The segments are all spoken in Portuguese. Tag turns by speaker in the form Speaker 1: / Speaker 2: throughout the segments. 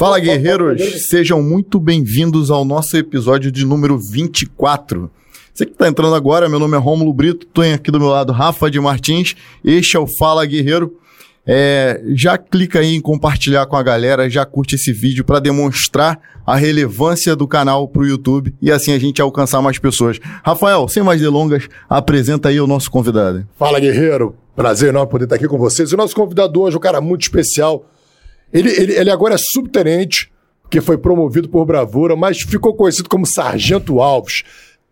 Speaker 1: Fala, guerreiros! Sejam muito bem-vindos ao nosso episódio de número 24. Você que está entrando agora, meu nome é Rômulo Brito, estou aqui do meu lado Rafa de Martins, este é o Fala Guerreiro. É, já clica aí em compartilhar com a galera, já curte esse vídeo para demonstrar a relevância do canal para o YouTube e assim a gente alcançar mais pessoas. Rafael, sem mais delongas, apresenta aí o nosso convidado.
Speaker 2: Fala, guerreiro! Prazer enorme poder estar aqui com vocês. O nosso convidado hoje é um cara muito especial. Ele, ele, ele agora é subtenente, que foi promovido por bravura, mas ficou conhecido como Sargento Alves.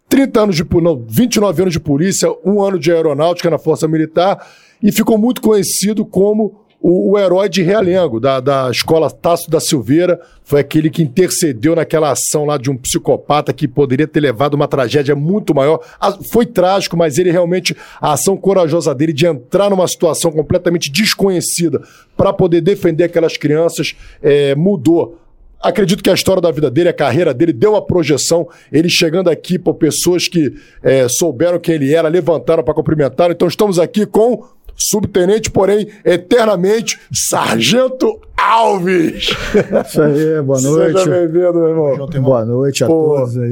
Speaker 2: 30 anos de não, 29 anos de polícia, um ano de aeronáutica na Força Militar e ficou muito conhecido como o, o, herói de Realengo, da, da escola Tasso da Silveira, foi aquele que intercedeu naquela ação lá de um psicopata que poderia ter levado uma tragédia muito maior. A, foi trágico, mas ele realmente, a ação corajosa dele de entrar numa situação completamente desconhecida para poder defender aquelas crianças é, mudou acredito que a história da vida dele, a carreira dele, deu uma projeção. Ele chegando aqui por pessoas que é, souberam quem ele era, levantaram para cumprimentar. Então estamos aqui com subtenente, porém, eternamente, Sargento Alves.
Speaker 3: Isso aí, boa noite.
Speaker 2: Seja bem-vindo, meu irmão.
Speaker 3: Boa noite a Pô. todos aí.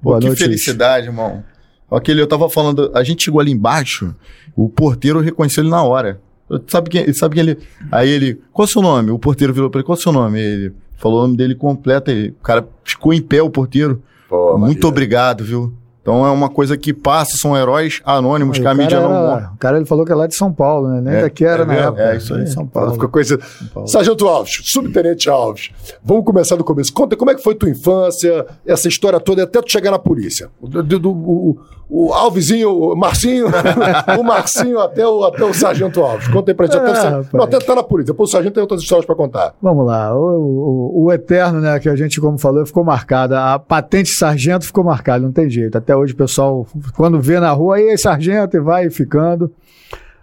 Speaker 1: Boa Pô, que noite. felicidade, irmão. Aquele, eu tava falando, a gente chegou ali embaixo, o porteiro reconheceu ele na hora. Sabe quem, sabe quem ele. Aí ele, qual é o seu nome? O porteiro virou pra ele, qual é o seu nome? Ele falou o nome dele completo. Ele, o cara ficou em pé, o porteiro. Pô, Muito Maria. obrigado, viu? Então é uma coisa que passa, são heróis anônimos que a mídia não
Speaker 3: era, O cara ele falou que é lá de São Paulo, né? Nem é, daqui era é na época.
Speaker 1: É isso aí.
Speaker 3: São Paulo.
Speaker 2: Ficou coisa. Sargento Alves, subtenente Alves. Vamos começar do começo. Conta como é que foi tua infância, essa história toda, até tu chegar na polícia. Do, do, do o, o Alvezinho, o Marcinho, o Marcinho até o, até o Sargento Alves. Conta aí pra gente. É, até, não, até tá na polícia. Depois o Sargento tem outras histórias pra contar.
Speaker 3: Vamos lá. O, o, o, Eterno, né, que a gente, como falou, ficou marcado. A patente Sargento ficou marcada, não tem jeito. Até hoje o pessoal quando vê na rua, aí, sargento, e vai ficando.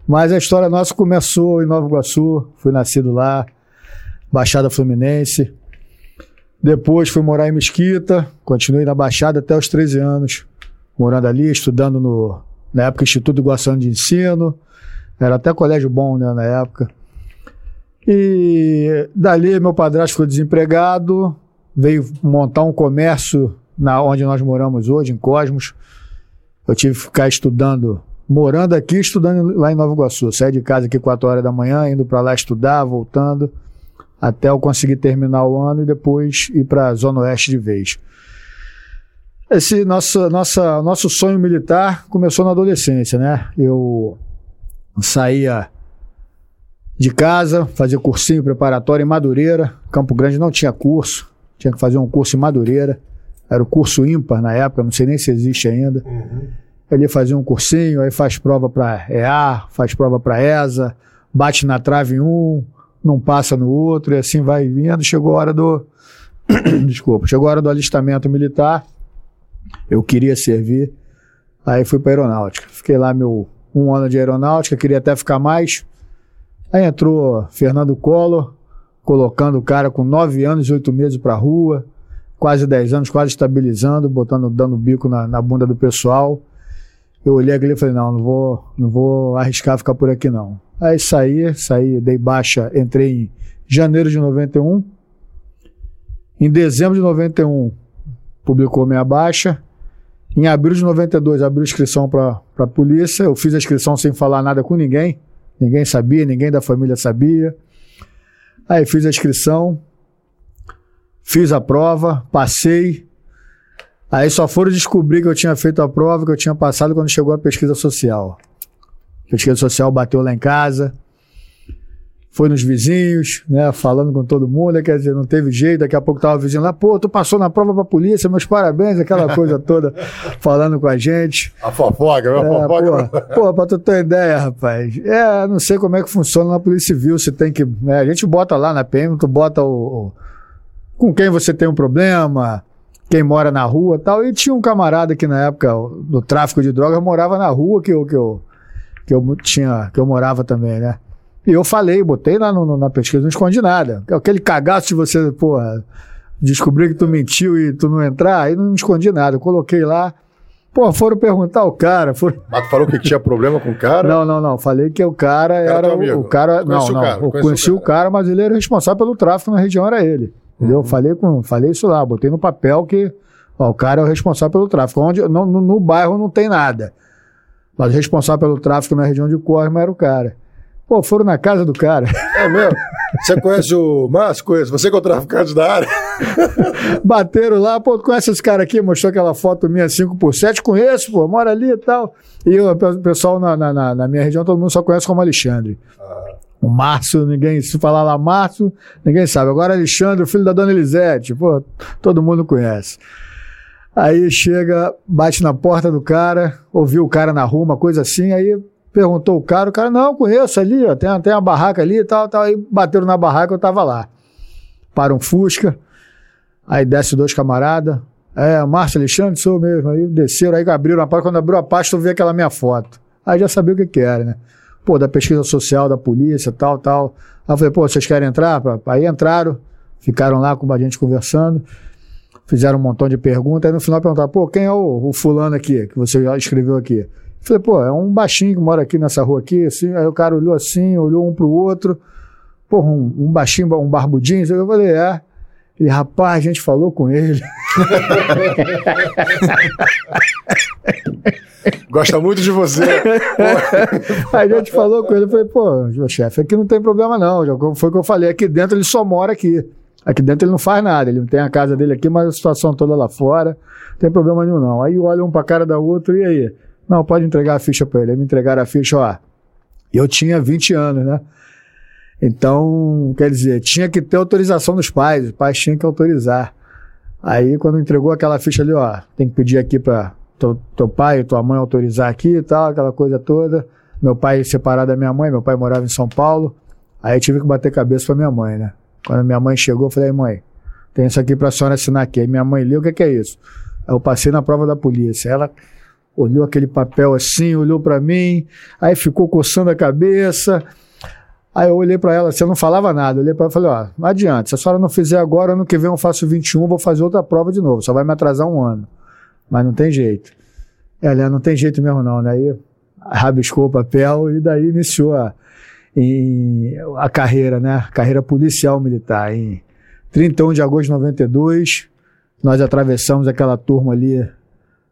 Speaker 3: Mas a história nossa começou em Nova Iguaçu, fui nascido lá, Baixada Fluminense. Depois fui morar em Mesquita, continuei na Baixada até os 13 anos, morando ali, estudando no, na época, Instituto Iguaçano de Ensino. Era até colégio bom, né, na época. E dali meu padrasto ficou desempregado, veio montar um comércio na onde nós moramos hoje, em Cosmos. Eu tive que ficar estudando, morando aqui, estudando lá em Nova Iguaçu. Saí de casa aqui 4 horas da manhã, indo para lá estudar, voltando, até eu conseguir terminar o ano e depois ir para a Zona Oeste de vez. Esse nosso, nossa, nosso sonho militar começou na adolescência, né? Eu saía de casa, fazia cursinho preparatório em Madureira. Campo Grande não tinha curso, tinha que fazer um curso em Madureira. Era o curso ímpar na época, não sei nem se existe ainda. Uhum. Ele fazia um cursinho, aí faz prova para EA, faz prova para ESA, bate na trave em um, não passa no outro, e assim vai vindo. Chegou a hora do. Desculpa, chegou a hora do alistamento militar. Eu queria servir. Aí fui para aeronáutica. Fiquei lá meu um ano de aeronáutica, queria até ficar mais. Aí entrou Fernando Collor, colocando o cara com nove anos e oito meses para rua quase 10 anos, quase estabilizando, botando, dando bico na, na bunda do pessoal. Eu olhei aquele e falei, não, não vou, não vou arriscar ficar por aqui não. Aí saí, saí, dei baixa, entrei em janeiro de 91. Em dezembro de 91, publicou minha baixa. Em abril de 92, abriu inscrição para a polícia. Eu fiz a inscrição sem falar nada com ninguém. Ninguém sabia, ninguém da família sabia. Aí fiz a inscrição, Fiz a prova, passei. Aí só foram descobrir que eu tinha feito a prova, que eu tinha passado quando chegou a pesquisa social. A pesquisa social bateu lá em casa, foi nos vizinhos, né, falando com todo mundo, quer dizer, não teve jeito, daqui a pouco tava o vizinho lá, pô, tu passou na prova pra polícia, meus parabéns, aquela coisa toda, falando com a gente.
Speaker 2: A fofoca, a
Speaker 3: é, fofoca. Pô, pô, pra tu ter ideia, rapaz, é, não sei como é que funciona na Polícia Civil, se tem que, né, a gente bota lá na PM, tu bota o, o com quem você tem um problema, quem mora na rua tal. E tinha um camarada que na época do tráfico de drogas morava na rua que eu, que eu, que eu tinha, que eu morava também, né? E eu falei, botei lá no, na pesquisa, não escondi nada. Aquele cagaço de você, porra, descobrir que tu mentiu e tu não entrar, aí não escondi nada. Eu coloquei lá. Pô, foram perguntar o cara. Foram...
Speaker 2: Mas tu falou que tinha problema com o cara?
Speaker 3: Não, não, não. Falei que o cara, o cara era o, o, cara. Não, não. O cara, eu conheci o cara, mas ele era responsável pelo tráfico na região, era ele. Entendeu? Falei, com, falei isso lá, botei no papel que ó, o cara é o responsável pelo tráfico. Onde, não, no, no bairro não tem nada. Mas o responsável pelo tráfico na região de Corma era o cara. Pô, foram na casa do cara.
Speaker 2: É mesmo? Você conhece o Márcio? Conheço. Você que é o traficante da área?
Speaker 3: Bateram lá, pô, conhece esse cara aqui? Mostrou aquela foto minha 5x7. Conheço, pô, mora ali e tal. E o pessoal na, na, na, minha região, todo mundo só conhece como Alexandre. Ah. O Márcio, ninguém, se falar lá Márcio, ninguém sabe. Agora Alexandre, filho da dona Elisete, pô, todo mundo conhece. Aí chega, bate na porta do cara, ouviu o cara na rua, uma coisa assim, aí perguntou o cara, o cara, não, conheço ali, ó, tem, tem uma barraca ali e tal, tal. Aí bateram na barraca, eu tava lá. Para um Fusca, aí desce dois camaradas, é, Márcio Alexandre, sou mesmo. Aí desceram, aí abriram a porta, quando abriu a pasta, eu vi aquela minha foto. Aí já sabia o que que era, né? Pô, da pesquisa social da polícia, tal, tal. Aí eu falei, pô, vocês querem entrar? Aí entraram, ficaram lá com a gente conversando fizeram um montão de perguntas, aí no final perguntaram, pô, quem é o, o, fulano aqui, que você já escreveu aqui? Eu falei, pô, é um baixinho que mora aqui nessa rua aqui, assim, aí o cara olhou assim, olhou um pro outro, pô, um, um baixinho, um barbudinho, eu falei, é. Ele, rapaz, a gente falou com ele.
Speaker 2: Gosta muito de você.
Speaker 3: a gente falou com ele, eu falei, pô, chefe, aqui não tem problema não, já foi o que eu falei, aqui dentro ele só mora aqui. Aqui dentro ele não faz nada, ele tem a casa dele aqui, mas a situação toda lá fora, não tem problema nenhum não. Aí olha um pra cara da outra, e aí? Não, pode entregar a ficha para ele. Aí me entregaram a ficha, ó. Eu tinha 20 anos, né? Então, quer dizer, tinha que ter autorização dos pais, os pais tinham que autorizar. Aí, quando entregou aquela ficha ali, ó, tem que pedir aqui para teu, teu pai tua mãe autorizar aqui e tal, aquela coisa toda. Meu pai separado da minha mãe, meu pai morava em São Paulo. Aí tive que bater cabeça pra minha mãe, né? Quando minha mãe chegou, eu falei, mãe, tem isso aqui pra senhora assinar aqui. Aí minha mãe leu, o que, que é isso? Aí eu passei na prova da polícia. Ela olhou aquele papel assim, olhou para mim, aí ficou coçando a cabeça. Aí eu olhei para ela, assim, não falava nada. Eu olhei para ela e falei: Ó, não adianta, se a senhora não fizer agora, ano que vem eu faço 21, vou fazer outra prova de novo, só vai me atrasar um ano. Mas não tem jeito. Ela, não tem jeito mesmo não, né? Aí rabiscou o papel e daí iniciou a, em, a carreira, né? Carreira policial militar. Em 31 de agosto de 92, nós atravessamos aquela turma ali,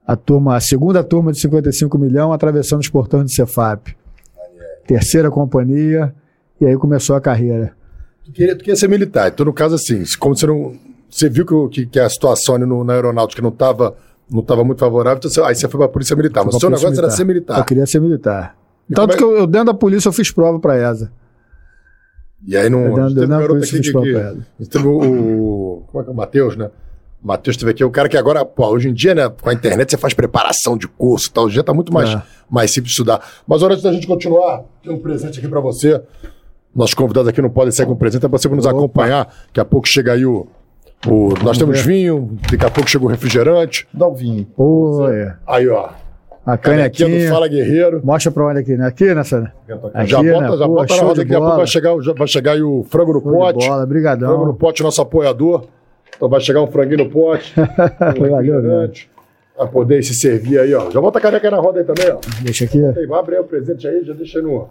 Speaker 3: a turma, a segunda turma de 55 milhões, atravessando os portões de Cefap. Terceira companhia, e aí começou a carreira.
Speaker 2: Tu queria, tu queria ser militar, então no caso assim, como você não. Você viu que, que, que a situação no, na aeronáutica não estava não tava muito favorável, então você, aí você foi para a Polícia Militar. Mas o seu negócio militar. era ser militar.
Speaker 3: Eu queria ser militar. Tanto é... que eu, eu, dentro da polícia, eu fiz prova para essa.
Speaker 2: E aí não. Teve um garoto aqui que. que teve o, Como é que é o Matheus, né? O Matheus esteve aqui, o cara que agora, pô, hoje em dia, né, com a internet você faz preparação de curso e tal, hoje já tá muito mais, é. mais simples de estudar. Mas antes da gente continuar, tem um presente aqui para você. Nossos convidados aqui não podem sair com presente, é pra você nos Opa. acompanhar. Daqui a pouco chega aí o. o nós temos vinho, daqui a pouco chega o refrigerante.
Speaker 1: Dá o vinho.
Speaker 3: Pô, é.
Speaker 2: Aí, ó.
Speaker 3: A canequinha.
Speaker 2: do Fala Guerreiro.
Speaker 3: Mostra pra onde aqui, né? Aqui nessa.
Speaker 2: Aqui, já bota, né? já Pô, bota na roda, daqui a pouco vai chegar, vai chegar aí o frango no show pote.
Speaker 3: bola, brigadão.
Speaker 2: Frango no pote, nosso apoiador. Então vai chegar um franguinho no pote. um Valeu, Vai poder se servir aí, ó. Já bota a caneca na roda aí também, ó.
Speaker 3: Deixa aqui.
Speaker 2: Vai abrir o presente aí, já deixa aí no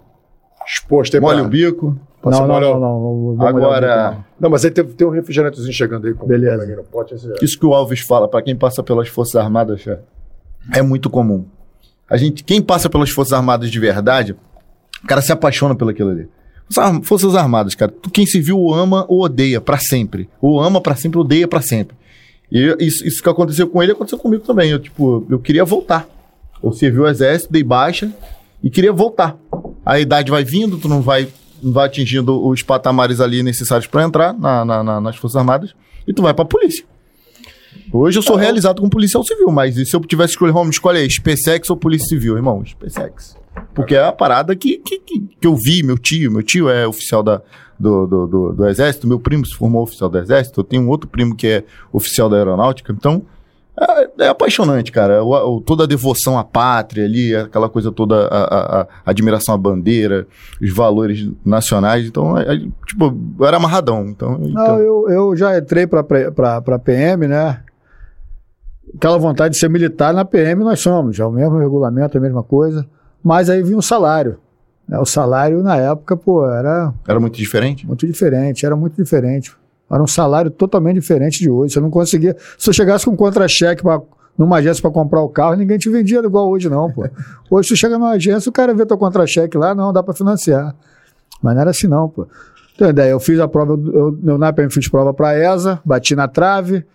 Speaker 2: exposto aí.
Speaker 1: Molha o bico.
Speaker 3: Não, não, não, não,
Speaker 1: Agora.
Speaker 2: Não, mas aí tem, tem um refrigerantezinho chegando aí com
Speaker 3: Beleza.
Speaker 2: no pote.
Speaker 1: Isso que o Alves fala, pra quem passa pelas Forças Armadas, é muito comum. A gente, quem passa pelas Forças Armadas de verdade, o cara se apaixona pelo aquilo ali. Forças Armadas, cara, quem se viu ama ou odeia para sempre. Ou ama para sempre, odeia para sempre. E isso, isso que aconteceu com ele aconteceu comigo também. Eu, tipo, eu queria voltar. Eu servi o exército, dei baixa e queria voltar. A idade vai vindo, tu não vai, não vai atingindo os patamares ali necessários para entrar na, na, na, nas Forças Armadas e tu vai pra polícia. Hoje eu sou realizado como policial civil, mas se eu tivesse escolher, vamos escolher SpaceX ou Polícia Civil, irmão? SpaceX. Porque é a parada que, que, que, que eu vi, meu tio, meu tio é oficial da, do, do, do, do, Exército, meu primo se formou oficial do Exército, eu tenho um outro primo que é oficial da Aeronáutica, então é, é apaixonante, cara. O, o, toda a devoção à pátria ali, aquela coisa toda, a, a, a admiração à bandeira, os valores nacionais, então, é, é, tipo, eu era amarradão. Então,
Speaker 3: Não,
Speaker 1: então...
Speaker 3: Eu, eu já entrei pra, pra, pra PM, né? aquela vontade de ser militar na PM nós somos, é o mesmo regulamento, a mesma coisa, mas aí vinha o salário. Né? O salário na época, pô, era.
Speaker 1: Era muito diferente?
Speaker 3: Muito diferente, era muito diferente. Era um salário totalmente diferente de hoje. Você não conseguia. Se eu chegasse com um contra-cheque pra- numa agência para comprar o carro, ninguém te vendia igual hoje, não, pô. Hoje tu chega numa agência, o cara vê teu contra-cheque lá, não, dá para financiar. Mas não era assim, não, pô. Tem ideia? Eu fiz a prova, eu, eu na PM fiz prova para ESA, bati na trave,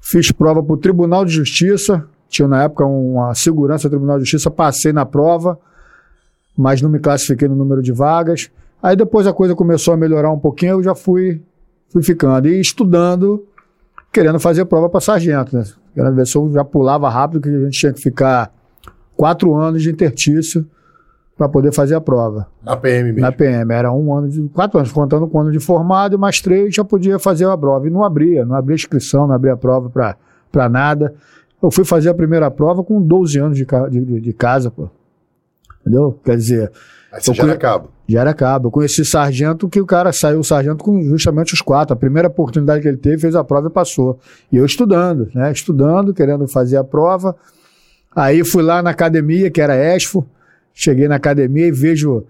Speaker 3: fiz prova para o Tribunal de Justiça, tinha na época uma segurança do Tribunal de Justiça, passei na prova, mas não me classifiquei no número de vagas. Aí depois a coisa começou a melhorar um pouquinho, eu já fui, fui ficando e estudando, querendo fazer prova para sargento, né? Querendo ver se eu já pulava rápido, que a gente tinha que ficar quatro anos de intertício para poder fazer a prova.
Speaker 2: Na PM mesmo.
Speaker 3: Na PM, era um ano de. Quatro anos, contando com um ano de formado, e mais três já podia fazer a prova. E não abria, não abria inscrição, não abria prova para nada. Eu fui fazer a primeira prova com 12 anos de, de- de casa, pô. Entendeu? Quer dizer,
Speaker 2: Aí você já era cabo.
Speaker 3: já era cabo. Eu conheci sargento que o cara saiu sargento com justamente os quatro. A primeira oportunidade que ele teve, fez a prova e passou. E eu estudando, né? Estudando, querendo fazer a prova. Aí fui lá na academia, que era Expo. Cheguei na academia e vejo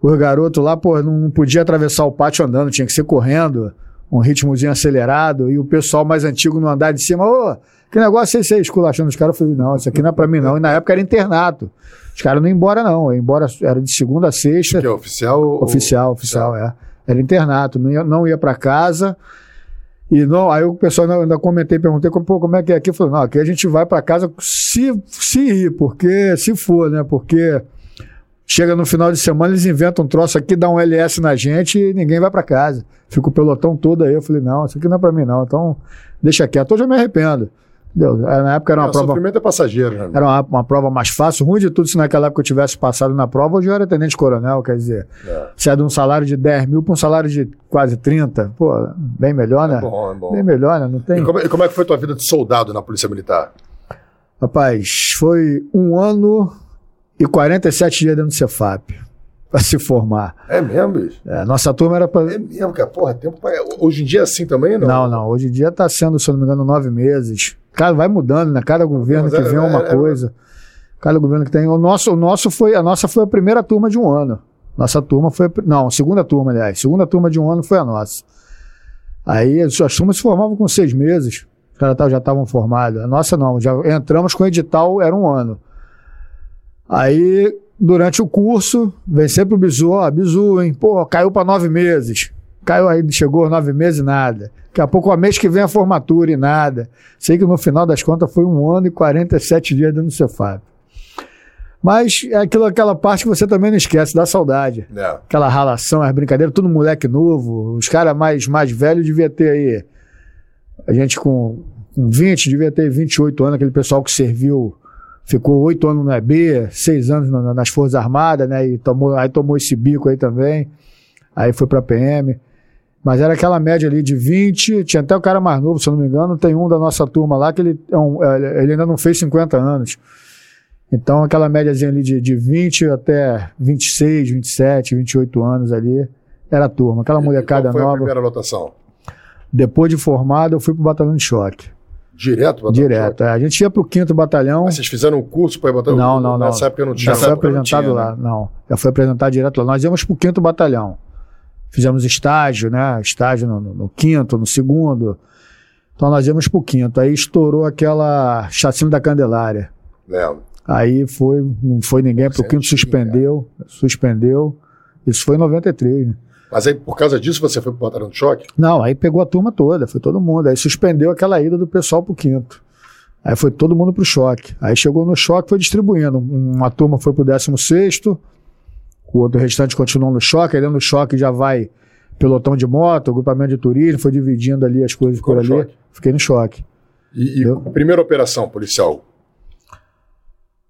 Speaker 3: os garotos lá, pô, não não podia atravessar o pátio andando, tinha que ser correndo, um ritmozinho acelerado. E o pessoal mais antigo no andar de cima, ô, que negócio é esse aí? Esculachando os caras. Eu falei, não, isso aqui não é pra mim não. E na época era internato. Os caras não iam embora não, ia embora, era de segunda a sexta.
Speaker 2: Que é oficial? ou-
Speaker 3: Oficial, oficial, é. Era internato, não ia, não ia para casa. E não, aí o pessoal ainda, comentei, perguntei como, pô, como é que é aqui. Falou, não, aqui a gente vai para casa se, se ir, porque se for, né? Porque chega no final de semana, eles inventam um troço aqui, dá um LS na gente e ninguém vai para casa. Fica o pelotão todo aí. Eu falei, não, isso aqui não é para mim, não. Então, deixa quieto. Hoje eu me arrependo. Entendeu? Na época era uma
Speaker 2: o
Speaker 3: prova.
Speaker 2: sofrimento é passageiro, né?
Speaker 3: Era uma, uma prova mais fácil. Ruim de tudo, se naquela época eu tivesse passado na prova, hoje eu era tenente-coronel, quer dizer,
Speaker 2: É.
Speaker 3: se é de um salário de 10 mil para um salário de quase 30, pô, bem melhor, né?
Speaker 2: É bom, é bom.
Speaker 3: Bem melhor, né? Não tem.
Speaker 2: E como, e como é que foi tua vida de soldado na Polícia Militar?
Speaker 3: Rapaz, foi um ano e 47 dias dentro do Cefap para se formar.
Speaker 2: É mesmo, bicho?
Speaker 3: É, nossa turma era para.
Speaker 2: É mesmo, cara. Porra, tempo pra... Hoje em dia é assim também, não?
Speaker 3: Não, não. Hoje em dia está sendo, se eu não me engano, nove meses. Cara, vai mudando, né? Cada governo que
Speaker 2: é-
Speaker 3: vem é uma
Speaker 2: é- é-
Speaker 3: coisa. Cada governo que tem. O nosso, o nosso foi, a nossa foi a primeira turma de um ano. Nossa turma foi. Não, segunda turma, aliás. Segunda turma de um ano foi a nossa. Aí as as turmas se formavam com seis meses. Os caras já estavam formados. A nossa não. Já entramos com o edital, era um ano. Aí, durante o curso, vem sempre o bizu, ó, bizu, hein? Pô, caiu para nove meses. Caiu aí, chegou aos nove meses e nada. Daqui a pouco, o mês que vem a formatura e nada. Sei que no final das contas foi um ano e 47 dias dentro do Cefap. Mas é aquilo, aquela parte que você também não esquece, dá saudade.
Speaker 2: É.
Speaker 3: Aquela ralação, as brincadeiras, tudo moleque novo. Os caras mais, mais velhos devia ter aí. A gente com, com 20, devia ter 28 anos, aquele pessoal que serviu, ficou 8 anos no EB, 6 anos na- nas Forças Armadas, né? E tomou, aí tomou esse bico aí também. Aí foi pra PM. Mas era aquela média ali de 20, tinha até o cara mais novo, se eu não me engano, tem um da nossa turma lá que ele, é é, ele ainda não fez 50 anos. Então, aquela médiazinha ali de, de 20 até 26, 27, 28 anos ali, era a turma. Aquela
Speaker 2: E
Speaker 3: molecada
Speaker 2: qual foi a
Speaker 3: nova.
Speaker 2: primeira lotação?
Speaker 3: Depois de formado, eu fui pro batalhão de choque.
Speaker 2: Direto? pra
Speaker 3: Direto. é. A gente ia pro quinto batalhão.
Speaker 2: Mas vocês fizeram um curso para botar
Speaker 3: Não, não, não.
Speaker 2: Nessa época não tinha.
Speaker 3: Já foi
Speaker 1: época não
Speaker 3: apresentado
Speaker 1: tinha,
Speaker 3: lá. Não, já foi apresentado direto lá. Nós íamos pro quinto batalhão. Fizemos estágio, né? Estágio no, no- quinto, no segundo. Então nós íamos pro quinto. Aí estourou aquela chacina da Candelária.
Speaker 2: Lembro.
Speaker 3: Aí foi, não foi ninguém pro
Speaker 2: é
Speaker 3: quinto,
Speaker 2: antigo,
Speaker 3: suspendeu. Suspendeu. Isso foi em 93, né?
Speaker 2: Mas aí, por causa disso, você foi pro batalhão de choque?
Speaker 3: Não, aí pegou a turma toda, foi todo mundo. Aí suspendeu aquela ida do pessoal pro quinto. Aí foi todo mundo pro choque. Aí chegou no choque, foi distribuindo. Uma turma foi pro décimo sexto, o outro restante continuou no choque. Aí dentro do choque já vai pelotão de moto, agrupamento de turismo, foi dividindo ali as coisas
Speaker 2: Ficou
Speaker 3: por ali.
Speaker 2: choque.
Speaker 3: Fiquei no choque.
Speaker 2: E, e primeira operação policial?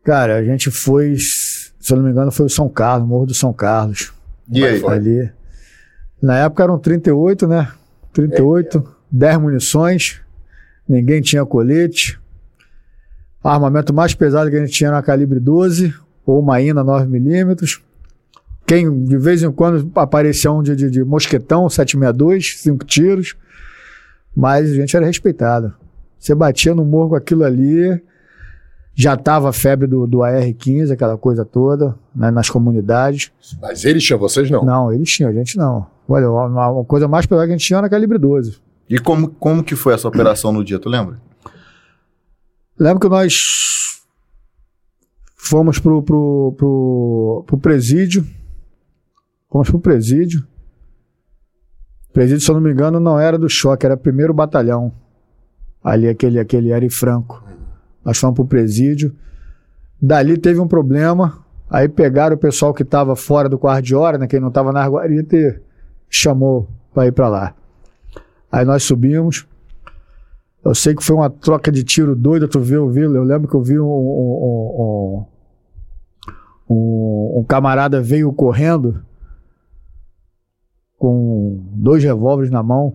Speaker 3: Cara, a gente foi, se eu não me engano, foi o São Carlos, Morro do São Carlos.
Speaker 1: E aí?
Speaker 2: Foi.
Speaker 3: ali. Na época eram 38, né? 38, 10 munições, ninguém tinha colete. O armamento mais pesado que a gente tinha era uma calibre 12 ou uma INA 9mm. Quem de vez em quando aparecia um de, de, de mosquetão 762, cinco tiros. Mas a gente era respeitado. Você batia no morro com aquilo ali, Já estava a febre do, do AR-15, aquela coisa toda, né, nas comunidades.
Speaker 2: Mas eles tinham, vocês não?
Speaker 3: Não, eles tinham, a gente não. Olha, uma, uma coisa mais pesada que a gente tinha era calibre 12.
Speaker 1: E como, como que foi essa operação no dia, tu lembra?
Speaker 3: Lembro que nós fomos pro, pro, pro, pro presídio. Fomos pro presídio. O presídio, se eu não me engano, não era do choque, era primeiro batalhão. Ali, aquele, aquele era em Franco. Nós fomos pro presídio. Dali teve um problema. Aí pegaram o pessoal que estava fora do quarto de hora, né? Quem não estava na Arguarita e chamou para ir para lá. Aí nós subimos. Eu sei que foi uma troca de tiro doida, tu viu, viu? Eu lembro que eu vi um, um, um, um camarada veio correndo com dois revólveres na mão.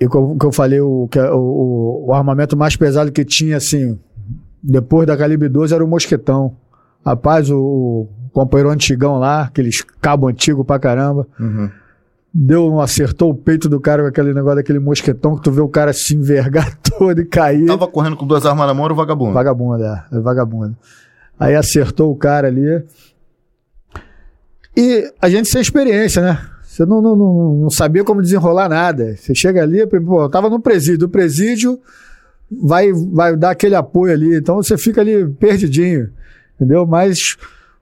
Speaker 3: E eu, que eu falei, o, que, o, o, armamento mais pesado que tinha, assim, depois da calibre 12 era o mosquetão. Rapaz, o, o companheiro antigão lá, aqueles cabo antigo pra caramba,
Speaker 1: Uhum.
Speaker 3: deu, acertou o peito do cara com aquele negócio daquele mosquetão que tu vê o cara se envergar todo e cair.
Speaker 1: Tava correndo com duas armas na mão, era o vagabundo.
Speaker 3: Vagabundo, é, é vagabundo. Aí acertou o cara ali. E a gente sem experiência, né? Você não, não, não, não sabia como desenrolar nada. Você chega ali, pô, eu tava no presídio. O presídio vai, vai dar aquele apoio ali. Então você fica ali perdidinho, entendeu? Mas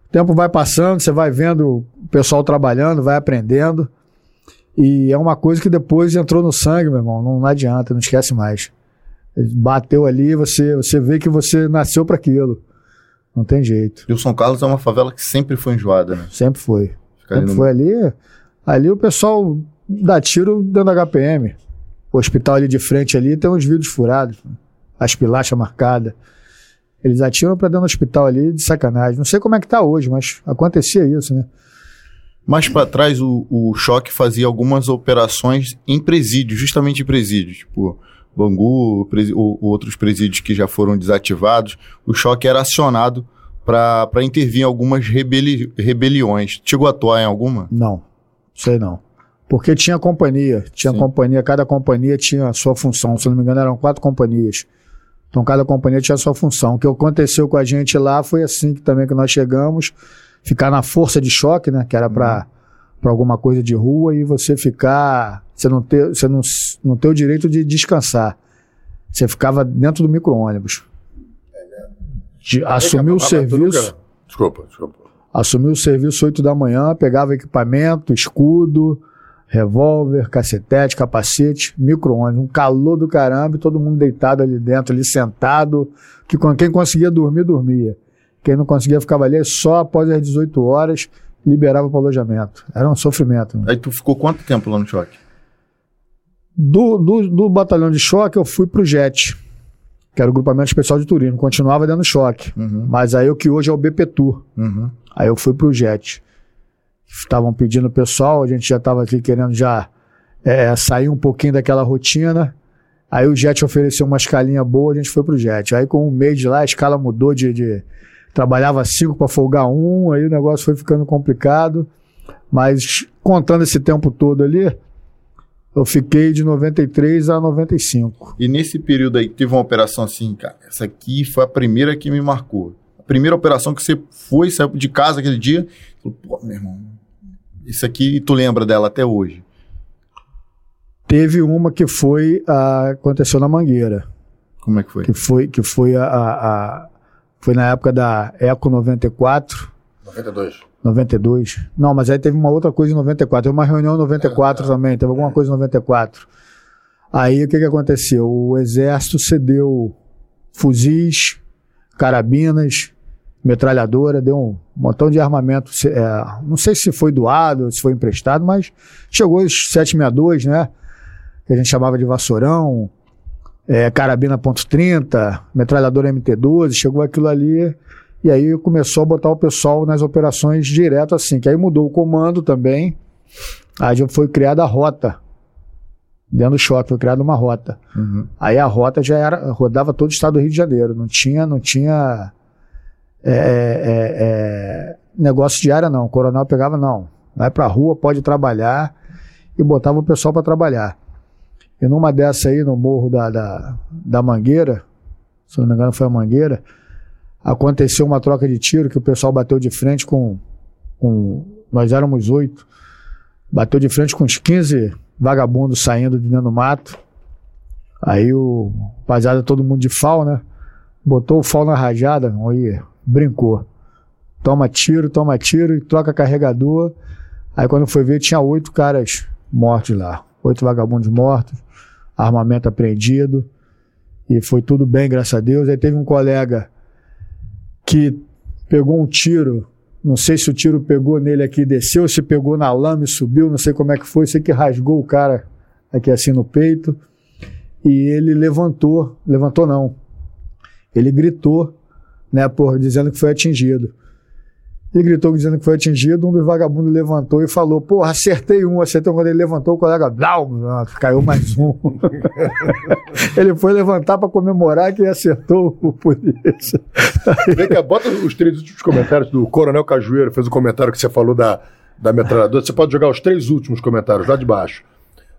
Speaker 3: o tempo vai passando, você vai vendo o pessoal trabalhando, vai aprendendo. E é uma coisa que depois entrou no sangue, meu irmão. Não, não adianta, não esquece mais. Bateu ali, você, você vê que você nasceu para aquilo. Não tem jeito.
Speaker 1: E o São Carlos é uma favela que sempre foi enjoada, né?
Speaker 3: Sempre foi.
Speaker 1: Fica ali
Speaker 3: Sempre
Speaker 1: no-
Speaker 3: foi ali. Ali o pessoal dá tiro dentro da HPM. O hospital ali de frente ali tem uns vidros furados, as pilachas marcadas. Eles atiram pra dentro do hospital ali de sacanagem. Não sei como é que tá hoje, mas acontecia isso, né?
Speaker 1: Mais pra trás, o, o Choque fazia algumas operações em presídio, justamente em presídio. Tipo, Bangu, outros presídios que já foram desativados. O Choque era acionado pra intervir em algumas rebeli- rebeliões. Chegou a atuar em alguma?
Speaker 3: Não, sei não. Porque tinha companhia, tinha
Speaker 1: Sim.
Speaker 3: companhia, cada companhia tinha a sua função. Se não me engano, eram quatro companhias. Então cada companhia tinha a sua função. O que aconteceu com a gente lá foi assim que também que nós chegamos, ficar na força de choque, né? Que era para para alguma coisa de rua e você ficar, você não ter, você não, não ter o direito de descansar. Você ficava dentro do micro-ônibus. De- Assumiu o serviço
Speaker 2: Desculpa, desculpa.
Speaker 3: assumiu o serviço 8 da manhã, pegava equipamento, escudo, revólver, cacetete, capacete, micro-ônibus, um calor do caramba, todo mundo deitado ali dentro, ali sentado, que quem conseguia dormir, dormia. Quem não conseguia ficava ali só após as 18 horas, liberava para o alojamento. Era um sofrimento. né?
Speaker 1: Aí tu ficou quanto tempo lá no Choque?
Speaker 3: Do, do, do batalhão de choque, eu fui pro JET, que era o grupamento especial de turismo, continuava dando choque.
Speaker 1: Uhum,
Speaker 3: Mas aí o que hoje é o BPTUR.
Speaker 1: uhum.
Speaker 3: Aí eu fui pro JET. Estavam pedindo o pessoal, a gente já estava aqui querendo já é, sair um pouquinho daquela rotina. Aí o JET ofereceu uma escalinha boa, a gente foi pro JET. Aí com um mês de lá, a escala mudou de. de- trabalhava cinco para folgar um, aí o negócio foi ficando complicado. Mas contando esse tempo todo ali, eu fiquei de 93 a 95.
Speaker 1: E nesse período aí, teve uma operação assim, cara, essa aqui foi a primeira que me marcou. A primeira operação que você foi, saiu de casa aquele dia, falou, pô, meu irmão, isso aqui, tu lembra dela até hoje.
Speaker 3: Teve uma que foi. a- aconteceu na Mangueira.
Speaker 1: Como é que foi?
Speaker 3: que foi que foi a, a- a- foi na época da Eco 94,
Speaker 2: 92.
Speaker 3: 92. Não, mas aí teve uma outra coisa em 94, teve uma reunião em 94 também, teve alguma coisa em 94. Aí o que que aconteceu? O exército cedeu fuzis, carabinas, metralhadora, deu um montão de armamento, é, não sei se foi doado, se foi emprestado, mas chegou os 762, né? Que a gente chamava de vassourão, é, carabina ponto .30, metralhadora MT-12, chegou aquilo ali e aí começou a botar o pessoal nas operações direto assim, que aí mudou o comando também, aí já foi criada a rota, dentro do choque, foi criada uma rota.
Speaker 1: Uhum.
Speaker 3: Aí a rota já era, rodava todo o estado do Rio de Janeiro, não tinha, não tinha é, é, é, negócio de área não, o coronel pegava não, vai pra rua, pode trabalhar e botava o pessoal para trabalhar. E numa dessa aí, no morro da, da, da Mangueira, se não me engano foi a Mangueira, aconteceu uma troca de tiro que o pessoal bateu de frente com. com nós éramos oito. Bateu de frente com uns 15 vagabundos saindo de dentro do mato. Aí o rapaziada, todo mundo de fal, né? Botou o fal na rajada, aí brincou. Toma tiro, toma tiro e troca carregador. Aí quando foi ver, tinha oito caras mortos lá. Oito vagabundos mortos, armamento apreendido. E foi tudo bem, graças a Deus. Aí teve um colega que pegou um tiro. Não sei se o tiro pegou nele aqui e desceu, se pegou na lama e subiu, não sei como é que foi. Sei que rasgou o cara aqui assim no peito. E ele levantou, levantou não. Ele gritou, né, por dizendo que foi atingido. Ele gritou dizendo que foi atingido, um dos vagabundos levantou e falou, porra, acertei um, acertei um. Quando ele levantou, o colega, blau, caiu mais um. ele foi levantar para comemorar que acertou o polícia.
Speaker 2: Vem cá, bota os três últimos comentários do Coronel Cajueiro, fez o um comentário que você falou da, da metralhadora. Você pode jogar os três últimos comentários lá de baixo.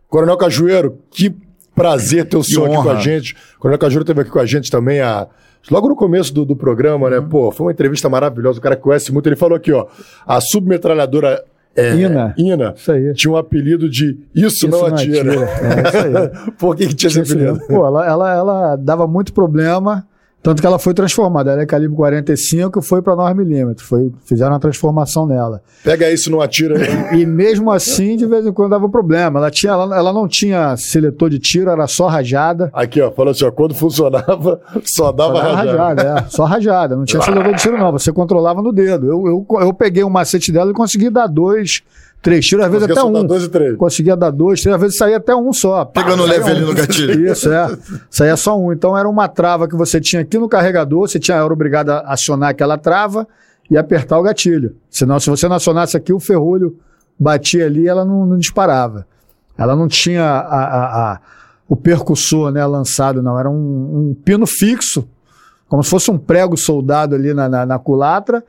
Speaker 2: Coronel Cajueiro, que prazer ter o senhor aqui com a gente. Coronel Cajueiro esteve aqui com a gente também a Logo no começo do, do programa, né? Uhum. Pô, foi uma entrevista maravilhosa. O cara conhece muito. Ele falou aqui, ó. A submetralhadora é, Ina. Ina tinha um apelido de Isso, isso não, não atira. atira. É, isso aí. Por que, que tinha esse apelido?
Speaker 3: Pô, ela, ela, ela dava muito problema. Tanto que ela foi transformada. Ela é calibre 45 e foi para 9mm. Foi, fizeram uma transformação nela.
Speaker 2: Pega isso, não atira.
Speaker 3: E, e mesmo assim, de vez em quando dava problema. Ela, tinha, ela, ela, não tinha seletor de tiro, era só rajada.
Speaker 2: Aqui, ó, falou assim: ó, quando funcionava, só dava, só dava rajada. rajada
Speaker 3: é, só rajada. Não tinha seletor de tiro, não. Você controlava no dedo. Eu, eu, eu peguei o um macete dela e consegui dar dois três tiros, às vezes até um.
Speaker 2: Dois e três.
Speaker 3: Conseguia dar dois, três, às vezes saía até um só.
Speaker 1: Pegando leve ali no gatilho.
Speaker 3: Isso, é. Saía só um. Então era uma trava que você tinha aqui no carregador, você tinha, era obrigado a acionar aquela trava e apertar o gatilho. Senão, se você não acionasse aqui, o ferrolho batia ali e ela não, não disparava. Ela não tinha a, a, a, o percussor né, lançado, não. Era um, um, pino fixo, como se fosse um prego soldado ali na, na, na culatra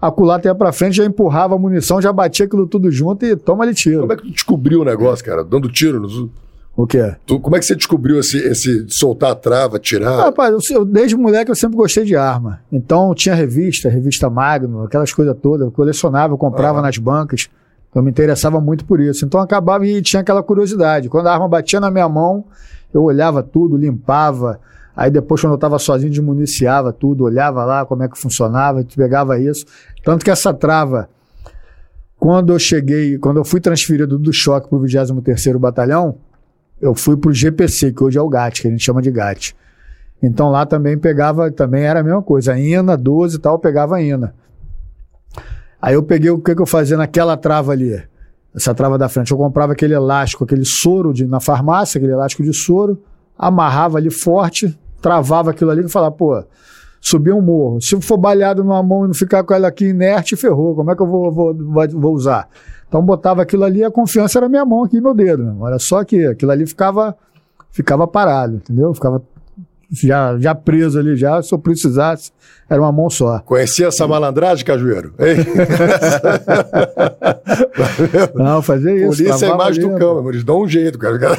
Speaker 3: a culata ia pra frente, já empurrava a munição, já batia aquilo tudo junto e toma ali tiro.
Speaker 2: Como é que tu descobriu o negócio, cara? Dando tiro nos...
Speaker 3: O quê?
Speaker 2: Tu, como é que você descobriu esse, esse soltar a trava, tirar? Ah,
Speaker 3: rapaz, eu, eu, desde moleque eu sempre gostei de arma. Então tinha revista, revista Magno, aquelas coisas todas. Eu colecionava, eu comprava ah. nas bancas. Eu me interessava muito por isso. Então acabava e tinha aquela curiosidade. Quando a arma batia na minha mão, eu olhava tudo, limpava. Aí depois, quando eu estava sozinho, desmuniciava tudo, olhava lá como é que funcionava, pegava isso. Tanto que essa trava, quando eu cheguei, quando eu fui transferido do choque para o 23º Batalhão, eu fui para o GPC, que hoje é o GAT, que a gente chama de GAT. Então lá também pegava, também era a mesma coisa, a INA, 12 e tal, pegava a INA. Aí eu peguei o que, que eu fazia naquela trava ali, essa trava da frente. Eu comprava aquele elástico, aquele soro de, na farmácia, aquele elástico de soro, amarrava ali forte, travava aquilo ali e falava, pô, subir um morro. Se for baleado numa mão e não ficar com ela aqui inerte, ferrou. Como é que eu vou, vou, vou usar? Então botava aquilo ali, a confiança era minha mão aqui meu dedo. Meu. Olha só que aquilo ali ficava, ficava parado, entendeu? Ficava já, já preso ali, já, se eu precisasse, era uma mão só.
Speaker 2: Conhecia essa malandragem, Cajueiro?
Speaker 3: Não, fazer isso.
Speaker 2: Polícia é a imagem do cão, eles dão um jeito, cara.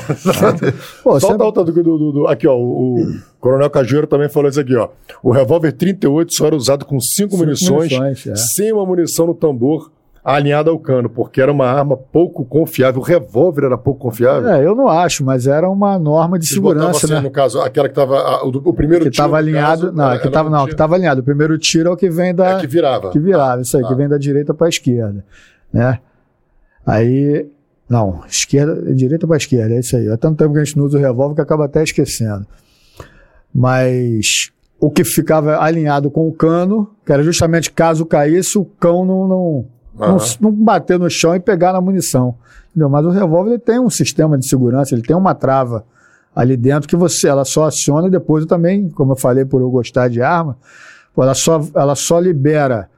Speaker 2: Pô, Só sempre... outra do, do, do, Aqui, ó, o, o Coronel Cajueiro também falou isso aqui, ó. O revólver 38 só era usado com cinco, cinco munições, munições é. sem uma munição no tambor alinhada ao cano, porque era uma arma pouco confiável. O revólver era pouco confiável.
Speaker 3: É, eu não acho, mas era uma norma de segurança, assim, né?
Speaker 2: No caso, aquela que estava o, o, primeiro
Speaker 3: que
Speaker 2: tiro.
Speaker 3: Estava alinhado, caso, não, que estava não, que estava alinhado. O primeiro tiro é o que vem da
Speaker 2: é que virava.
Speaker 3: Que virava, isso aí, ah. que vem da direita para a esquerda, né? Aí não, esquerda, direita para esquerda, é isso aí. Há tanto tempo que a gente não usa o revólver que acaba até esquecendo. Mas o que ficava alinhado com o cano, que era justamente caso caísse, o cão não, não Uhum. Não, não, bater no chão e pegar na munição. Entendeu? Mas o revólver tem um sistema de segurança, ele tem uma trava ali dentro que você, ela só aciona depois eu também, como eu falei por eu gostar de arma, ela só, ela só libera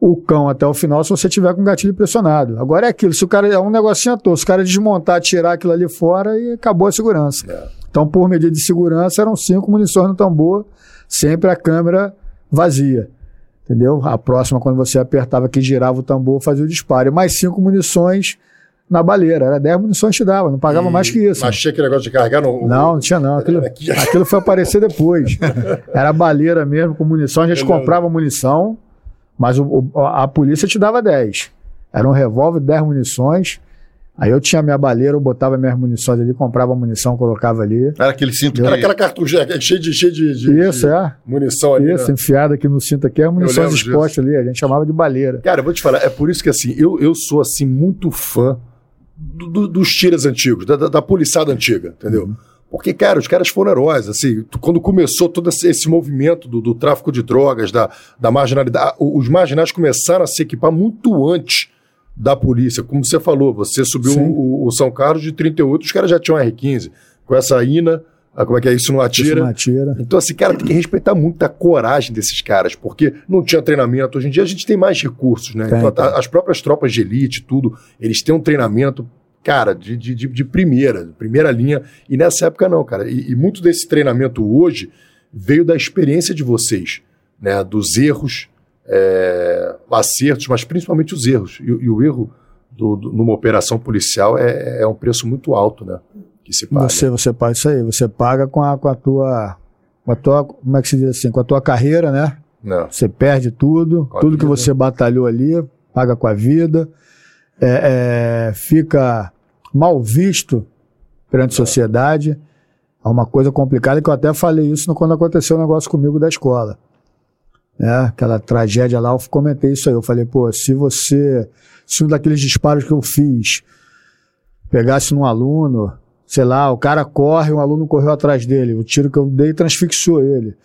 Speaker 3: o cão até o final se você tiver com o gatilho pressionado. Agora é aquilo, se o cara é um negocinho à toa, se o cara desmontar, tirar aquilo ali fora e acabou a segurança. É. Então, por medida de segurança, eram cinco munições no tambor, sempre a câmera vazia. Entendeu? A próxima, quando você apertava que girava o tambor, fazia o disparo. E mais cinco munições na baleira. Era 10 munições que dava, não pagava mais que isso.
Speaker 2: Mas tinha aquele negócio de carregar no.
Speaker 3: Não, não tinha não. Aquilo,
Speaker 2: Aqui.
Speaker 3: aquilo foi aparecer depois. Era baleira mesmo, com munição. A gente comprava munição, mas o- o- a polícia te dava 10. Era um revólver, 10 munições. Aí eu tinha minha baleira, eu botava minhas munições ali, comprava munição, colocava ali.
Speaker 1: Era aquele cinto
Speaker 2: Era
Speaker 1: que...
Speaker 2: aquela cartucheira cheia de, cheia de, de-
Speaker 3: Isso,
Speaker 2: de
Speaker 3: é.
Speaker 2: munição ali.
Speaker 3: Isso,
Speaker 2: né?
Speaker 3: enfiada aqui no cinto aqui, as munições
Speaker 2: lembro
Speaker 3: expostas ali, a gente chamava de baleira.
Speaker 2: Cara, eu vou te falar, é por isso que assim, eu, eu sou assim muito fã do- do- dos tiras antigos, da, da, da policiada antiga, entendeu? Porque, cara, os caras foram heróis, assim, quando começou todo esse, movimento do, do tráfico de drogas, da, da marginalidade, os marginais começaram a se equipar muito antes da polícia. Como você falou, você subiu o, o São Carlos de 38, os caras já tinham R15, com essa INA, ah, como é que é isso, não
Speaker 3: Isso
Speaker 2: atira.
Speaker 3: não atira.
Speaker 2: Então, assim, cara, tem que respeitar muito a coragem desses caras, porque não tinha treinamento. Hoje em dia a gente tem mais recursos, né?
Speaker 3: Tem,
Speaker 2: Então,
Speaker 3: tem.
Speaker 2: a- as próprias tropas de elite, tudo, eles têm um treinamento, cara, de, de, de- primeira, de primeira linha. E nessa época não, cara. E, e muito desse treinamento hoje veio da experiência de vocês, né? Dos erros, é, acertos, mas principalmente os erros. E, e o erro do- do- numa operação policial é, é um preço muito alto, né? Que se paga.
Speaker 3: Você, você paga isso aí, você paga com a, com a tua. Com a tua, como é que se diz assim? Com a tua carreira, né?
Speaker 2: Não.
Speaker 3: Você perde tudo,
Speaker 2: Com
Speaker 3: tudo que você batalhou ali, paga com a vida, é, é, fica mal visto perante a sociedade. É uma coisa complicada que eu até falei isso quando aconteceu o negócio comigo da escola. Né? Aquela tragédia lá, eu comentei isso aí. Eu falei, pô, se você. Se um daqueles disparos que eu fiz pegasse num aluno, sei lá, o cara corre, um aluno correu atrás dele, o tiro que eu dei transfixou ele.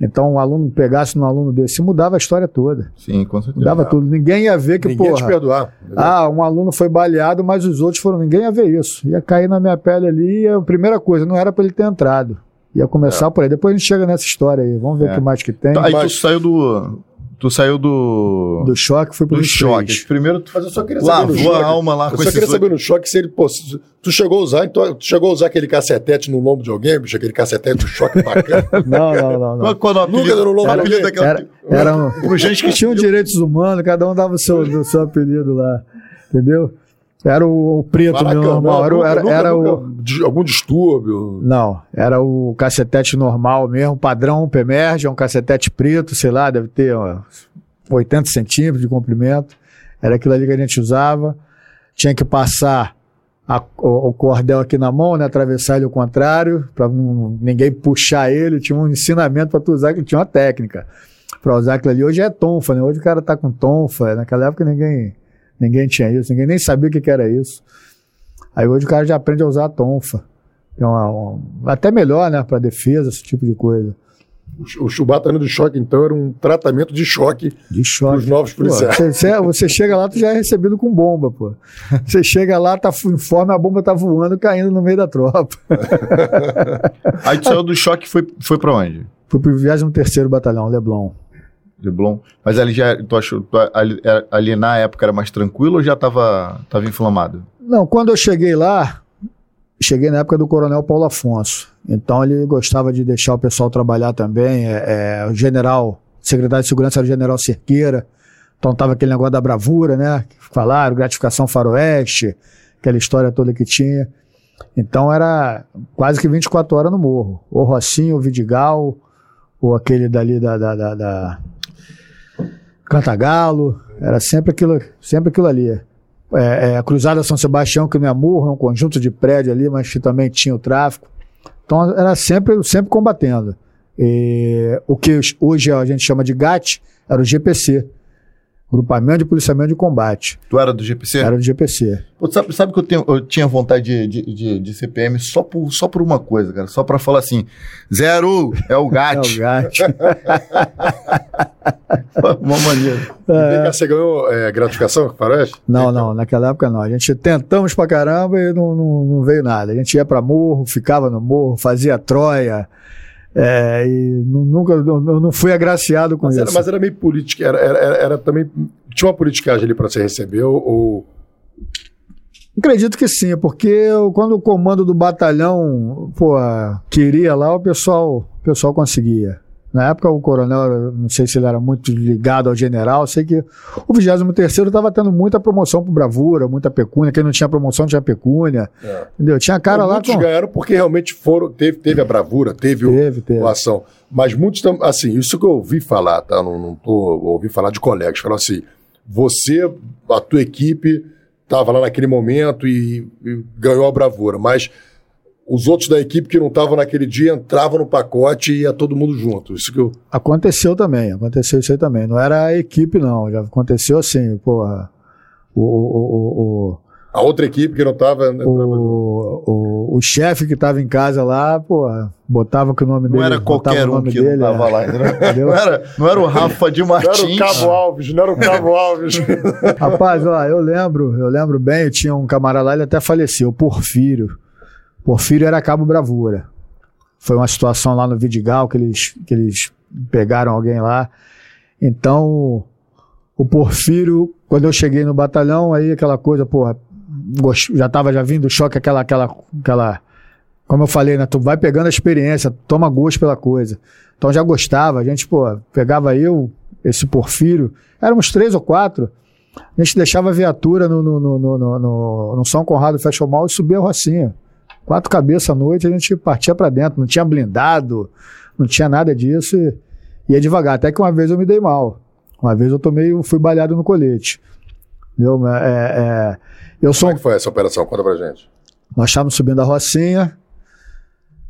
Speaker 3: Então, um aluno pegasse num aluno desse, mudava a história toda.
Speaker 1: Sim, com certeza.
Speaker 3: Mudava tudo. Ninguém ia ver que,
Speaker 2: Ninguém ia te
Speaker 3: porra,
Speaker 2: perdoar.
Speaker 3: ah, um aluno foi baleado, mas os outros foram. Ninguém ia ver isso. Ia cair na minha pele ali. E a primeira coisa, não era pra ele ter entrado. Ia começar por aí. Depois a gente chega nessa história aí. Vamos ver
Speaker 1: É.
Speaker 3: o que mais que tem.
Speaker 1: Aí tu
Speaker 2: Mas-
Speaker 1: saiu do... Tu saiu do...
Speaker 3: Do choque foi pro
Speaker 1: do
Speaker 3: 23.
Speaker 1: choque. Primeiro tu
Speaker 2: Mas eu só queria saber no
Speaker 1: lavou
Speaker 2: choque.
Speaker 1: a alma lá
Speaker 2: Eu
Speaker 1: com
Speaker 2: só
Speaker 1: esses
Speaker 2: queria saber no choque se ele, pô, se tu chegou a usar, então, tu chegou a usar aquele cacetete no lombo de alguém, bicho, aquele cacetete do choque bacana.
Speaker 3: Não, não, não. não.
Speaker 1: Qual, qual é o apelido?
Speaker 2: Nunca deu no lombo
Speaker 1: Era- daquela-
Speaker 3: Era, era um,
Speaker 1: gente que
Speaker 3: tinham direitos humanos, cada um dava o seu, o seu apelido lá. Entendeu? Era o, o preto
Speaker 2: Maracanã,
Speaker 3: meu normal. Era,
Speaker 2: nunca-
Speaker 3: era,
Speaker 2: nunca-
Speaker 3: era
Speaker 2: nunca-
Speaker 3: o.
Speaker 2: algum distúrbio.
Speaker 3: Não, era o cacetete normal mesmo, padrão Pemerge, é um cacetete preto, sei lá, deve ter ó, 80 centímetros de comprimento. Era aquilo ali que a gente usava. Tinha que passar a- o, o cordel aqui na mão, né, atravessar ele ao contrário, para ninguém puxar ele. Tinha um ensinamento para tu usar, que tinha uma técnica para usar aquilo ali. Hoje é tonfa, né? Hoje o cara tá com tonfa. Naquela época ninguém, ninguém tinha isso, ninguém nem sabia o que, que era isso. Aí hoje o cara já aprende a usar a tonfa. É uma- um- até melhor, né, para defesa, esse tipo de coisa.
Speaker 2: O, o chubatano do choque, então, era um tratamento de choque
Speaker 3: De choque.
Speaker 2: dos novos
Speaker 3: Pô,
Speaker 2: policiais.
Speaker 3: você, você- você chega lá, tu já é recebido com bomba, pô. Você chega lá, tá informe, a bomba tá voando, caindo no meio da tropa.
Speaker 1: Aí tu saiu do choque e foi, foi pra onde?
Speaker 3: Fui pro 23º Batalhão, Leblon.
Speaker 1: Leblon. Mas ali já, tu achou, tu, ali, era- ali na época era mais tranquilo ou já tava, tava inflamado?
Speaker 3: Não, quando eu cheguei lá, cheguei na época do Coronel Paulo Afonso. Então ele gostava de deixar o pessoal trabalhar também. É, é, o general, secretário de segurança era o general Cerqueira. Então tava aquele negócio da bravura, né? Falaram, gratificação faroeste, aquela história toda que tinha. Então era quase que 24 horas no morro. Ou Rocinho, ou Vidigal, ou aquele dali da, da, da, da Cantagalo. Era sempre aquilo, sempre aquilo ali. É, é, a Cruzada São Sebastião, que não é morro, é um conjunto de prédio ali, mas que também tinha o tráfico. Então era sempre, sempre combatendo. E, o que hoje a gente chama de GAT era o GPC Grupamento de Policiamento de Combate.
Speaker 1: Tu era do GPC?
Speaker 3: Era do GPC.
Speaker 1: Pô, sabe, sabe que eu, tenho, eu tinha vontade de, de, de, de CPM só por, só por uma coisa, cara. Só pra falar assim, zero é o
Speaker 3: É
Speaker 1: gato.
Speaker 3: o GAT.
Speaker 1: uma maneira.
Speaker 2: Cá, você ganhou é, gratificação com faroeste?
Speaker 3: Não, não, naquela época não. A gente tentamos pra caramba e não, não, não veio nada. A gente ia pra morro, ficava no morro, fazia troia. É, e nu- nunca, eu não fui agraciado com
Speaker 2: Mas
Speaker 3: isso.
Speaker 2: era, mas era meio política, era, era, era- também. Tinha uma politicagem ali para você receber, ou-
Speaker 3: Acredito que sim, porque eu- quando o comando do batalhão pô, queria lá, o pessoal, o pessoal conseguia. Na época o coronel, não sei se ele era muito ligado ao general, sei que o 23 estava tendo muita promoção por bravura, muita pecúnia. Quem não tinha promoção tinha pecúnia.
Speaker 2: É.
Speaker 3: Entendeu? Tinha cara
Speaker 2: Então,
Speaker 3: lá
Speaker 2: muitos
Speaker 3: com.
Speaker 2: ganharam porque realmente foram, teve, teve a bravura, teve,
Speaker 3: Teve,
Speaker 2: o,
Speaker 3: teve.
Speaker 2: a ação. Mas muitos, assim, isso que eu ouvi falar, tá? Não, não tô, ouvi falar de colegas, falaram assim, você, a tua equipe, estava lá naquele momento e, e ganhou a bravura, mas os outros da equipe que não estavam naquele dia entravam no pacote e ia todo mundo junto. Isso que eu...
Speaker 3: Aconteceu também, aconteceu isso aí também. Não era a equipe, não. Já aconteceu assim, porra. O, o, o,
Speaker 2: A outra equipe que não estava...
Speaker 3: o, o, chefe que estava em casa lá, porra, botava que o nome dele.
Speaker 1: Não era qualquer um que não
Speaker 3: dele,
Speaker 1: tava
Speaker 3: é.
Speaker 1: lá. Não
Speaker 3: Entendeu?
Speaker 1: era, não era o Rafa de
Speaker 2: Não era
Speaker 1: Martins.
Speaker 2: o Cabo Alves, não era o Cabo Alves.
Speaker 3: Rapaz, ó, eu lembro, eu lembro bem, eu tinha um camarada lá, ele até faleceu, o Porfírio. Porfírio era Cabo Bravura. Foi uma situação lá no Vidigal que eles, que eles pegaram alguém lá. Então, o Porfírio, quando eu cheguei no batalhão, aí aquela coisa, porra, já tava já vindo o choque, aquela, aquela, aquela, como eu falei, né, tu vai pegando a experiência, toma gosto pela coisa. Então já gostava, a gente, pô, pegava eu, esse Porfírio, éramos três ou quatro, a gente deixava a viatura no, no, no, no, no- no- no São Conrado Fashion Mall e subia a Rocinha. Quatro cabeças à noite, a gente partia pra dentro, não tinha blindado, não tinha nada disso e ia devagar. Até que uma vez eu me dei mal. Uma vez eu tomei, fui baleado no colete. Entendeu? É, é, eu sou
Speaker 2: Como é que foi essa operação? Conta pra gente.
Speaker 3: nós estávamos subindo a Rocinha,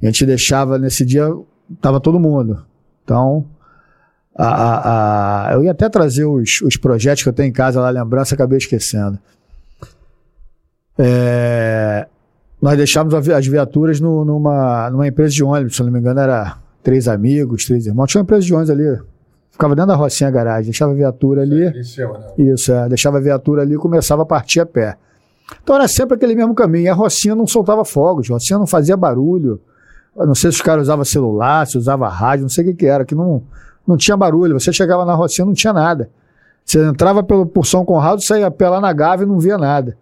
Speaker 3: a gente deixava nesse dia, tava todo mundo. Então, a, a- a- eu ia até trazer os, os projetos que eu tenho em casa lá, lembrança, acabei esquecendo. É, nós deixávamos as viaturas no- numa, numa empresa de ônibus, se não me engano, era três amigos, três irmãos. Tinha uma empresa de ônibus ali, ficava dentro da Rocinha a garagem, deixava a viatura ali.
Speaker 2: Né?
Speaker 3: Isso, é. Deixava a viatura ali e começava a partir a pé. Então era sempre aquele mesmo caminho. E a Rocinha não soltava fogos, a Rocinha não fazia barulho. Eu não sei se os caras usavam celular, se usava rádio, não sei o que, que era, que não, não tinha barulho. Você chegava na Rocinha não tinha nada. Você entrava pelo, por São Conrado, saía pé lá na Gávea e não via nada.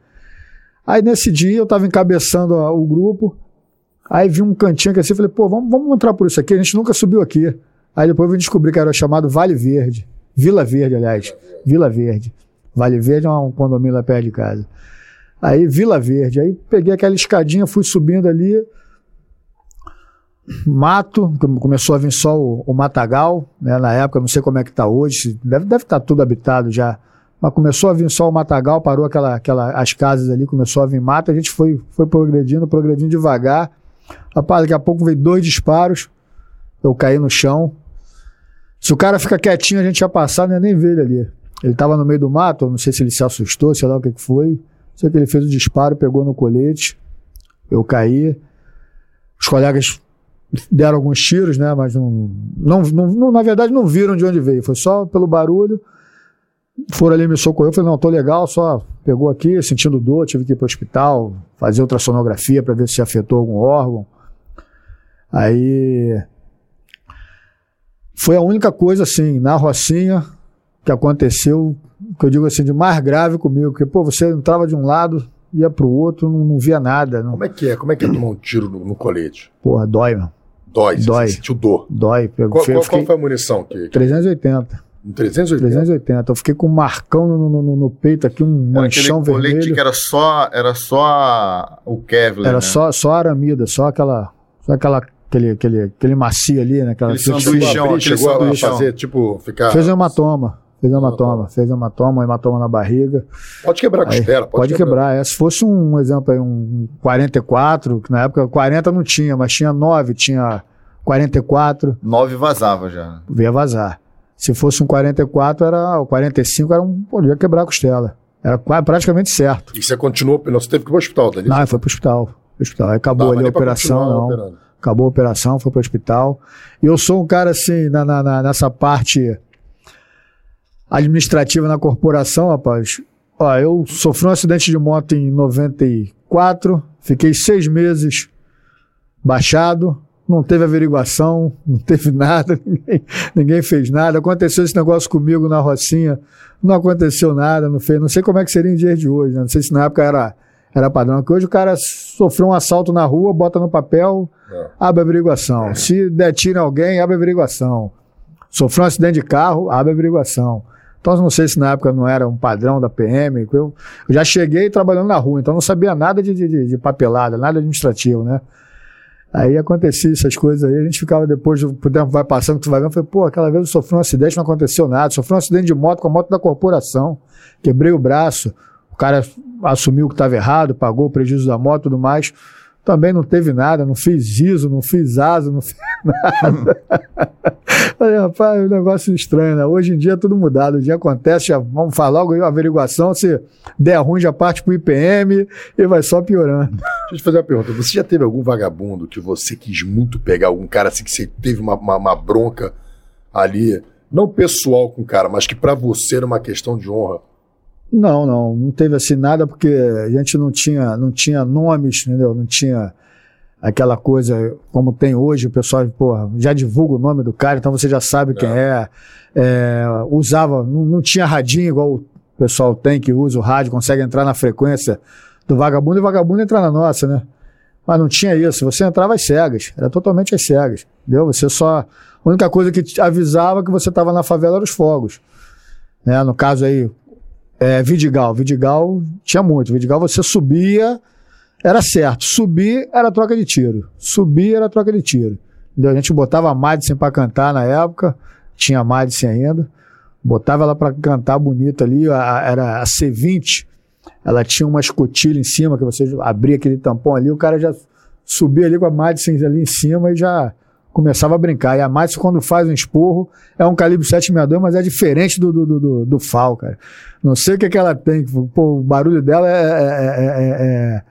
Speaker 3: Aí nesse dia eu estava encabeçando o grupo, aí vi um cantinho que assim, falei, pô, vamos, vamos entrar por isso aqui, a gente nunca subiu aqui. Aí depois eu vim descobrir que era chamado Vale Verde. Vila Verde, aliás. Vila Verde. Vale Verde é um condomínio lá perto de casa. Aí, Vila Verde. Aí peguei aquela escadinha, fui subindo ali. Mato, come- começou a vir só o, o matagal, né? Na época, não sei como é que está hoje, deve deve estar tudo habitado já. Mas começou a vir só o matagal, parou aquela, aquela, as casas ali, começou a vir mato, a gente foi, foi progredindo, progredindo devagar. Rapaz, daqui a pouco veio dois disparos, eu caí no chão. Se o cara fica quietinho, a gente ia passar, não ia nem ver ele ali. Ele estava no meio do mato, não sei se ele se assustou, sei lá o que, que foi. Sei que ele fez o disparo, pegou no colete, eu caí. Os colegas deram alguns tiros, né? Mas não, não, não- na verdade não viram de onde veio, foi só pelo barulho. Foram ali me socorrer, eu falei, não, tô legal, só pegou aqui, sentindo dor, tive que ir para o hospital, fazer ultrassonografia para ver se afetou algum órgão. Aí foi a única coisa assim, na Rocinha, que aconteceu, que eu digo assim, de mais grave comigo, porque, pô, você entrava de um lado, ia pro outro, não, não via nada, não,
Speaker 2: Como é que é? Como é que é tomar um tiro no, no colete?
Speaker 3: porra, dói, meu,
Speaker 2: Dói, você
Speaker 3: Dói.
Speaker 2: sentiu dor.
Speaker 3: dói.
Speaker 2: Qual, qual- qual foi a munição? Que, que,
Speaker 3: 380,
Speaker 2: 380?
Speaker 3: 380, eu fiquei com um marcão no, no- no- no peito aqui, um
Speaker 1: Era
Speaker 3: manchão
Speaker 1: aquele colete
Speaker 3: vermelho,
Speaker 1: que era só, era só o Kevlar.
Speaker 3: era
Speaker 1: né?
Speaker 3: só, só aramida, só aquela, só aquela, aquele, aquele, aquele macio ali, né, aquela
Speaker 1: Aquele
Speaker 2: a abrir,
Speaker 1: aquele
Speaker 2: chegou a
Speaker 1: sanduíchão.
Speaker 2: fazer, tipo, ficar...
Speaker 3: Fez um hematoma, fez um hematoma, fez um hematoma, um hematoma na barriga.
Speaker 2: Pode quebrar a costela, pode,
Speaker 3: Pode quebrar. É, se fosse um exemplo aí, um 44, que na época 40 não tinha, mas tinha 9, tinha 44,
Speaker 1: Nove vazava já.
Speaker 3: ia vazar. Se fosse um 44, era, o 45 era um, podia quebrar a costela. Era praticamente certo.
Speaker 2: E você continuou, não, você teve que ir pro hospital, Danilo?
Speaker 3: Não, foi pro hospital. Pro hospital. Aí acabou
Speaker 2: Dava
Speaker 3: ali a operação, não.
Speaker 2: operando.
Speaker 3: Acabou a operação, foi pro hospital. E eu sou um cara assim, na, na- na- nessa parte administrativa na corporação, rapaz. Ó, eu sofri um acidente de moto em 94, fiquei seis meses baixado, não teve averiguação, não teve nada, ninguém, ninguém fez nada. Aconteceu esse negócio comigo na Rocinha, não aconteceu nada, não fez. Não sei como é que seria em dias de hoje, né? não sei se na época era, era padrão, porque hoje o cara sofreu um assalto na rua, bota no papel,
Speaker 2: É.
Speaker 3: abre a averiguação. Se der tiro em alguém, abre a averiguação. Sofreu um acidente de carro, abre a averiguação. Então, não sei se na época não era um padrão da PM. Eu, eu já cheguei trabalhando na rua, então não sabia nada de, de, de papelada, nada administrativo, né? Aí acontecia essas coisas aí, a gente ficava depois, o tempo vai passando, tu vai vendo, falei, pô, aquela vez eu sofri um acidente, não aconteceu nada, sofri um acidente de moto com a moto da corporação, quebrei o braço, o cara assumiu que estava errado, pagou o prejuízo da moto e tudo mais, também não teve nada, não fiz ISO, não fiz asa, não fiz nada. Falei, rapaz, é um negócio estranho, né? Hoje em dia é tudo mudado. O dia acontece, já vamos falar logo a averiguação, se der ruim já parte pro IPM e vai só piorando.
Speaker 2: Deixa eu te fazer uma pergunta. Você já teve algum vagabundo que você quis muito pegar, algum cara assim que você teve uma, uma, uma bronca ali, não pessoal com o cara, mas que para você era uma questão de honra?
Speaker 3: Não, não, não teve assim nada porque a gente não tinha, não tinha nomes, entendeu? Não tinha aquela coisa como tem hoje, o pessoal porra, já divulga o nome do cara, então você já sabe quem é. é usava, não, não, tinha radinho igual o pessoal tem que usa o rádio, consegue entrar na frequência do vagabundo e o vagabundo entrar na nossa, né? Mas não tinha isso, você entrava às cegas, era totalmente às cegas, entendeu? Você só. A única coisa que avisava que você estava na favela era os fogos. Né? No caso aí, é, Vidigal. Vidigal tinha muito. Vidigal você subia, era certo. Subir era troca de tiro. Subir era troca de tiro. A gente botava a Madison pra cantar na época. Tinha a Madison ainda. Botava ela pra cantar bonita ali. A, era a C20. Ela tinha uma escotilha em cima, que você abria aquele tampão ali. O cara já subia ali com a Madison ali em cima e já começava a brincar. E a Márcio, quando faz um esporro, é um calibre 762, mas é diferente do, do, do, do FAL, cara. Não sei o que, é que ela tem. Pô, o barulho dela é, é, é,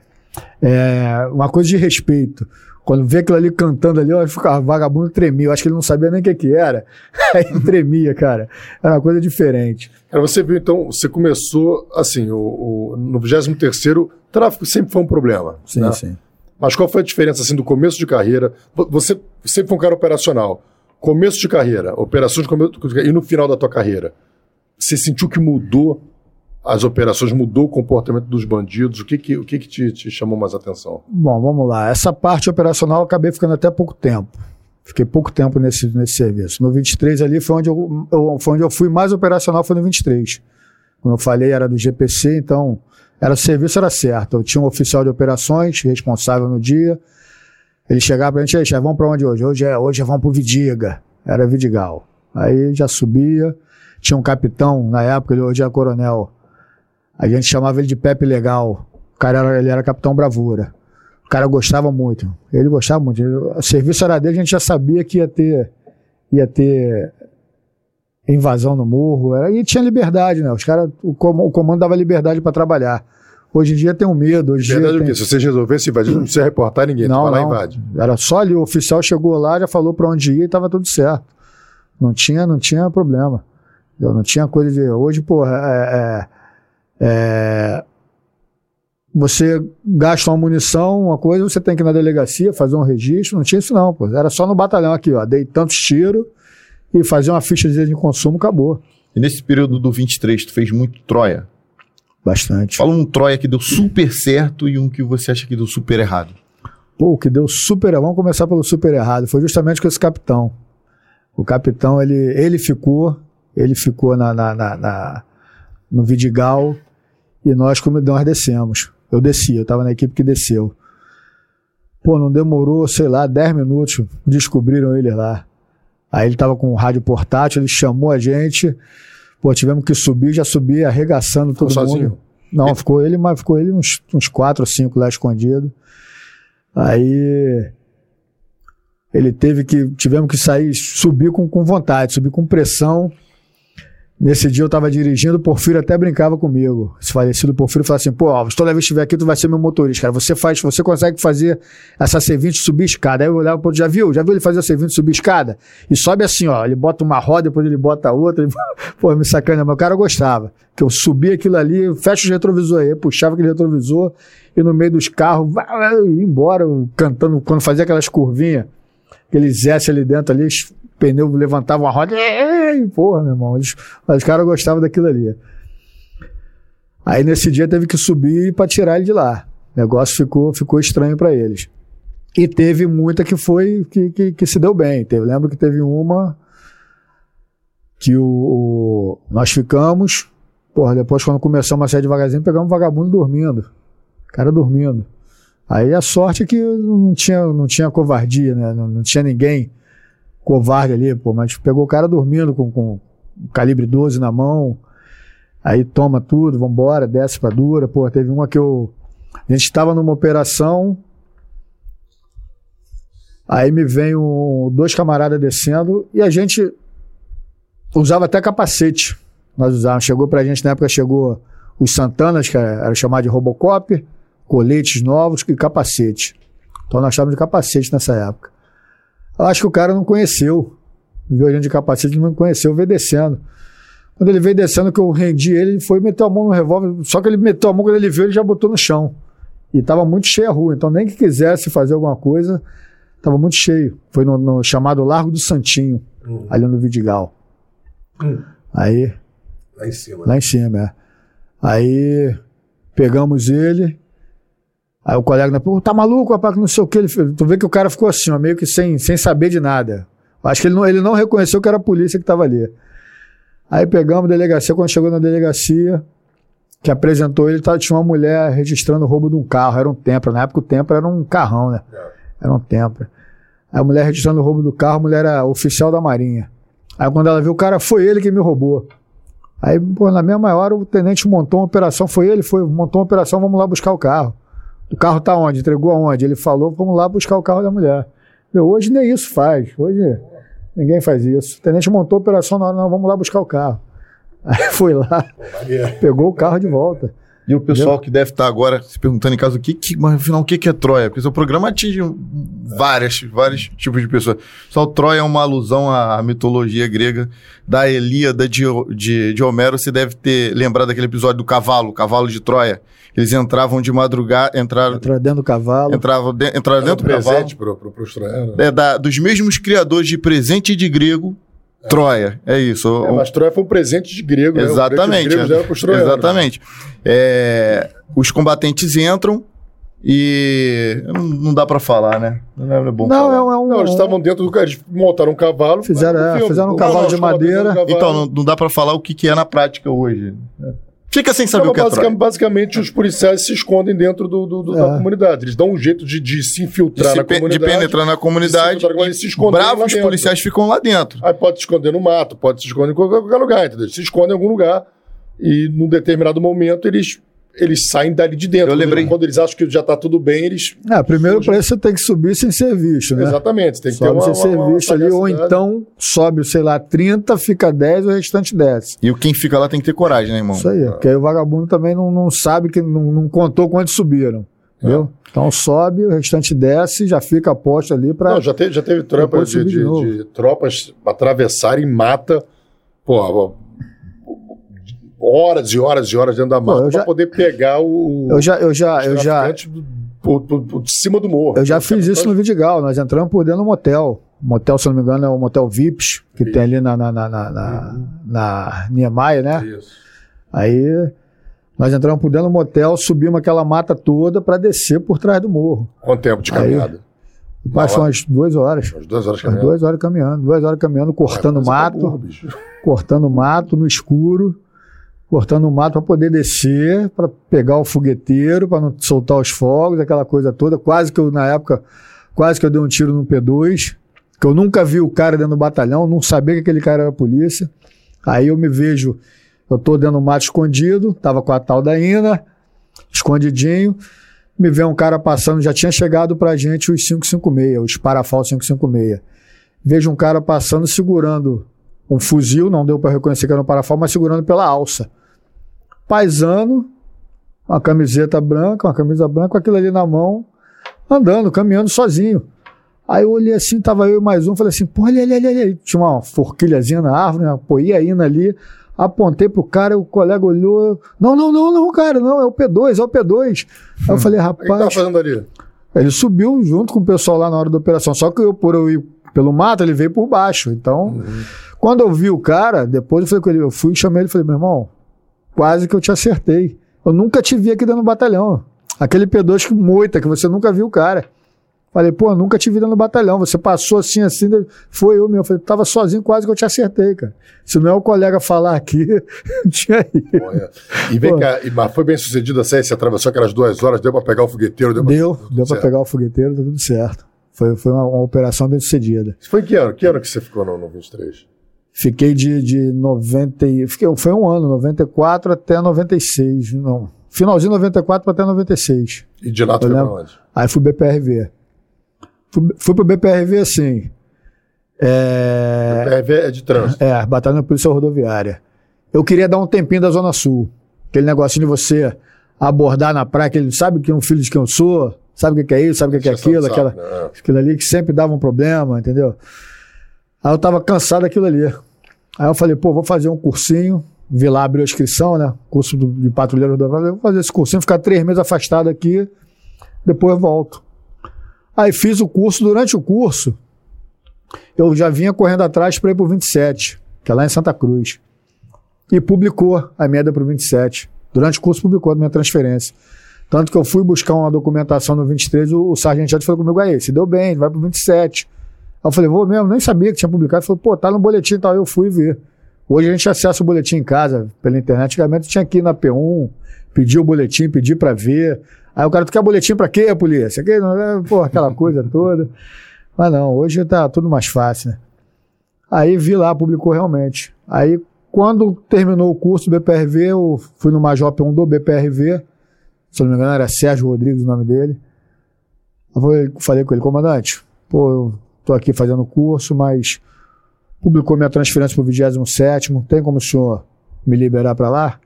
Speaker 3: é, uma coisa de respeito. Quando vê aquilo ali cantando ali, eu acho que o vagabundo tremia. Eu acho que ele não sabia nem o que, que era. Aí tremia, cara. Era uma coisa diferente.
Speaker 2: Cara, você viu, então, você começou, assim, o, o, no 23º, tráfico sempre foi um problema.
Speaker 3: Sim, né? sim.
Speaker 2: Mas qual foi a diferença assim do começo de carreira? Você sempre foi um cara operacional. Começo de carreira, operações de começo, e no final da tua carreira, você sentiu que mudou as operações, mudou o comportamento dos bandidos? O que que, o que, que te, te chamou mais atenção?
Speaker 3: Bom, vamos lá. Essa parte operacional eu acabei ficando até pouco tempo. Fiquei pouco tempo nesse, nesse serviço. No 23 ali foi onde eu, eu, foi onde eu fui mais operacional, foi no 23. Como eu falei, era do GPC, então era, o serviço era certo. Eu tinha um oficial de operações responsável no dia. Ele chegava pra gente, aí, vamos pra onde hoje? Hoje é, hoje é vamos pro Vidiga. Era Vidigal. Aí já subia. Tinha um capitão, na época, ele hoje é coronel. A gente chamava ele de Pepe Legal. O cara era, ele era capitão bravura. O cara gostava muito. Ele gostava muito. o serviço era dele, a gente já sabia que ia ter, ia ter invasão no morro. Era, e tinha liberdade, né? Os caras, o, o comando dava liberdade para trabalhar. Hoje em dia tem um medo. Hoje
Speaker 2: Verdade
Speaker 3: tem...
Speaker 2: o quê? Se vocês resolvessem invadir, não precisa reportar ninguém,
Speaker 3: não,
Speaker 2: tu vai
Speaker 3: não.
Speaker 2: lá invade.
Speaker 3: Era só ali, o oficial chegou lá, já falou para onde ia e tava tudo certo. Não tinha, não tinha problema. Eu não tinha coisa de. Hoje, porra, é, é, é, você gasta uma munição, uma coisa, você tem que ir na delegacia fazer um registro. Não tinha isso, não, pô. Era só no batalhão aqui, ó. Dei tantos tiros e fazer uma ficha de consumo, acabou.
Speaker 1: E nesse período do 23, tu fez muito Troia?
Speaker 3: Bastante.
Speaker 1: Fala um Troia que deu super certo e um que você acha que deu super errado.
Speaker 3: Pô, o que deu super. Vamos começar pelo super errado. Foi justamente com esse capitão. O capitão, ele, ele ficou, ele ficou na, na, na, na no Vidigal e nós, como nós descemos. Eu desci, eu estava na equipe que desceu. Pô, não demorou, sei lá, 10 minutos, descobriram ele lá. Aí ele estava com um rádio portátil, ele chamou a gente. Pô, tivemos que subir, já subi arregaçando todo
Speaker 2: ficou
Speaker 3: mundo.
Speaker 2: Sozinho?
Speaker 3: Não, ficou ele, mas ficou ele uns, uns quatro ou cinco lá escondido. Aí ele teve que, tivemos que sair, subir com, com vontade, subir com pressão Nesse dia eu estava dirigindo, o Porfírio até brincava comigo. Esse falecido Porfírio falou assim: pô, Alves, toda vez que estiver aqui, tu vai ser meu motorista, cara. Você faz, você consegue fazer essa C20 subir escada. Aí eu olhava pro já viu? Já viu ele fazer a C20 subir escada? E sobe assim, ó. Ele bota uma roda, depois ele bota outra. Ele, pô, me sacana, o cara gostava. Que eu subia aquilo ali, fecha o retrovisor aí, puxava aquele retrovisor e no meio dos carros, ia embora, cantando, quando fazia aquelas curvinhas, aqueles S ali dentro ali, pneu levantava uma roda, e, porra, meu irmão, os caras gostavam daquilo ali. Aí nesse dia teve que subir para tirar ele de lá. O negócio ficou, ficou estranho para eles. E teve muita que foi que, que, que, se deu bem. Teve, lembro que teve uma que o, o- nós ficamos, porra, depois quando começamos a sair devagarzinho, pegamos um vagabundo dormindo. Cara dormindo. Aí a sorte é que não tinha, não tinha covardia, né? Não, não tinha ninguém covarde ali, pô, mas pegou o cara dormindo com, com calibre 12 na mão. Aí toma tudo, vambora, desce pra dura. Pô, teve uma que eu. A gente estava numa operação. Aí me vem um- dois camaradas descendo e a gente usava até capacete. Nós usávamos. Chegou pra gente, na época chegou os Santanas, que era chamado de Robocop, coletes novos e capacete. Então nós estávamos de capacete nessa época. Eu acho que o cara não conheceu. Viu a gente de capacete, não conheceu, veio descendo. Quando ele veio descendo, que eu rendi ele, ele foi e meteu a mão no revólver. Só que ele meteu a mão, quando ele viu, ele já botou no chão. E estava muito cheia a rua. Então, nem que quisesse fazer alguma coisa, estava muito cheio. Foi no, no chamado Largo do Santinho,
Speaker 2: Hum.
Speaker 3: ali no Vidigal.
Speaker 2: Hum.
Speaker 3: Aí,
Speaker 2: Lá em cima.
Speaker 3: lá em cima, é. Aí, pegamos ele. Aí o colega, pô, tá maluco, rapaz, que não sei o que. Ele, tu vê que o cara ficou assim, ó, meio que sem, sem saber de nada. Acho que ele não, ele não reconheceu que era a polícia que estava ali. Aí pegamos a delegacia, quando chegou na delegacia, que apresentou ele, tava, tinha uma mulher registrando o roubo de um carro, era um Tempra. Na época o Tempra era um carrão, né? Era um Tempra. Aí a mulher registrando o roubo do carro, a mulher era oficial da Marinha. Aí quando ela viu o cara, foi ele que me roubou. Aí, pô, na mesma hora o tenente montou uma operação, foi ele, foi, montou uma operação, vamos lá buscar o carro. O carro tá onde? Entregou aonde? Ele falou, vamos lá buscar o carro da mulher. Hoje nem isso faz. Hoje ninguém faz isso. O tenente montou a operação na hora, não, vamos lá buscar o carro. Aí foi lá, pegou o carro de volta.
Speaker 1: E o pessoal que deve estar agora se perguntando em casa o que, que mas afinal o que, que é Troia? Porque seu programa atinge várias, vários tipos de pessoas. Só Troia é uma alusão à mitologia grega da Elíada de, de, de Homero. Você deve ter lembrado daquele episódio do cavalo, o cavalo de Troia. Eles entravam de madrugada, entraram,
Speaker 3: Entrou dentro do cavalo.
Speaker 1: entravam, de, entraram dentro do cavalo.
Speaker 2: presente pro, pros troianos.
Speaker 1: É da, dos mesmos criadores de presente de grego, Troia. É isso.
Speaker 2: É, mas Troia foi um presente de grego, né? O
Speaker 1: Exatamente.
Speaker 2: Troianos.
Speaker 1: Exatamente. É, os combatentes entram e não, dá pra falar, né? Não é bom
Speaker 3: Não,
Speaker 1: falar.
Speaker 3: é um. é
Speaker 2: Não, eles estavam dentro do eles montaram um cavalo.
Speaker 3: Fizeram, é,
Speaker 2: filme,
Speaker 3: fizeram um cavalo de madeira.
Speaker 1: Então,
Speaker 2: cavalo.
Speaker 1: não, não dá pra falar o que, que é na prática hoje. Fica sem saber
Speaker 2: Não,
Speaker 1: o que é
Speaker 2: basicamente,
Speaker 1: Troia.
Speaker 2: basicamente, os policiais se escondem dentro do, do- do- da
Speaker 3: É.
Speaker 2: comunidade. Eles dão um jeito de, de se
Speaker 1: De,
Speaker 2: infiltrar
Speaker 1: se
Speaker 2: na
Speaker 1: pe- de
Speaker 2: comunidade.
Speaker 1: penetrar na
Speaker 2: de se
Speaker 1: comunidade.
Speaker 2: eles se
Speaker 1: e
Speaker 2: lá
Speaker 1: bravos policiais ficam lá dentro.
Speaker 2: Aí pode se esconder no mato, pode se esconder em qualquer, qualquer lugar, entendeu? Se esconde em algum lugar e num determinado momento eles, eles saem dali de dentro.
Speaker 1: Eu lembrei-
Speaker 2: Quando eles acham que já tá tudo bem, eles.
Speaker 3: É, primeiro para isso você tem que subir sem ser visto, né?
Speaker 2: Exatamente, tem que ter
Speaker 3: Sobe
Speaker 2: uma,
Speaker 3: sem ser
Speaker 2: uma- uma
Speaker 3: visto ali, ou então sobe, sei lá, 30, fica 10, o restante desce.
Speaker 1: E o quem fica lá tem que ter coragem, né, irmão?
Speaker 3: Isso aí, porque aí o vagabundo também não, não sabe que não, não contou quantos subiram. Entendeu? Então sobe, o restante desce, já fica a posta ali para.
Speaker 2: Não, já teve, já teve tropas de,
Speaker 3: de
Speaker 2: de- de tropas atravessarem mata, pô, horas e horas e horas dentro da mata pra poder pegar o.
Speaker 3: Eu já, eu já, eu já,
Speaker 2: do- por- por de cima do morro.
Speaker 3: eu já fiz isso no Vidigal. Nós entramos por dentro do motel. O motel, se não me engano, é o motel Vips, que tem ali na, na, na, na, Niemeyer, né?
Speaker 2: Isso.
Speaker 3: Aí nós entramos por dentro do motel, subimos aquela mata toda para descer por trás do morro.
Speaker 2: Quanto tempo de caminhada?
Speaker 3: Passam umas duas horas.
Speaker 2: Umas duas horas caminhando.
Speaker 3: duas horas caminhando, duas horas caminhando, cortando mato, cortando mato no escuro, cortando mato para poder descer, para pegar o fogueteiro, para não soltar os fogos, aquela coisa toda. Quase que eu, na época, quase que eu dei um tiro no P2, que eu nunca vi o cara dentro do batalhão, não sabia que aquele cara era polícia. Aí eu me vejo, eu tô dentro do mato escondido, tava com a tal da Ina, escondidinho. Me vê um cara passando, já tinha chegado pra gente os 556, os Parafal 556. Vejo um cara passando segurando um fuzil, não deu para reconhecer que era um parafal, mas segurando pela alça. Paisano, uma camiseta branca, uma camisa branca, aquilo ali na mão, andando, caminhando sozinho. Aí eu olhei assim, tava eu e mais um, falei assim, pô, olha, olha, olha, olha. Tinha uma forquilhazinha na árvore, né? pô, ia indo ali, apontei pro cara, o colega olhou, não, não, não, não, cara, não, é o P2, é o P2. Aí eu falei,
Speaker 2: O que
Speaker 3: rapaz,
Speaker 2: fazendo ali?
Speaker 3: ele subiu junto com o pessoal lá na hora da operação. Só que eu, por eu ir pelo mato, ele veio por baixo. Então, quando eu vi o cara, depois eu falei com ele, eu fui e chamei ele e falei, meu irmão, quase que eu te acertei. Eu nunca te vi aqui dentro do batalhão. Aquele P2 que moita, que você nunca viu o cara. Falei, pô, nunca te vi no batalhão. Você passou assim, assim, foi eu mesmo. Falei, tava sozinho, quase que eu te acertei, cara. Se não é o colega falar aqui, tinha ido.
Speaker 2: Olha. E vem
Speaker 3: Pô.
Speaker 2: cá, e- mas foi bem sucedido essa aí? Você atravessou aquelas duas horas, deu pra pegar o fogueteiro? Deu, pra-
Speaker 3: Deu, deu pra
Speaker 2: certo.
Speaker 3: pegar o fogueteiro, deu tudo certo. Foi, foi uma, uma operação bem sucedida.
Speaker 2: Foi que ano? Que ano que você ficou no, no 23?
Speaker 3: Fiquei de, de 90. e- Fiquei, foi um ano, 94 até 96. Não. Finalzinho de 94 até 96.
Speaker 2: E de lá tu foi pra onde?
Speaker 3: Aí fui BPRV. Fui, fui pro BPRV assim. É,
Speaker 2: PRV é de trânsito.
Speaker 3: é, Batalha da Polícia Rodoviária. Eu queria dar um tempinho da Zona Sul. Aquele negocinho de você abordar na praia, que ele sabe que é um filho de quem eu sou, sabe o que é isso, sabe o que é aquilo, aquela,
Speaker 2: né?
Speaker 3: aquilo ali que sempre dava um problema, entendeu? Aí eu tava cansado daquilo ali. Aí eu falei, pô, vou fazer um cursinho. Vi lá, abriu a inscrição, né? Curso do- de patrulheiro rodoviário. Vou fazer esse cursinho, ficar três meses afastado aqui, depois volto. Aí fiz o curso. Durante o curso, eu já vinha correndo atrás para ir pro 27, que é lá em Santa Cruz. E publicou a média pro 27. Durante o curso publicou a minha transferência. Tanto que eu fui buscar uma documentação no 23, o, o sargento já falou comigo, aí, se deu bem, vai pro 27. Eu falei, vou mesmo, nem sabia que tinha publicado. Falou, pô, tá no boletim e tal. Eu fui ver. Hoje a gente acessa o boletim em casa, pela internet. Antigamente tinha que ir na P1, pedir o boletim, pedir pra ver. Aí o cara, tu quer boletim pra quê, polícia? Que, pô, aquela coisa toda. Mas não, hoje tá tudo mais fácil, né? Aí vi lá, publicou realmente. Aí, quando terminou o curso do BPRV, eu fui no Major P1 do BPRV. Se não me engano, era Sérgio Rodrigues o nome dele. Eu falei- falei com ele, comandante, pô, eu tô aqui fazendo o curso, mas publicou minha transferência pro 27 tem como o senhor me liberar para lá?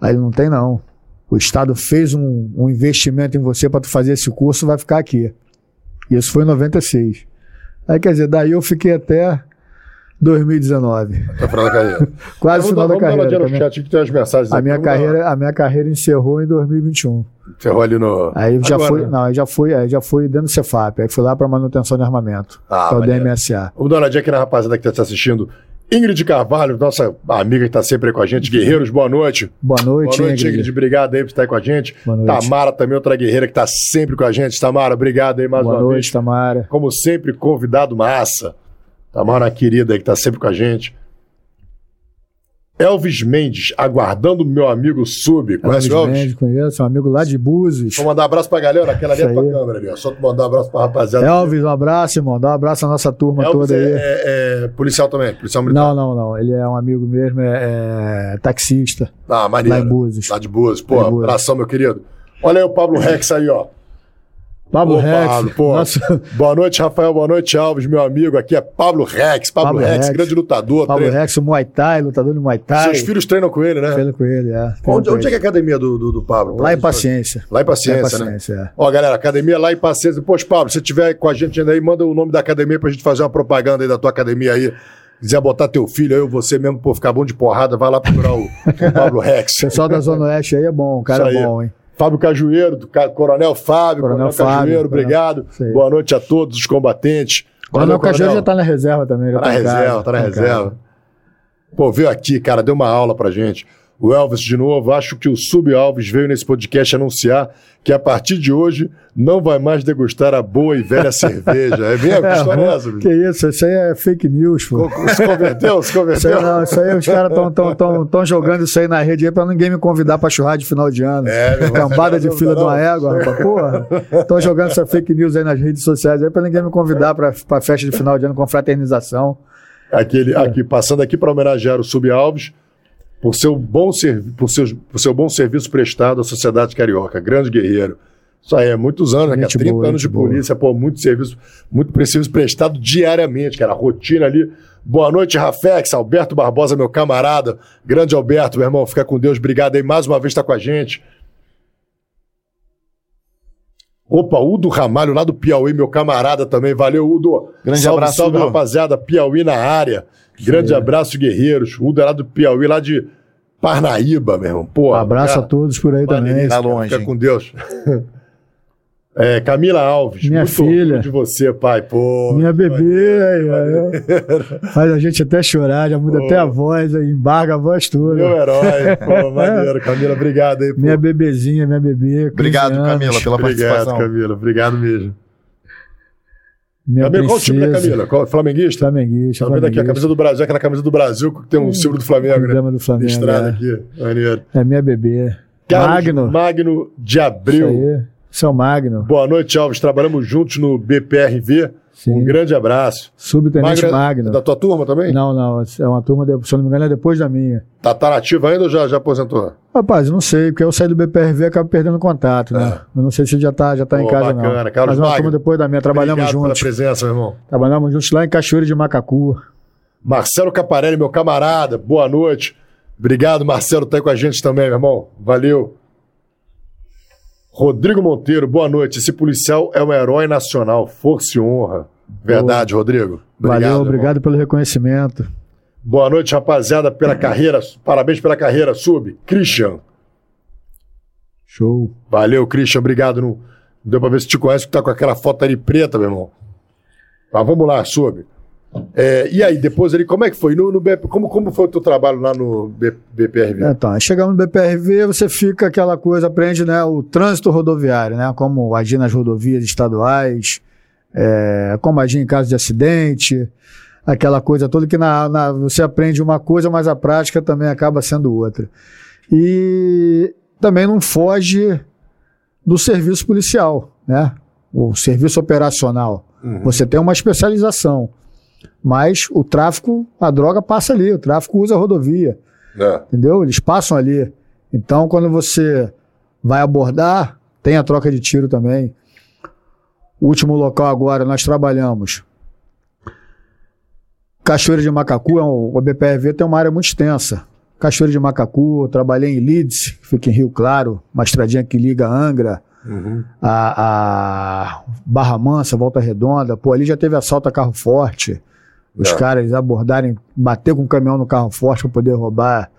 Speaker 3: Aí ele não tem não. O Estado fez um, um investimento em você para tu fazer esse curso, vai ficar aqui. Isso foi em 96. Aí quer dizer, daí eu fiquei até 2019.
Speaker 2: Até o final da carreira.
Speaker 3: Quase o final da
Speaker 2: vamos dar uma
Speaker 3: carreira.
Speaker 2: no
Speaker 3: A minha,
Speaker 2: chat que tem umas mensagens
Speaker 3: a minha carreira, a minha carreira encerrou em 2021.
Speaker 2: Ferrou ali no.
Speaker 3: Aí já
Speaker 2: Agora,
Speaker 3: foi,
Speaker 2: né?
Speaker 3: não, aí já foi, aí já foi dentro do Cefap, aí fui lá para manutenção de armamento,
Speaker 2: Ah,
Speaker 3: que é o
Speaker 2: maneiro.
Speaker 3: DMSA.
Speaker 2: Vamos dar uma olhadinha aqui na rapaziada que está assistindo. Ingrid Carvalho, nossa amiga que está sempre aí com a gente. Guerreiros, boa noite.
Speaker 3: Boa noite,
Speaker 2: Boa noite,
Speaker 3: Ingrid.
Speaker 2: Ingrid. Obrigado aí por estar aí com a gente.
Speaker 3: Boa noite.
Speaker 2: Tamara também, outra guerreira que está sempre com a gente. Tamara, obrigado aí mais
Speaker 3: Boa
Speaker 2: uma
Speaker 3: noite,
Speaker 2: vez.
Speaker 3: Tamara.
Speaker 2: Como sempre, convidado massa. Tamara, uma querida aí que está sempre com a gente. Elvis Mendes, aguardando o meu amigo Sub. Conhece
Speaker 3: Elvis
Speaker 2: o Elvis?
Speaker 3: Mendes, conheço, um amigo lá de Búzios.
Speaker 2: Vou mandar um abraço pra galera, aquela ali é
Speaker 3: aí.
Speaker 2: câmera ali, ó. Só mandar um abraço pra rapaziada.
Speaker 3: Elvis, um abraço, irmão. Dá um abraço à nossa turma
Speaker 2: Elvis
Speaker 3: toda
Speaker 2: é,
Speaker 3: aí.
Speaker 2: é- é policial também, policial militar.
Speaker 3: Não, não, não. Ele é um amigo mesmo, é, é taxista.
Speaker 2: Ah, maneiro.
Speaker 3: Lá em Búzios.
Speaker 2: Lá de Búzios. Pô,
Speaker 3: Búzios.
Speaker 2: abração, meu querido. Olha aí o Pablo Rex aí, ó.
Speaker 3: Pablo
Speaker 2: Ô,
Speaker 3: Rex.
Speaker 2: Pablo, pô.
Speaker 3: Nossa,
Speaker 2: Boa noite, Rafael. Boa noite, Alves, meu amigo. Aqui é Pablo Rex. Pablo,
Speaker 3: Pablo
Speaker 2: Rex,
Speaker 3: Rex.
Speaker 2: grande lutador.
Speaker 3: Pablo
Speaker 2: treina-
Speaker 3: Rex, o Muay Thai, lutador de Muay Thai.
Speaker 2: Seus filhos treinam com ele, né?
Speaker 3: Treino com ele, é. Treino
Speaker 2: Onde, onde é que é a academia do, do, do Pablo?
Speaker 3: Lá em Paciência.
Speaker 2: Lá em Paciência,
Speaker 3: Lá em
Speaker 2: né?
Speaker 3: Paciência, é.
Speaker 2: Ó, galera, academia lá em Paciência. Poxa, Pablo, se tiver com a gente ainda aí, manda o nome da academia pra gente fazer uma propaganda aí da tua academia aí. Quiser botar teu filho aí, ou você mesmo, pô, ficar bom de porrada, vai lá procurar o, o Pablo Rex.
Speaker 3: O pessoal da Zona Oeste aí é bom, o cara é bom, hein?
Speaker 2: Fábio Cajueiro, do Ca- Coronel Fábio, Coronel,
Speaker 3: Coronel
Speaker 2: Cajueiro,
Speaker 3: Coronel-
Speaker 2: obrigado. Boa noite a todos os combatentes.
Speaker 3: Coronel
Speaker 2: Valeu,
Speaker 3: Cajueiro já tá na reserva também. Já
Speaker 2: Tá na reserva, tá na
Speaker 3: em
Speaker 2: reserva. Pô, veio aqui, cara, deu uma aula pra gente. O Elvis, de novo, acho que o Sub Alves veio nesse podcast anunciar que a partir de hoje não vai mais degustar a boa e velha cerveja. É mesmo? Que história é?
Speaker 3: Que isso, isso aí é fake news, pô.
Speaker 2: Se converteu? Se
Speaker 3: Isso aí,
Speaker 2: converteu?
Speaker 3: não, isso aí os caras estão tão, tão, tão jogando isso aí na rede pra ninguém me convidar pra churrasco de final de ano.
Speaker 2: É, meu.
Speaker 3: Cambada de fila de uma égua, rapaz. Porra. Estão jogando essa fake news aí nas redes sociais aí pra ninguém me convidar pra, pra festa de final de ano com fraternização.
Speaker 2: Aquele,
Speaker 3: É.
Speaker 2: aqui, passando aqui para homenagear o Sub Alves por seu, bom servi por, seus, por seu bom serviço prestado à sociedade carioca. Grande guerreiro. Isso aí, é muitos anos, né, cara?
Speaker 3: Gente
Speaker 2: 30
Speaker 3: boa,
Speaker 2: anos de
Speaker 3: boa.
Speaker 2: polícia, pô, muito serviço, muito serviço prestado diariamente, cara. Rotina ali. Boa noite, Rafex, Alberto Barbosa, meu camarada. Grande Alberto, meu irmão, fica com Deus. Obrigado aí mais uma vez estar com a gente. Opa, Udo Ramalho, lá do Piauí, meu camarada também. Valeu, Udo.
Speaker 1: Grande
Speaker 2: salve,
Speaker 1: abraço,
Speaker 2: salve,
Speaker 1: Udo.
Speaker 2: rapaziada. Piauí na área. Grande abraço, guerreiros. Udo é lá do Piauí, lá de Parnaíba, meu irmão. Pô,
Speaker 3: Um abraço
Speaker 2: cara,
Speaker 3: a todos por aí também.
Speaker 1: Tá longe,
Speaker 2: Fica
Speaker 1: hein?
Speaker 2: com Deus. É, Camila Alves.
Speaker 3: Minha
Speaker 2: muito
Speaker 3: filha.
Speaker 2: de você, pai. Pô,
Speaker 3: Minha bebê aí, ó. faz a gente até chorar, já muda
Speaker 2: Pô.
Speaker 3: até a voz, aí, embarga a voz toda.
Speaker 2: meu herói. Pô, maneiro. Camila, obrigado aí. Pô.
Speaker 3: Minha bebezinha, minha bebê. 15
Speaker 1: Obrigado,
Speaker 3: anos.
Speaker 1: Camila, pela
Speaker 2: Obrigado,
Speaker 1: participação.
Speaker 2: Camila. Obrigado mesmo.
Speaker 3: Minha
Speaker 2: Camila, qual o time da
Speaker 3: princesa.
Speaker 2: Camila? Qual, flamenguista?
Speaker 3: Flamenguista.
Speaker 2: Tá vendo aqui a camisa do Brasil, aquela camisa do Brasil que tem um símbolo do Flamengo, né?
Speaker 3: Do Flamengo,
Speaker 2: Listrada
Speaker 3: é.
Speaker 2: aqui, maneiro.
Speaker 3: É minha bebê.
Speaker 2: Carlos
Speaker 3: Magno.
Speaker 2: Magno de
Speaker 3: Isso
Speaker 2: Abreu.
Speaker 3: aí. São Magno.
Speaker 2: Boa noite, Alves. Trabalhamos juntos no BPRV.
Speaker 3: Sim.
Speaker 2: Um grande abraço.
Speaker 3: Subtenente
Speaker 2: Magno é da tua turma também?
Speaker 3: Não, não. É uma turma, de, se eu não me engano, é depois da minha.
Speaker 2: Tá, tá nativa ainda ou já, já aposentou?
Speaker 3: Rapaz, não sei, porque eu saí do BPRV e acabo perdendo contato, né?
Speaker 2: É.
Speaker 3: Eu não sei se ele já tá, já tá em
Speaker 2: Pô,
Speaker 3: casa,
Speaker 2: bacana.
Speaker 3: não.
Speaker 2: Carlos
Speaker 3: Mas é uma
Speaker 2: Magno.
Speaker 3: turma depois da minha, trabalhamos
Speaker 2: Obrigado
Speaker 3: juntos.
Speaker 2: pela presença, meu irmão.
Speaker 3: Trabalhamos juntos lá em Cachoeira de Macacu.
Speaker 2: Marcelo Caparelli, meu camarada, boa noite. Obrigado, Marcelo, tá aí com a gente também, meu irmão. Valeu. Rodrigo Monteiro, boa noite. Esse policial é um herói nacional, força e honra. Verdade, Rodrigo.
Speaker 3: Valeu,
Speaker 2: meu irmão.
Speaker 3: obrigado pelo reconhecimento.
Speaker 2: Boa noite, rapaziada, pela carreira. Parabéns pela carreira, sub. Christian.
Speaker 3: Show.
Speaker 2: Valeu, Christian, obrigado. Não, não deu pra ver se te conhece, que tá com aquela foto ali preta, meu irmão. Mas vamos lá, sub. É, e aí, depois ali, como é que foi? No, no BP como, como foi o teu trabalho lá no B- BPRV?
Speaker 3: Então, chegamos no BPRV, você fica aquela coisa, aprende né, o trânsito rodoviário, né? Como agir nas rodovias estaduais, é, como agir em caso de acidente, aquela coisa toda que na, na- você aprende uma coisa, mas a prática também acaba sendo outra. E também não foge do serviço policial, né? O serviço operacional. Você tem uma especialização. Mas o tráfico, a droga passa ali, o tráfico usa a rodovia
Speaker 2: É.
Speaker 3: entendeu? Eles passam ali. Então, quando você vai abordar, tem a troca de tiro também. O último local agora, nós trabalhamos. Cachoeira de Macacu, é um- o BPRV tem uma área muito extensa. Cachoeira de Macacu, eu trabalhei em Leeds, que fica em Rio Claro, uma estradinha que liga Angra,
Speaker 2: Uhum.
Speaker 3: a, a Barra Mansa, Volta Redonda. Pô, ali já teve assalto a carro forte. Os
Speaker 2: É.
Speaker 3: caras abordarem, bater com o caminhão no carro forte para poder roubar.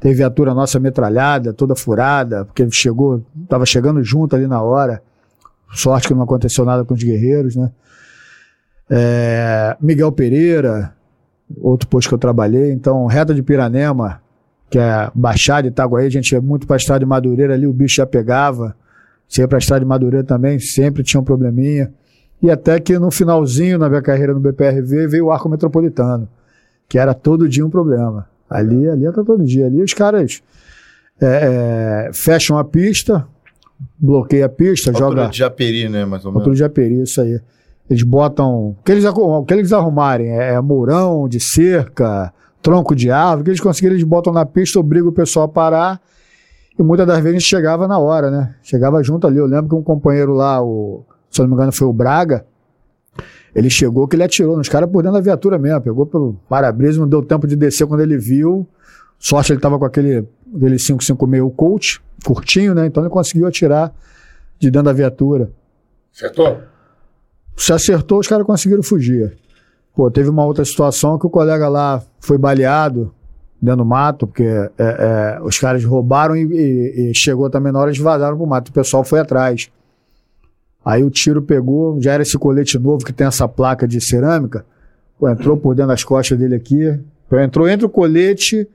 Speaker 3: Teve viatura nossa metralhada, toda furada, porque chegou, tava chegando junto ali na hora. Sorte que não aconteceu nada com os guerreiros, né? É, Miguel Pereira, outro posto que eu trabalhei. Então, reta de Piranema, que é Baixada e Itaguaí, a gente ia muito para a estrada de Madureira ali, o bicho já pegava. Você ia para a estrada de Madureira também, sempre tinha um probleminha. E até que no finalzinho na minha carreira no BPRV veio o arco metropolitano, que era todo dia um problema. Ali, ali era todo dia. Ali os caras é, é, fecham a pista, bloqueiam a pista,
Speaker 1: Altura
Speaker 3: joga
Speaker 1: de Japeri, né? Mais ou menos.
Speaker 3: altura de aperi, isso aí. Eles botam. O que eles, o que eles arrumarem é, é mourão de cerca, tronco de árvore, o que eles conseguirem, eles botam na pista, obrigam o pessoal a parar. E muitas das vezes a gente chegava na hora, né? Chegava junto ali. Eu lembro que um companheiro lá, o, se eu não me engano, foi o Braga. Ele chegou que ele atirou nos caras por dentro da viatura mesmo. Pegou pelo para-brisa, não deu tempo de descer quando ele viu. Sorte ele tava com aquele, aquele 556 Colt, curtinho, né? Então ele conseguiu atirar de dentro da viatura.
Speaker 2: Acertou?
Speaker 3: Se acertou, os caras conseguiram fugir. Pô, teve uma outra situação que o colega lá foi baleado dentro do mato, porque é, é, os caras roubaram e, e- e chegou também na hora de vazaram pro mato. O pessoal foi atrás. Aí o tiro pegou, já era esse colete novo que tem essa placa de cerâmica. Pô, entrou por dentro das costas dele aqui. Entrou entre o colete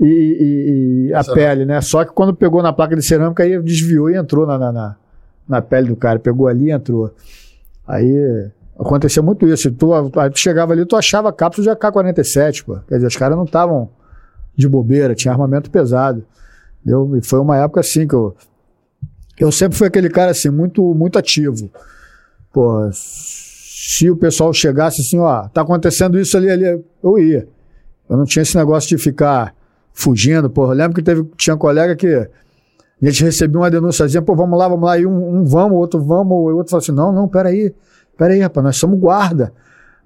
Speaker 3: e, e- e a
Speaker 2: Cerâmica.
Speaker 3: pele, né? Só que quando pegou na placa de cerâmica, aí desviou e entrou na, na, na, na pele do cara. Pegou ali e entrou. Aí acontecia muito isso. Tu, aí tu chegava ali, tu achava cápsula de AK-47, pô. Quer dizer, os caras não estavam de bobeira, tinha armamento pesado. Eu, foi uma época assim que eu. Eu sempre fui aquele cara assim, muito, muito ativo. Pô, se o pessoal chegasse assim, ó, tá acontecendo isso ali, ali, eu ia. Eu não tinha esse negócio de ficar fugindo, pô. Eu lembro que teve, tinha um colega que a gente recebia uma denúnciazinha, pô, vamos lá, vamos lá, e um, um vamos, o outro vamos, e o outro falou assim, não, não, peraí, peraí, rapaz, nós somos guarda,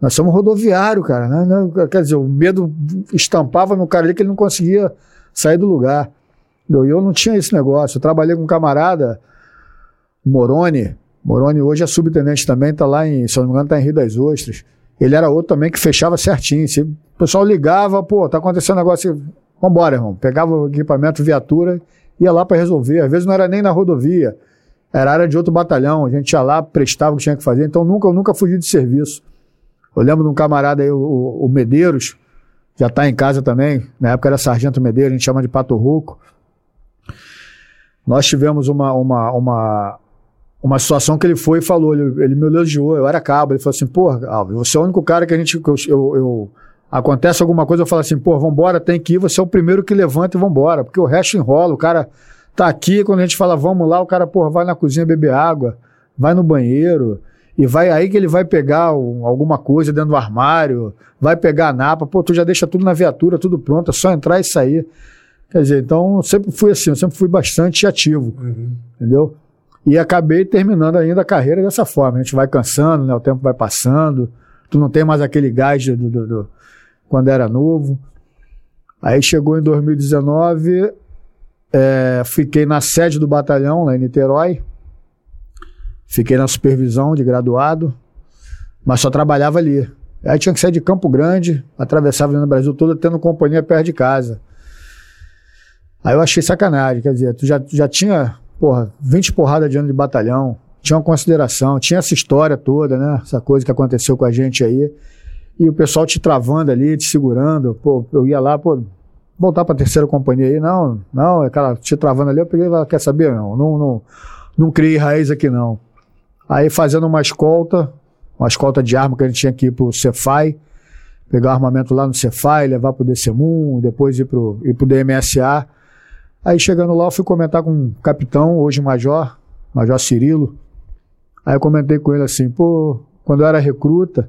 Speaker 3: nós somos rodoviário, cara, né? Quer dizer, o medo estampava no cara ali que ele não conseguia sair do lugar. E eu não tinha esse negócio, eu trabalhei com um camarada, Moroni, Moroni hoje é subtenente também, tá lá em, se não me engano, tá em Rio das Ostras. Ele era outro também que fechava certinho. Se o pessoal ligava, pô, tá acontecendo um negócio. Vambora, irmão. Pegava o equipamento, viatura, ia lá para resolver. Às vezes não era nem na rodovia, era área de outro batalhão. A gente ia lá, prestava o que tinha que fazer. Então nunca, eu nunca fugi de serviço. Eu lembro de um camarada aí, o, o- Medeiros, já tá em casa também. Na época era Sargento Medeiros, a gente chama de Pato Rouco. Nós tivemos uma, uma, uma, uma situação que ele foi e falou, ele, ele me elogiou, eu era cabo, ele falou assim, porra, Alves, você é o único cara que a gente, que eu, eu, eu- acontece alguma coisa, eu falo assim, pô, vambora, tem que ir, você é o primeiro que levanta e vambora, porque o resto enrola, o cara tá aqui, quando a gente fala vamos lá, o cara, porra, vai na cozinha beber água, vai no banheiro, e vai aí que ele vai pegar um- alguma coisa dentro do armário, vai pegar a napa, pô, tu já deixa tudo na viatura, tudo pronto, é só entrar e sair. Quer dizer, então eu sempre fui assim, eu sempre fui bastante ativo, entendeu? E acabei terminando ainda a carreira dessa forma. A gente vai cansando, né? o tempo vai passando, tu não tem mais aquele gás do, do- do- quando era novo. Aí chegou em 2019, é, fiquei na sede do batalhão, lá em Niterói. Fiquei na supervisão de graduado, mas só trabalhava ali. Aí tinha que sair de Campo Grande, atravessava no Brasil todo, tendo companhia perto de casa. Aí eu achei sacanagem, quer dizer, tu já, já tinha, porra, 20 porradas de ano de batalhão, tinha uma consideração, tinha essa história toda, né? Essa coisa que aconteceu com a gente aí. E o pessoal te travando ali, te segurando. Pô, eu ia lá, pô, voltar pra terceira companhia aí. Não, não, aquela te travando ali, eu peguei e quer saber? Não, não, não, não criei raiz aqui não. Aí fazendo uma escolta, uma escolta de arma que a gente tinha que ir pro Cefai, pegar o armamento lá no Cefai, levar pro DCMUM, depois ir pro, ir pro DMSA. Aí chegando lá, eu fui comentar com um capitão, hoje major, Major Cirilo. Aí eu comentei com ele assim, pô, quando eu era recruta,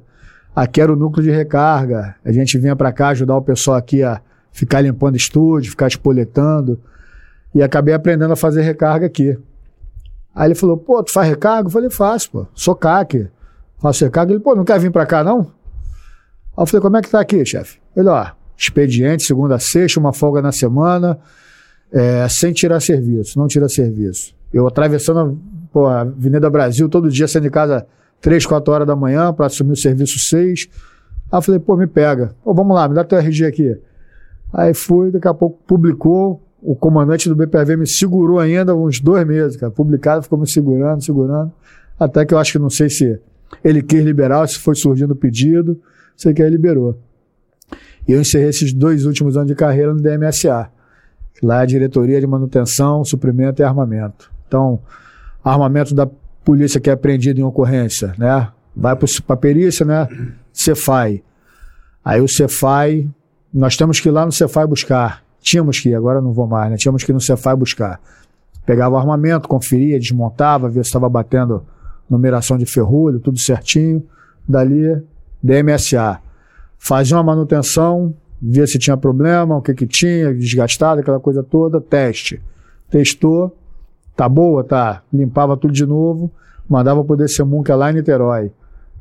Speaker 3: aqui era o núcleo de recarga. A gente vinha para cá ajudar o pessoal aqui a ficar limpando estúdio, ficar espoletando. E acabei aprendendo a fazer recarga aqui. Aí ele falou, pô, tu faz recarga? Eu falei, faço, pô. Sou CAC. Faço recarga. Ele, pô, não quer vir para cá, não? Aí eu falei, como é que tá aqui, chefe? Ele, ó, expediente, segunda a sexta, uma folga na semana, é, sem tirar serviço, não tira serviço. Eu atravessando pô, a Avenida Brasil todo dia, saindo de casa 3, 4 horas da manhã para assumir o serviço 6. Aí eu falei, pô, me pega. Pô, vamos lá, me dá teu RG aqui. Aí fui, daqui a pouco publicou, o comandante do BPV me segurou ainda uns dois meses, cara. Publicado, ficou me segurando, segurando. Até que eu acho que não sei se ele quis liberar, se foi surgindo o pedido, sei que aí liberou. E eu encerrei esses dois últimos anos de carreira no DMSA. Lá é a diretoria de manutenção, suprimento e armamento. Então, armamento da polícia que é apreendido em ocorrência, né? Vai para a perícia, né? Cefai. Aí o Cefai, nós temos que ir lá no Cefai buscar. Tínhamos que ir, agora não vou mais, né? Tínhamos que ir no Cefai buscar. Pegava o armamento, conferia, desmontava, via se estava batendo numeração de ferrolho, tudo certinho. Dali, DMSA. Fazia uma manutenção, via se tinha problema, o que que tinha, desgastado, aquela coisa toda, teste. Testou, tá boa, tá. Limpava tudo de novo, mandava pro é lá em Niterói.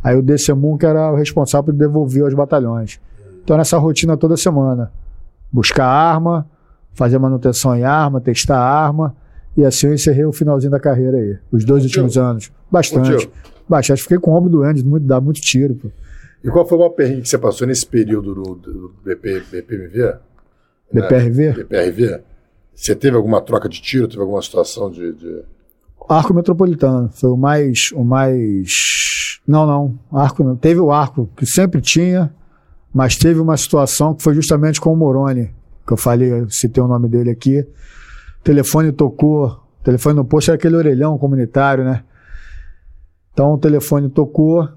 Speaker 3: Aí o DCMUM que era o responsável por devolver aos batalhões. Então nessa rotina toda semana. Buscar arma, fazer manutenção em arma, testar a arma. E assim eu encerrei o finalzinho da carreira aí. Os dois
Speaker 2: Contigo.
Speaker 3: últimos anos. Bastante.
Speaker 2: Contigo.
Speaker 3: Bastante. Fiquei com o ombro doente, muito, dá muito tiro. Pô.
Speaker 2: E qual foi o maior perrengue que você passou nesse período do, do BP, BPMV?
Speaker 3: BPRV?
Speaker 2: BPRV? Você teve alguma troca de tiro? Teve alguma situação de. de-
Speaker 3: Arco Metropolitano foi o mais, o mais. Não, não, arco não. Teve o arco que sempre tinha, mas teve uma situação que foi justamente com o Moroni, que eu falei, eu citei o nome dele aqui. O telefone tocou, o telefone no posto era aquele orelhão comunitário, né? Então o telefone tocou,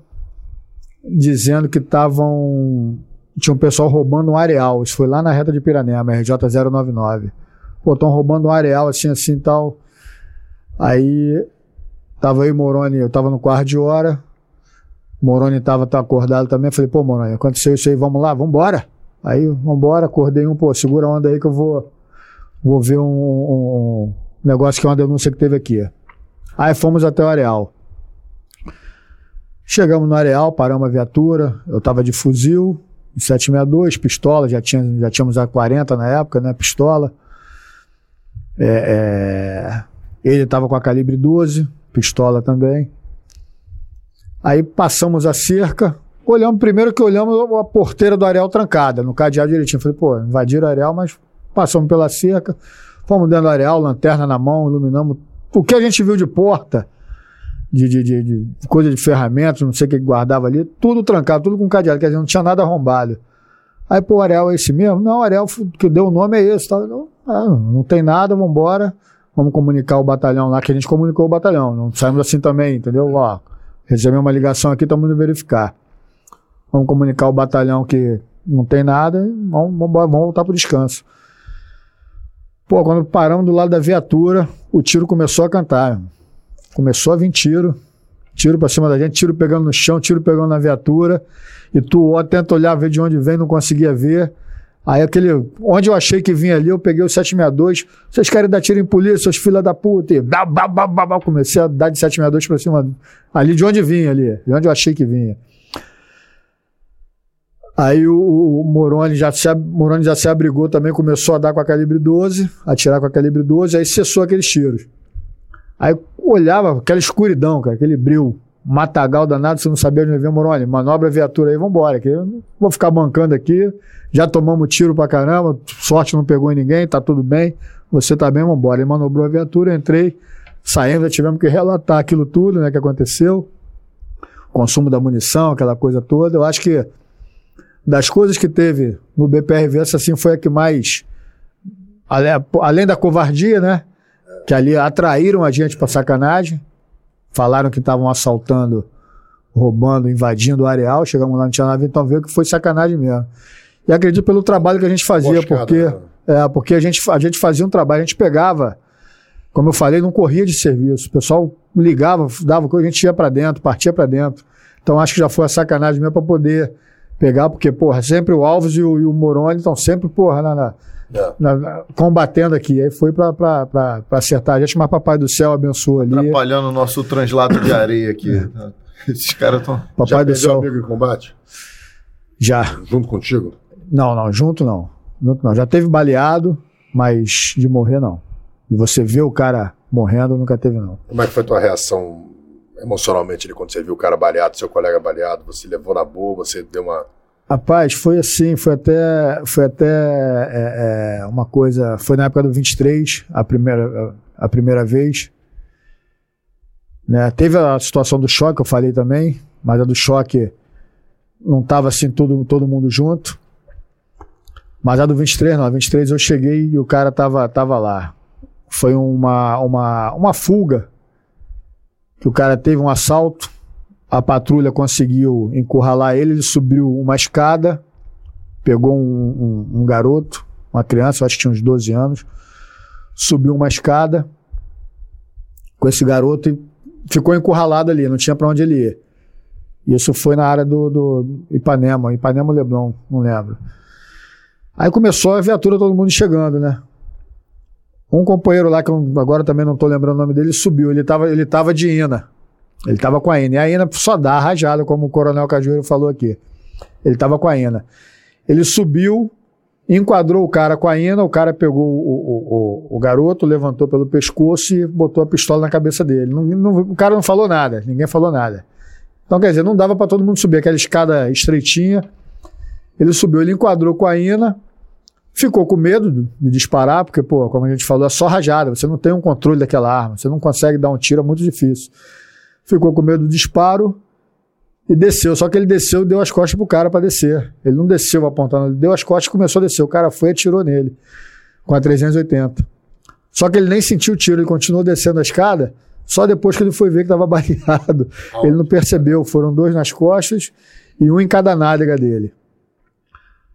Speaker 3: dizendo que estavam. Tinha um pessoal roubando um areal. Isso foi lá na reta de Piranema, RJ099. Pô, estão roubando um areal assim, assim tal. Aí tava e Moroni, eu tava no quarto de hora. Moroni tava, tá acordado também. Falei, pô, Moroni, aconteceu isso aí, vamos lá, vamos embora. Aí, vamos embora, acordei um, pô, segura a onda aí que eu vou, vou ver um, um- negócio que é uma denúncia que teve aqui. Aí fomos até o areal. Chegamos no areal, paramos a viatura. Eu tava de fuzil, 762, pistola, já, tinha, já tínhamos a 40 na época, né? Pistola. É, é, ele estava com a calibre 12, pistola também. Aí passamos a cerca, olhamos, primeiro que olhamos a porteira do areal trancada, no cadeado direitinho. Falei, pô, invadiram o areal, mas passamos pela cerca, fomos dentro do areal, lanterna na mão, iluminamos. O que a gente viu de porta, de, de, de, de coisa de ferramentas, não sei o que guardava ali, tudo trancado, tudo com cadeado, quer dizer, não tinha nada arrombado. Aí, pô, o Ariel é esse mesmo? Não, o Ariel que deu o nome é esse. Tá? Não, ah, não tem nada, vambora. Vamos comunicar o batalhão lá, que a gente comunicou o batalhão. Não saímos assim também, entendeu? Ó, recebemos uma ligação aqui, estamos indo verificar. Vamos comunicar o batalhão que não tem nada, vamos, vamos, vamos voltar pro descanso. Pô, quando paramos do lado da viatura, o tiro começou a cantar. Começou a vir tiro, tiro pra cima da gente, tiro pegando no chão, tiro pegando na viatura. E tu ó, tenta olhar, ver de onde vem, não conseguia ver. Aí aquele. Onde eu achei que vinha ali, eu peguei o 762. Vocês querem dar tiro em polícia, seus filha da puta? E bah, bah, bah, bah, bah, comecei a dar de 762 pra cima. Ali de onde vinha ali, de onde eu achei que vinha. Aí o, o Moroni, já se, Moroni já se abrigou também, começou a dar com a calibre 12, atirar com a calibre 12, aí cessou aqueles tiros. Aí olhava aquela escuridão, cara, aquele bril, matagal danado, você não sabia onde vinha Moroni. Manobra a viatura aí, vambora, que eu vou ficar bancando aqui. Já tomamos tiro pra caramba, sorte não pegou em ninguém, tá tudo bem, você tá bem, vambora. Ele manobrou a viatura, entrei, saindo, tivemos que relatar aquilo tudo, né, que aconteceu. Consumo da munição, aquela coisa toda. Eu acho que das coisas que teve no BPRV, essa assim foi a que mais, além da covardia, né? Que ali atraíram a gente para sacanagem, falaram que estavam assaltando, roubando, invadindo o areal, chegamos lá, não tinha nada, então veio que foi sacanagem mesmo. E acredito pelo trabalho que a gente fazia, porque, né? é, porque a, gente, a gente fazia um trabalho, a gente pegava, como eu falei, não corria de serviço, o pessoal ligava, dava coisa, a gente ia para dentro, partia para dentro. Então acho que já foi a sacanagem mesmo para poder pegar, porque, porra, sempre o Alves e o, e o Moroni estão sempre, porra, na, na, é. na, na, combatendo aqui. Aí foi pra, acertar a gente, mas Papai do Céu abençoa ali.
Speaker 1: Atrapalhando o nosso translado de areia aqui. Esses caras estão.
Speaker 2: Papai Já do Céu. amigo em combate?
Speaker 3: Já.
Speaker 2: Junto contigo?
Speaker 3: Não, não, junto não. Junto não. Já teve baleado, mas de morrer não. E você vê o cara morrendo, nunca teve não.
Speaker 2: Como é que foi a tua reação emocionalmente quando você viu o cara baleado, seu colega baleado, você levou na boa, você deu uma.
Speaker 3: Rapaz, foi assim, foi até, foi até é, é, uma coisa. Foi na época do 23, a primeira, a primeira vez. Né? Teve a situação do choque, eu falei também, mas a do choque não estava assim todo, todo mundo junto. Mas a do 23, não, a 23 eu cheguei e o cara tava, tava lá. Foi uma, uma, uma fuga que o cara teve um assalto, a patrulha conseguiu encurralar ele, ele subiu uma escada, pegou um, um, um garoto, uma criança, acho que tinha uns 12 anos, subiu uma escada com esse garoto e ficou encurralado ali, não tinha para onde ele ir. Isso foi na área do, do Ipanema, Ipanema Leblon, não lembro. Aí começou a viatura, todo mundo chegando, né? Um companheiro lá, que eu agora também não estou lembrando o nome dele, subiu. Ele estava ele tava de Ina. Ele estava com a Ina. E a Ina só dá rajada, como o Coronel Cajueiro falou aqui. Ele estava com a Ina. Ele subiu, enquadrou o cara com a Ina, o cara pegou o, o, o, o garoto, levantou pelo pescoço e botou a pistola na cabeça dele. Não, não, o cara não falou nada, ninguém falou nada. Então, quer dizer, não dava para todo mundo subir aquela escada estreitinha. Ele subiu, ele enquadrou com a Ina, Ficou com medo de disparar, porque, pô, como a gente falou, é só rajada, você não tem um controle daquela arma, você não consegue dar um tiro, é muito difícil. Ficou com medo do disparo e desceu. Só que ele desceu e deu as costas pro cara para descer. Ele não desceu apontando, ele deu as costas e começou a descer. O cara foi e atirou nele, com a 380. Só que ele nem sentiu o tiro, ele continuou descendo a escada, só depois que ele foi ver que estava baleado. Ele não percebeu, foram dois nas costas e um em cada nádega dele.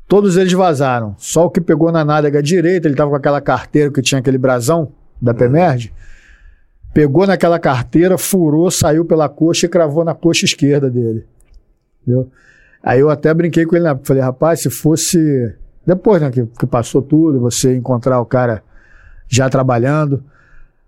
Speaker 3: Todos eles vazaram. Só o que pegou na nádega direita, ele estava com aquela carteira que tinha aquele brasão da PEMERG, pegou naquela carteira, furou, saiu pela coxa e cravou na coxa esquerda dele. Entendeu? Aí eu até brinquei com ele, né? falei, rapaz, se fosse depois né, que, que passou tudo, você encontrar o cara já trabalhando,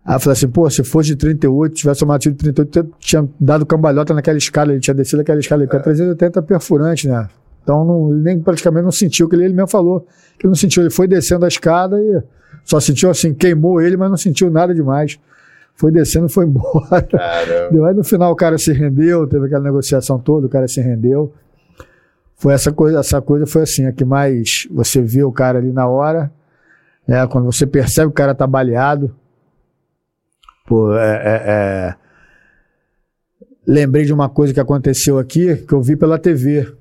Speaker 3: Aí eu falei assim, pô, se fosse de 38, tivesse tomado tiro de 38, tinha dado cambalhota naquela escala, ele tinha descido aquela escala, porque é. 380 perfurante, né? Então não, ele nem praticamente não sentiu que ele, ele mesmo falou. Que ele não sentiu, ele foi descendo a escada e só sentiu assim, queimou ele, mas não sentiu nada demais. Foi descendo e foi embora. Caramba. Aí no final o cara se rendeu, teve aquela negociação toda, o cara se rendeu. Foi essa coisa, essa coisa foi assim, a que mais você vê o cara ali na hora, né? Quando você percebe que o cara tá baleado. Pô, é, é, é... Lembrei de uma coisa que aconteceu aqui, que eu vi pela TV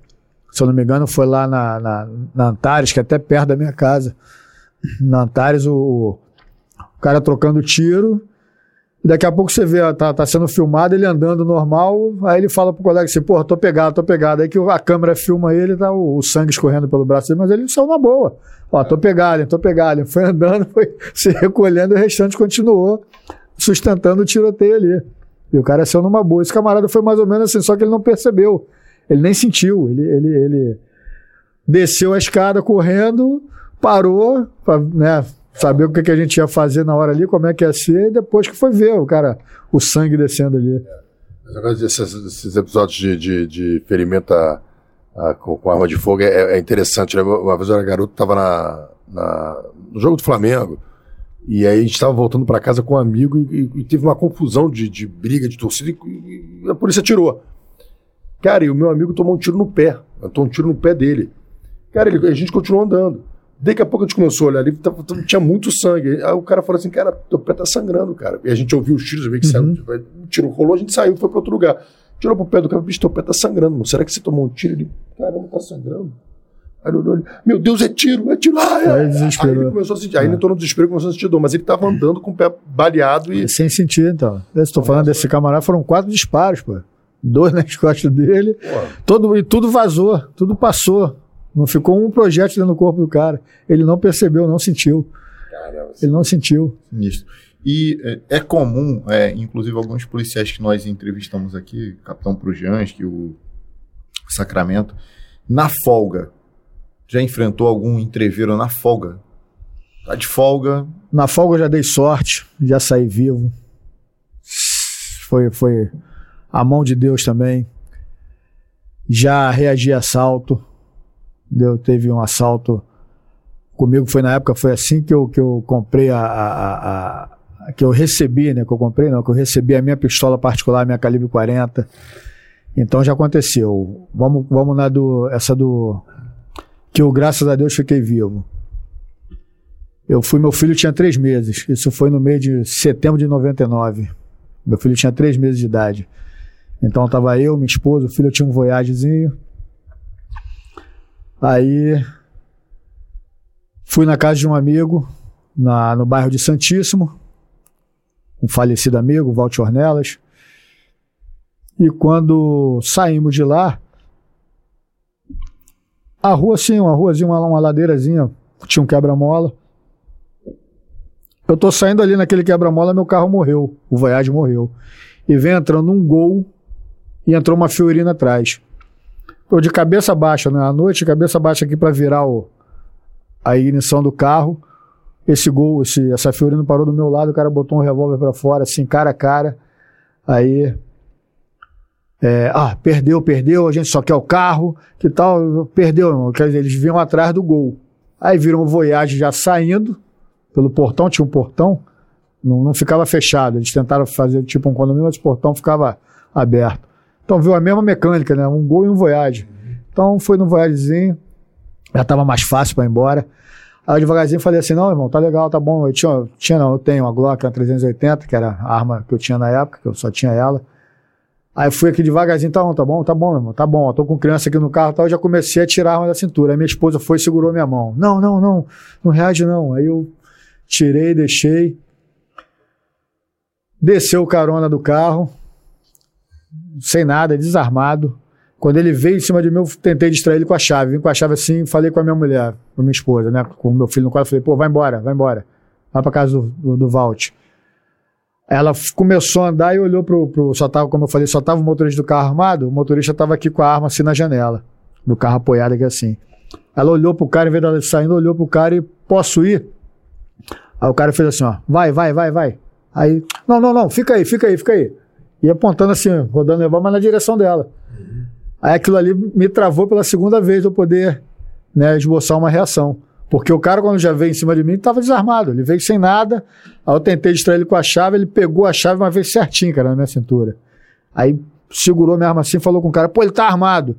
Speaker 3: se eu não me engano, foi lá na, na, na Antares, que é até perto da minha casa. Na Antares, o, o cara trocando tiro. Daqui a pouco você vê, tá, tá sendo filmado, ele andando normal, aí ele fala pro colega assim, porra, tô pegado, tô pegado. Aí que a câmera filma ele, tá o, o sangue escorrendo pelo braço dele, mas ele saiu na boa. Ó, tô pegado, tô pegado. Foi andando, foi se recolhendo o restante continuou sustentando o tiroteio ali. E o cara saiu numa boa. Esse camarada foi mais ou menos assim, só que ele não percebeu. Ele nem sentiu. Ele, ele, ele desceu a escada correndo, parou, pra, né, saber o que, que a gente ia fazer na hora ali, como é que ia ser, e depois que foi ver o cara, o sangue descendo ali.
Speaker 2: Esses, esses episódios de, de, de ferimento a, a, com, arma de fogo é, é interessante, né? Uma vez eu era garoto, tava na, na, no jogo do Flamengo, e aí a gente estava voltando para casa com um amigo e, e, e, teve uma confusão de, de briga, de torcida, e, e, a polícia tirou. Cara, e o meu amigo tomou um tiro no pé, tomou um tiro no pé dele. Cara, ele, a gente continuou andando. Daqui a pouco a gente começou a olhar ali, tinha muito sangue. Aí o cara falou assim, cara, teu pé tá sangrando, cara. E a gente ouviu os tiros, eu vi que uhum. saiu, o tiro rolou, a gente saiu, foi para outro lugar. Tirou pro pé do cara, bicho, teu pé tá sangrando, mano. Será que você tomou um tiro? Ele, caramba, tá sangrando. Aí ele olhou, meu Deus, é tiro, é tiro. Ah, é. Aí, aí ele começou a sentir, aí ele é. entrou no desespero começou a sentir dor, mas ele tava andando com o pé baleado e...
Speaker 3: Sem sentir, então. Eu estou falando desse camarada, foram quatro disparos, pô. Dois nas costas dele, todo, e tudo vazou, tudo passou. Não ficou um projeto dentro do corpo do cara. Ele não percebeu, não sentiu. Caramba, ele não sentiu.
Speaker 1: Sinistro. E é, é comum, é, inclusive alguns policiais que nós entrevistamos aqui, Capitão Prujansky, o Sacramento, na folga, já enfrentou algum entreveiro na folga? Tá de folga?
Speaker 3: Na folga eu já dei sorte, já saí vivo. Foi, foi a mão de Deus também. Já reagi a assalto Deu, teve um assalto comigo, foi na época, foi assim que eu, que eu comprei a, a, a, que eu recebi, né? Que eu comprei, não, que eu recebi a minha pistola particular, minha calibre 40. Então já aconteceu. Vamos, vamos na do. Essa do. Que eu, graças a Deus, fiquei vivo. Eu fui, meu filho tinha três meses. Isso foi no mês de setembro de 99. Meu filho tinha três meses de idade. Então tava eu, minha esposa, o filho tinha um voyagezinho. Aí fui na casa de um amigo na, no bairro de Santíssimo, um falecido amigo, Walter Ornelas. E quando saímos de lá, a rua assim, uma ruazinha, uma, uma ladeirazinha, tinha um quebra-mola. Eu tô saindo ali naquele quebra-mola, meu carro morreu, o Voyage morreu. E vem entrando um gol e entrou uma Fiorina atrás. Eu de cabeça baixa, né? À noite, cabeça baixa aqui para virar o, a ignição do carro. Esse gol, esse, essa Fiorino parou do meu lado, o cara botou um revólver para fora, assim, cara a cara. Aí. É, ah, perdeu, perdeu, a gente só quer o carro, que tal? Perdeu, irmão. Quer dizer, eles vinham atrás do gol. Aí viram o Voyage já saindo pelo portão, tinha um portão, não, não ficava fechado. Eles tentaram fazer tipo um condomínio, mas o portão ficava aberto. Então viu a mesma mecânica, né? Um gol e um Voyage. Então foi no Voyagezinho, já tava mais fácil para ir embora. Aí devagarzinho falei assim: não, irmão, tá legal, tá bom. Eu tinha, tinha não, eu tenho uma Glock, uma 380, que era a arma que eu tinha na época, que eu só tinha ela. Aí fui aqui devagarzinho, tá bom, tá bom, tá bom, irmão, tá bom. Eu tô com criança aqui no carro, tal, eu já comecei a tirar a arma da cintura. Aí minha esposa foi e segurou minha mão. Não, não, não, não reage não. Aí eu tirei, deixei. Desceu o carona do carro, sem nada, desarmado. Quando ele veio em cima de mim, eu tentei distrair ele com a chave. Vim com a chave assim, falei com a minha mulher, com a minha esposa, né? Com o meu filho no quarto, falei, pô, vai embora, vai embora. Vai pra casa do, do, do Valt. Ela começou a andar e olhou pro, pro. Só tava, como eu falei, só tava o motorista do carro armado, o motorista tava aqui com a arma assim na janela, do carro apoiado aqui assim. Ela olhou pro cara, em vez dela saindo, olhou pro cara e posso ir? Aí o cara fez assim, ó, vai, vai, vai, vai. Aí, não, não, não, fica aí, fica aí, fica aí e apontando assim, rodando levar, mas na direção dela. Uhum. Aí aquilo ali me travou pela segunda vez eu poder né, esboçar uma reação. Porque o cara, quando já veio em cima de mim, estava desarmado. Ele veio sem nada. Aí eu tentei distrair ele com a chave, ele pegou a chave uma vez certinho, cara, na minha cintura. Aí segurou minha arma assim e falou com o cara, pô, ele tá armado.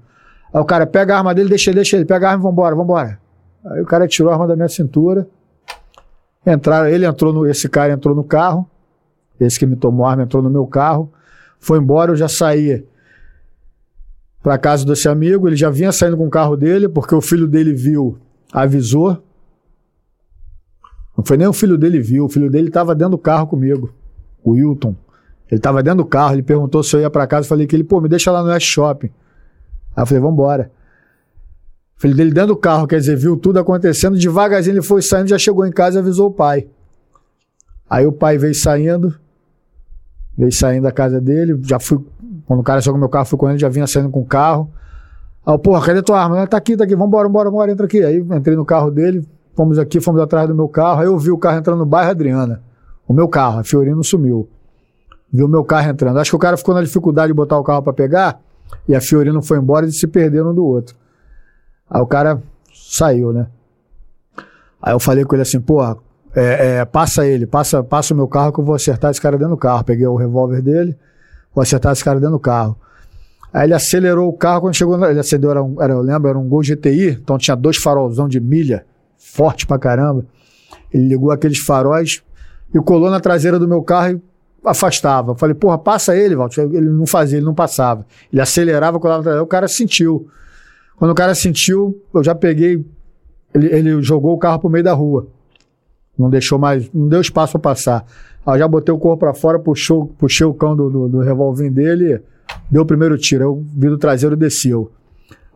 Speaker 3: Aí o cara pega a arma dele, deixa ele, deixa ele, pega a arma e vambora, vambora. Aí o cara tirou a arma da minha cintura. Entraram, ele entrou no, esse cara entrou no carro. Esse que me tomou a arma entrou no meu carro foi embora, eu já saí para casa desse amigo, ele já vinha saindo com o carro dele, porque o filho dele viu, avisou. Não foi nem o filho dele viu, o filho dele estava dentro do carro comigo, o Wilton. Ele estava dentro do carro, ele perguntou se eu ia para casa, eu falei que ele, pô, me deixa lá no West Shopping. Aí eu falei, vambora. O filho dele dentro do carro, quer dizer, viu tudo acontecendo, devagarzinho ele foi saindo, já chegou em casa e avisou o pai. Aí o pai veio saindo, veio saindo da casa dele, já fui, quando o cara chegou no meu carro, fui com ele, já vinha saindo com o carro. Aí, porra, cadê tua arma? Tá aqui, tá aqui, vambora, vambora, vambora, entra aqui. Aí entrei no carro dele, fomos aqui, fomos atrás do meu carro, aí eu vi o carro entrando no bairro Adriana. O meu carro, a Fiorino sumiu. Viu o meu carro entrando. Acho que o cara ficou na dificuldade de botar o carro para pegar, e a Fiorino foi embora e se perderam um do outro. Aí o cara saiu, né? Aí eu falei com ele assim, porra, é, é, passa ele, passa, passa o meu carro que eu vou acertar esse cara dentro do carro. Peguei o revólver dele, vou acertar esse cara dentro do carro. Aí ele acelerou o carro quando chegou. Ele acendeu, era, um, era, eu lembro, era um Gol GTI, então tinha dois farolzão de milha, forte pra caramba. Ele ligou aqueles faróis e colou na traseira do meu carro e afastava. Eu falei, porra, passa ele, Walter. Ele não fazia, ele não passava. Ele acelerava, colava na traseira. O cara sentiu. Quando o cara sentiu, eu já peguei. Ele, ele jogou o carro pro meio da rua. Não deixou mais, não deu espaço para passar. Aí já botei o corpo para fora, puxou, puxei o cão do, do, do dele, deu o primeiro tiro. Aí o vidro traseiro desceu.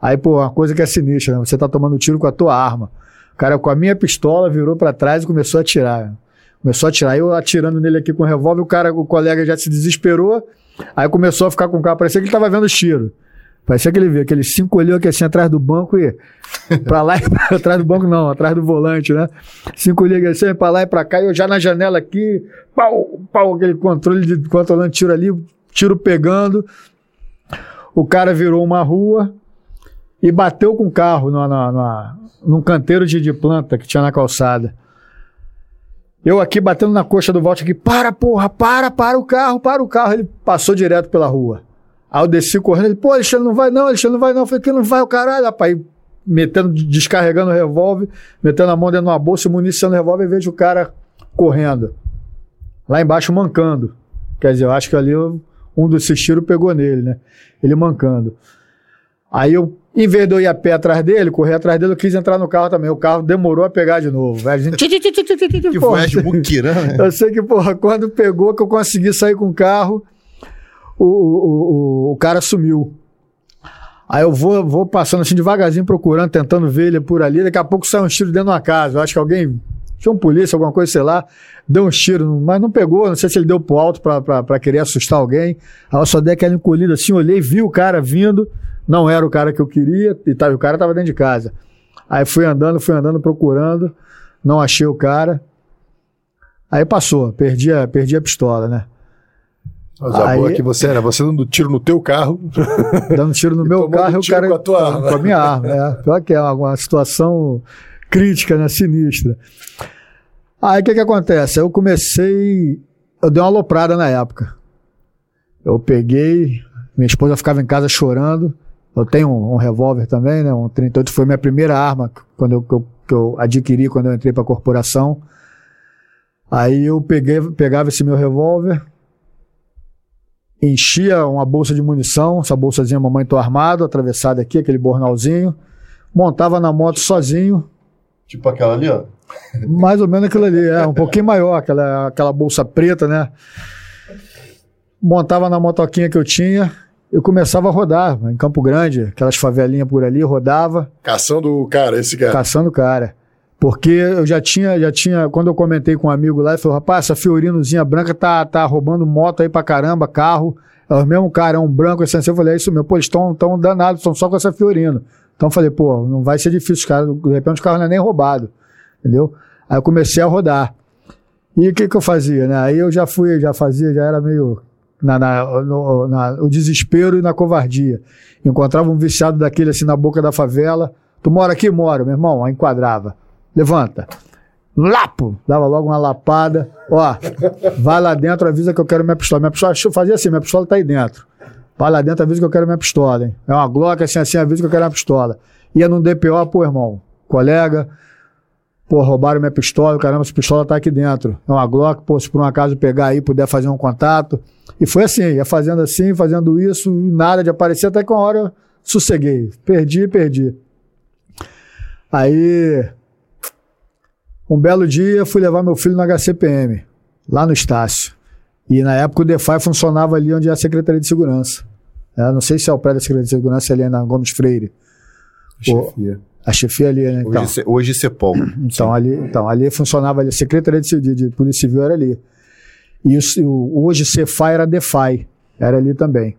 Speaker 3: Aí, pô, uma coisa que é sinistra, né? Você tá tomando tiro com a tua arma. O cara com a minha pistola virou para trás e começou a atirar. Começou a atirar. Eu atirando nele aqui com o revólver, o cara, o colega já se desesperou. Aí começou a ficar com o carro, parecia que ele tava vendo os tiros. Parecia que ele viu, aquele cinco olhou aqui assim atrás do banco e pra lá e pra atrás do banco não, atrás do volante, né? Cinco olhou assim pra lá e pra cá, e eu já na janela aqui, pau, pau, aquele controle de controlando tiro ali, tiro pegando. O cara virou uma rua e bateu com o carro numa, numa, num canteiro de, de planta que tinha na calçada. Eu aqui batendo na coxa do Walter aqui, para porra, para, para o carro, para o carro. Ele passou direto pela rua. Aí eu desci correndo, ele, pô, Alexandre, não vai não, Alexandre, não vai não. Eu falei, que não vai o caralho, rapaz. Metendo, descarregando o revólver, metendo a mão dentro de uma bolsa, municiando o revólver, e vejo o cara correndo. Lá embaixo mancando. Quer dizer, eu acho que ali um desses tiros pegou nele, né? Ele mancando. Aí eu, em vez de eu ir a pé atrás dele, correr atrás dele, eu quis entrar no carro também. O carro demorou a pegar de novo. Gente...
Speaker 1: que foi as né?
Speaker 3: Eu sei que, porra, quando pegou que eu consegui sair com o carro, o, o, o, cara sumiu. Aí eu vou, vou passando assim devagarzinho, procurando, tentando ver ele por ali. Daqui a pouco sai um tiro dentro de uma casa. Eu acho que alguém, tinha um polícia, alguma coisa, sei lá, deu um tiro, mas não pegou. Não sei se ele deu pro alto pra querer assustar alguém. Aí eu só dei aquela encolhida assim, olhei, vi o cara vindo. Não era o cara que eu queria, e tava, o cara tava dentro de casa. Aí fui andando, fui andando, procurando. Não achei o cara. Aí passou, perdi a, perdi a pistola, né?
Speaker 2: A aí, boa que você era, você dando tiro no teu carro.
Speaker 3: Dando tiro no meu carro e o cara.
Speaker 2: Com a tua arma.
Speaker 3: Com a minha arma, é. Pior que é uma situação crítica, né? Sinistra. Aí o que que acontece? Eu comecei. Eu dei uma aloprada na época. Eu peguei. Minha esposa ficava em casa chorando. Eu tenho um, um revólver também, né? Um 38 foi minha primeira arma quando eu, que, eu, que eu adquiri quando eu entrei para a corporação. Aí eu peguei, pegava esse meu revólver, enchia uma bolsa de munição, essa bolsazinha mamãe tô armado, atravessada aqui, aquele bornalzinho, montava na moto sozinho.
Speaker 1: Tipo aquela ali, ó?
Speaker 3: Mais ou menos aquilo ali, é, um pouquinho maior, aquela, aquela bolsa preta, né? Montava na motoquinha que eu tinha, eu começava a rodar em Campo Grande, aquelas favelinhas por ali, rodava.
Speaker 2: Caçando o cara, esse cara.
Speaker 3: Caçando o cara. Porque eu já tinha, já tinha, quando eu comentei com um amigo lá, ele falou: rapaz, essa Fiorinozinha branca tá, tá roubando moto aí pra caramba, carro. É o mesmo cara, é um branco, assim. Eu falei: é isso mesmo, pô, eles estão tão danados, estão só com essa Fiorino. Então eu falei: pô, não vai ser difícil, cara. De repente o carro não é nem roubado, entendeu? Aí eu comecei a rodar. E o que que eu fazia, né? Aí eu já fui, já fazia, já era meio na, na, no, na, o desespero e na covardia. Encontrava um viciado daquele assim na boca da favela. Tu mora aqui? Moro, meu irmão. Aí enquadrava levanta. Lapo! Dava logo uma lapada. Ó, vai lá dentro, avisa que eu quero minha pistola. Minha pistola, deixa eu fazer assim, minha pistola tá aí dentro. Vai lá dentro, avisa que eu quero minha pistola, hein? É uma Glock, assim, assim, avisa que eu quero minha pistola. Ia num DPO, pô, irmão, colega, pô, roubaram minha pistola, caramba, essa pistola tá aqui dentro. É uma Glock, pô, se por um acaso pegar aí, puder fazer um contato. E foi assim, ia fazendo assim, fazendo isso, nada de aparecer, até que uma hora eu sosseguei. Perdi, perdi. Aí Um belo dia, fui levar meu filho no HCPM, lá no Estácio. E na época o DeFi funcionava ali onde é a Secretaria de Segurança. É, não sei se é o prédio da Secretaria de Segurança ali é na Gomes Freire.
Speaker 2: Chefia.
Speaker 3: A chefia ali, né? Então,
Speaker 1: Hoje, hoje Cepol.
Speaker 3: então, ali, então, ali funcionava ali, a Secretaria de, de, de Polícia Civil era ali. E o, o- hoje Cefai era DeFi, era ali também.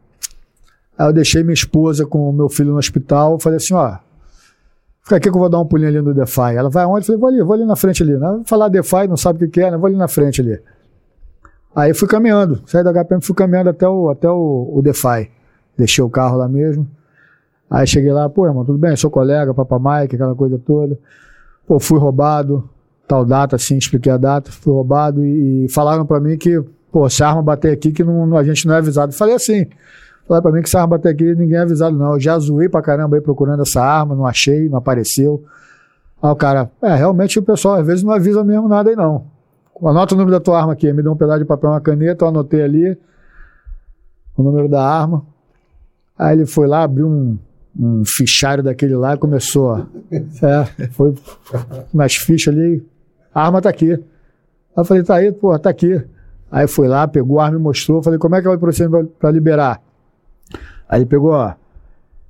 Speaker 3: Aí eu deixei minha esposa com o meu filho no hospital, falei assim, ó, fica aqui que eu vou dar um pulinho ali no DeFi. Ela vai aonde? Eu falei, vou ali, vou ali na frente ali. Né? Falar DeFi, não sabe o que é, né? Vou ali na frente ali. Aí fui caminhando, saí da HPM, fui caminhando até o, até o, o DeFi. Deixei o carro lá mesmo. Aí cheguei lá, pô, irmão, tudo bem? Sou colega, Papa Mike, aquela coisa toda. Pô, fui roubado, tal data, assim, expliquei a data, fui roubado e, e falaram pra mim que, pô, se a arma bater aqui, que não, não- a gente não é avisado. Falei assim, falaram pra mim que se a arma bater aqui, ninguém é avisado, não. Eu já zoei pra caramba aí procurando essa arma, não achei, não apareceu. Aí o cara, é, realmente o pessoal às vezes não avisa mesmo nada aí, não. Anota o número da tua arma aqui, me deu um pedaço de papel, uma caneta, eu anotei ali o número da arma. Aí ele foi lá, abriu um, um fichário daquele lá e começou. É, foi nas fichas ali. A arma tá aqui. Aí eu falei, tá aí, pô, tá aqui. Aí foi lá, pegou a arma e mostrou. Falei, como é que vai proceder para liberar? Aí ele pegou, ó.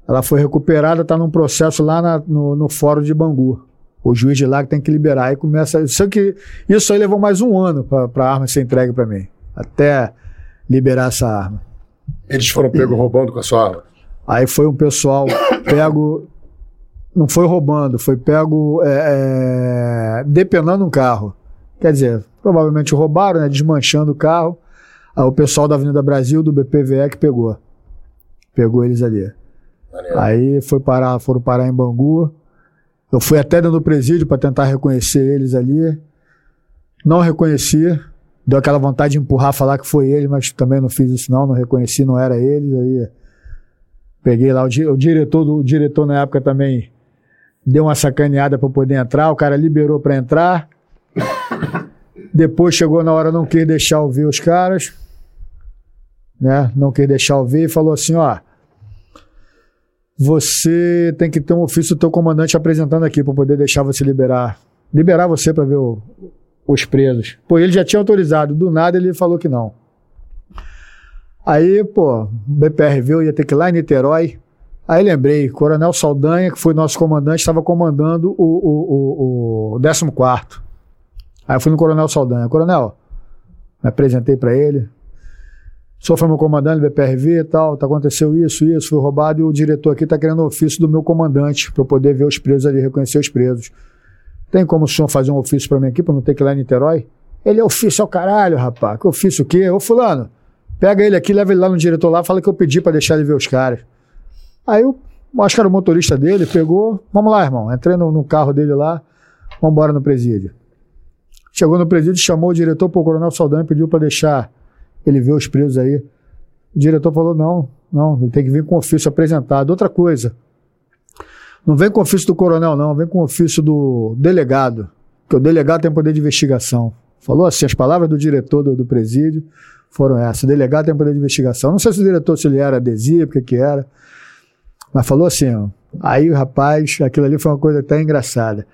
Speaker 3: Ela foi recuperada, tá num processo lá na- no, no fórum de Bangu. O juiz de lá que tem que liberar. Aí começa. Isso, que, isso aí levou mais um ano para a arma ser entregue para mim. Até liberar essa arma.
Speaker 2: Eles foram pegos roubando com a sua arma.
Speaker 3: Aí foi um pessoal pego. Não foi roubando, foi pego é, é, depenando um carro. Quer dizer, provavelmente roubaram, né, desmanchando o carro. Aí o pessoal da Avenida Brasil, do BPVE, que pegou. Pegou eles ali.
Speaker 2: Maneiro.
Speaker 3: Aí foi parar, foram parar em Bangu. Eu fui até dentro do presídio para tentar reconhecer eles ali. Não reconheci. Deu aquela vontade de empurrar, falar que foi ele, mas também não fiz isso não, não reconheci, não era eles. Aí peguei lá o, di- o diretor, do, o diretor na época também deu uma sacaneada para poder entrar, o cara liberou para entrar. Depois chegou na hora, não quis deixar eu ver os caras, né? Não quis deixar eu ver e falou assim, ó, você tem que ter um ofício do teu comandante apresentando aqui para poder deixar você liberar. Liberar você para ver o- os presos. Pô, ele já tinha autorizado, do nada ele falou que não. Aí, pô, BPR viu, ia ter que ir lá em Niterói. Aí lembrei, Coronel Saldanha, que foi nosso comandante, estava comandando o, o, o, o 14. Aí eu fui no Coronel Saldanha. Coronel, me apresentei para ele. Senhor foi meu comandante do BPRV e tal, tá, aconteceu isso, isso, fui roubado e o diretor aqui tá querendo ofício do meu comandante para eu poder ver os presos ali, reconhecer os presos. Tem como o senhor fazer um ofício para mim aqui, para não ter que ir lá em Niterói? Ele é ofício ao caralho, rapaz. Que ofício o quê? Ô, fulano, pega ele aqui, leva ele lá no diretor lá, fala que eu pedi para deixar ele ver os caras. Aí eu acho que era o motorista dele, pegou, vamos lá, irmão. Entrei no, no carro dele lá, vamos embora no presídio. Chegou no presídio, chamou o diretor, pô, o coronel Saldanha pediu para deixar ele ver os presos aí. O diretor falou: não, não, ele tem que vir com ofício apresentado. Outra coisa, não vem com ofício do coronel, não, vem com ofício do delegado, que o delegado tem poder de investigação. Falou assim, as palavras do diretor do, do presídio foram essas: o delegado tem poder de investigação. Não sei se o diretor, se ele era adesivo, o que, que era, mas falou assim: ó, aí, rapaz, aquilo ali foi uma coisa até engraçada.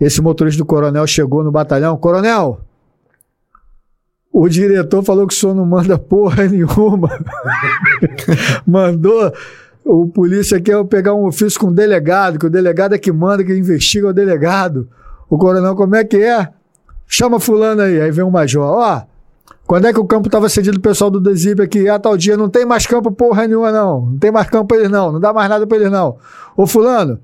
Speaker 3: Esse motorista do coronel chegou no batalhão: Coronel, o diretor falou que o senhor não manda porra nenhuma. Mandou o polícia quer pegar um ofício com o delegado, que o delegado é que manda, que investiga o delegado. O coronel, como é que é? Chama fulano aí. Aí vem o major. Ó, quando é que o campo estava cedido do pessoal do Desip aqui? Ah, tal dia, não tem mais campo porra nenhuma, não. Não tem mais campo pra eles, não. Não dá mais nada pra eles, não. Ô, fulano,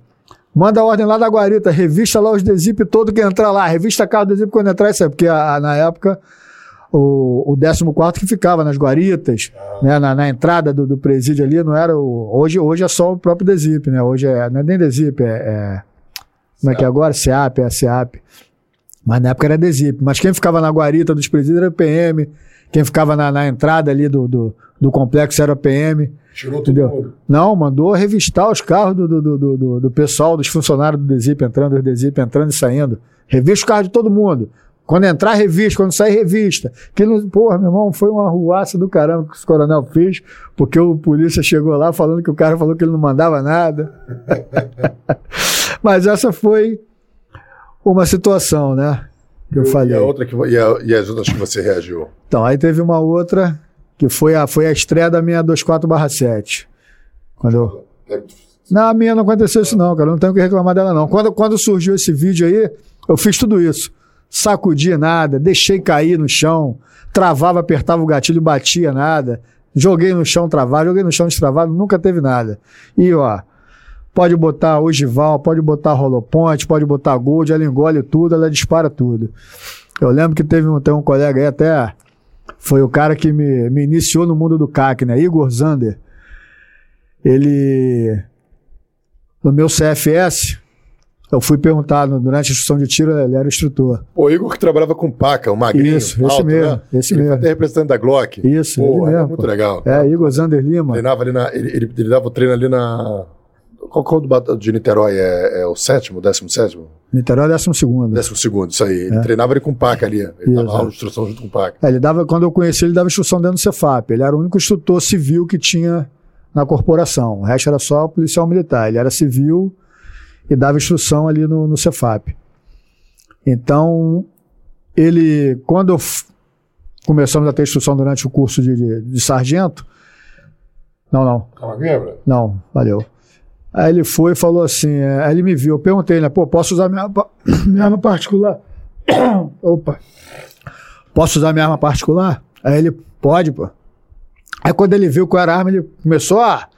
Speaker 3: manda a ordem lá da guarita, revista lá os Desip todo que entrar lá. Revista carro Desip quando entrar, isso é porque a- a- na época o, o 14 que ficava nas guaritas, né, na, na entrada do, do presídio ali, não era o. Hoje, hoje é só o próprio Desip, né? Hoje é, não é nem Desip, é. é como é que é agora? SEAP, é SEAP. Mas na época era Desip. Mas quem ficava na guarita dos presídios era PM. Quem ficava na, na entrada ali do, do, do complexo era PM.
Speaker 2: Tirou todo mundo.
Speaker 3: Não, mandou revistar os carros do, do, do, do- do, do pessoal, dos funcionários do Desip entrando, dos Desip entrando e saindo. Revista os carros de todo mundo. Quando entrar, revista. Quando sair, revista. Que não, porra, meu irmão, foi uma ruaça do caramba que esse coronel fez, porque o polícia chegou lá falando que o cara falou que ele não mandava nada. Mas essa foi uma situação, né? Que eu
Speaker 2: E
Speaker 3: falei.
Speaker 2: a outra que, e, a- e as outras que você reagiu?
Speaker 3: Então, aí teve uma outra que foi a, foi a estreia da minha 24/7. Quando eu, Na minha não aconteceu isso não, cara. Eu não tenho o que reclamar dela não. Quando, quando surgiu esse vídeo aí, eu fiz tudo isso. Sacudi nada, deixei cair no chão, travava, apertava o gatilho, batia nada. Joguei no chão travado, joguei no chão destravado, nunca teve nada. E ó, pode botar ogival, pode botar roloponte, pode botar gold, ela engole tudo, ela dispara tudo. Eu lembro que teve um, tem um colega aí até, foi o cara que me, me iniciou no mundo do CAC, né? Igor Zander. Ele no meu CFS, eu fui perguntar no- durante a instrução de tiro, ele era instrutor.
Speaker 2: O Igor que trabalhava com paca, o magrinho.
Speaker 3: Isso, esse
Speaker 2: alto,
Speaker 3: mesmo,
Speaker 2: né?
Speaker 3: esse
Speaker 2: ele
Speaker 3: mesmo.
Speaker 2: Até representante da Glock.
Speaker 3: Isso,
Speaker 2: Pô,
Speaker 3: mesmo,
Speaker 2: muito
Speaker 3: pô.
Speaker 2: legal.
Speaker 3: É, Igor Zander Lima.
Speaker 2: Treinava ali na. Ele, ele, ele dava o treino ali na. Qual, qual do de Niterói? É, é o sétimo, décimo sétimo?
Speaker 3: Niterói, décimo segundo.
Speaker 2: Décimo segundo, isso aí. Ele treinava ali com paca ali. Ele dava
Speaker 3: É. Isso,
Speaker 2: aula
Speaker 3: é.
Speaker 2: de instrução junto com paca.
Speaker 3: É, ele dava, quando eu conheci, ele dava instrução dentro do Cefap. Ele era o único instrutor civil que tinha na corporação. O resto era só policial militar. Ele era civil e dava instrução ali no, no Cefap. Então, ele, quando eu começamos a ter instrução durante o curso de, de, de sargento, não, não,
Speaker 2: Calma, quebra?
Speaker 3: não, valeu. Aí ele foi e falou assim, é, aí ele me viu, eu perguntei, né, pô, posso usar minha, minha arma particular? Opa. Posso usar minha arma particular? Aí ele, pode, pô. Aí quando ele viu qual era a arma, ele começou a...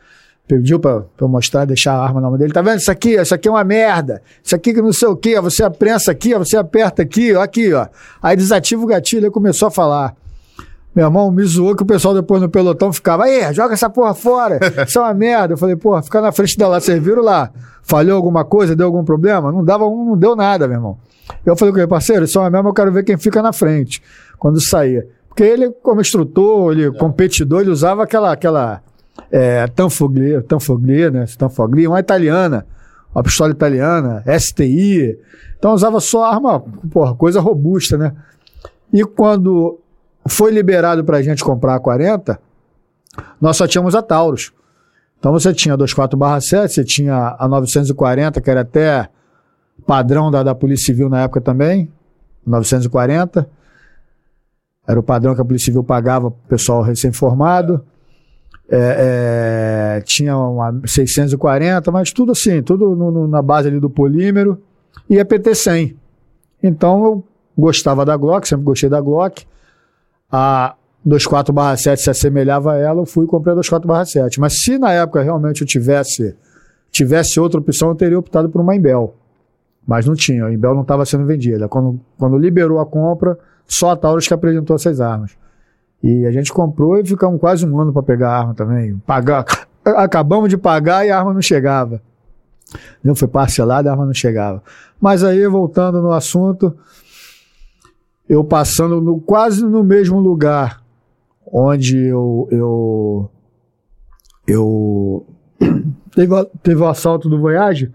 Speaker 3: Pediu pra, pra eu mostrar, deixar a arma na mão dele. Tá vendo isso aqui? Isso aqui é uma merda. Isso aqui que não sei o quê. ó, Você aprensa aqui, ó, você aperta aqui, ó, aqui, ó. Aí desativa o gatilho e começou a falar. Meu irmão me zoou que o pessoal depois no pelotão ficava, aí, joga essa porra fora, isso é uma merda. Eu falei, porra, fica na frente dela, vocês viram lá? Falhou alguma coisa, deu algum problema? Não dava um, não deu nada, meu irmão. Eu falei com ele, parceiro, isso é uma merda, eu quero ver quem fica na frente, quando saía. Porque ele, como instrutor, ele, competidor, ele usava aquela, aquela é, Tanfoglia, Tanfoglia, né? Tanfoglia, uma italiana, uma pistola italiana, STI. Então usava só arma, porra, coisa robusta, né? E quando foi liberado para a gente comprar a 40, nós só tínhamos a Taurus. Então você tinha a 24/7, você tinha a 940, que era até padrão da, da Polícia Civil na época também, 940. Era o padrão que a Polícia Civil pagava para o pessoal recém-formado. É, é, tinha uma 640, mas tudo assim, tudo no- no- na base ali do polímero. E a PT-100. Então eu gostava da Glock, sempre gostei da Glock. A 24/7 se assemelhava a ela, eu fui e comprei a 24/7. Mas se na época realmente eu tivesse tivesse outra opção, eu teria optado por uma Imbel. Mas não tinha, a Imbel não estava sendo vendida. Quando, quando liberou a compra, só a Taurus que apresentou essas armas. E a gente comprou e ficamos quase um ano para pegar a arma também. Pagar, acabamos de pagar e a arma não chegava. Não foi parcelada, a arma não chegava. Mas aí, voltando no assunto, eu passando no- quase no mesmo lugar onde eu. eu, eu teve, teve o assalto do Voyage,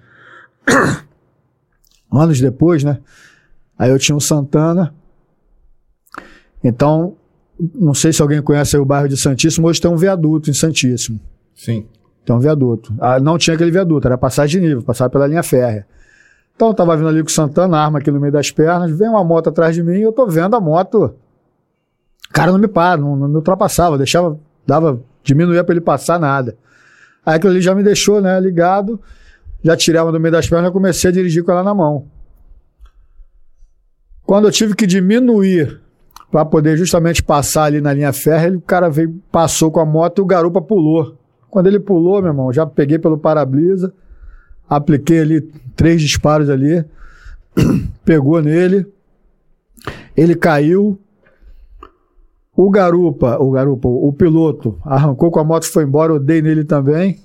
Speaker 3: anos depois, né? Aí eu tinha o Santana. Então, não sei se alguém conhece o bairro de Santíssimo, hoje tem um viaduto em Santíssimo.
Speaker 1: Sim.
Speaker 3: Tem um viaduto. Ah, não tinha aquele viaduto, era passagem de nível, passava pela linha férrea. Então eu tava vindo ali com o Santana, arma aqui no meio das pernas, vem uma moto atrás de mim e eu tô vendo a moto. O cara não me para, não, não me ultrapassava, deixava, dava, diminuía pra ele passar nada. Aí aquilo ali já me deixou, né, ligado, já tirei a arma do meio das pernas e comecei a dirigir com ela na mão. Quando eu tive que diminuir para poder justamente passar ali na linha férrea, o cara veio, passou com a moto e o garupa pulou. Quando ele pulou, meu irmão, já peguei pelo para-brisa, apliquei ali três disparos ali, pegou nele, ele caiu. O garupa, o garupa, o piloto arrancou com a moto foi embora, eu dei nele também.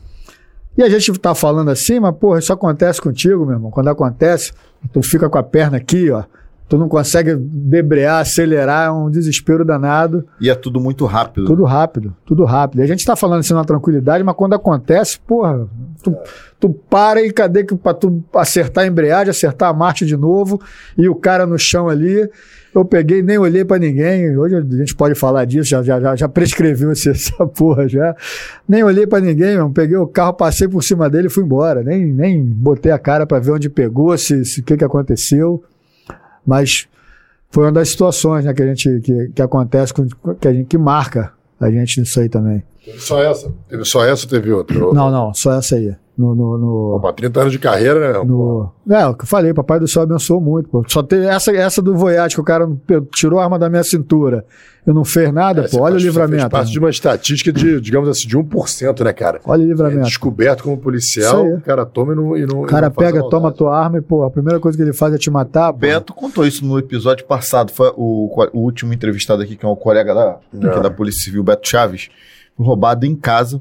Speaker 3: E a gente tá falando assim, mas porra, isso acontece contigo, meu irmão. Quando acontece, tu fica com a perna aqui, ó. Tu não consegue debrear, acelerar, é um desespero danado.
Speaker 1: E é tudo muito rápido.
Speaker 3: Tudo rápido, tudo rápido. E a gente tá falando assim na tranquilidade, mas quando acontece, porra, tu, tu para e cadê que pra tu acertar a embreagem, acertar a marcha de novo, e o cara no chão ali. Eu peguei, nem olhei pra ninguém. Hoje a gente pode falar disso, já, já, já, já prescreveu esse- essa porra já. Nem olhei pra ninguém, meu. Peguei o carro, passei por cima dele e fui embora. Nem, nem botei a cara pra ver onde pegou, se o que, que aconteceu. Mas foi uma das situações né, que a gente que, que acontece, com- que a gente que marca a gente nisso aí também.
Speaker 2: Teve só essa? Teve só essa ou teve outra?
Speaker 3: Não, não, só essa aí. No, no, no-
Speaker 2: Opa, 30 anos de carreira, né? pô?
Speaker 3: No... É, o que eu falei, Papai do Céu abençoou muito. Pô. Só tem essa, essa do Voyage, que o cara tirou a arma da minha cintura e não fez nada,
Speaker 2: É,
Speaker 3: pô. Olha o
Speaker 2: faz- você
Speaker 3: livramento.
Speaker 2: Fez parte de uma estatística de, digamos assim, de 1%, né, cara?
Speaker 3: Olha o
Speaker 2: É
Speaker 3: livramento.
Speaker 2: descoberto como policial, o cara toma e não. E não
Speaker 3: o cara
Speaker 2: não faz
Speaker 3: pega,
Speaker 2: a
Speaker 3: toma
Speaker 2: maldade.
Speaker 3: tua arma e, pô, a primeira coisa que ele faz é te matar. Pô.
Speaker 1: Beto contou isso no episódio passado. Foi o, o último entrevistado aqui, que é um colega da, que é da Polícia Civil, Beto Chaves, foi roubado em casa.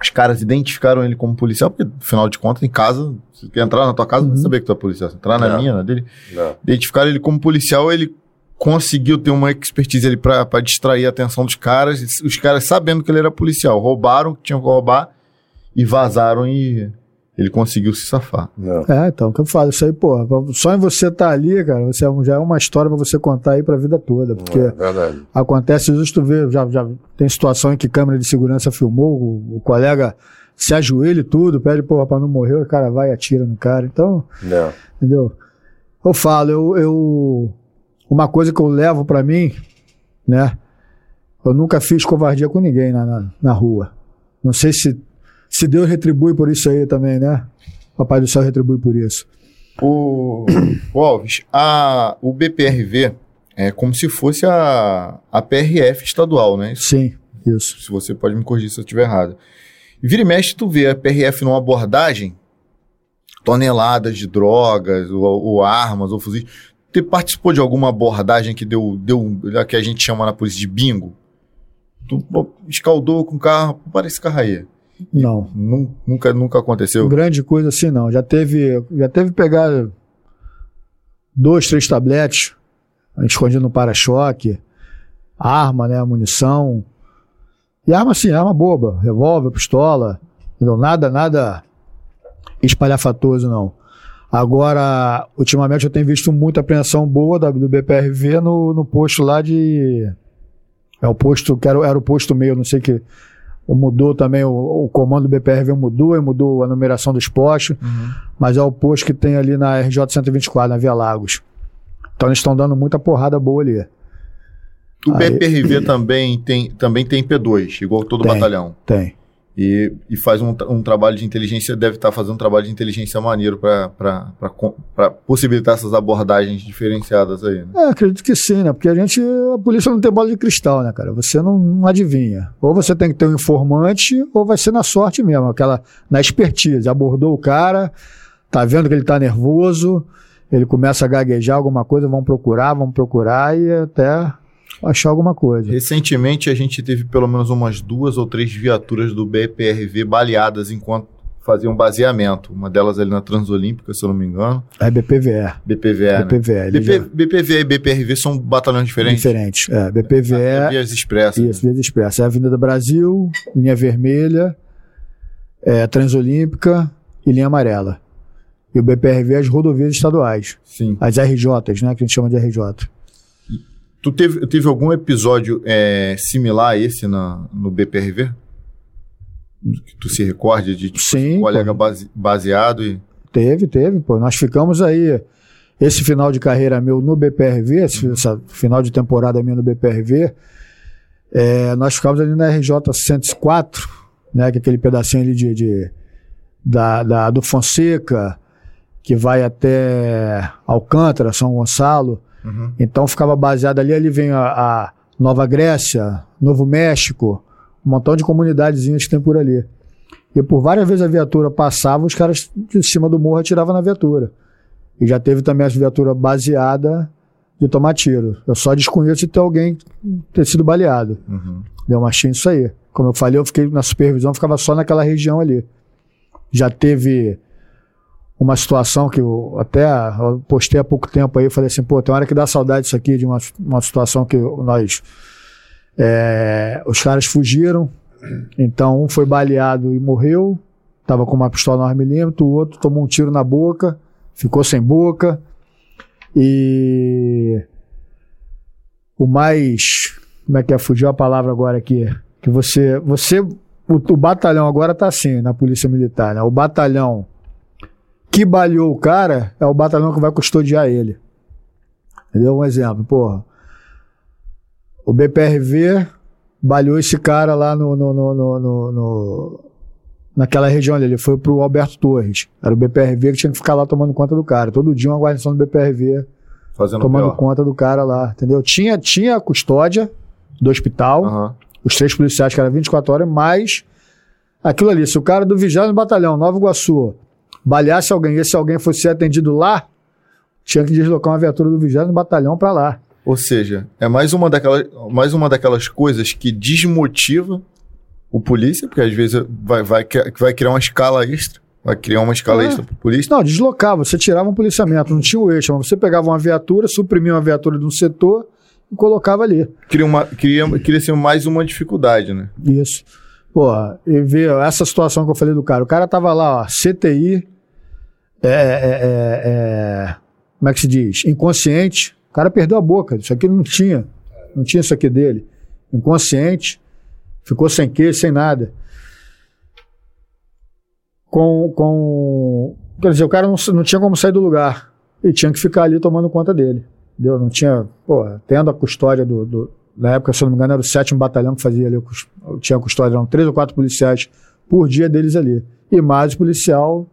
Speaker 1: Os caras identificaram ele como policial, porque, afinal de contas, em casa, se entrar na tua casa,
Speaker 3: Uhum.
Speaker 1: não saber que tu é policial. Se entrar na
Speaker 2: Não.
Speaker 1: minha, na dele,
Speaker 2: Não.
Speaker 1: identificaram ele como policial, ele conseguiu ter uma expertise ali pra distrair a atenção dos caras. Os caras sabendo que ele era policial, roubaram o que tinham que roubar e vazaram e ele conseguiu se safar.
Speaker 2: Não.
Speaker 3: É, então, o que eu falo, isso aí, pô, só em você estar ali, cara, você é já é uma história pra você contar aí pra vida toda, porque
Speaker 2: É verdade.
Speaker 3: acontece isso, tu vê, já, já tem situação em que câmera de segurança filmou, o, o colega se ajoelha e tudo, pede, porra, pra não morrer, o cara vai e atira no cara, então,
Speaker 2: Não.
Speaker 3: entendeu? Eu falo, eu, eu uma coisa que eu levo pra mim, né, eu nunca fiz covardia com ninguém na, na, na rua, não sei se, se Deus retribui por isso aí também, né, Papai do Céu retribui por isso.
Speaker 1: O, o Alves, a, o BPRV é como se fosse a, a PRF estadual, né? Isso-
Speaker 3: Sim, isso.
Speaker 1: Se você pode me corrigir se eu estiver errado. Vira e mexe, tu vê a PRF numa abordagem, toneladas de drogas, ou, ou armas, ou fuzis. Você participou de alguma abordagem que deu, deu que a gente chama na polícia de bingo? Tu escaldou com o carro, parece esse carro aí.
Speaker 3: Não.
Speaker 1: Nun- Nunca, nunca aconteceu.
Speaker 3: Grande coisa assim não. Já teve, já teve pegar dois, três tabletes, escondido no para-choque, arma, né, munição. E arma assim, arma boba, revólver, pistola, entendeu? nada, nada espalhafatoso não. Agora, ultimamente eu tenho visto muita apreensão boa da, do BPRV no, no posto lá de. É o posto, que era, era o posto meio, não sei que. Mudou também, o, o comando do BPRV mudou, e mudou a numeração dos postos, mas é o posto que tem ali na RJ 124, na Via Lagos. Então eles estão dando muita porrada boa ali.
Speaker 1: O
Speaker 3: Aí-
Speaker 1: BPRV também tem, também tem P2, igual todo
Speaker 3: Tem.
Speaker 1: batalhão.
Speaker 3: Tem.
Speaker 1: E, e faz um, um trabalho de inteligência, deve estar fazendo um trabalho de inteligência maneiro para possibilitar essas abordagens diferenciadas aí. Né?
Speaker 3: É, acredito que sim, né? Porque a gente, a polícia não tem bola de cristal, né, cara? Você não, não adivinha. Ou você tem que ter um informante, ou vai ser na sorte mesmo, aquela, na expertise. Abordou o cara, tá vendo que ele tá nervoso, ele começa a gaguejar alguma coisa, vão procurar, vão procurar e até achar alguma coisa.
Speaker 1: Recentemente a gente teve pelo menos umas duas ou três viaturas do BPRV baleadas enquanto faziam baseamento. Uma delas ali na Transolímpica, se eu não me engano.
Speaker 3: É BPVE.
Speaker 1: BPVE, né?
Speaker 3: BPVE. já-
Speaker 1: BPVE e BPRV são batalhões diferentes.
Speaker 3: Diferentes. É, BPVE.
Speaker 1: Vias expressas.
Speaker 3: Isso, Vias Expressa. É a Avenida Brasil, linha vermelha, é, Transolímpica e linha amarela. E o BPRV é as rodovias estaduais,
Speaker 1: Sim.
Speaker 3: as RJs, né, que a gente chama de RJ.
Speaker 1: Tu teve, teve algum episódio é, similar a esse na, no BPRV? Que tu se recorde de tipo,
Speaker 3: Sim,
Speaker 1: colega base- baseado e.
Speaker 3: Teve, teve, pô. Nós ficamos aí, esse final de carreira meu no BPRV, esse, essa final de temporada minha no BPRV, é, nós ficamos ali na RJ 104, né, que é aquele pedacinho ali de, de- da, da- do Fonseca, que vai até Alcântara, São Gonçalo.
Speaker 1: Uhum.
Speaker 3: Então ficava baseado ali, ali vem a, a Nova Grécia, Novo México, um montão de comunidadezinhas que tem por ali. E por várias vezes a viatura passava, os caras de cima do morro atiravam na viatura. E já teve também as viaturas baseada de tomar tiro. Eu só desconheço de ter alguém ter sido baleado.
Speaker 1: Uhum.
Speaker 3: Deu uma tinha isso aí. Como eu falei, eu fiquei na supervisão, ficava só naquela região ali. Já teve uma situação que eu até postei há pouco tempo aí, falei assim, pô, tem hora que dá saudade disso aqui, de uma, uma situação que nós. é, os caras fugiram, então um foi baleado e morreu, tava com uma pistola 9mm, o outro tomou um tiro na boca, ficou sem boca. E o mais. Como é que é? Fugiu a palavra agora aqui. Que você. você o, o batalhão agora tá assim, na Polícia Militar, né? O batalhão que baleou o cara é o batalhão que vai custodiar ele. Entendeu? Um exemplo, porra. O BPRV balhou esse cara lá no, no, no, no, no- no- naquela região ali. Ele foi pro Alberto Torres. Era o BPRV que tinha que ficar lá tomando conta do cara. Todo dia uma guarnição do BPRV
Speaker 1: Fazendo
Speaker 3: tomando
Speaker 1: pior.
Speaker 3: conta do cara lá, entendeu? Tinha, tinha a custódia do hospital,
Speaker 1: Aham.
Speaker 3: os três policiais que eram 24 horas, mas aquilo ali, se o cara do 20 Batalhão, Nova Iguaçu, balhasse alguém e esse alguém fosse ser atendido lá, tinha que deslocar uma viatura do 20 Batalhão para lá.
Speaker 1: Ou seja, é mais uma, daquelas, mais uma daquelas coisas que desmotiva o polícia, porque às vezes vai, vai, vai criar uma escala extra. Vai criar uma escala
Speaker 3: É.
Speaker 1: extra pro polícia.
Speaker 3: Não, deslocava, você tirava um policiamento, não tinha o eixo, mas você pegava uma viatura, suprimia uma viatura de um setor e colocava ali.
Speaker 1: Cria, uma, cria, cria assim, mais uma dificuldade, né?
Speaker 3: Isso. Porra, e ver essa situação que eu falei do cara. O cara tava lá, ó, CTI, é, é, é, é, como é que se diz? Inconsciente. O cara perdeu a boca. Isso aqui não tinha. Não tinha isso aqui dele. Inconsciente. Ficou sem queijo, sem nada. Com, com. Quer dizer, o cara não, não tinha como sair do lugar. E tinha que ficar ali tomando conta dele. Entendeu? Não tinha. Pô, tendo a custódia do, do- Na época, se eu não me engano, era o sétimo batalhão que fazia ali. Tinha custódia, eram três ou quatro policiais por dia deles ali. E mais o policial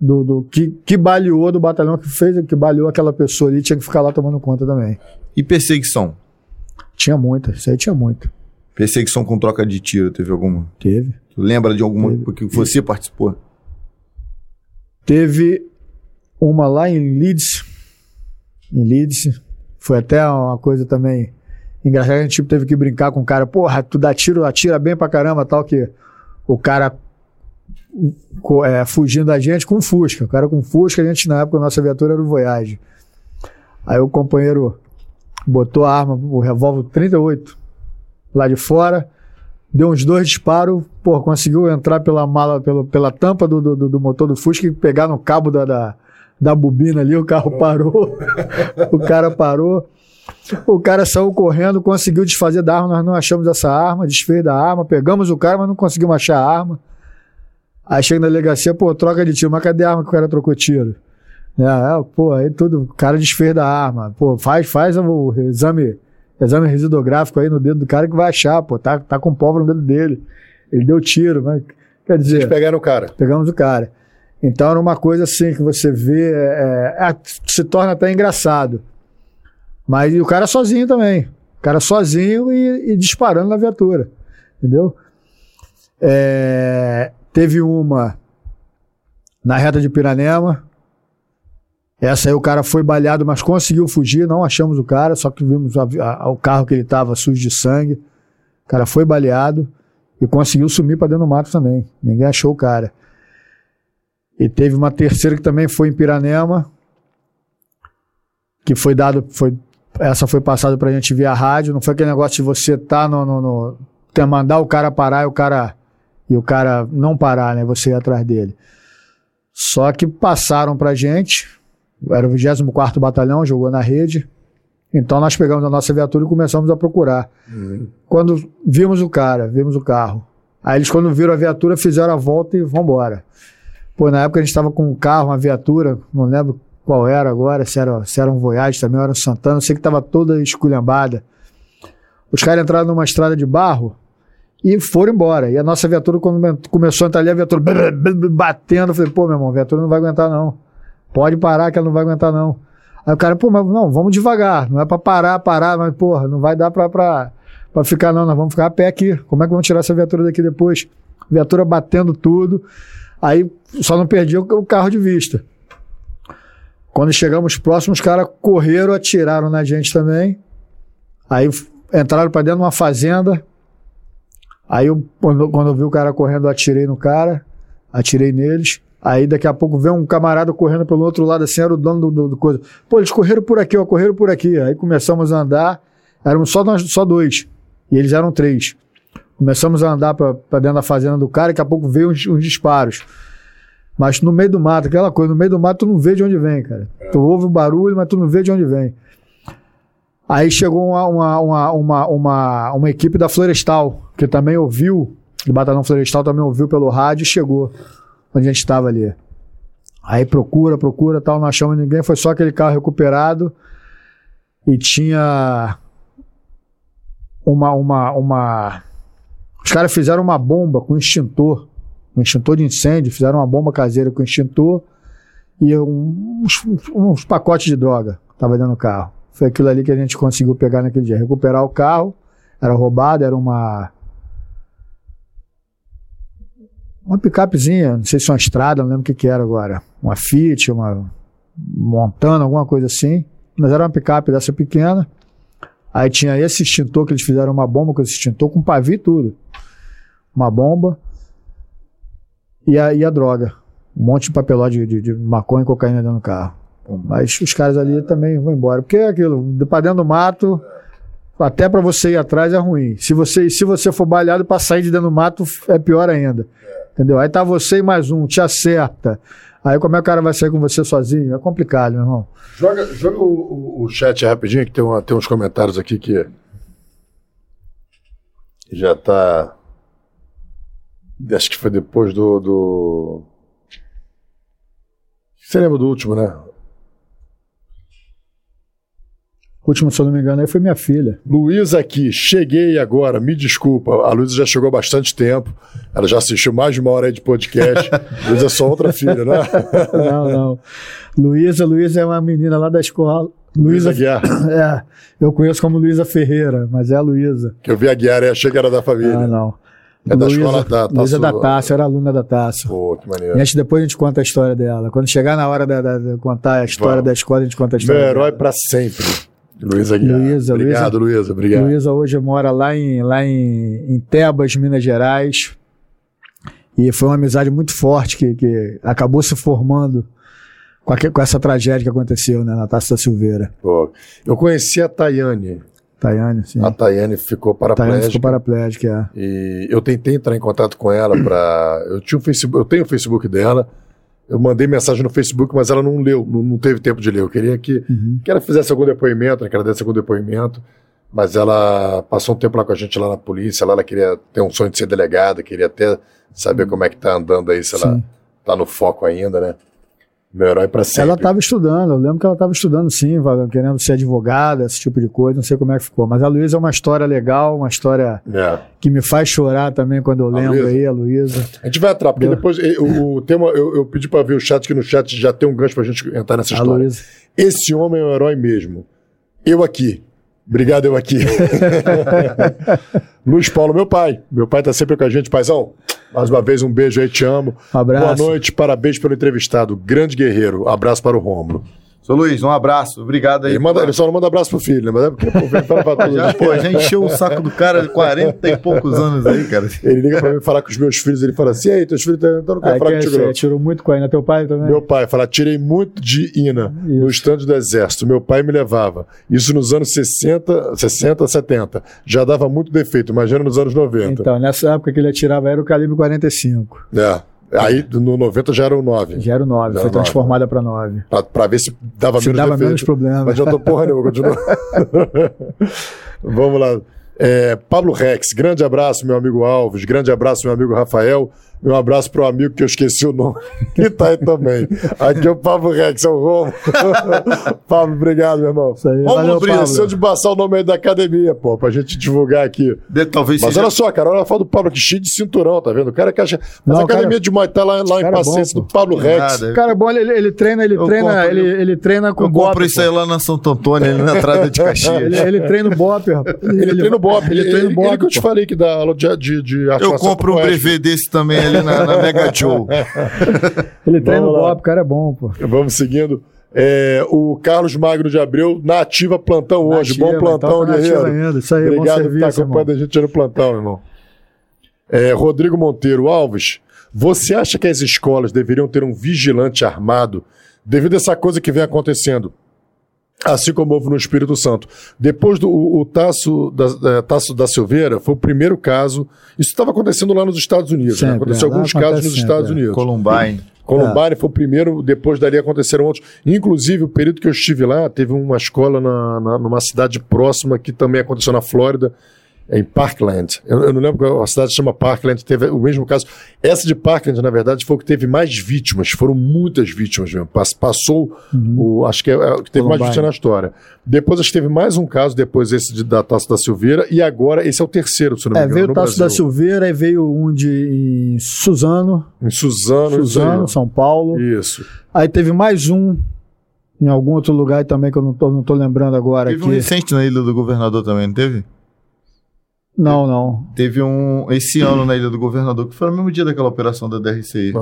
Speaker 3: do, do que, que baleou do batalhão que fez, que baleou aquela pessoa ali, tinha que ficar lá tomando conta também.
Speaker 1: E perseguição?
Speaker 3: Tinha muita, isso aí tinha muito.
Speaker 1: Perseguição com troca de tiro, teve alguma?
Speaker 3: Teve.
Speaker 1: Tu lembra de alguma
Speaker 3: Teve.
Speaker 1: porque você participou?
Speaker 3: Teve uma lá em Leeds. Em Leeds. Foi até uma coisa também engraçada. A gente tipo, teve que brincar com o cara. Porra, tu dá tiro, atira bem pra caramba, tal que o cara é, fugindo da gente com Fusca. O cara com Fusca, a gente na época, a nossa viatura era o Voyage. Aí o companheiro botou a arma, o revólver 38, lá de fora, deu uns dois disparos, pô, conseguiu entrar pela mala, pelo, pela tampa do, do, do motor do Fusca e pegar no cabo da, da, da bobina ali, o carro parou, o cara parou. O cara saiu correndo, conseguiu desfazer da arma, nós não achamos essa arma, desfez da arma, pegamos o cara, mas não conseguimos achar a arma. Aí chega na delegacia, pô, troca de tiro, mas cadê a arma que o cara trocou tiro? É, é, pô, aí tudo, o cara desfez da arma. Pô, faz, faz o exame, exame residográfico aí no dedo do cara que vai achar, pô, tá, tá com pólvora no dedo dele. Ele deu tiro, mas quer
Speaker 2: Vocês
Speaker 3: dizer,
Speaker 2: pegaram o cara.
Speaker 3: pegamos o cara. Então era uma coisa assim que você vê, é, é, se torna até engraçado. Mas e o cara sozinho também. O cara sozinho e, e disparando na viatura. Entendeu? É, teve uma na reta de Piranema. Essa aí o cara foi baleado, mas conseguiu fugir. Não achamos o cara, só que vimos a- a- o carro que ele estava sujo de sangue. O cara foi baleado e conseguiu sumir para dentro do mato também. Ninguém achou o cara. E teve uma terceira que também foi em Piranema, que foi dado, foi, essa foi passada pra gente via rádio. Não foi aquele negócio de você tá no, no, no ter- mandar o cara parar e o cara e o cara não parar, né? Você ir atrás dele. Só que passaram pra gente. Era o 24º Batalhão, jogou na rede. Então nós pegamos a nossa viatura e começamos a procurar. Quando vimos o cara, vimos o carro. Aí eles, quando viram a viatura, fizeram a volta e vão embora. Pô, na época a gente estava com um carro, uma viatura, não lembro qual era agora, se era, se era um Voyage também, ou era um Santana, eu sei que estava toda esculhambada. Os caras entraram numa estrada de barro e foram embora. E a nossa viatura, quando começou a entrar ali, a viatura batendo, eu falei, pô, meu irmão, a viatura não vai aguentar não. Pode parar que ela não vai aguentar não. Aí o cara, pô, mas não, vamos devagar, não é pra parar, parar, mas porra, não vai dar pra, pra, pra ficar não, nós vamos ficar a pé aqui. Como é que vamos tirar essa viatura daqui depois? Viatura batendo tudo. Aí só não perdi o, o carro de vista. Quando chegamos próximos, os caras correram, atiraram na gente também. Aí entraram pra dentro de uma fazenda. Aí eu, quando, quando eu vi o cara correndo, eu atirei no cara, atirei neles. Aí daqui a pouco vem um camarada correndo pelo outro lado, assim, era o dono do, do, do coisa. Pô, eles correram por aqui, ó, correram por aqui. Aí começamos a andar, éramos só, nós, só dois. E eles eram três. Começamos a andar pra dentro da fazenda do cara, daqui a pouco veio uns, uns disparos. Mas no meio do mato, aquela coisa, no meio do mato tu não vê de onde vem, cara. Tu ouve o barulho, mas tu não vê de onde vem. Aí chegou uma, uma, uma, uma, uma, uma equipe da Florestal, que também ouviu, do Batalhão Florestal também ouviu pelo rádio e chegou onde a gente estava ali. Aí procura, procura, tal, não achamos ninguém, foi só aquele carro recuperado. e tinha uma, uma, uma. Os caras fizeram uma bomba com extintor, um extintor de incêndio, fizeram uma bomba caseira com extintor e uns, uns pacotes de droga estava dentro do carro. Foi aquilo ali que a gente conseguiu pegar naquele dia. Recuperar o carro, era roubado, era uma. Uma picapezinha, não sei se uma estrada, não lembro o que, que era agora. Uma Fiat, uma Montana, alguma coisa assim. Mas era uma picape dessa pequena. Aí tinha esse extintor que eles fizeram uma bomba com esse extintor, com pavio e tudo. Uma bomba. E a, e a droga. Um monte de papelóide de, de, de maconha e cocaína dentro do carro. Mas os caras ali também vão embora. Porque é aquilo, pra dentro do mato, até para você ir atrás é ruim. Se você, se você for balhado para sair de dentro do mato, é pior ainda. Entendeu? Aí tá você e mais um, te acerta. Aí como é que o cara vai sair com você sozinho? É complicado, meu irmão.
Speaker 2: Joga, joga o, o, o chat rapidinho, que tem, uma, tem uns comentários aqui que já tá. Acho que foi depois do. do... Você lembra do último, né?
Speaker 3: O último, se eu não me engano, aí foi minha filha.
Speaker 2: Luísa aqui, cheguei agora, me desculpa. A Luísa já chegou há bastante tempo. Ela já assistiu mais de uma hora aí de podcast. Luísa é só outra filha, né?
Speaker 3: não, não. Luísa, Luísa é uma menina lá da escola.
Speaker 2: Luísa Guiar.
Speaker 3: É, eu conheço como Luísa Ferreira, mas é a Luísa.
Speaker 2: Que eu vi a Guiar e achei que era da família.
Speaker 3: Ah, não.
Speaker 2: É da Luísa, escola da Taça.
Speaker 3: Luísa da Taça, era aluna da Taça.
Speaker 2: Pô, que maneiro.
Speaker 3: E a gente, depois a gente conta a história dela. Quando chegar na hora de contar a história
Speaker 2: Vamos.
Speaker 3: da escola, a gente conta a história
Speaker 2: Meu herói para sempre. Luísa Guiar.
Speaker 3: Luísa,
Speaker 2: obrigado, Luísa. Obrigado.
Speaker 3: Luísa hoje mora lá em, lá em, em Tebas, Minas Gerais. E foi uma amizade muito forte que, que acabou se formando com, aque- com essa tragédia que aconteceu né, na Taça da Silveira.
Speaker 2: Pô, Eu conheci a Tayane.
Speaker 3: Tayane, sim.
Speaker 2: A Tayane ficou
Speaker 3: Tayane
Speaker 2: paraplégica.
Speaker 3: ficou paraplégica, é.
Speaker 2: E eu tentei entrar em contato com ela para. Eu tinha um Facebook, eu tenho o Facebook dela. Eu mandei mensagem no Facebook, mas ela não leu, não, não teve tempo de ler. Eu queria que,
Speaker 3: Uhum.
Speaker 2: que ela fizesse algum depoimento, né, que ela desse algum depoimento. Mas ela passou um tempo lá com a gente lá na polícia. Lá ela queria ter um sonho de ser delegada, queria até saber como é que tá andando aí, se ela
Speaker 3: Sim.
Speaker 2: tá no foco ainda, né? Meu herói para sempre.
Speaker 3: Ela estava estudando, eu lembro que ela estava estudando sim, querendo ser advogada, esse tipo de coisa, não sei como é que ficou. Mas a Luísa é uma história legal, uma história
Speaker 2: É.
Speaker 3: que me faz chorar também quando eu lembro
Speaker 2: Luísa?
Speaker 3: aí, a Luísa.
Speaker 2: A gente vai atrás, porque
Speaker 3: Deu.
Speaker 2: depois o, o tema, eu, eu pedi para ver o chat, que no chat já tem um gancho pra gente entrar nessa
Speaker 3: A
Speaker 2: história.
Speaker 3: Luísa.
Speaker 2: Esse homem é um herói mesmo. Eu aqui. Obrigado, eu aqui. Luiz Paulo, meu pai. Meu pai tá sempre com a gente, paizão. Mais uma vez, um beijo aí, te amo.
Speaker 3: Um abraço.
Speaker 2: Boa noite, parabéns pelo entrevistado. Grande guerreiro. Abraço para o Rômulo.
Speaker 1: Seu Luiz, um abraço. Obrigado aí.
Speaker 2: Ele, manda, ele só não manda abraço pro filho, né? Mas é porque pô, pra todo
Speaker 1: Já, pô, já encheu o saco do cara de 40 e poucos anos aí, cara.
Speaker 2: Ele liga pra mim falar com os meus filhos, ele fala assim: e aí, teus filhos estão então não quero
Speaker 3: Ah,
Speaker 2: falar
Speaker 3: que
Speaker 2: contigo,
Speaker 3: você tirou muito com a Ana, teu pai também?
Speaker 2: Meu pai fala, tirei muito de Ina no estande do exército. Meu pai me levava. Isso nos anos 60, 60, 70. Já dava muito defeito, imagina nos anos 90.
Speaker 3: Então, nessa época que ele atirava era o calibre 45.
Speaker 2: É. Aí no 90 já era o 9.
Speaker 3: Já era o 9,
Speaker 2: Já
Speaker 3: foi transformada para 9.
Speaker 2: Pra, pra ver se dava
Speaker 3: Se
Speaker 2: menos
Speaker 3: dava
Speaker 2: defeito.
Speaker 3: menos problema.
Speaker 2: Mas já tô porra nenhuma, continua. Vamos lá. É, Pablo Rex, grande abraço, meu amigo Alves. Grande abraço, meu amigo Rafael. Um abraço pro amigo que eu esqueci o nome, que tá aí também. Aqui é o Pablo Rex, é o Romo. Pablo, obrigado, meu irmão.
Speaker 3: Isso aí,
Speaker 2: Romulo esqueceu de passar o nome aí da academia, pô, pra gente divulgar aqui.
Speaker 1: De- talvez
Speaker 2: Mas
Speaker 1: seja...
Speaker 2: olha só, cara, olha a foto do Pablo aqui, cheio de cinturão, tá vendo? O cara que acha. Mas
Speaker 3: Não,
Speaker 2: a academia
Speaker 3: cara-
Speaker 2: de Muay Thai lá, lá em
Speaker 3: cara é bom,
Speaker 2: Paciência, do Pablo Rex.
Speaker 1: Nada.
Speaker 3: Cara, bom, ele, ele treina, ele
Speaker 1: Eu
Speaker 3: treina,
Speaker 1: compro-
Speaker 3: ele, ele treina com
Speaker 1: Eu
Speaker 3: bop.
Speaker 1: compro isso aí lá na Santo Antônio, ali na entrada de Caxias.
Speaker 3: Ele, ele treina o bop, rapaz.
Speaker 2: Ele, treina o Bop,
Speaker 3: Ele, treina o Bop.
Speaker 2: Ele que eu te falei que dá aula de, de, de
Speaker 1: Eu compro um brevet desse também ali na, na Mega Joe.
Speaker 3: Ele treina o. Bop, o cara é bom, pô.
Speaker 2: Vamos seguindo. É, o Carlos Magno de Abreu, na ativa plantão hoje.
Speaker 3: Nativa,
Speaker 2: Bom plantão,
Speaker 3: então tá nativa
Speaker 2: guerreiro.
Speaker 3: ainda. Isso aí, bom
Speaker 2: Obrigado por
Speaker 3: serviço,
Speaker 2: estar acompanhando
Speaker 3: irmão.
Speaker 2: a gente no plantão, irmão. É, Rodrigo Monteiro Alves, você acha que as escolas deveriam ter um vigilante armado devido a essa coisa que vem acontecendo? Assim como houve no Espírito Santo. Depois do o, Tasso, da, é, Tasso da Silveira, foi o primeiro caso. Isso estava acontecendo lá nos Estados Unidos. né?
Speaker 3: Sempre,
Speaker 2: Aconteceu
Speaker 3: é,
Speaker 2: alguns casos nos
Speaker 3: sempre,
Speaker 2: Estados
Speaker 3: é.
Speaker 2: Unidos.
Speaker 1: Columbine.
Speaker 2: Columbine foi o primeiro, depois dali aconteceram outros. Inclusive, o período que eu estive lá, teve uma escola na, na- numa cidade próxima que também aconteceu na Flórida, em Parkland. Eu, eu não lembro, a cidade se chama Parkland, teve o mesmo caso. Essa de Parkland, na verdade, foi o que teve mais vítimas, foram muitas vítimas mesmo. Pass- Passou, o, acho que é, é o que teve mais
Speaker 3: Columbine.
Speaker 2: vítimas na história. Depois acho que teve mais um caso, depois esse de, da Taça da Silveira, e agora esse é o terceiro, se eu não me
Speaker 3: É,
Speaker 2: engano,
Speaker 3: veio o Tasso da. Silveira e veio um de em Suzano,
Speaker 2: Em Suzano,
Speaker 3: Suzano. São Paulo.
Speaker 2: Isso.
Speaker 3: Aí teve mais um em algum outro lugar também que eu não tô, não tô lembrando agora
Speaker 1: Teve
Speaker 3: aqui.
Speaker 1: um recente na Ilha do Governador também, não teve?
Speaker 3: Não, não.
Speaker 1: Teve um esse ano na Ilha do Governador, que foi no mesmo dia daquela operação da DRCI.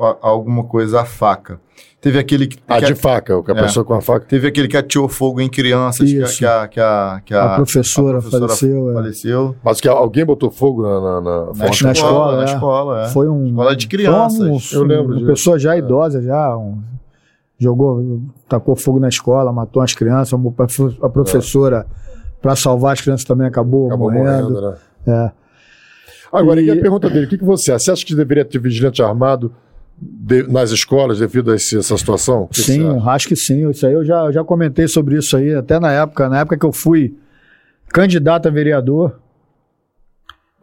Speaker 1: A- alguma coisa a faca. Teve aquele que,
Speaker 2: Ah,
Speaker 1: que
Speaker 2: de faca, o que a
Speaker 1: É.
Speaker 2: pessoa com a faca.
Speaker 1: teve aquele que atirou fogo em crianças, que, a-
Speaker 3: Isso.
Speaker 1: que a, que a, que a,
Speaker 3: A professora faleceu, é.
Speaker 1: faleceu.
Speaker 2: Mas que alguém botou fogo na, na, na
Speaker 1: Na escola,
Speaker 3: escola,
Speaker 1: na
Speaker 3: é.
Speaker 1: escola, é.
Speaker 3: Foi um.
Speaker 1: Escola de crianças.
Speaker 3: foi um-
Speaker 2: Eu lembro
Speaker 3: Uma
Speaker 2: disso.
Speaker 3: pessoa já idosa, já. um- jogou, tacou fogo na escola, matou as crianças. A professora, para salvar as crianças, também acabou,
Speaker 2: Acabou
Speaker 3: morrendo.
Speaker 2: morrendo, né?
Speaker 3: É.
Speaker 2: Agora, e... A pergunta dele, o que, que você acha? Você acha que deveria ter vigilante armado de- nas escolas devido a esse- essa situação? Que que
Speaker 3: Sim,
Speaker 2: acha?
Speaker 3: acho que sim. Isso aí eu já, eu já comentei sobre isso aí, até na época, na época que eu fui candidato a vereador,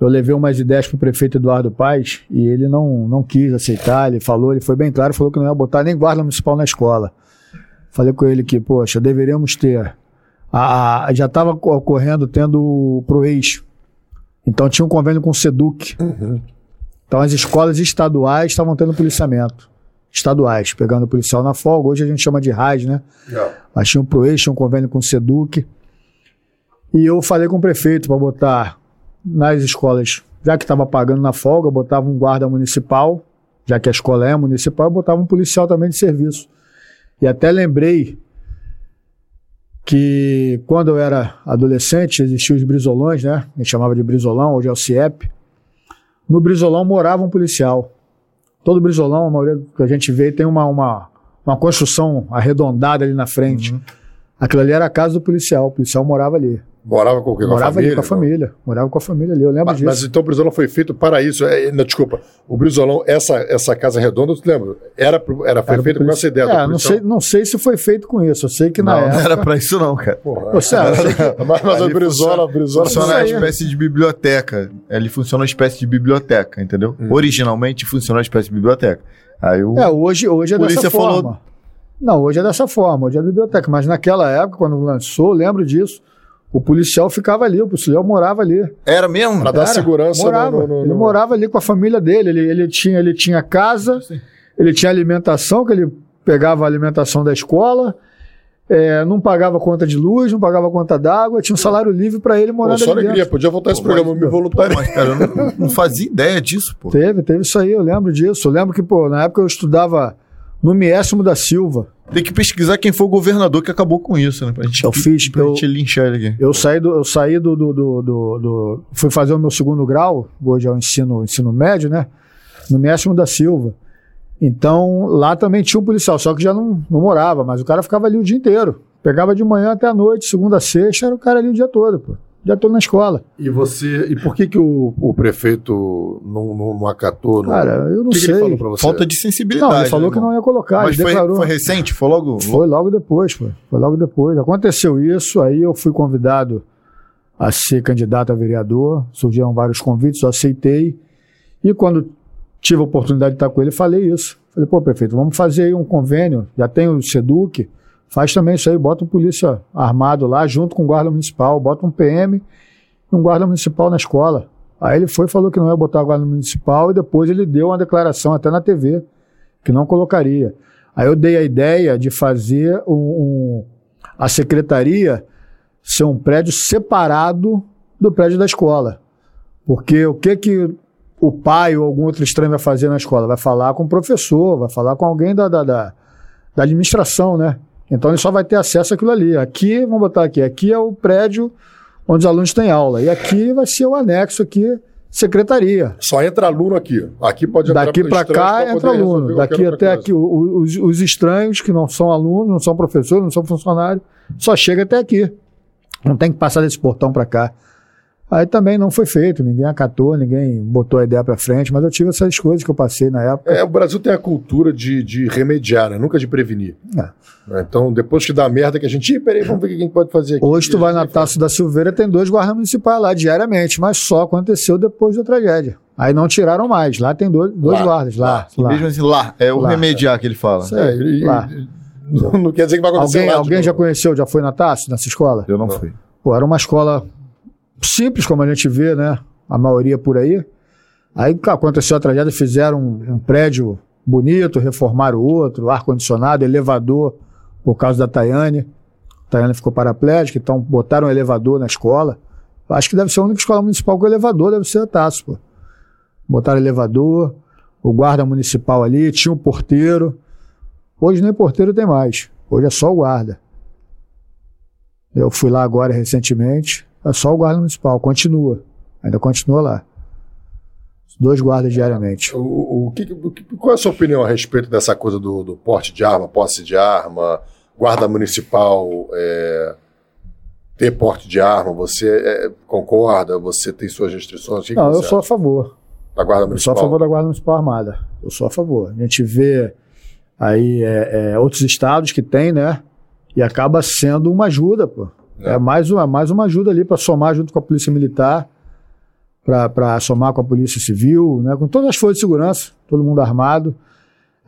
Speaker 3: eu levei umas ideias para o prefeito Eduardo Paes e ele não, não quis aceitar, ele falou, ele foi bem claro, falou que não ia botar nem guarda municipal na escola. Falei com ele que, poxa, deveríamos ter. A, a- já estava ocorrendo tendo o ProEx. Então tinha um convênio com o SEDUC. Então as escolas estaduais estavam tendo policiamento. Estaduais, pegando o policial na folga. Hoje a gente chama de RAIS, né? Mas tinha um ProEx, tinha um convênio com o SEDUC. E eu falei com o prefeito para botar nas escolas, já que estava pagando na folga, botava um guarda municipal, já que a escola é municipal, eu botava um policial também de serviço. E até lembrei que quando eu era adolescente, existiam os brisolões, né? A gente chamava de brisolão, hoje é o CIEP. No brisolão morava um policial. Todo brisolão, a maioria que a gente vê, tem uma, uma, uma construção arredondada ali na frente. Aquilo ali era a casa do policial, o policial morava ali.
Speaker 2: Morava com o quê? Com
Speaker 3: morava
Speaker 2: a família?
Speaker 3: ali com a família. Morava com a família ali, eu lembro
Speaker 2: Mas,
Speaker 3: disso.
Speaker 2: mas então o Brizolão foi feito para isso. É, não, desculpa, o Brizolão, essa, essa casa redonda, tu lembra? Era, era, foi
Speaker 3: Era
Speaker 2: feito com essa ideia. do
Speaker 3: É, não sei, não sei se foi feito com isso. Eu sei que na
Speaker 1: Não, não
Speaker 3: época.
Speaker 1: era pra isso não, cara.
Speaker 2: Porra,
Speaker 3: que-
Speaker 2: mas, mas o Brizola, o Brizola
Speaker 1: Funciona uma espécie de biblioteca. Ele funciona uma espécie de biblioteca, entendeu?
Speaker 2: Hum.
Speaker 1: Originalmente funciona uma espécie de biblioteca. Aí o.
Speaker 3: É, hoje, hoje é
Speaker 1: Polícia
Speaker 3: dessa
Speaker 1: falou-
Speaker 3: forma. Não, hoje é dessa forma, hoje é biblioteca. Mas naquela época, quando lançou, eu lembro disso. O policial ficava ali, o policial morava ali.
Speaker 1: Era mesmo?
Speaker 2: Pra dar
Speaker 3: Era,
Speaker 2: segurança
Speaker 3: morava.
Speaker 2: no- no- no-
Speaker 3: Ele morava ali com a família dele. Ele, ele, tinha, ele tinha casa, ele tinha alimentação, que ele pegava a alimentação da escola, é, não pagava conta de luz, não pagava conta d'água, tinha um salário livre para ele
Speaker 2: Pô,
Speaker 3: morando
Speaker 2: só
Speaker 3: ali
Speaker 2: alegria,
Speaker 3: dentro.
Speaker 2: podia voltar esse
Speaker 1: Pô,
Speaker 2: programa,
Speaker 1: mas-
Speaker 2: me voluntário.
Speaker 1: Mas, cara, eu não, não fazia ideia disso, pô.
Speaker 3: Teve, teve isso aí, eu lembro disso. Eu lembro que, pô, na época eu estudava no Miésimo da Silva.
Speaker 1: Tem que pesquisar quem foi o governador que acabou com isso, né? Pra gente,
Speaker 3: Eu fiz,
Speaker 1: pra
Speaker 3: eu-
Speaker 1: gente linchar ele aqui.
Speaker 3: Eu saí do. Eu saí do, do, do, do- Fui fazer o meu segundo grau, hoje é o ensino, ensino médio, né? No Miésimo da Silva. Então, lá também tinha um policial, só que já não, não morava, mas o cara ficava ali o dia inteiro. Pegava de manhã até a noite, segunda a sexta, era o cara ali o dia todo, pô. Dia todo na escola.
Speaker 2: E você. E por que, que o, o prefeito não, não, não acatou? Não,
Speaker 3: Cara, eu não
Speaker 2: que, que
Speaker 3: sei.
Speaker 2: ele falou pra você?
Speaker 1: Falta de sensibilidade.
Speaker 3: Não, ele falou
Speaker 1: né,
Speaker 3: que não ia colocar,
Speaker 1: Mas
Speaker 3: ele
Speaker 1: foi,
Speaker 3: declarou.
Speaker 1: foi recente? Foi logo?
Speaker 3: Foi logo depois, pô. Foi logo depois. Aconteceu isso, aí eu fui convidado a ser candidato a vereador. Surgiram vários convites, eu aceitei. E quando tive a oportunidade de estar com ele, falei isso. Falei, pô, prefeito, vamos fazer aí um convênio. Já tem o SEDUC, faz também isso aí, bota um polícia armado lá, junto com o guarda municipal, bota um PM e um guarda municipal na escola. Aí ele foi falou que não ia botar guarda municipal e depois ele deu uma declaração até na TV que não colocaria. Aí eu dei a ideia de fazer um, um- a secretaria ser um prédio separado do prédio da escola. Porque o que que o pai ou algum outro estranho vai fazer na escola? Vai falar com o professor, vai falar com alguém da, da, da, da administração, né? Então ele só vai ter acesso àquilo ali. Aqui, vamos botar aqui, aqui é o prédio onde os alunos têm aula. E aqui vai ser o anexo aqui, secretaria.
Speaker 2: Só entra aluno aqui. Aqui pode entrar
Speaker 3: Daqui para cá entra aluno. Daqui até aqui, os, os estranhos que não são alunos, não são professores, não são funcionários, só chega até aqui. Não tem que passar desse portão para cá. Aí também não foi feito, ninguém acatou, ninguém botou a ideia para frente, mas eu tive essas coisas que eu passei na época.
Speaker 2: É, o Brasil tem a cultura de, de remediar, né? nunca de prevenir.
Speaker 3: É.
Speaker 2: Né? Então, depois que dá merda, que a gente. Ih, peraí, vamos ver o que a gente pode fazer aqui.
Speaker 3: Hoje tu vai na Taça da Silveira, tem dois guardas municipais lá diariamente, mas só aconteceu depois da tragédia. Aí não tiraram mais, lá tem dois, dois
Speaker 2: Lá,
Speaker 3: guardas, lá. lá.
Speaker 1: Mesmo assim, lá, é o
Speaker 3: Lá.
Speaker 1: remediar que ele fala.
Speaker 3: Isso
Speaker 2: É, e- e-
Speaker 3: Lá.
Speaker 2: não, não quer dizer que vai acontecer
Speaker 3: Alguém, alguém já conheceu, já foi na Taça, nessa escola?
Speaker 1: Eu não fui.
Speaker 3: Pô, era uma escola simples, como a gente vê, né? A maioria por aí. Aí aconteceu a tragédia, fizeram um, um prédio bonito, reformaram outro, ar-condicionado, elevador, por causa da Tayane. Tayane ficou paraplégica, então botaram um elevador na escola. Acho que deve ser a única escola municipal com elevador, deve ser a Taço, pô. Botaram elevador, o guarda municipal ali, tinha um porteiro. Hoje nem porteiro tem mais. Hoje é só o guarda. Eu fui lá agora recentemente, só o guarda municipal, continua. Ainda continua lá. Dois guardas diariamente.
Speaker 2: O, o que, que- qual é a sua opinião a respeito dessa coisa do, do porte de arma, posse de arma, guarda municipal é, ter porte de arma? Você é, concorda? Você tem suas restrições? Que que
Speaker 3: Não, eu
Speaker 2: você
Speaker 3: sou a favor.
Speaker 2: da guarda
Speaker 3: Eu sou
Speaker 2: municipal?
Speaker 3: a favor da Guarda Municipal Armada. Eu sou a favor. A gente vê aí é, é, outros estados que tem, né? E acaba sendo uma ajuda, pô.
Speaker 2: É.
Speaker 3: Mais, uma, mais uma ajuda ali para somar junto com a Polícia Militar, para somar com a Polícia Civil, né? com todas as forças de segurança, todo mundo armado.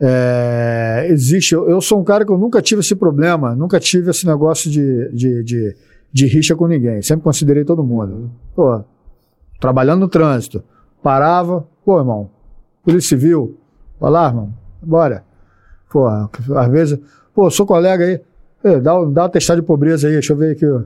Speaker 3: É, existe, eu, eu sou um cara que eu nunca tive esse problema, nunca tive esse negócio de, de, de, de rixa com ninguém. Sempre considerei todo mundo. Pô, trabalhando no trânsito, parava, pô, irmão, Polícia Civil, vai lá, irmão, bora. Pô, às vezes, pô, sou colega aí, Dá, o- dá o testado de pobreza aí, deixa eu ver aqui o,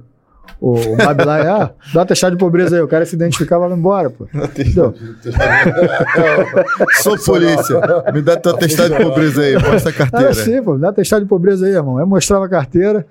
Speaker 3: o, o Mab lá, ah, dá o testado de pobreza aí, o cara se identificava e vai embora, pô. Entendeu?
Speaker 1: Sou polícia. Me dá teu atestado de pobreza aí, mostra a
Speaker 3: Era
Speaker 1: carteira.
Speaker 3: assim, pô, dá testado de pobreza aí, irmão. Aí mostrava a carteira.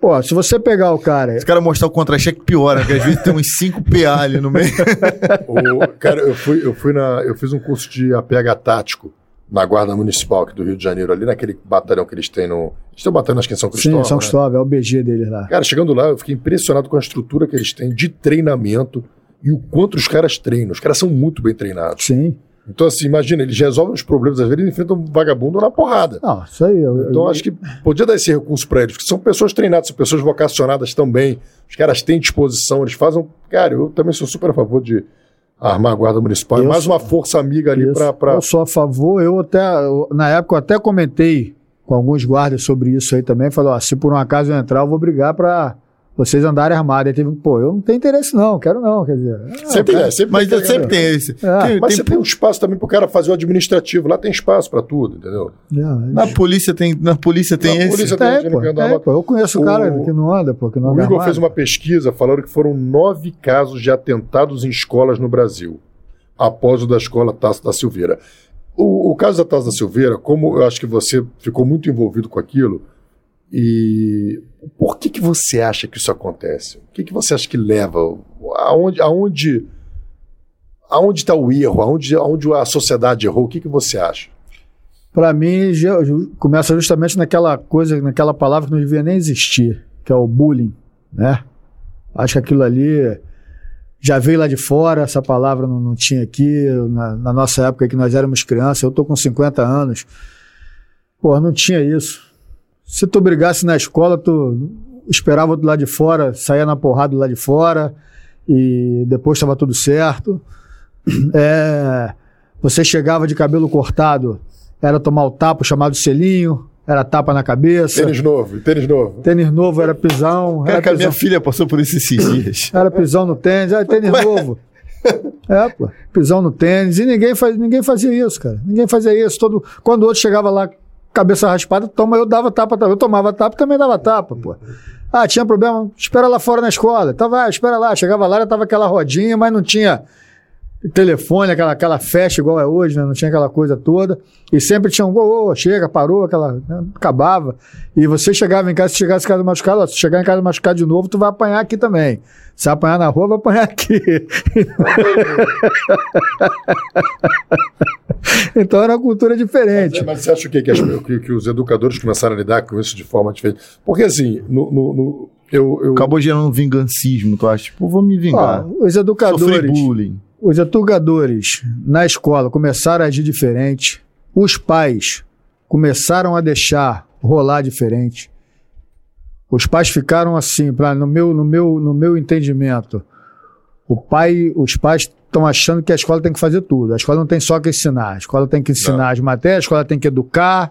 Speaker 3: Pô, se você pegar o cara,
Speaker 1: Esse cara mostrar o contra-cheque piora, porque às vezes tem uns 5 PA ali no meio.
Speaker 2: O- cara, eu fui, eu fui na. Eu fiz um curso de APH tático na Guarda Municipal aqui do Rio de Janeiro, ali naquele batalhão que eles têm no. Eles têm um batalhão acho que em São Cristóvão.
Speaker 3: sim, São
Speaker 2: né?
Speaker 3: Cristóvão, é o BG deles lá.
Speaker 2: Cara, chegando lá, eu fiquei impressionado com a estrutura que eles têm de treinamento e o quanto os caras treinam. Os caras são muito bem treinados.
Speaker 3: Sim.
Speaker 2: Então, assim, imagina, eles resolvem os problemas, às vezes eles enfrentam um vagabundo na porrada.
Speaker 3: Não, isso aí. Eu,
Speaker 2: Então,
Speaker 3: eu-
Speaker 2: acho que podia dar esse recurso para eles, porque são pessoas treinadas, são pessoas vocacionadas também. Os caras têm disposição, eles fazem. Cara, eu também sou super a favor de armar a Guarda Municipal. É
Speaker 3: Eu
Speaker 2: mais uma força amiga ali para.
Speaker 3: Eu sou a favor, eu até, eu- na época eu até comentei com alguns guardas sobre isso aí também, falei, ó, se por um acaso eu entrar, eu vou brigar pra vocês andarem armados. Aí teve, pô, eu não tenho interesse não, quero não, quer dizer. ah,
Speaker 2: Sempre, é, sempre
Speaker 1: Mas
Speaker 2: tem,
Speaker 1: sempre tem esse.
Speaker 3: É.
Speaker 1: Tem-
Speaker 2: Mas
Speaker 1: tem-
Speaker 2: você tem um espaço também pro cara fazer o administrativo. Lá tem espaço para tudo, entendeu?
Speaker 3: não,
Speaker 1: Na polícia tem, na polícia tem
Speaker 2: Na
Speaker 1: esse.
Speaker 2: polícia
Speaker 3: tem,
Speaker 2: tem
Speaker 3: pô, tem, pô, eu conheço o
Speaker 2: O-
Speaker 3: cara que não anda, pô, que não
Speaker 2: O
Speaker 3: anda
Speaker 2: Igor
Speaker 3: armado.
Speaker 2: fez uma pesquisa falando que foram nove casos de atentados em escolas no Brasil, após o da escola Tasso da Silveira. O, o caso da Tasso da Silveira, como eu acho que você ficou muito envolvido com aquilo, e por que, que você acha que isso acontece? O que, que você acha que leva? Aonde aonde aonde está o erro? Aonde, aonde a sociedade errou? O que, que você acha?
Speaker 3: Pra mim, começa justamente naquela coisa, naquela palavra que não devia nem existir, que é o bullying, né? Acho que aquilo ali já veio lá de fora, essa palavra não, não tinha aqui, na, na nossa época que nós éramos crianças, eu tô com 50 anos, pô, não tinha isso. Se tu brigasse na escola, tu esperava do lado de fora, saía na porrada do lado de fora, e depois estava tudo certo. É, você chegava de cabelo cortado, era tomar o tapa, chamado selinho, era tapa na cabeça.
Speaker 2: Tênis novo, tênis novo.
Speaker 3: Tênis novo era pisão.
Speaker 1: Cara,
Speaker 3: Era
Speaker 1: que a minha filha passou por isso esses dias.
Speaker 3: era pisão no tênis, era tênis novo. É, pô, pisão no tênis. E ninguém, faz, ninguém fazia isso, cara. Ninguém fazia isso. Todo, quando o outro chegava lá, cabeça raspada, toma, eu dava tapa. Eu tomava tapa também dava tapa, pô. Ah, tinha problema? Espera lá fora na escola. Tava, ah, espera lá. Chegava lá, já tava aquela rodinha, mas não tinha telefone, aquela, aquela festa igual é hoje, né? Não tinha aquela coisa toda. E sempre tinha um, ô, ô, chega, parou, aquela. né? Acabava. E você chegava em casa, se chegasse em casa machucado, ó, se chegar em casa machucado de novo, tu vai apanhar aqui também. Se apanhar na rua, vai apanhar aqui. então era uma cultura diferente.
Speaker 2: É, mas você acha o quê? Que, as- que- que os educadores começaram a lidar com isso de forma diferente? Porque, assim, no, no- no- Eu, eu,
Speaker 1: Acabou gerando um vingancismo, tu acha? Tipo, vou me vingar.
Speaker 3: Ó, os
Speaker 1: Sofri
Speaker 3: educadores,
Speaker 1: bullying.
Speaker 3: Os educadores na escola começaram a agir diferente. Os pais começaram a deixar rolar diferente. Os pais ficaram assim, pra, no, meu, no, meu, no meu entendimento. O pai, os pais estão achando que a escola tem que fazer tudo. A escola não tem só que ensinar. A escola tem que ensinar as matérias, a escola tem que educar,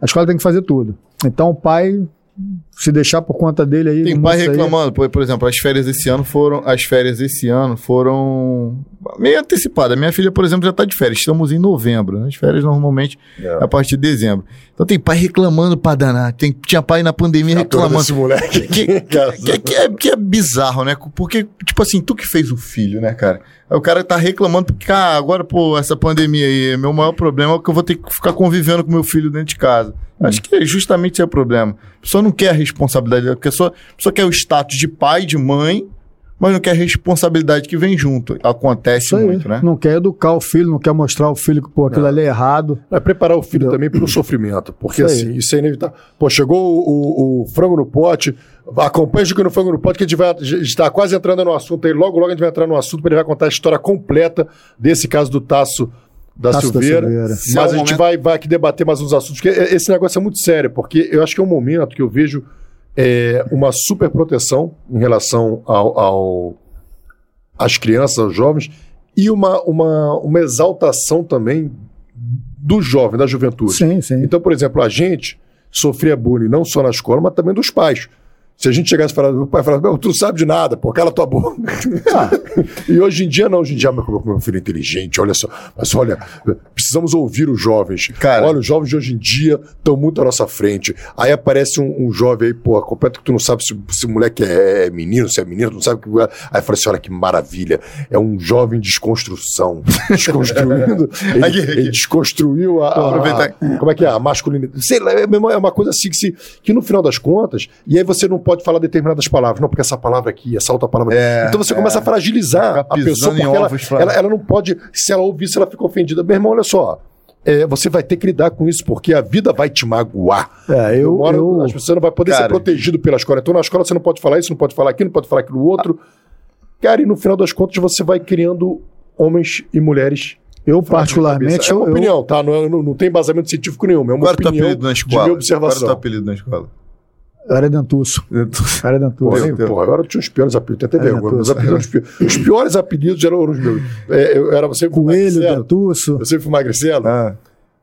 Speaker 3: a escola tem que fazer tudo. Então o pai, se deixar por conta dele aí.
Speaker 1: Tem pai reclamando, por, por exemplo, as férias esse ano foram. As férias esse ano foram meio antecipadas. Minha filha, por exemplo, já está de férias. Estamos em novembro. né? As férias normalmente é a partir de dezembro. Então tem pai reclamando pra danar. Tem, tinha pai na pandemia reclamando.
Speaker 2: esse moleque.
Speaker 1: Que, que, que- que é, que é bizarro, né? Porque, tipo assim, tu que fez o filho, né, cara? Aí o cara tá reclamando porque, ah, agora, pô, essa pandemia aí, meu maior problema é que eu vou ter que ficar convivendo com meu filho dentro de casa. Acho que é justamente esse é o problema. A pessoa não quer a responsabilidade, a pessoa, a pessoa quer o status de pai, de mãe, mas não quer a responsabilidade que vem junto. Acontece
Speaker 3: Isso aí.
Speaker 1: muito, né?
Speaker 3: Não quer educar o filho, não quer mostrar ao filho que pô, aquilo ali é errado.
Speaker 2: Vai preparar o filho também para o sofrimento, porque
Speaker 3: Isso aí.
Speaker 2: assim, isso é inevitável. Pô, chegou o, o- o frango no pote, acompanha o no frango no pote, que a gente vai está quase entrando no assunto aí, logo logo a gente vai entrar no assunto, porque ele vai contar a história completa desse caso do Taço da
Speaker 3: Tasso da
Speaker 2: Silveira.
Speaker 3: Silveira.
Speaker 1: É
Speaker 2: Mas
Speaker 1: o
Speaker 2: a gente
Speaker 1: momento-
Speaker 2: vai, vai aqui debater mais uns assuntos, porque esse negócio é muito sério, porque eu acho que é um momento que eu vejo é, uma super proteção em relação ao, ao- às crianças, aos jovens, e uma, uma, uma exaltação também do jovem, da juventude.
Speaker 3: Sim, sim.
Speaker 2: Então, por exemplo, a gente sofria bullying não só na escola, mas também dos pais. Se a gente chegasse e falasse, o pai "Meu, tu não sabe de nada, pô, cala tua boca. e hoje em dia, não, hoje em dia, meu, meu filho é inteligente, olha só. Mas olha, precisamos ouvir os jovens.
Speaker 1: Cara.
Speaker 2: olha, os jovens de hoje em dia estão muito à nossa frente. Aí aparece um, um jovem aí, pô, completo que tu não sabe se, se o moleque é menino, se é menino, tu não sabe o que. é. Aí fala assim: olha que maravilha. É um jovem desconstrução. Desconstruindo. ele,
Speaker 1: Aqui, aqui.
Speaker 2: ele desconstruiu a, a-
Speaker 1: Aproveitar.
Speaker 2: como é que é? A masculinidade. Sei lá, é é uma coisa assim que, se, que no final das contas, e aí você não pode falar determinadas palavras, não, porque essa palavra aqui, essa outra palavra.
Speaker 1: É,
Speaker 2: então você começa a fragilizar a pessoa, porque ela, ela, ela não pode, se ela ouvir, se ela fica ofendida. Meu irmão, olha só. é, você vai ter que lidar com isso, porque a vida vai te magoar.
Speaker 3: É, eu,
Speaker 2: hora
Speaker 3: eu-
Speaker 2: as pessoas não vai poder ser
Speaker 1: Cara.
Speaker 2: protegido pela escola. Então, na escola você não pode falar isso, não pode falar aquilo, não pode falar aquilo outro. Cara, e no final das contas você vai criando homens e mulheres
Speaker 3: eu particularmente,
Speaker 2: é uma
Speaker 3: eu, eu-
Speaker 2: opinião, tá? Não, é- não, não tem embasamento científico nenhum. É uma
Speaker 1: Qual teu
Speaker 2: opinião
Speaker 1: apelido na
Speaker 2: de
Speaker 1: escola?
Speaker 2: minha
Speaker 1: Qual era o teu
Speaker 2: observação.
Speaker 1: apelido na escola?
Speaker 3: Eu era dentuço. Eu era
Speaker 2: Pô,
Speaker 3: dentuço.
Speaker 2: pô, agora eu tinha os piores apelidos, tem até
Speaker 3: É,
Speaker 2: Meus apelidos, os, pi- os piores apelidos eram os meus. É, eu era sempre
Speaker 3: Coelho, dentuço.
Speaker 2: Eu sempre fui magricelo.
Speaker 1: Ah,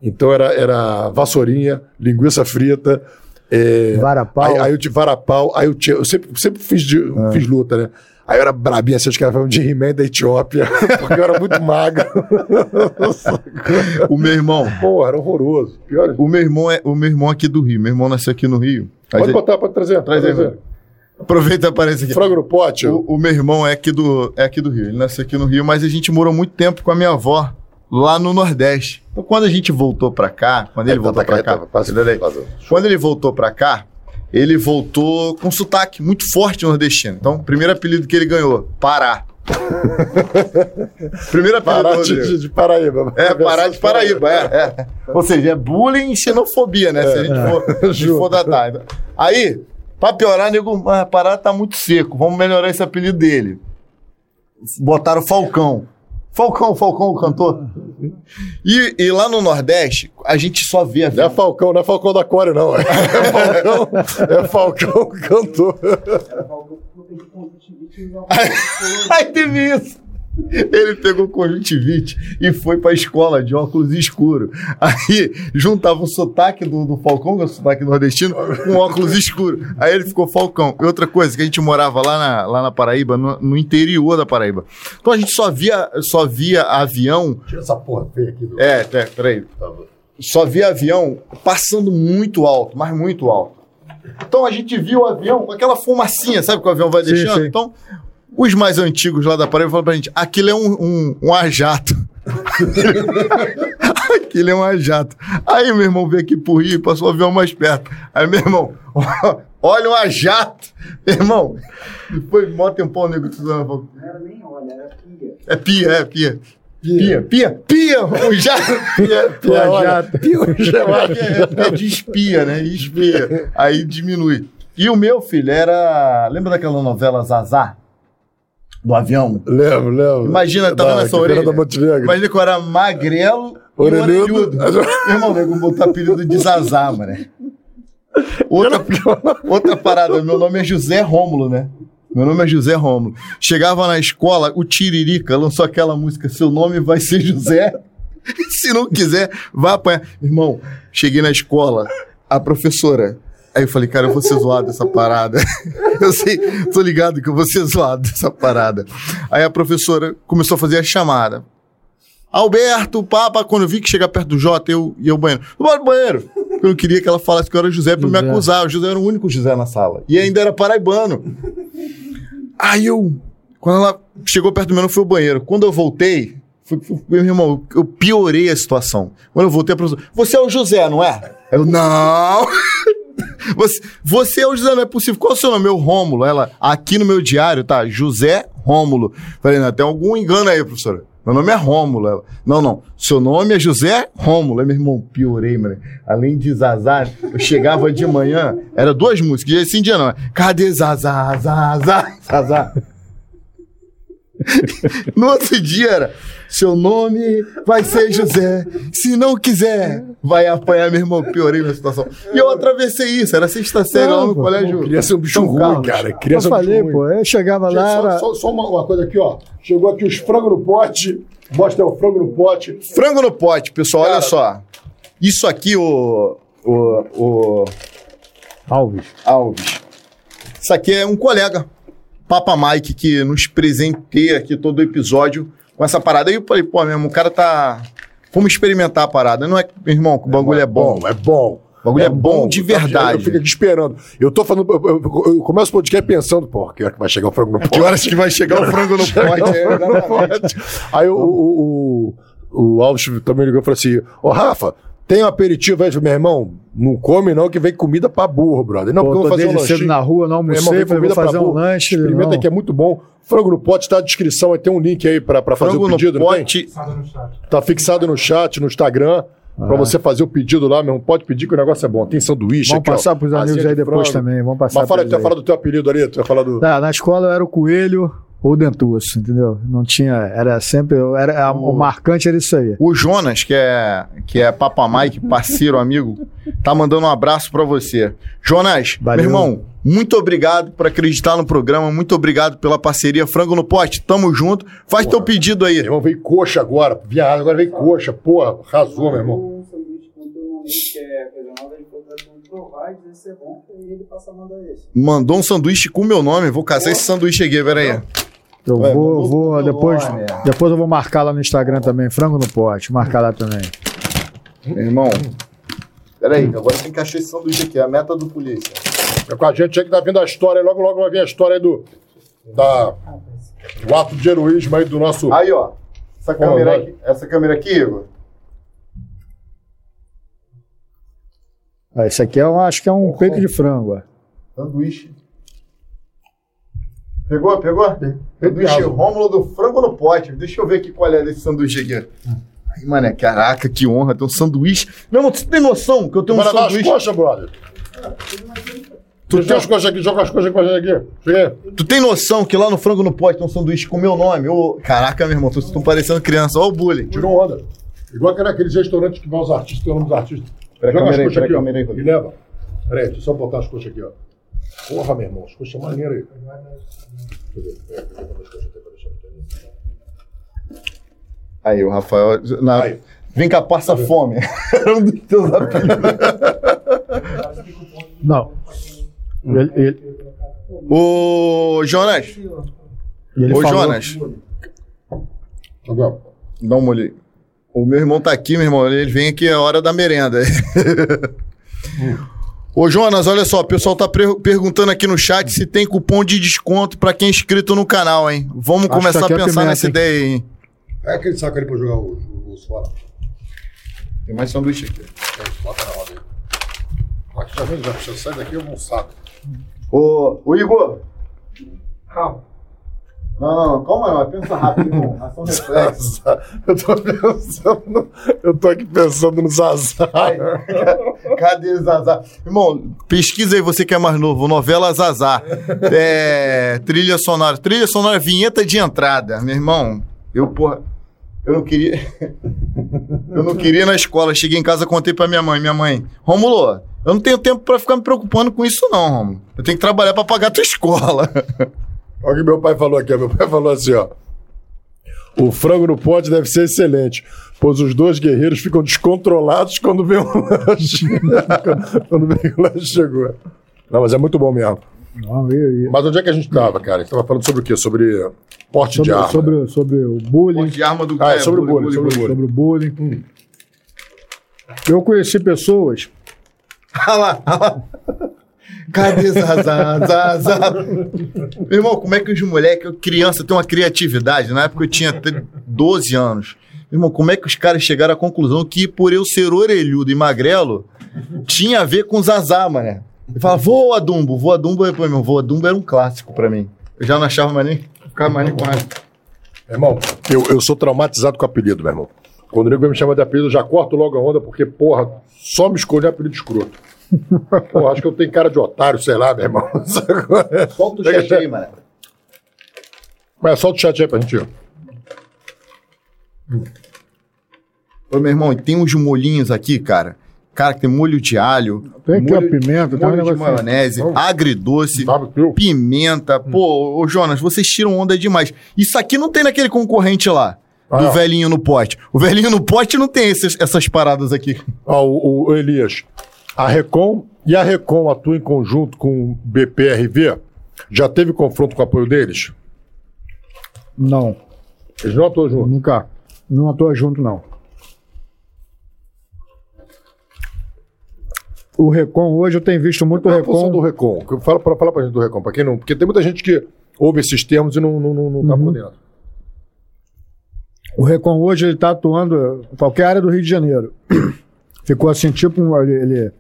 Speaker 2: Então era, era vassourinha, linguiça frita. É,
Speaker 3: Varapau.
Speaker 2: Aí, aí eu tive varapau, aí eu, tinha, eu sempre, sempre fiz, de- fiz luta, né? Aí eu era brabinho, assim, os caras falavam de He-Man da Etiópia, porque eu era muito magro.
Speaker 1: o meu irmão.
Speaker 2: Pô, era horroroso. Pior.
Speaker 1: O meu irmão é o meu irmão aqui do Rio. Meu irmão nasceu aqui no Rio. Aí
Speaker 2: Pode
Speaker 1: você-
Speaker 2: botar, pode trazer.
Speaker 1: Traz aí,
Speaker 2: trazer.
Speaker 1: Aproveita e aparece aqui.
Speaker 2: Frango no pote.
Speaker 1: O, o meu irmão é aqui, do, é aqui do Rio. Ele nasceu aqui no Rio, mas a gente morou muito tempo com a minha avó lá no Nordeste. Então, quando a gente voltou pra cá, quando ele
Speaker 2: Aí,
Speaker 1: voltou
Speaker 2: tá,
Speaker 1: pra
Speaker 2: tá,
Speaker 1: cá,
Speaker 2: tá, passa-
Speaker 1: aí. quando ele voltou pra cá, ele voltou com sotaque muito forte nordestino. Então, o primeiro apelido que ele ganhou, Pará. primeiro apelido
Speaker 2: Pará de, de, Paraíba.
Speaker 1: É, Pará de Paraíba, é, é. Ou seja, é bullying e xenofobia, né? Se a gente for, se a gente for datar. Aí, pra piorar, nego, ah, Pará tá muito seco, vamos melhorar esse apelido dele. Botaram Falcão. Falcão, Falcão, o cantor. E, e lá no Nordeste, a gente só vê a
Speaker 2: Não é Falcão, não é Falcão da Core, não. É Falcão, é Falcão cantor.
Speaker 1: Aí teve isso. Ele pegou conjuntivite e foi pra escola de óculos escuro. Aí juntava o sotaque do, do Falcão, que é o sotaque nordestino, com óculos escuro. Aí ele ficou Falcão. E outra coisa, que a gente morava lá na, lá na Paraíba, no, no interior da Paraíba. Então a gente só via, só via avião.
Speaker 2: Tira essa porra feia aqui. Do...
Speaker 1: É, é, peraí. Só via avião passando muito alto, mas muito alto. Então a gente viu o avião com aquela fumacinha, sabe que o avião vai
Speaker 3: Sim,
Speaker 1: deixando?
Speaker 3: sim.
Speaker 1: Então, os mais antigos lá da Paraíba falaram pra gente: aquilo é um, um, um ar jato. aquilo é um ar jato. Aí meu irmão veio aqui pro Rio e passou o avião mais perto. Aí meu irmão, olha um ar jato. Meu irmão, depois mó tempão o nego estudando.
Speaker 4: Não era nem olha, era pia.
Speaker 1: É pia, é pia. Pia, pia, pia, o jato.
Speaker 2: Pia, pia,
Speaker 3: jato.
Speaker 2: pia,
Speaker 1: É, é de espia, né? Espia. Aí diminui. E o meu filho era. Lembra daquela novela Zazá? Do avião?
Speaker 2: Lembro, lembro.
Speaker 1: Imagina, tá vendo essa orelha? Imagina que eu era magrelo
Speaker 2: Orelhudo.
Speaker 1: orelhudo. Meu irmão, nego botar apelido de Zazá, mano. Outra, outra parada, meu nome é José Rômulo, né? Meu nome é José Rômulo. Chegava na escola, o Tiririca lançou aquela música, seu nome vai ser José. Se não quiser, vai apanhar. Irmão, cheguei na escola, a professora. Aí eu falei, cara, eu vou ser zoado dessa parada. Eu sei, tô ligado que eu vou ser zoado dessa parada. Aí a professora começou a fazer a chamada. Alberto, papa, quando eu vi que chegar perto do Jota, eu ia ao banheiro. Bora no banheiro. Eu não queria que ela falasse que eu era José pra me
Speaker 3: José.
Speaker 1: acusar. O José era o único José na sala. E ainda era paraibano. Aí eu, quando ela chegou perto do meu, eu fui ao banheiro. Quando eu voltei, meu irmão, eu piorei a situação. Quando eu voltei, a professora, você é o José, não é? Eu, não. Você, você é o José, não é possível. Qual é o seu nome? Meu Rômulo. Ela, aqui no meu diário, tá? José Rômulo. Falei, não, tem algum engano aí, professora. Meu nome é Rômulo. Ela, não, não. Seu nome é José Rômulo. Aí, meu irmão, piorei, mano. Além de Zazar, eu chegava de manhã, era duas músicas, dia sim, dia não. Cadê Zazá, Zazá, Zazá? No outro dia era, seu nome vai ser José. Se não quiser, vai apanhar, meu irmão. Piorei minha situação. E eu atravessei isso, era sexta série lá no
Speaker 3: pô,
Speaker 1: colégio.
Speaker 2: Queria ser um bicho
Speaker 1: São
Speaker 2: ruim,
Speaker 1: Carlos.
Speaker 2: cara. Queria
Speaker 3: Eu falei, pô, eu chegava lá,
Speaker 2: Só,
Speaker 3: era...
Speaker 2: só- só uma, uma coisa aqui, ó. Chegou aqui os frangos no pote. Mostra o frango no pote.
Speaker 1: Frango no pote, pessoal, olha
Speaker 2: Cara.
Speaker 1: só. Isso aqui, o. O. O.
Speaker 3: Alves.
Speaker 1: Alves. Isso aqui é um colega, Papa Mike, que nos presenteia aqui todo o episódio com essa parada. Aí eu falei, pô, mesmo, o cara tá. Vamos experimentar a parada. Não é, meu irmão, que o bagulho é bom.
Speaker 2: É bom.
Speaker 1: O bagulho é bom de verdade.
Speaker 2: Eu fico aqui esperando. Eu tô falando. Eu, eu- eu começo o podcast pensando, pô, que hora que vai chegar o frango no pote?
Speaker 1: Que horas que vai chegar o frango no pote? É.
Speaker 2: Aí o, o, o, o Alves também ligou e falou assim: Ô Rafa, tem um aperitivo aí, meu irmão? Não come não, que vem comida pra burro, brother. Não,
Speaker 3: Pô,
Speaker 2: porque eu vou fazer um
Speaker 3: desde cedo na rua, não
Speaker 2: irmão,
Speaker 3: almocei,
Speaker 2: comida
Speaker 3: vou fazer
Speaker 2: pra
Speaker 3: um
Speaker 2: burro.
Speaker 3: lanche.
Speaker 2: Experimenta
Speaker 3: não.
Speaker 2: que é muito bom. Frango no pote tá na descrição, aí tem um link aí pra, pra fazer
Speaker 1: Frango
Speaker 2: o
Speaker 1: no
Speaker 2: pedido, não tem?
Speaker 1: pote.
Speaker 2: Tá fixado no chat, no Instagram. Pra você fazer o pedido lá, meu irmão. Pode pedir que o negócio é bom. Tem sanduíche
Speaker 3: Vamos
Speaker 2: aqui, ó.
Speaker 3: passar pros amigos aí
Speaker 2: de
Speaker 3: depois
Speaker 2: frango.
Speaker 3: também, vamos passar
Speaker 2: Mas fala, tu ia falar do teu apelido ali, tu ia falar do.
Speaker 3: Tá, na escola eu era o coelho ou dentuço, entendeu? Não tinha, era sempre, era, a- o marcante era isso aí.
Speaker 1: O Jonas, que é, que é Papa Mike, parceiro, amigo, tá mandando um abraço pra você. Jonas,
Speaker 3: Valeu.
Speaker 1: meu irmão, muito obrigado por acreditar no programa, muito obrigado pela parceria Frango no Pote, tamo junto. Faz teu pedido aí.
Speaker 2: Meu irmão, veio coxa agora. Viado, agora veio coxa. Porra, arrasou, meu irmão.
Speaker 4: Um sanduíche com teu nome que é e se é bom, que aí ele passa a mandar esse.
Speaker 1: Mandou um sanduíche com o meu nome, vou caçar esse sanduíche aqui, peraí.
Speaker 3: Eu
Speaker 1: Ué,
Speaker 3: vou, vou depois,
Speaker 1: nome.
Speaker 3: depois eu vou marcar lá no Instagram também, frango no pote, marcar lá também.
Speaker 1: Meu irmão, peraí, agora tem que achar esse sanduíche aqui, a meta do polícia.
Speaker 2: É com a gente aí que tá vendo a história. Logo, logo vai vir a história aí do. Da, do ato de heroísmo aí do nosso.
Speaker 1: Aí, ó, essa câmera aqui, essa câmera aqui, Igor,
Speaker 3: Ah, esse aqui é um, acho que é um peito de frango. ó.
Speaker 1: sanduíche. Pegou, pegou? Sanduíche. Rômulo do frango no pote. Deixa eu ver aqui qual é desse sanduíche aqui. Aí, mané, caraca, que honra ter um sanduíche. Meu irmão, você tem noção que eu tenho um
Speaker 2: Bora dar as
Speaker 1: sanduíche?
Speaker 2: coxas, brother.
Speaker 1: Tu
Speaker 2: Tu tem
Speaker 1: tem,
Speaker 2: as coxas aqui, joga as coxas com a gente aqui. Chega aí.
Speaker 1: tu tem noção que lá no frango no pote tem um sanduíche com meu nome? Ô, caraca, meu irmão, vocês estão parecendo criança. Olha o bullying.
Speaker 2: Tirou onda. Igual aquele- aqueles restaurantes que vai os artistas, tem o nome dos artistas. Joga as coxas aqui, ó.
Speaker 1: aí,
Speaker 2: E
Speaker 1: Rodrigo.
Speaker 2: leva. Pera aí, deixa eu só botar as coxas aqui, ó. Porra, meu irmão, as coxas maneiras aí. É.
Speaker 1: Aí, o Rafael. na-
Speaker 2: Aí.
Speaker 1: Vem cá, passa fome. Era um dos teus apelidos.
Speaker 3: Não. Ele, ele,
Speaker 1: Ô, Jonas.
Speaker 3: ele
Speaker 1: Ô,
Speaker 3: falou-
Speaker 1: Jonas.
Speaker 2: Agora.
Speaker 1: Dá uma olhada. O meu irmão tá aqui, meu irmão. Ele vem aqui, é hora da merenda. Ô, Jonas, olha só, o pessoal tá perguntando aqui no chat se tem cupom de desconto pra quem é inscrito no canal, hein? Vamos
Speaker 3: Acho
Speaker 1: começar
Speaker 3: que
Speaker 1: a
Speaker 3: é
Speaker 1: pensar
Speaker 3: pimenta,
Speaker 1: nessa
Speaker 3: hein?
Speaker 1: ideia aí, hein?
Speaker 2: É aquele saco ali pra jogar os, os fora.
Speaker 1: Tem mais sanduíche aqui.
Speaker 2: É, Bota na roda aí. Aqui já vem, já, já sai daqui, eu vou um saco.
Speaker 1: Ô, ô Igor,
Speaker 4: Calma.
Speaker 1: Não, não, não, calma não, pensa rápido, irmão. Ação reflexo.
Speaker 2: Eu tô pensando. eu tô aqui pensando no Zazá.
Speaker 1: Ai, Cadê Zazá? Irmão, pesquisa aí, você que é mais novo, novela Zazá. É, trilha sonora. Trilha sonora, vinheta de entrada. Meu irmão, eu, porra, eu não queria. eu não queria ir na escola. Cheguei em casa, contei pra minha mãe. Minha mãe, Rômulo, eu não tenho tempo pra ficar me preocupando com isso, não, Rômulo. Eu tenho que trabalhar pra pagar a tua escola.
Speaker 2: Olha o que meu pai falou aqui. ó. Meu pai falou assim, ó. O frango no pote deve ser excelente, pois os dois guerreiros ficam descontrolados quando vem o lanche. quando vem o lanche chegou. Não, mas é muito bom mesmo.
Speaker 3: Não, e- e-
Speaker 2: Mas onde é que a gente tava, cara? A gente tava falando sobre o quê? Sobre porte de
Speaker 3: sobre,
Speaker 2: arma.
Speaker 3: sobre, sobre o bullying.
Speaker 1: de arma do
Speaker 2: Ah, é sobre o bullying, sobre o bullying.
Speaker 3: sobre o bullying. Eu conheci pessoas.
Speaker 1: Olha lá, olha lá. Cadê Zazá? Zazá? Meu irmão, como é que os moleques, criança, tem uma criatividade? Na época eu tinha tre- 12 anos. Meu irmão, como é que os caras chegaram à conclusão que por eu ser orelhudo e magrelo, tinha a ver com Zazá, mané? Ele fala, voa Dumbo, voa Dumbo. Pô, meu, voa Dumbo era um clássico pra mim. Eu já não achava mais nem, ficava mais nem com
Speaker 2: Irmão, eu, eu sou traumatizado com apelido, meu irmão. Quando o nego me chama de apelido, eu já corto logo a onda, porque, porra, só me escolher apelido escroto. Porra, acho que eu tenho cara de otário, sei lá, meu irmão.
Speaker 1: Solta o chat aí, mané.
Speaker 2: Mas solta o chat aí pra gente. ó.
Speaker 1: Ô, meu irmão, e tem uns molhinhos aqui, cara. Cara, que tem molho de alho.
Speaker 3: Tem aqui
Speaker 1: molho,
Speaker 3: a pimenta, tem um
Speaker 1: molho de maionese,
Speaker 2: Vamos.
Speaker 1: agridoce,
Speaker 2: viu?
Speaker 1: pimenta. Pô, ô Jonas, vocês tiram onda demais. Isso aqui não tem naquele concorrente lá. Do
Speaker 2: Ah.
Speaker 1: velhinho no pote. O velhinho no pote não tem esses- essas paradas aqui.
Speaker 2: Ó, o, o Elias, a Recom e a Recom atuam em conjunto com o BPRV? Já teve confronto com o apoio deles?
Speaker 3: Não,
Speaker 2: Eles não atuam junto.
Speaker 3: nunca. Não atua junto, não. O Recon, hoje eu tenho visto muito
Speaker 2: Qual é a função do
Speaker 3: Recon.
Speaker 2: Recom? Fala pra, fala pra gente do Recom, pra quem não. Porque tem muita gente que ouve esses termos e não, não, não, não tá
Speaker 3: Uhum.
Speaker 2: por dentro.
Speaker 3: O Recon hoje ele está atuando em qualquer área do Rio de Janeiro. Ficou assim, tipo, um, ele, ele-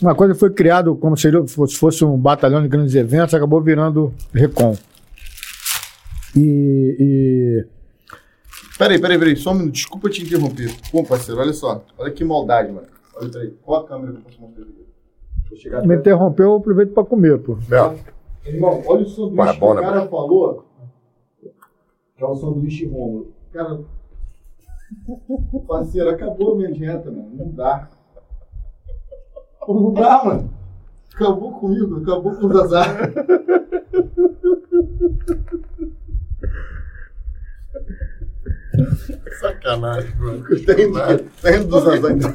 Speaker 3: uma coisa que foi criado como se fosse um batalhão de grandes eventos, acabou virando Recon. E, e
Speaker 1: Peraí, peraí, peraí. Só um minuto. Desculpa te interromper. Pô, parceiro, olha só. Olha que maldade, mano. Olha, peraí. Qual a câmera que eu posso mostrar aqui?
Speaker 3: Me interrompeu, eu aproveito para comer, pô.
Speaker 2: É.
Speaker 1: Irmão, olha o sanduíche que o cara falou. Que é o sanduíche Rômulo. Cara, parceiro, acabou a minha dieta, mano. Não dá. Pô, não dá, mano. Acabou comigo, acabou com o Zazá.
Speaker 2: Sacanagem, mano.
Speaker 1: Tá rindo, tá rindo do Zazá ainda.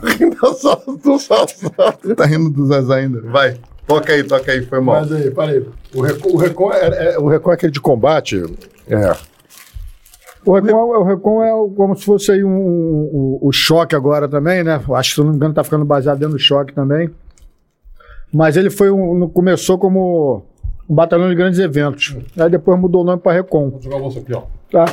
Speaker 2: do.
Speaker 1: Tá rindo do Zazá ainda. Vai. Toca aí, toca aí, foi mal.
Speaker 2: Mas aí, parei. O Recom, o é, é- o é aquele de combate. É.
Speaker 3: O Recon, o Recon é o- como se fosse aí um, um- o- o choque agora também, né? Acho que, se não me engano, tá ficando baseado dentro do choque também. Mas ele foi um, começou como um batalhão de grandes eventos. Aí depois mudou o nome para Recon.
Speaker 2: Vou jogar você aqui, ó.
Speaker 3: Tá?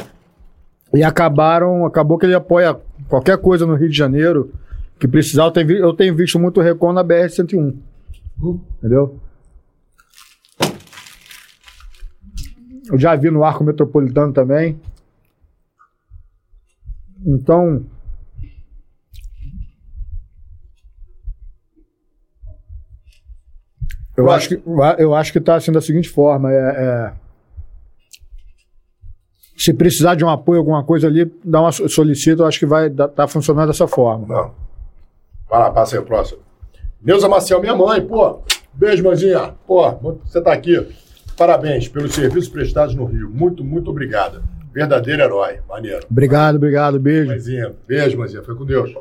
Speaker 3: E acabaram, acabou que ele apoia qualquer coisa no Rio de Janeiro que precisar. Eu tenho, eu tenho visto muito Recon na BR-101. Entendeu? Eu já vi no Arco Metropolitano também. Então. Eu acho que eu acho que está assim da seguinte forma, é, é- se precisar de um apoio, alguma coisa ali, dá uma so- solicita, eu acho que vai estar tá funcionando dessa forma.
Speaker 2: Não. Vai lá, passa aí o próximo. Neuza Maciel, minha mãe, pô. Beijo, mãezinha. Pô, você tá aqui. Parabéns pelos serviços prestados no Rio. Muito, muito obrigada. Verdadeiro herói. Maneiro.
Speaker 3: Obrigado, obrigado, beijo.
Speaker 2: Mãezinha. Beijo, mãezinha. Foi com Deus.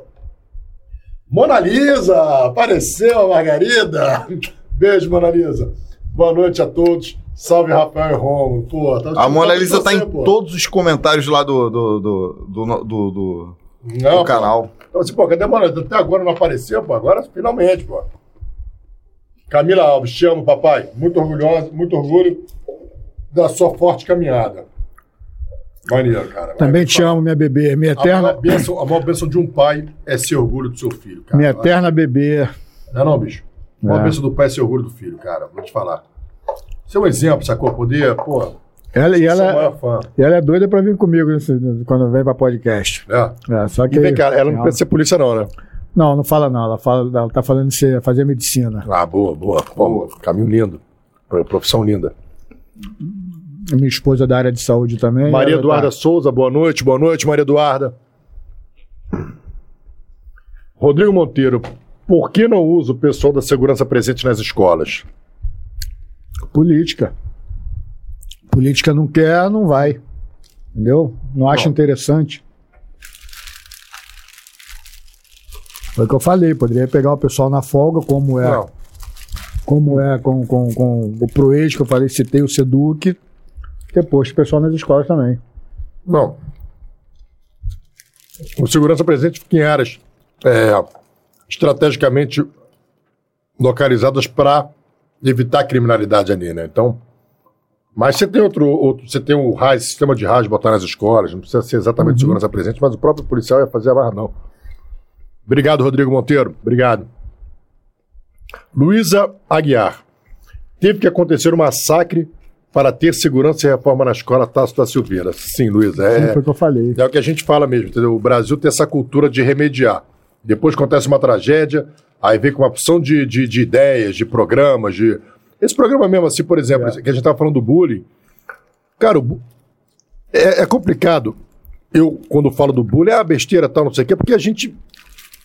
Speaker 2: Mona Lisa, apareceu a Margarida. Beijo, Mona Lisa. Boa noite a todos. Salve, Rafael e Romo. Pô, tá
Speaker 1: A Mona Lisa tá em
Speaker 2: pô.
Speaker 1: todos os comentários lá do, do, do, do, do, do- do
Speaker 2: Não, pô.
Speaker 1: canal.
Speaker 2: Então, assim, pô, cadê a Mona Lisa? Até agora não apareceu, pô. Agora, finalmente, pô. Camila Alves, te amo, papai. Muito orgulhosa, muito orgulho da sua forte caminhada. Maneiro, cara.
Speaker 3: Também te amo, minha bebê. Minha
Speaker 2: A maior,
Speaker 3: eterna,
Speaker 2: bênção, a maior bênção de um pai é ser orgulho do seu filho, cara.
Speaker 3: minha eterna bebê.
Speaker 2: Não é não, bicho? A maior
Speaker 3: É.
Speaker 2: bênção do pai é ser orgulho do filho, cara. Vou te falar. Ser um exemplo, sacou? Poder, pô,
Speaker 3: Ela, e, ela, e ela é doida pra vir comigo nesse- quando vem pra podcast.
Speaker 2: É.
Speaker 3: É, só que,
Speaker 2: E vem cá, ela não pensa ser polícia, não, né?
Speaker 3: Não, não fala não. Ela, fala, ela tá falando de ser- fazer medicina.
Speaker 2: Ah, boa, boa. Vamos, caminho lindo. Pro- Profissão linda.
Speaker 3: Minha esposa é da área de saúde também.
Speaker 2: Maria
Speaker 3: Ela
Speaker 2: Eduarda
Speaker 3: tá-
Speaker 2: Souza, boa noite. Boa noite, Maria Eduarda. Rodrigo Monteiro, por que não usa o pessoal da segurança presente nas escolas?
Speaker 3: Política. Política não quer, não vai. Entendeu? Não acha
Speaker 2: Não.
Speaker 3: interessante. Foi o que eu falei, poderia pegar o pessoal na folga, como é,
Speaker 2: Não.
Speaker 3: como é com, com, com o Proex, que eu falei, citei o Seduc, depois o pessoal nas escolas também.
Speaker 2: Não. O segurança presente fica em áreas é, estrategicamente localizadas para evitar a criminalidade ali, né? Então, mas você tem outro, outro você tem o RAS, sistema de RAS botar nas escolas, não precisa ser exatamente segurança presente, mas o próprio policial ia fazer a barra, não. Obrigado, Rodrigo Monteiro. Obrigado. Luísa Aguiar. Teve que acontecer um massacre para ter segurança e reforma na escola Tasso da Silveira. Sim, Luísa. É,
Speaker 3: Foi o que eu falei.
Speaker 2: é o que a gente fala mesmo, entendeu? O Brasil tem essa cultura de remediar. Depois acontece uma tragédia, aí vem com uma opção de, de, de ideias, de programas, de. Esse programa mesmo, assim, por exemplo,
Speaker 3: É.
Speaker 2: que a gente tava falando do bullying. Cara, bu- é, é complicado. Eu, quando falo do bullying, é a besteira tal, não sei o quê, porque a gente.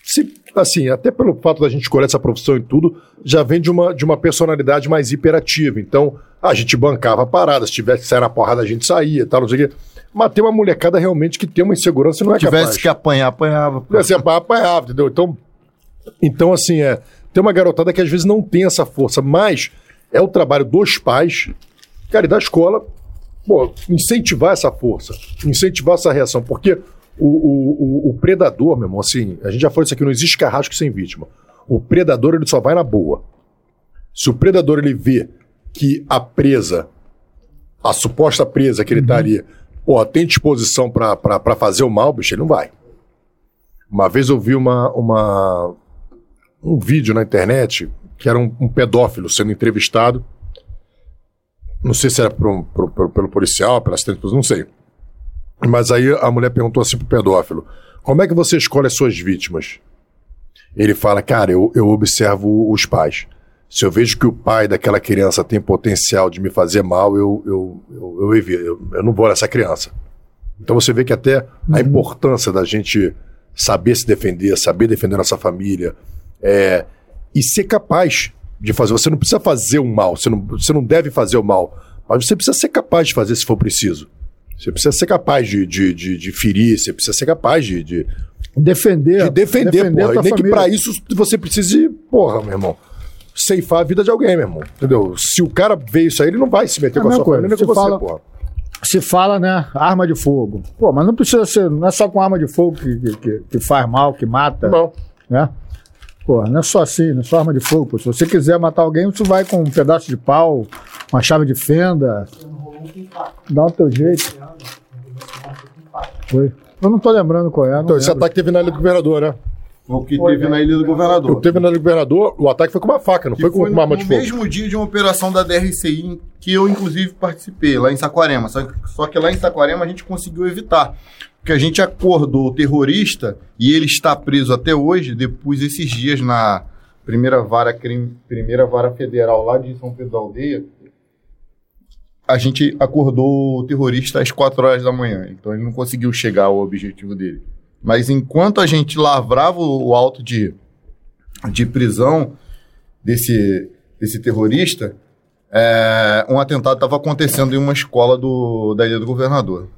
Speaker 2: Se, assim, até pelo fato da gente escolher essa profissão e tudo, já vem de uma, de uma personalidade mais hiperativa. Então, a gente bancava a parada, se tivesse que sair na porrada, a gente saía, tal, não sei o quê. Mas tem uma molecada realmente que tem uma insegurança e não é
Speaker 1: Se tivesse
Speaker 2: capaz.
Speaker 1: que apanhar, apanhava. pô.
Speaker 2: Assim, apa- apanhava, entendeu? Então, então, assim, é. Tem uma garotada que às vezes não tem essa força, mas é o trabalho dos pais, cara, e da escola, pô, incentivar essa força, incentivar essa reação, porque o, o, o, predador, meu irmão, assim, a gente já falou isso aqui, não existe carrasco sem vítima. O predador, ele só vai na boa. Se o predador, ele vê que a presa, a suposta presa que ele tá ali, pô, tem disposição pra fazer o mal, bicho, ele não vai. Uma vez eu vi uma, uma, um vídeo na internet que era um, um pedófilo sendo entrevistado. Não sei se era por um- por- por- pelo policial, pela assistente, não sei. Mas aí a mulher perguntou assim pro pedófilo: Como é que você escolhe as suas vítimas? Ele fala: Cara, eu, eu observo os pais. Se eu vejo que o pai daquela criança tem potencial de me fazer mal, eu, eu, eu, eu, eu, eu não vou nessa criança. Então você vê que até a importância da gente saber se defender, saber defender nossa família, é, e ser capaz de fazer. Você não precisa fazer o mal, você não, você não deve fazer o mal, mas você precisa ser capaz de fazer se for preciso. Você precisa ser capaz de, de, de, de ferir, você precisa ser capaz de, de,
Speaker 3: Defender.
Speaker 2: de defender,
Speaker 3: a
Speaker 2: porra. E nem que
Speaker 3: família.
Speaker 2: pra isso você precise, porra, meu irmão, ceifar a vida de alguém, meu irmão. Entendeu? Se o cara vê isso aí, ele não vai se meter
Speaker 3: É
Speaker 2: com a sua
Speaker 3: coisa.
Speaker 2: família nem com
Speaker 3: você, fala-
Speaker 2: porra.
Speaker 3: se fala, né, arma de fogo. Pô, mas não precisa ser, não é só com arma de fogo que, que, que- que faz mal, que mata,
Speaker 2: Não.
Speaker 3: né? Pô, não é só assim, não é só arma de fogo. Pô. Se você quiser matar alguém, você vai com um pedaço de pau, uma chave de fenda. Dá o teu jeito. Foi. Eu não tô lembrando qual é.
Speaker 2: Então, esse
Speaker 3: lembro.
Speaker 2: ataque teve na Ilha do Governador, né?
Speaker 1: Foi o que teve na Ilha do Governador.
Speaker 2: Teve na Ilha do Governador, o ataque foi com uma faca, não
Speaker 1: Que
Speaker 2: foi com
Speaker 1: foi
Speaker 2: uma arma
Speaker 1: no
Speaker 2: de fogo.
Speaker 1: mesmo dia de uma operação da DRCI em que eu, inclusive, participei, lá em Saquarema. Só, só que lá em Saquarema a gente conseguiu evitar. Porque a gente acordou o terrorista e ele está preso até hoje, depois esses dias na primeira vara, crime- primeira vara federal lá de São Pedro da Aldeia. A gente acordou o terrorista às 4 horas da manhã. Então ele não conseguiu chegar ao objetivo dele. Mas enquanto a gente lavrava o o auto de, de prisão desse, desse terrorista, é, um atentado estava acontecendo em uma escola do, da Ilha do Governador.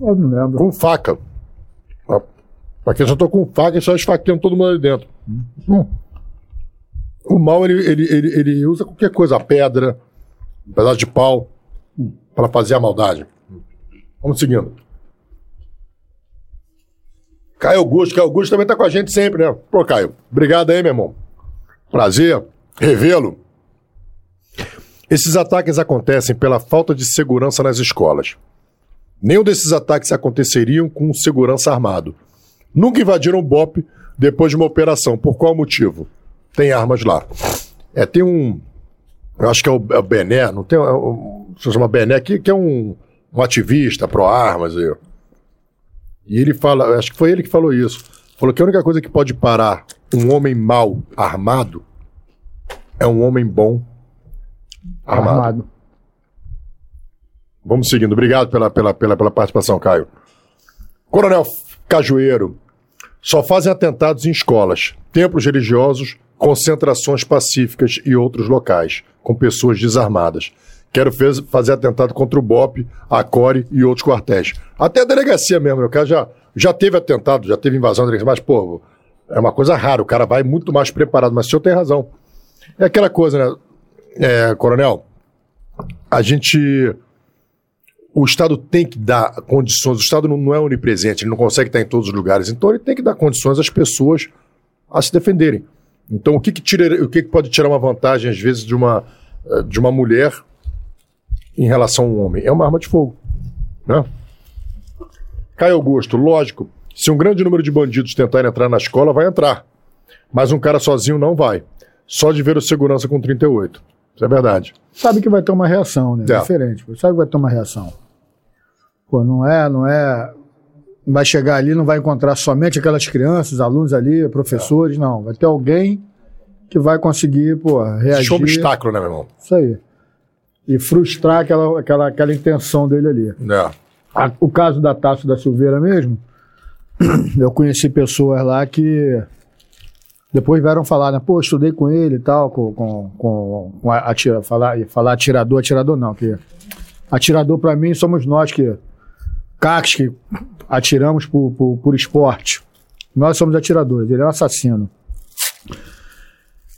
Speaker 3: Eu não lembro.
Speaker 2: Com faca. Pra quem já tô com faca e só esfaqueando todo mundo ali dentro. Hum. O mal, ele, ele, ele, ele usa qualquer coisa, pedra, um pedaço de pau, para fazer a maldade. Vamos seguindo. Caio Augusto, Caio Augusto também tá com a gente sempre, né? Pô, Caio, obrigado aí, meu irmão. Prazer revê-lo. Esses ataques acontecem pela falta de segurança nas escolas. Nenhum desses ataques aconteceriam com segurança armado. Nunca invadiram o BOP depois de uma operação. Por qual motivo? Tem armas lá. É, tem um. Eu acho que é o, é Bené, não tem. é se chama Bené, que, que é um, um ativista pró-armas. E, e ele fala, acho que foi ele que falou isso. Falou que a única coisa que pode parar um homem mau armado é um homem bom armado.
Speaker 3: Armado.
Speaker 2: Vamos seguindo. Obrigado pela, pela, pela, pela participação, Caio. Coronel Cajueiro. Só fazem atentados em escolas, templos religiosos, concentrações pacíficas e outros locais, com pessoas desarmadas. Quero fez- fazer atentado contra o BOP, a CORE e outros quartéis. Até a delegacia mesmo, né? o cara já, já teve atentado, já teve invasão da delegacia, mas, pô, é uma coisa rara, o cara vai muito mais preparado, mas o senhor tem razão. É aquela coisa, né, é, coronel? A gente o Estado tem que dar condições, o Estado não, não é onipresente, ele não consegue estar em todos os lugares, então ele tem que dar condições às pessoas a se defenderem. Então o que, que, tira, o que, que pode tirar uma vantagem, às vezes, de uma, eh, de uma mulher em relação a um homem? É uma arma de fogo. Né? Caio Augusto, lógico, se um grande número de bandidos tentarem entrar na escola, vai entrar. Mas um cara sozinho não vai. Só de ver o segurança com 38. Isso é verdade.
Speaker 3: Sabe que vai ter uma reação, né?
Speaker 2: É.
Speaker 3: Diferente. Sabe que vai ter uma reação. Pô, não é, não é. Vai chegar ali, não vai encontrar somente aquelas crianças, alunos ali, professores, não. Vai ter alguém que vai conseguir, pô, reagir.
Speaker 2: Um obstáculo, né, meu irmão?
Speaker 3: Isso aí. E frustrar aquela, aquela, aquela intenção dele ali.
Speaker 2: É.
Speaker 3: A- o caso da Tasso da Silveira mesmo, eu conheci pessoas lá que depois vieram falar, né? Pô, estudei com ele e tal, com, com, com, com a- atira, falar, falar atirador, atirador não, que atirador pra mim somos nós que cacos que atiramos por, por, por esporte. Nós somos atiradores, ele é um assassino.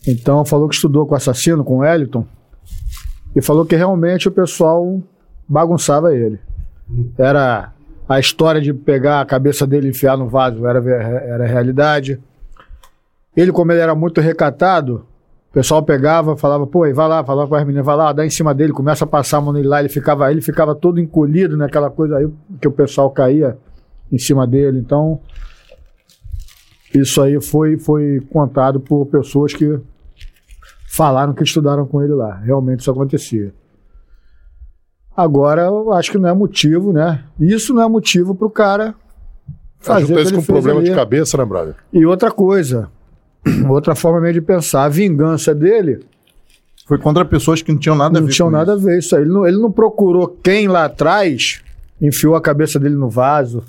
Speaker 3: Então falou que estudou com o assassino, com o Wellington, e falou que realmente o pessoal bagunçava ele. Era a história de pegar a cabeça dele e enfiar no vaso, era, era realidade. Ele, como ele era muito recatado, o pessoal pegava, falava, pô, aí vai lá, falava com as meninas, vai lá, dá em cima dele, começa a passar a mão nele lá, ele ficava, ele ficava todo encolhido naquela coisa aí, que o pessoal caía em cima dele. Então, isso aí foi, foi contado por pessoas que falaram que estudaram com ele lá. Realmente isso acontecia. Agora, eu acho que não é motivo, né? Isso não é motivo para o cara fazer
Speaker 2: isso com
Speaker 3: fez
Speaker 2: problema
Speaker 3: ali.
Speaker 2: de cabeça, né, brother?
Speaker 3: E outra coisa, outra forma meio de pensar, a vingança dele
Speaker 1: Foi contra pessoas que não tinham nada a
Speaker 3: não
Speaker 1: ver
Speaker 3: tinha
Speaker 1: com
Speaker 3: nada
Speaker 1: isso.
Speaker 3: a ver isso aí. Ele não, ele não procurou quem lá atrás enfiou a cabeça dele no vaso.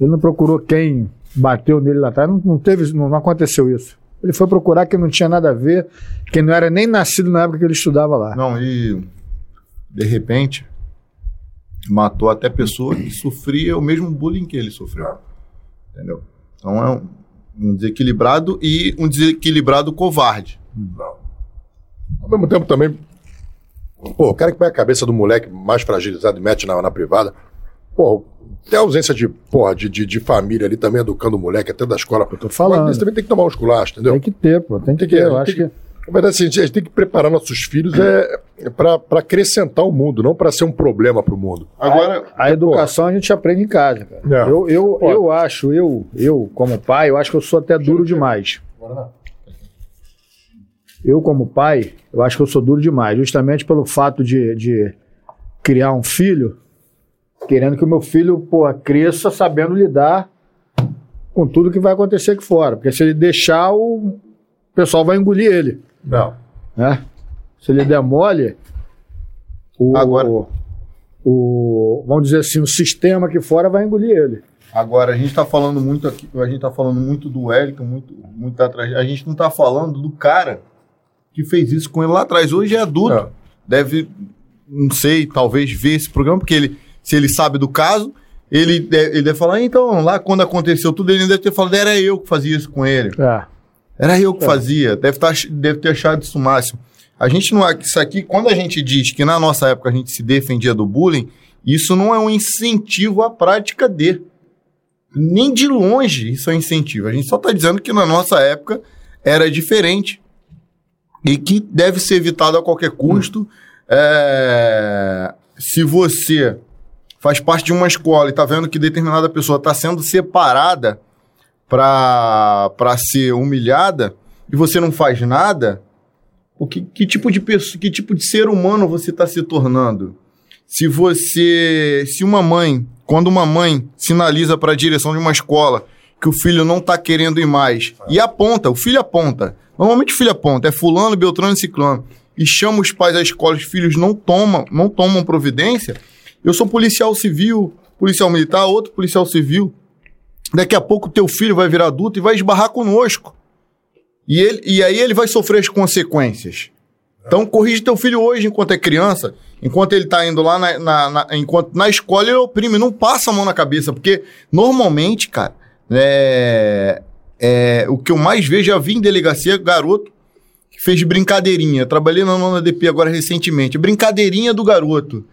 Speaker 3: Ele não procurou quem bateu nele lá atrás. Não, não teve, não, não aconteceu isso. Ele foi procurar quem não tinha nada a ver, quem não era nem nascido na época que ele estudava lá.
Speaker 1: Não, e de repente matou até pessoa que sofria o mesmo bullying que ele sofreu. Entendeu? Então é um, um desequilibrado e um desequilibrado covarde.
Speaker 2: Ao mesmo tempo também. Pô, o cara que pega a cabeça do moleque mais fragilizado e mete na, na privada. Pô, tem a ausência de, porra, de, de, de família ali também educando o moleque, até da escola. Eu
Speaker 3: tô falando.
Speaker 2: Mas também tem que tomar um esculacho, entendeu?
Speaker 3: Tem que ter, pô. Tem que
Speaker 2: Tem que-
Speaker 3: ter. Eu acho
Speaker 2: que-
Speaker 3: que.
Speaker 2: Na verdade, assim, a gente tem que preparar nossos filhos é, é para acrescentar o mundo, não para ser um problema para o mundo.
Speaker 1: Agora,
Speaker 3: A educação a gente aprende em casa, cara.
Speaker 2: É.
Speaker 3: Eu, eu,
Speaker 2: Pô.
Speaker 3: eu acho, eu, eu, como pai, eu acho que eu sou até duro demais. Eu, como pai, eu acho que eu sou duro demais, justamente pelo fato de, de criar um filho, querendo que o meu filho, pô, cresça sabendo lidar com tudo que vai acontecer aqui fora. Porque se ele deixar, o pessoal vai engolir ele,
Speaker 2: Não.
Speaker 3: né? Se ele der mole, o,
Speaker 1: Agora-
Speaker 3: o, o- vamos dizer assim, o sistema aqui fora vai engolir ele.
Speaker 1: agora a gente está falando muito aqui, a gente tá falando muito do Wellington, muito, muito atrás. A gente não está falando do cara que fez isso com ele lá atrás. Hoje é adulto.
Speaker 2: É.
Speaker 1: Deve, não sei, talvez ver esse programa, porque ele, se ele sabe do caso, ele deve, ele deve falar, então, lá quando aconteceu tudo, ele deve ter falado, era eu que fazia isso com ele.
Speaker 3: É.
Speaker 1: Era eu que fazia. Deve, tá, deve ter achado isso máximo. A gente não. Isso aqui, quando a gente diz que na nossa época a gente se defendia do bullying, isso não é um incentivo à prática de. Nem de longe isso é um incentivo. A gente só está dizendo que na nossa época era diferente. E que deve ser evitado a qualquer custo. É, se você faz parte de uma escola e está vendo que determinada pessoa está sendo separada para ser humilhada e você não faz nada, o que, que tipo de pessoa, que tipo de ser humano você está se tornando? se você. Se uma mãe, quando uma mãe sinaliza para a direção de uma escola que o filho não está querendo ir mais e aponta, o filho aponta. Normalmente o filho aponta, é fulano, beltrano e ciclano. E chama os pais à escola, os filhos não tomam, não tomam providência. Eu sou policial civil, policial militar, outro policial civil. Daqui a pouco teu filho vai virar adulto e vai esbarrar conosco. E, ele, e aí ele vai sofrer as consequências. Então corrige teu filho hoje enquanto é criança, enquanto ele tá indo lá na, na, na, enquanto na escola ele oprime, não passa a mão na cabeça, porque normalmente, cara, é, é, o que eu mais vejo, já vi em delegacia, garoto que fez brincadeirinha. Trabalhei na nona DP agora recentemente. Brincadeirinha do garoto.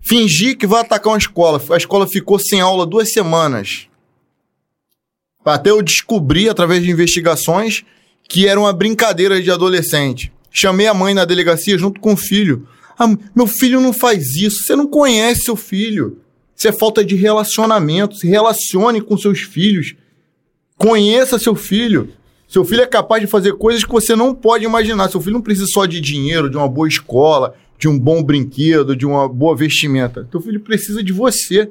Speaker 1: Fingir que vai atacar uma escola. A escola ficou sem aula duas semanas. Até eu descobri, através de investigações, que era uma brincadeira de adolescente. Chamei a mãe na delegacia junto com o filho. Ah, meu filho não faz isso. Você não conhece seu filho. Isso é falta de relacionamento. Se relacione com seus filhos. Conheça seu filho. Seu filho é capaz de fazer coisas que você não pode imaginar. Seu filho não precisa só de dinheiro, de uma boa escola, de um bom brinquedo, de uma boa vestimenta. Seu filho precisa de você.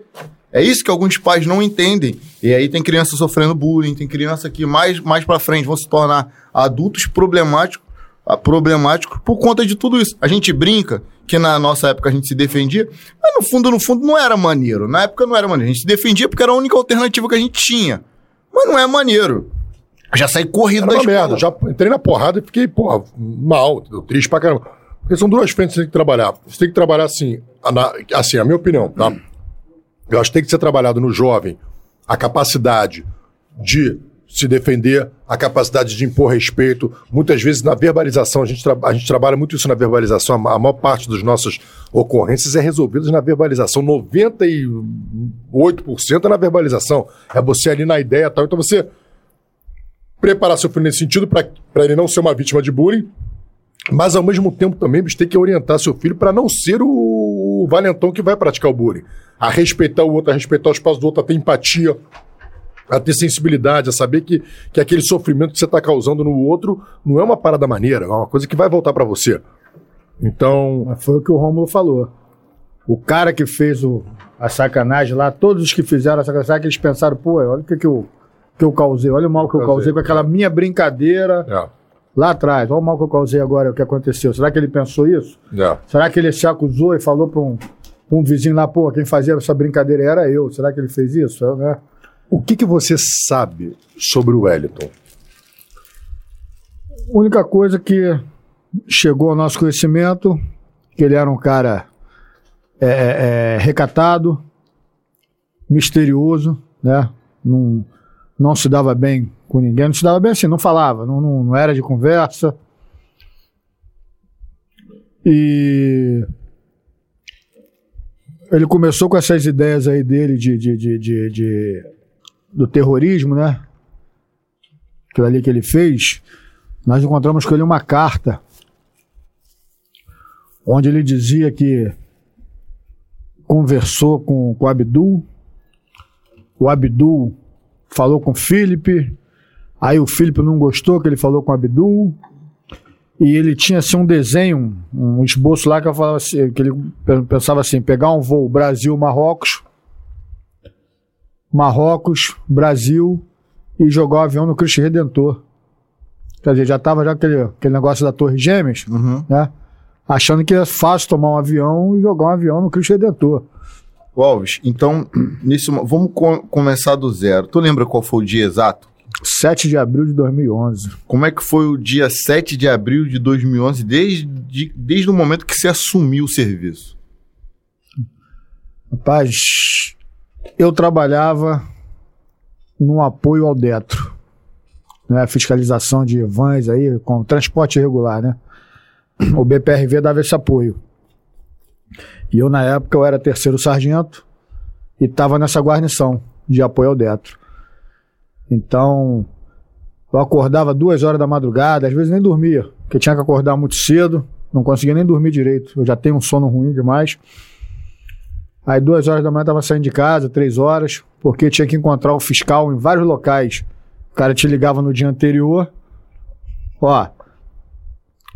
Speaker 1: É isso que alguns pais não entendem. E aí tem criança sofrendo bullying, tem criança que mais, mais para frente vão se tornar adultos problemáticos, problemáticos por conta de tudo isso. A gente brinca que na nossa época a gente se defendia, mas no fundo, no fundo, não era maneiro. Na época não era maneiro. A gente se defendia porque era a única alternativa que a gente tinha. Mas não é maneiro. Já saí corrido
Speaker 2: Era
Speaker 1: da escola.
Speaker 2: merda. Já entrei na porrada e fiquei, porra, mal, triste pra caramba. Porque são duas frentes que você tem que trabalhar. Você tem que trabalhar assim, assim, a minha opinião, tá? Eu acho que tem que ser trabalhado no jovem a capacidade de se defender, a capacidade de impor respeito. Muitas vezes na verbalização, a gente, a gente trabalha muito isso na verbalização. A, a maior parte das nossas ocorrências é resolvida na verbalização. 98% é na verbalização. É você ali na ideia e tal. Então você preparar seu filho nesse sentido para ele não ser uma vítima de bullying, mas ao mesmo tempo também você tem que orientar seu filho para não ser o, o valentão que vai praticar o bullying. A respeitar o outro, a respeitar os passos do outro, a ter empatia, a ter sensibilidade, a saber que, que aquele sofrimento que você está causando no outro não é uma parada maneira, é uma coisa que vai voltar para você. Então,
Speaker 3: Mas foi o que o Rômulo falou. O cara que fez o, a sacanagem lá, todos os que fizeram a sacanagem, eles pensaram, pô, olha o que, que, eu, que eu causei, olha o mal que eu
Speaker 2: Causei,
Speaker 3: causei com aquela minha brincadeira
Speaker 2: é,
Speaker 3: lá atrás, olha o mal que eu causei agora, o que aconteceu. Será que ele pensou isso?
Speaker 2: é.
Speaker 3: Será que ele se acusou e falou para um, um vizinho lá, pô, quem fazia essa brincadeira era eu? Será que ele fez isso? É, né?
Speaker 2: O que, que você sabe sobre o Wellington?
Speaker 3: A única coisa que chegou ao nosso conhecimento, que ele era um cara é, é, é, recatado, misterioso, né? Não, não se dava bem com ninguém, não se dava bem assim, não falava, não, não, não era de conversa. E ele começou com essas ideias aí dele de, de, de, de, de- do terrorismo, né? Aquilo ali que ele fez. Nós encontramos com ele uma carta onde ele dizia que conversou com, com o Abdul, o Abdul falou com o Felipe, aí o Felipe não gostou que ele falou com o Abdul, e ele tinha assim um desenho, um esboço lá que, assim, que ele pe- pensava assim, pegar um voo Brasil-Marrocos, Marrocos, Brasil, e jogar o avião no Cristo Redentor. Quer dizer, já estava já aquele, aquele negócio da Torre Gêmeas,
Speaker 1: Uhum.
Speaker 3: né? Achando que é fácil tomar um avião e jogar um avião no Cristo Redentor.
Speaker 1: Alves, então, nisso, vamos co- começar do zero. Tu lembra qual foi o dia exato?
Speaker 3: 7 de abril de 2011.
Speaker 1: Como é que foi o dia 7 de abril de 2011, desde, desde o momento que você assumiu o serviço?
Speaker 3: Rapaz, eu trabalhava no apoio ao Detro. Né? Fiscalização de vans aí, com transporte irregular, né? O BPRV dava esse apoio. E eu, na época, eu era terceiro sargento e estava nessa guarnição de apoio ao Detro. Então, eu acordava duas horas da madrugada, às vezes nem dormia, porque tinha que acordar muito cedo, não conseguia nem dormir direito. Eu já tenho um sono ruim demais. Aí duas horas da manhã tava saindo de casa, três horas, porque tinha que encontrar o fiscal em vários locais. O cara te ligava no dia anterior. Ó,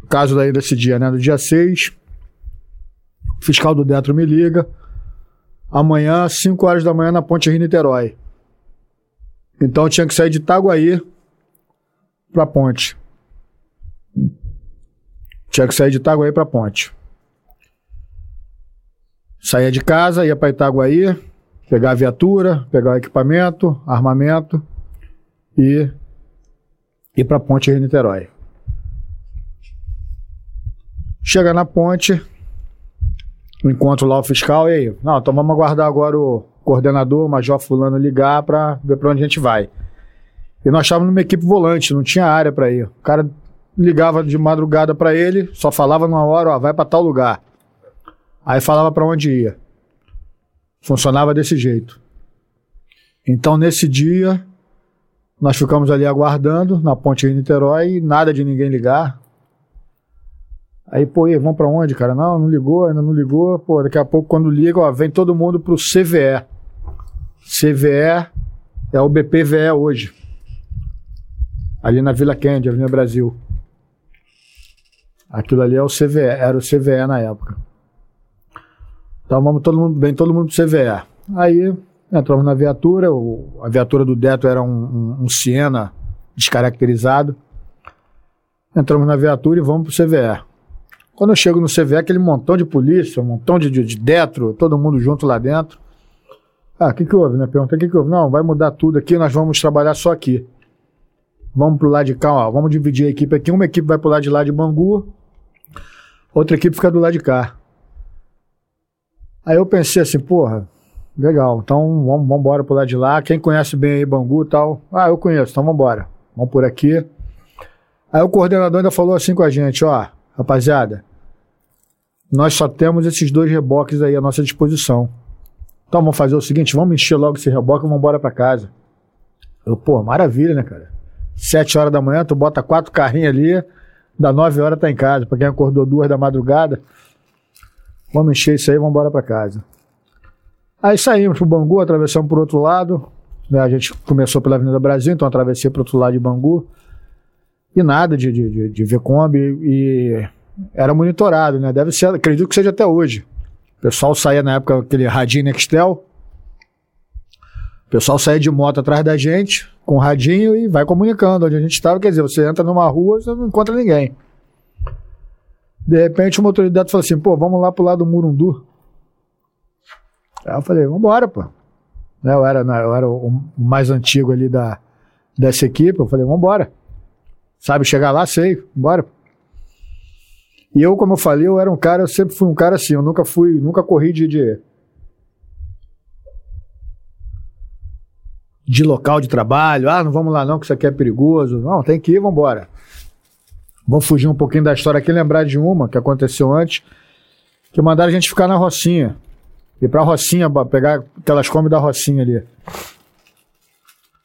Speaker 3: caso daí desse dia, né? Do dia 6, O fiscal do Detro me liga. Amanhã, 5 horas da manhã, na Ponte Rio-Niterói. Então eu tinha que sair de Itaguaí pra ponte. Tinha que sair de Itaguaí pra ponte. Saía de casa, ia pra Itaguaí, pegar a viatura, pegar o equipamento, armamento e ir pra ponte Rio-Niterói. Chega na ponte, encontro lá o fiscal, e aí? Não, então vamos aguardar agora o coordenador, Major Fulano, ligar pra ver pra onde a gente vai. E nós estávamos numa equipe volante, não tinha área pra ir. O cara ligava de madrugada pra ele, só falava numa hora, ó, vai pra tal lugar. Aí falava pra onde ia. Funcionava desse jeito. Então nesse dia nós ficamos ali aguardando na ponte de Niterói, nada de ninguém ligar. Aí, pô, e vamos pra onde, cara? Não, não ligou, ainda não ligou. Pô, daqui a pouco, quando liga, ó, vem todo mundo pro CVE. CVE é o BPVE hoje. Ali na Vila Kennedy, Avenida Brasil. Aquilo ali é o CVE, era o CVE na época. Então vamos todo mundo, vem todo mundo pro CVE. Aí entramos na viatura, o- a viatura do Deto era um, um, um Siena descaracterizado. Entramos na viatura e vamos pro CVE. Quando eu chego no CVE, aquele montão de polícia, um montão de, de, de detro, todo mundo junto lá dentro. Ah, o que, que houve, né? Perguntei o que, que houve. Não, vai mudar tudo aqui, nós vamos trabalhar só aqui. Vamos pro lado de cá, ó. Vamos dividir a equipe aqui. Uma equipe vai pro lado de lá de Bangu, outra equipe fica do lado de cá. Aí eu pensei assim, porra, legal, então vamos, vamos embora pro lado de lá. Quem conhece bem aí Bangu e tal? Ah, eu conheço, então vamos embora. Vamos por aqui. Aí o coordenador ainda falou assim com a gente, ó, rapaziada, nós só temos esses dois reboques aí à nossa disposição. Então vamos fazer o seguinte, vamos encher logo esse reboque e vamos embora pra casa. Eu, pô, maravilha, né, cara? Sete horas da manhã, tu bota quatro carrinhos ali, dá nove horas tá em casa. Pra quem acordou duas da madrugada, vamos encher isso aí e vamos embora pra casa. Aí saímos pro Bangu, atravessamos por outro lado. né, a gente começou pela Avenida Brasil, então atravessei pro outro lado de Bangu. E nada de, de, de, de. E era monitorado, né? Deve ser, acredito que seja até hoje. O pessoal saía na época aquele radinho Nextel. O pessoal saía de moto atrás da gente, com o radinho, e vai comunicando onde a gente estava. Quer dizer, você entra numa rua, você não encontra ninguém. De repente, o motorista falou assim: pô, vamos lá pro lado do Murundu. Aí eu falei: vambora, pô. Né, Eu era, eu era o mais antigo ali da, dessa equipe. Eu falei: vambora. Sabe chegar lá? Sei, bora. E eu, como eu falei, eu era um cara, eu sempre fui um cara assim, eu nunca fui, nunca corri de, de, de local de trabalho. Ah, não vamos lá não, que isso aqui é perigoso. Não, tem que ir, vambora. Vamos fugir um pouquinho da história aqui, lembrar de uma que aconteceu antes, que mandaram a gente ficar na Rocinha. Ir pra Rocinha, pegar aquelas Kombi da Rocinha ali.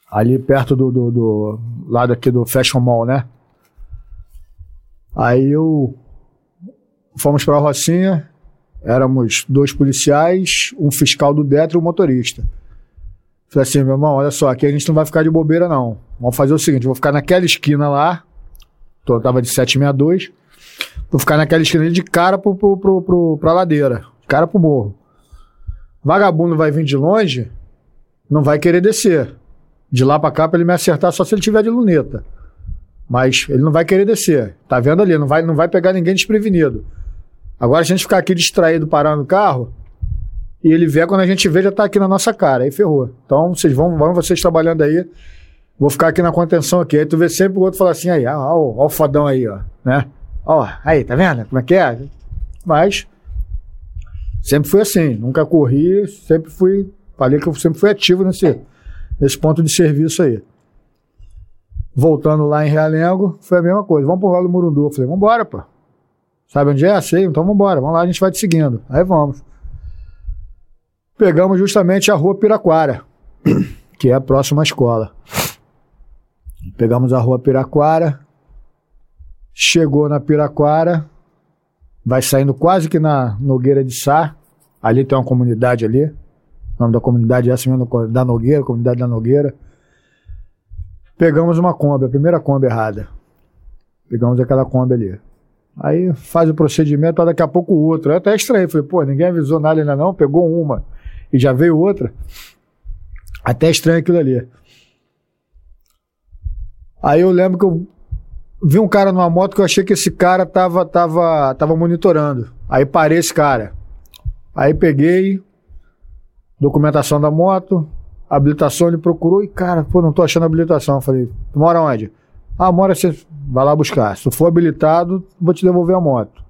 Speaker 3: Ali perto do, do, do lado aqui do Fashion Mall, né? Aí eu fomos pra Rocinha, éramos dois policiais, um fiscal do Detro e um motorista. Falei assim, meu irmão, olha só, aqui a gente não vai ficar de bobeira, não. Vamos fazer o seguinte, vou ficar naquela esquina lá, tô, tava de 762, vou ficar naquela esquina de cara pro, pro, pro, pro, pra ladeira, de cara pro morro. Vagabundo vai vir de longe, não vai querer descer. De lá pra cá pra ele me acertar só se ele tiver de luneta. Mas ele não vai querer descer. Tá vendo ali? Não vai, não vai pegar ninguém desprevenido. Agora, a gente ficar aqui distraído parando o carro, e ele vier, quando a gente vê, já tá aqui na nossa cara. Aí ferrou. Então, vocês vão, vão vocês trabalhando aí. Vou ficar aqui na contenção aqui. Aí tu vê sempre o outro falar assim, aí, ó, ó, ó o fodão aí, ó. Né? Ó, aí, tá vendo? Como é que é? Mas sempre fui assim. Nunca corri, sempre fui. Falei que eu sempre fui ativo nesse, nesse ponto de serviço aí. Voltando lá em Realengo, foi a mesma coisa. Vamos pro do Murundu. Eu falei, vambora, pô. Sabe onde é? Sei, então vambora. Vamos lá, a gente vai te seguindo. Aí vamos. Pegamos justamente a rua Piraquara, que é a próxima escola. Pegamos a rua Piraquara, chegou na Piraquara, vai saindo quase que na Nogueira de Sá. Ali tem uma comunidade ali. O nome da comunidade é essa mesmo, da Nogueira, comunidade da Nogueira. Pegamos uma Kombi, a primeira Kombi errada. Pegamos aquela Kombi ali. Aí faz o procedimento, daqui a pouco o outro. Eu até estranhei, falei, pô, ninguém avisou nada ainda não, pegou uma e já veio outra. Até estranho aquilo ali. Aí eu lembro que eu vi um cara numa moto que eu achei que esse cara tava, tava, tava monitorando. Aí parei esse cara. Aí peguei documentação da moto, habilitação, ele procurou e, cara, pô, não tô achando habilitação. Falei, tu mora onde? Ah, mora, você vai lá buscar. Se for habilitado, vou te devolver a moto.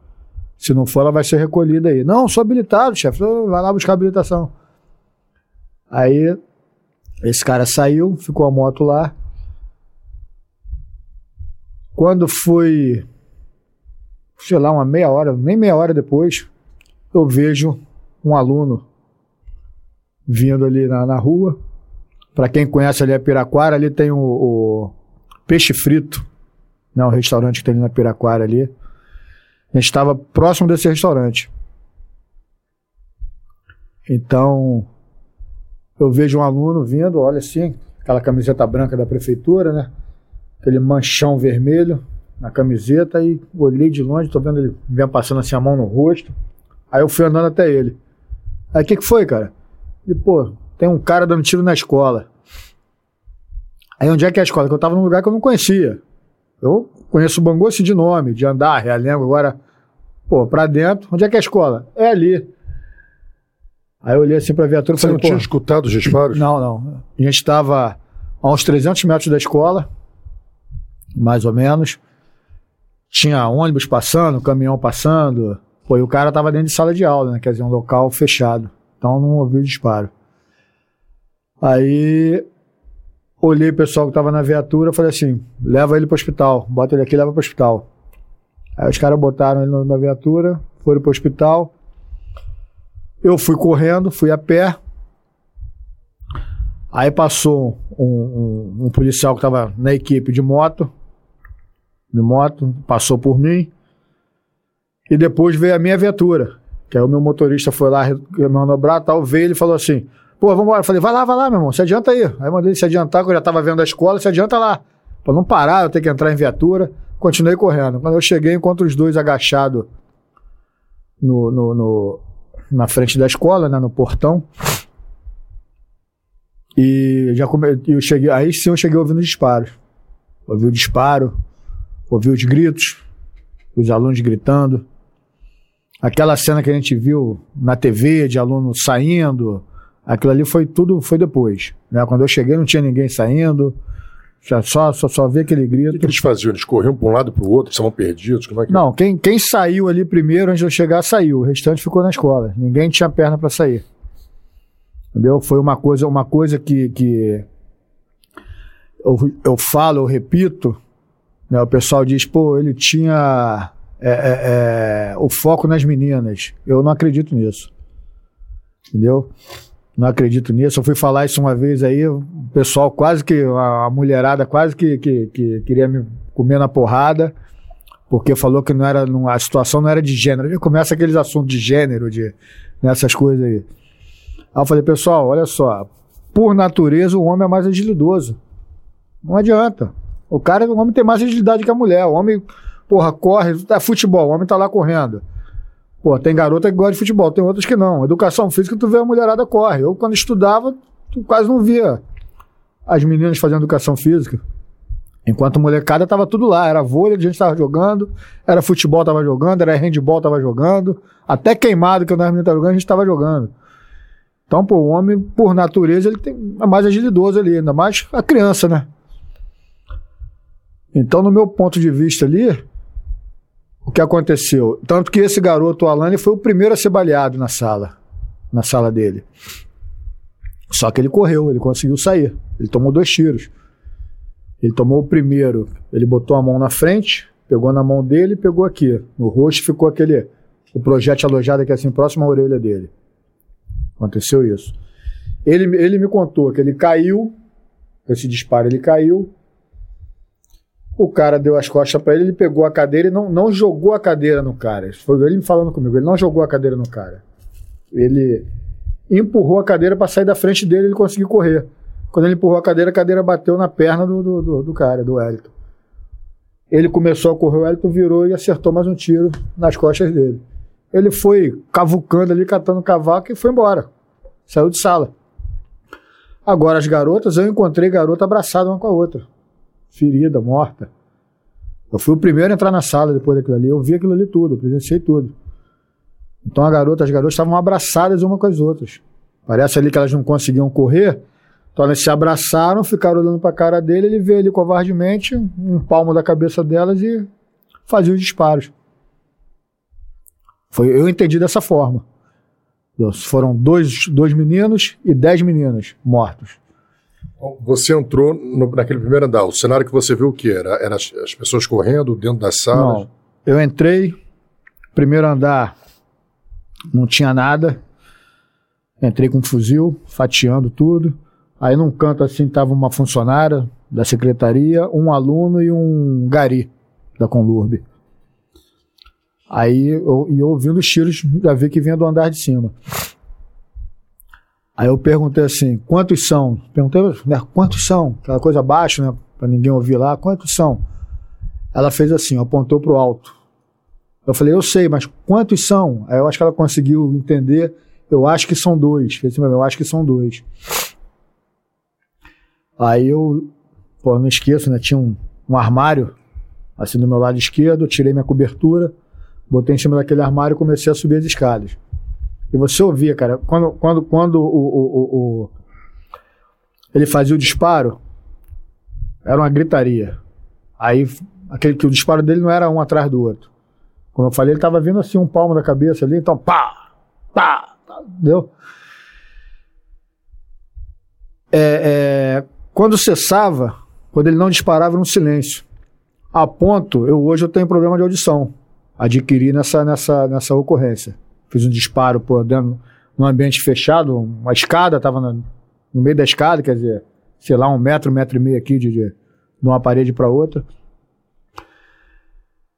Speaker 3: Se não for, ela vai ser recolhida aí. Não, sou habilitado, chefe. Vai lá buscar a habilitação. Aí, esse cara saiu, ficou a moto lá. Quando foi, sei lá, uma meia hora, nem meia hora depois, eu vejo um aluno vindo ali na, na rua. Para quem conhece ali a Piraquara, ali tem o, o Peixe Frito, né, um restaurante que tem ali na Piraquara ali. A gente estava próximo desse restaurante. Então, eu vejo um aluno vindo, olha assim, aquela camiseta branca da prefeitura, né? Aquele manchão vermelho na camiseta e olhei de longe, tô vendo ele vem passando assim a mão no rosto. Aí eu fui andando até ele. Aí o que, que foi, cara? Ele, pô, tem um cara dando tiro na escola. Aí onde é que é a escola? Que eu tava num lugar que eu não conhecia. Eu conheço o Bangu assim de nome, de andar, realengo, agora, pô, pra dentro. Onde é que é a escola? É ali. Aí eu olhei assim pra viatura e
Speaker 2: Você
Speaker 3: falei,
Speaker 2: não
Speaker 3: pô,
Speaker 2: tinha escutado os disparos?
Speaker 3: não, não. A gente estava a uns 300 metros da escola, mais ou menos. Tinha ônibus passando, caminhão passando. Pô, e o cara tava dentro de sala de aula, né? Quer dizer, um local fechado. Então não ouvi o disparo. Aí olhei o pessoal que tava na viatura falei assim: leva ele pro hospital, bota ele aqui leva pro hospital. Aí os caras botaram ele na viatura, foram pro hospital. Eu fui correndo, fui a pé. Aí passou um, um- um policial que estava na equipe de moto, de moto, passou por mim. E depois veio a minha viatura, que aí o meu motorista foi lá manobrar tal, veio ele falou assim, pô, vamos embora. Falei, vai lá, vai lá, meu irmão, se adianta aí. Aí mandei ele se adiantar, que eu já estava vendo a escola, se adianta lá. Pra não parar, eu ter que entrar em viatura. Continuei correndo. Quando eu cheguei, encontro os dois agachados no, no, no- na frente da escola, né, no portão. E já come... eu cheguei, aí sim eu cheguei ouvindo disparos. Ouvi o disparo, ouvi os gritos, os alunos gritando. Aquela cena que a gente viu na TV de aluno saindo, aquilo ali foi tudo, foi depois. Né? Quando eu cheguei não tinha ninguém saindo, só, só, só vi aquele
Speaker 2: O que,
Speaker 3: grito.
Speaker 2: que eles faziam? Eles corriam para um lado para o outro, estavam perdidos? Como é que
Speaker 3: Não, quem, quem saiu ali primeiro, antes de eu chegar, saiu. O restante ficou na escola. Ninguém tinha perna para sair. Entendeu? Foi uma coisa, uma coisa que, que eu, eu falo, eu repito. Né? O pessoal diz, pô, ele tinha é, é, é, o foco nas meninas. Eu não acredito nisso. Entendeu? Não acredito nisso. Eu fui falar isso uma vez aí, o pessoal quase que, a, mulherada quase que, que, que queria me comer na porrada porque falou que não era a situação não era de gênero. Aí começa aqueles assuntos de gênero, de nessas coisas aí. Aí eu falei, pessoal, olha só, por natureza o homem é mais agilidoso. Não adianta. O cara, o homem tem mais agilidade que a mulher. O homem, porra, corre, é futebol, o homem tá lá correndo. Pô, tem garota que gosta de futebol, tem outras que não. Educação física, tu vê a mulherada corre. Eu, quando estudava, tu quase não via as meninas fazendo educação física. Enquanto molecada tava tudo lá, era vôlei, a gente tava jogando, era futebol tava jogando, era handball tava jogando, até queimado que o meninos tava jogando, a gente tava jogando. Então, pô, o homem, por natureza, ele tem, é mais agilidoso ali, ainda mais a criança, né? Então, no meu ponto de vista ali, o que aconteceu? Tanto que esse garoto, o Alan, ele foi o primeiro a ser baleado na sala, na sala dele. Só que ele correu, ele conseguiu sair. Ele tomou dois tiros. Ele tomou o primeiro, ele botou a mão na frente, pegou na mão dele e pegou aqui. No rosto ficou aquele. O projétil alojado aqui assim, próximo à orelha dele. Aconteceu isso. Ele, ele me contou que ele caiu, esse disparo ele caiu. O cara deu as costas para ele, ele pegou a cadeira e não, não jogou a cadeira no cara. Foi ele falando comigo, ele não jogou a cadeira no cara. Ele empurrou a cadeira para sair da frente dele ele conseguiu correr. Quando ele empurrou a cadeira, a cadeira bateu na perna do, do, do, do cara, do Wellington. Ele começou a correr, o Wellington virou e acertou mais um tiro nas costas dele. Ele foi cavucando ali, catando cavaco e foi embora. Saiu de sala. Agora, as garotas, eu encontrei garota abraçada uma com a outra. Ferida, morta. Eu fui o primeiro a entrar na sala depois daquilo ali. Eu vi aquilo ali tudo, presenciei tudo. Então a garota, as garotas estavam abraçadas uma com as outras. Parece ali que elas não conseguiam correr. Então elas se abraçaram, ficaram olhando para a cara dele. Ele veio ali covardemente, um palmo da cabeça delas e fazia os disparos. Foi, eu entendi dessa forma. Foram dois, dois meninos e dez meninas mortos.
Speaker 2: Você entrou no, naquele primeiro andar. O cenário que você viu o que era? Eram as, as, pessoas correndo dentro das salas?
Speaker 3: Não. Eu entrei, primeiro andar, não tinha nada. Entrei com um fuzil, fatiando tudo. Aí num canto assim tava uma funcionária da secretaria, um aluno e um gari da Conlurb. Aí eu, e ouvindo os tiros, já vi que vinha do andar de cima. Aí eu perguntei assim, quantos são? Perguntei, né, quantos são? Aquela coisa abaixo, né? Pra ninguém ouvir lá, quantos são? Ela fez assim, apontou pro alto. Eu falei, eu sei, mas quantos são? Aí eu acho que ela conseguiu entender. Eu acho que são dois. Assim, eu acho que são dois. Aí eu, pô, não esqueço, né? Tinha um, um armário assim do meu lado esquerdo, tirei minha cobertura, botei em cima daquele armário e comecei a subir as escadas. E você ouvia, cara, quando, quando, quando o, o, o, o ele fazia o disparo, era uma gritaria. Aí, aquele que o disparo dele não era um atrás do outro. Como eu falei, ele estava vindo assim um palmo da cabeça ali, então pá, pá, pá entendeu? É, é, quando cessava, quando ele não disparava, era um silêncio. A ponto, eu hoje eu tenho problema de audição. Adquiri nessa, nessa, nessa ocorrência fiz um disparo por dentro, num ambiente fechado, uma escada, estava no, no meio da escada, quer dizer, sei lá, um metro, metro e meio aqui de, de, de uma parede para outra.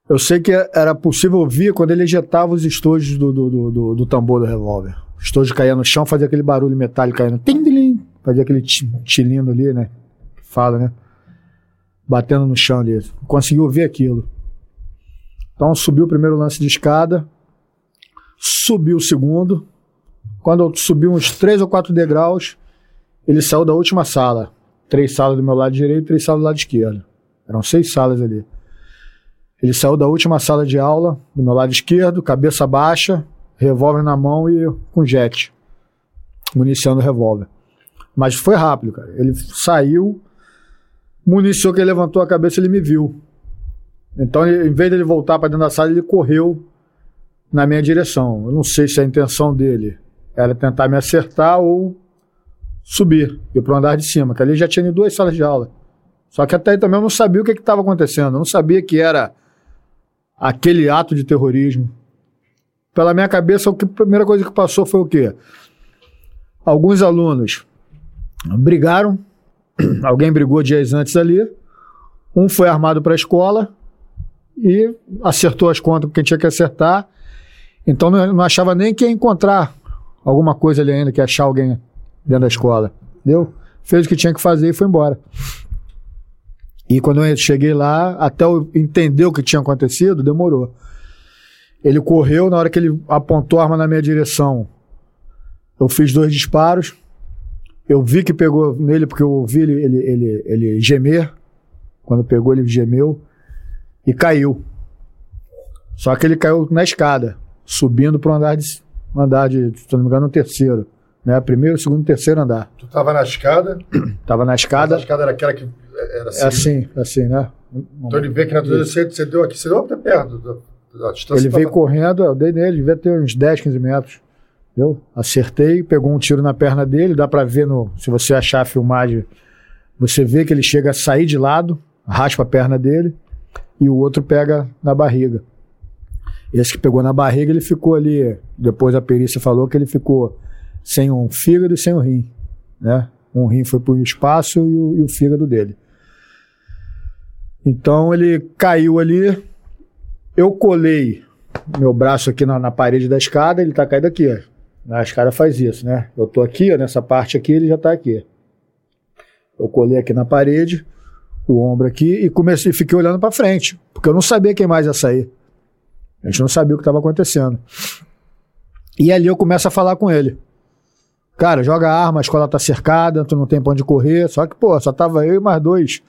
Speaker 3: Eu sei que era possível ouvir quando ele ejetava os estojos do, do, do, do, tambor do revólver. O estojo caía no chão, fazia aquele barulho metálico caindo. Tim, fazia aquele tilindo ali, né? Fala, né? Batendo no chão ali. Conseguiu ouvir aquilo. Então subiu o primeiro lance de escada, subiu o segundo. Quando eu subi uns três ou quatro degraus, ele saiu da última sala. Três salas do meu lado direito e três salas do lado esquerdo. Eram seis salas ali. Ele saiu da última sala de aula, do meu lado esquerdo, cabeça baixa, revólver na mão e com jet, municiando o revólver. Mas foi rápido, cara. Ele saiu, municiou que ele levantou a cabeça, ele me viu. Então, em vez de ele voltar para dentro da sala, ele correu na minha direção. Eu não sei se a intenção dele era tentar me acertar ou subir, ir para o andar de cima, que ali já tinha duas salas de aula. Só que até aí também eu não sabia o que estava acontecendo, eu não sabia que era aquele ato de terrorismo. Pela minha cabeça, a primeira coisa que passou foi o quê? Alguns alunos brigaram, alguém brigou dias antes ali, um foi armado para a escola e acertou as contas quem tinha que acertar então não, não achava nem que ia encontrar alguma coisa ali ainda, que achar alguém dentro da escola. Entendeu? Fez o que tinha que fazer e foi embora. E quando eu cheguei lá, até eu entender o que tinha acontecido, demorou. Ele correu, na hora que ele apontou a arma na minha direção, eu fiz dois disparos. Eu vi que pegou nele, porque eu ouvi ele, ele, ele, ele gemer. Quando pegou, ele gemeu e caiu. Só que ele caiu na escada subindo para um andar de, um andar de, se não me engano, um terceiro. Né? Primeiro, segundo, terceiro andar.
Speaker 2: Tu estava na escada?
Speaker 3: Tava na escada.
Speaker 2: a escada era aquela que era
Speaker 3: assim? É assim, assim, né?
Speaker 2: Então ele vê que na você, você deu aqui, você deu até perto da, da distância.
Speaker 3: Ele veio correndo, eu dei nele, devia ter uns 10, 15 metros. Eu acertei, pegou um tiro na perna dele, dá para ver no, se você achar a filmagem, você vê que ele chega a sair de lado, raspa a perna dele e o outro pega na barriga. Esse que pegou na barriga, ele ficou ali. Depois a perícia falou que ele ficou sem um fígado e sem um rim. Né? Um rim foi para o espaço e o, e o fígado dele. Então ele caiu ali. Eu colei meu braço aqui na, na parede da escada, ele está caído aqui. A escada faz isso, né? Eu tô aqui, ó, nessa parte aqui, ele já está aqui. Eu colei aqui na parede, o ombro aqui e comecei, fiquei olhando para frente, porque eu não sabia quem mais ia sair. A gente não sabia o que estava acontecendo. E ali eu começo a falar com ele. Cara, joga arma, a escola tá cercada, tu não tem pra onde correr. Só que, pô, só tava eu e mais dois.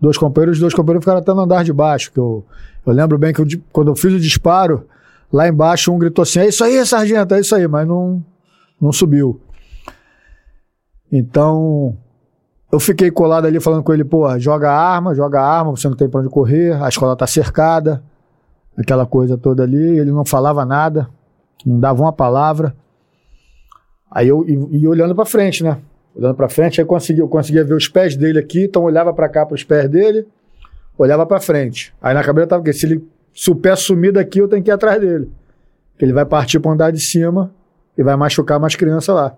Speaker 3: Dois companheiros, os dois companheiros ficaram até no andar de baixo. Que eu, eu lembro bem que eu, quando eu fiz o disparo, lá embaixo um gritou assim: É isso aí, sargento, é isso aí, mas não, não subiu. Então, eu fiquei colado ali falando com ele: pô, joga arma, joga arma, você não tem pra onde correr, a escola tá cercada, aquela coisa toda ali. Ele não falava nada, não dava uma palavra. Aí eu ia olhando para frente, né? Olhando para frente, aí eu conseguia, eu conseguia ver os pés dele aqui, então olhava para cá para os pés dele, olhava para frente. Aí na cabeça tava que se ele se o pé sumir daqui, eu tenho que ir atrás dele. Que ele vai partir para andar de cima e vai machucar mais criança lá.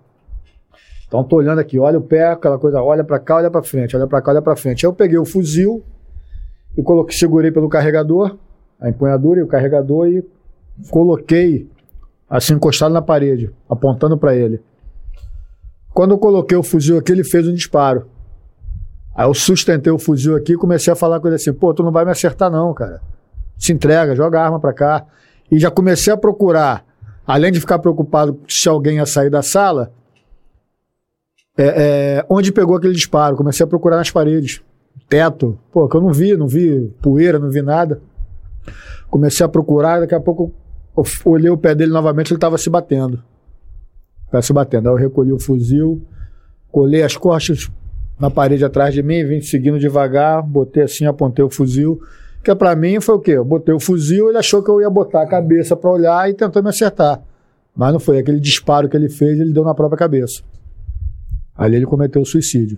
Speaker 3: Então tô olhando aqui, olha o pé, aquela coisa, olha para cá, olha para frente, olha para cá, olha para frente. Aí eu peguei o fuzil e coloquei, segurei pelo carregador, a empunhadura e o carregador e coloquei assim encostado na parede, apontando para ele. Quando eu coloquei o fuzil aqui, ele fez um disparo. Aí eu sustentei o fuzil aqui e comecei a falar com ele assim: pô, tu não vai me acertar, não, cara. Se entrega, joga a arma pra cá. E já comecei a procurar, além de ficar preocupado se alguém ia sair da sala, é, é, onde pegou aquele disparo. Comecei a procurar nas paredes, teto. Pô, que eu não vi, não vi poeira, não vi nada. Comecei a procurar, daqui a pouco olhei o pé dele novamente, ele estava se batendo. Estava se batendo. Aí eu recolhi o fuzil, colei as costas na parede atrás de mim, vim seguindo devagar, botei assim, apontei o fuzil. Que para mim foi o quê? Eu botei o fuzil, ele achou que eu ia botar a cabeça para olhar e tentou me acertar. Mas não foi. Aquele disparo que ele fez, ele deu na própria cabeça. Ali ele cometeu o suicídio.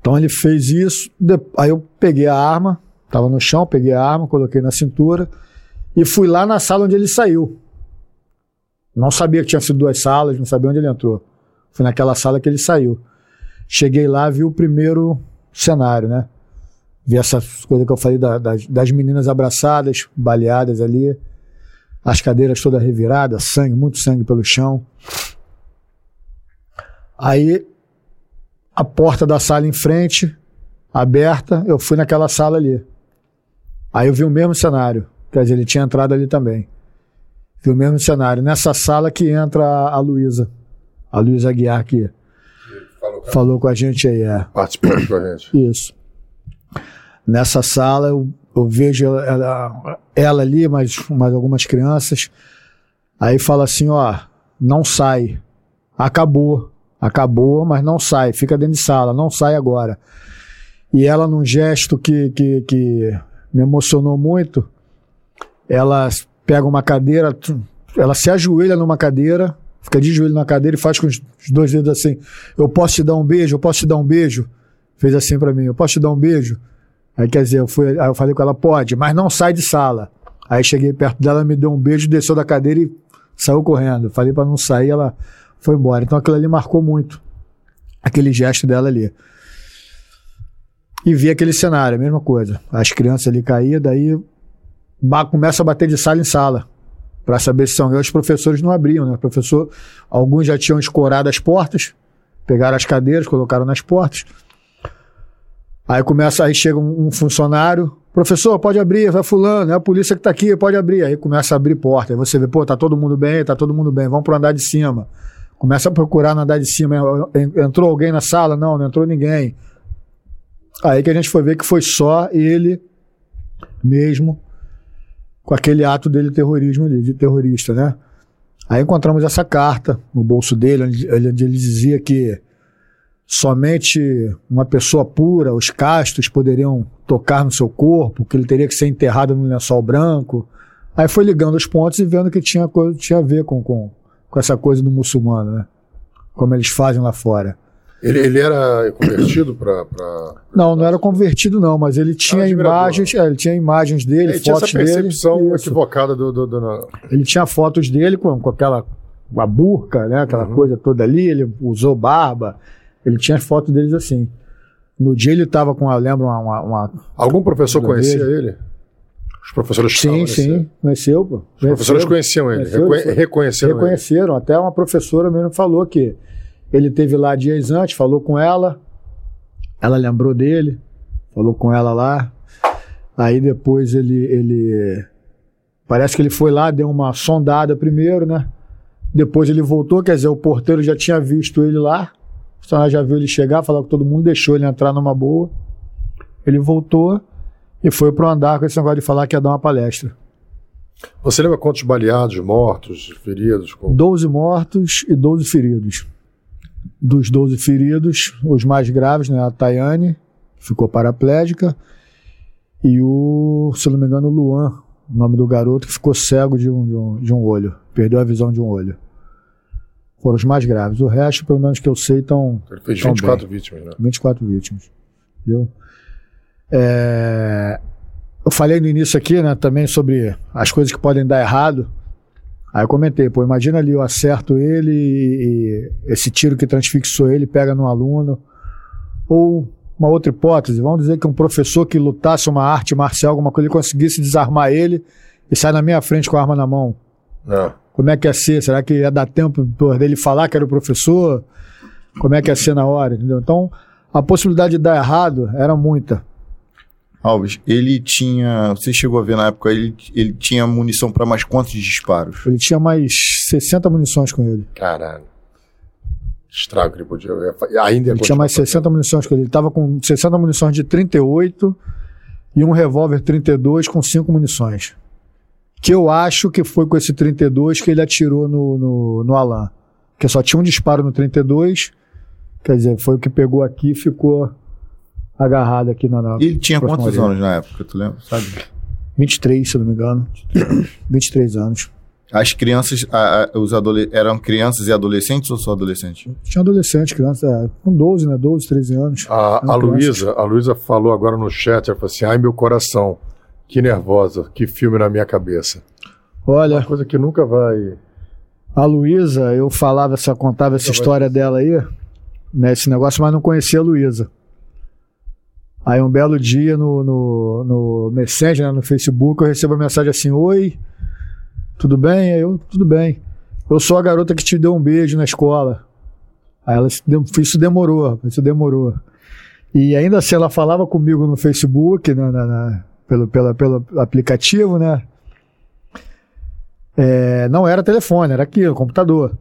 Speaker 3: Então ele fez isso. Aí eu peguei a arma, estava no chão, peguei a arma, coloquei na cintura e fui lá na sala onde ele saiu. Não sabia que tinha sido duas salas, não sabia onde ele entrou. Fui naquela sala que ele saiu. Cheguei lá, vi o primeiro cenário, né? Vi essa coisa que eu falei da, das, das meninas abraçadas, baleadas ali, as cadeiras todas reviradas, sangue, muito sangue pelo chão. Aí, a porta da sala em frente, aberta, eu fui naquela sala ali. Aí eu vi o mesmo cenário. Quer dizer, ele tinha entrado ali também. Viu o mesmo cenário. Nessa sala que entra a Luísa. A Luísa Aguiar que falou, falou, com a gente aí. É.
Speaker 2: Participou com a gente.
Speaker 3: Isso. Nessa sala eu, eu vejo ela, ela, ali, mais, mais algumas crianças. Aí fala assim, ó, não sai. Acabou. Acabou, mas não sai. Fica dentro de sala, não sai agora. E ela, num gesto que, que, que me emocionou muito, ela pega uma cadeira, ela se ajoelha numa cadeira, fica de joelho na cadeira e faz com os dois dedos assim: Eu posso te dar um beijo, eu posso te dar um beijo. Fez assim para mim: Eu posso te dar um beijo. Aí quer dizer, eu, fui, eu falei com ela: Pode, mas não sai de sala. Aí cheguei perto dela, me deu um beijo, desceu da cadeira e saiu correndo. Falei para não sair, ela foi embora. Então aquilo ali marcou muito. Aquele gesto dela ali. E vi aquele cenário, a mesma coisa. As crianças ali caíam, daí começa a bater de sala em sala para saber se são eu. Os professores não abriam, né? O professor, alguns já tinham escorado as portas, pegaram as cadeiras, colocaram nas portas. Aí começa, aí chega um, um funcionário, professor, pode abrir, vai fulano, é a polícia que está aqui, pode abrir. Aí começa a abrir porta. Aí você vê, pô, tá todo mundo bem, tá todo mundo bem, vamos pro andar de cima. Começa a procurar no andar de cima. Entrou alguém na sala? Não, não entrou ninguém. Aí que a gente foi ver que foi só ele mesmo com aquele ato dele terrorismo de terrorista, né? Aí encontramos essa carta no bolso dele, onde, ele dizia que somente uma pessoa pura, os castos, poderiam tocar no seu corpo, que ele teria que ser enterrado no lençol branco. Aí foi ligando os pontos e vendo que tinha, tinha a ver com, com, com essa coisa do muçulmano, né? Como eles fazem lá fora.
Speaker 2: Ele, ele era convertido para. Pra...
Speaker 3: Não, não era convertido, não, mas ele tinha imagens, é, ele tinha imagens dele, ele fotos
Speaker 2: tinha essa percepção
Speaker 3: dele.
Speaker 2: equivocada do. do, do,
Speaker 3: Ele tinha fotos dele com, com aquela com a burca, né? Aquela uhum. coisa toda ali, ele usou barba. Ele tinha fotos deles assim. No dia ele estava com, eu lembro, uma. uma, uma
Speaker 2: Algum professor conhecia dele? ele? Os professores
Speaker 3: Sim, sim, conheceu, pô.
Speaker 2: Os professores conheciam ele, conheceu, reconheceram, reconheceram
Speaker 3: ele. Reconheceram, até uma professora mesmo falou que ele teve lá dias antes, falou com ela, Ela lembrou dele, falou com ela lá. Aí depois ele, ele. Parece que ele foi lá, deu uma sondada primeiro, né? Depois ele voltou, quer dizer, o porteiro já tinha visto ele lá. O funcionário já viu ele chegar, falou com todo mundo, deixou ele entrar numa boa. Ele voltou e foi pro andar com esse negócio de falar que ia dar uma palestra.
Speaker 2: Você lembra quantos baleados, mortos, feridos?
Speaker 3: 12 mortos e 12 feridos. Dos 12 feridos, os mais graves, né, a Tayane, ficou paraplégica, e o, se não me engano, o Luan, o nome do garoto, que ficou cego de um, de um, de um olho, perdeu a visão de um olho. Foram os mais graves. O resto, pelo menos que eu sei, estão.
Speaker 2: Ele fez
Speaker 3: tão
Speaker 2: 24 vítimas, né?
Speaker 3: 24 vítimas. Entendeu? É, eu falei no início aqui, né, também sobre as coisas que podem dar errado. Aí eu comentei, pô, imagina ali, eu acerto ele e, esse tiro que transfixou ele pega no aluno. Ou uma outra hipótese, vamos dizer que um professor que lutasse uma arte marcial, alguma coisa, ele conseguisse desarmar ele e sai na minha frente com a arma na mão.
Speaker 2: Não.
Speaker 3: Como é que ia ser? Será que ia dar tempo dele falar que era o professor? Como é que ia ser na hora? Entendeu? Então, a possibilidade de dar errado era muita.
Speaker 1: Alves, ele tinha. Você chegou a ver na época, ele, ele tinha munição para mais quantos disparos?
Speaker 3: Ele tinha mais 60 munições com ele.
Speaker 2: Caralho. Estrago que ele podia. Ainda
Speaker 3: Ele tinha mais
Speaker 2: continuar
Speaker 3: 60 munições com ele. Ele tava com 60 munições de 38 e um revólver 32 com 5 munições. Que eu acho que foi com esse 32 que ele atirou no, no, no Alan. Porque só tinha um disparo no 32. Quer dizer, foi o que pegou aqui e ficou agarrado aqui na. na
Speaker 1: Ele tinha quantos
Speaker 3: orelha.
Speaker 1: anos na época, tu lembra? Sabe?
Speaker 3: 23, se eu não me engano. 23 anos.
Speaker 1: As crianças, a- a- os eram crianças e adolescentes ou só adolescentes?
Speaker 3: Tinha adolescente, criança, é, com 12, né? 12, 13 anos.
Speaker 2: A, a. Luísa, a Luísa falou agora no chat, ela falou assim, ai meu coração, que nervosa, que filme na minha cabeça.
Speaker 3: Olha,
Speaker 2: Uma coisa que nunca vai...
Speaker 3: A Luísa, eu falava, essa, contava essa história dela aí, né, esse negócio, mas não conhecia a Luísa. Aí um belo dia no, no, no Messenger, né, no Facebook, eu recebo uma mensagem assim, oi, tudo bem? Aí eu, tudo bem. Eu sou a garota que te deu um beijo na escola. Aí ela, isso demorou, isso demorou. E ainda assim ela falava comigo no Facebook, na, na- na- pelo, pela, pelo aplicativo, né? É, não era telefone, era aquilo, computador.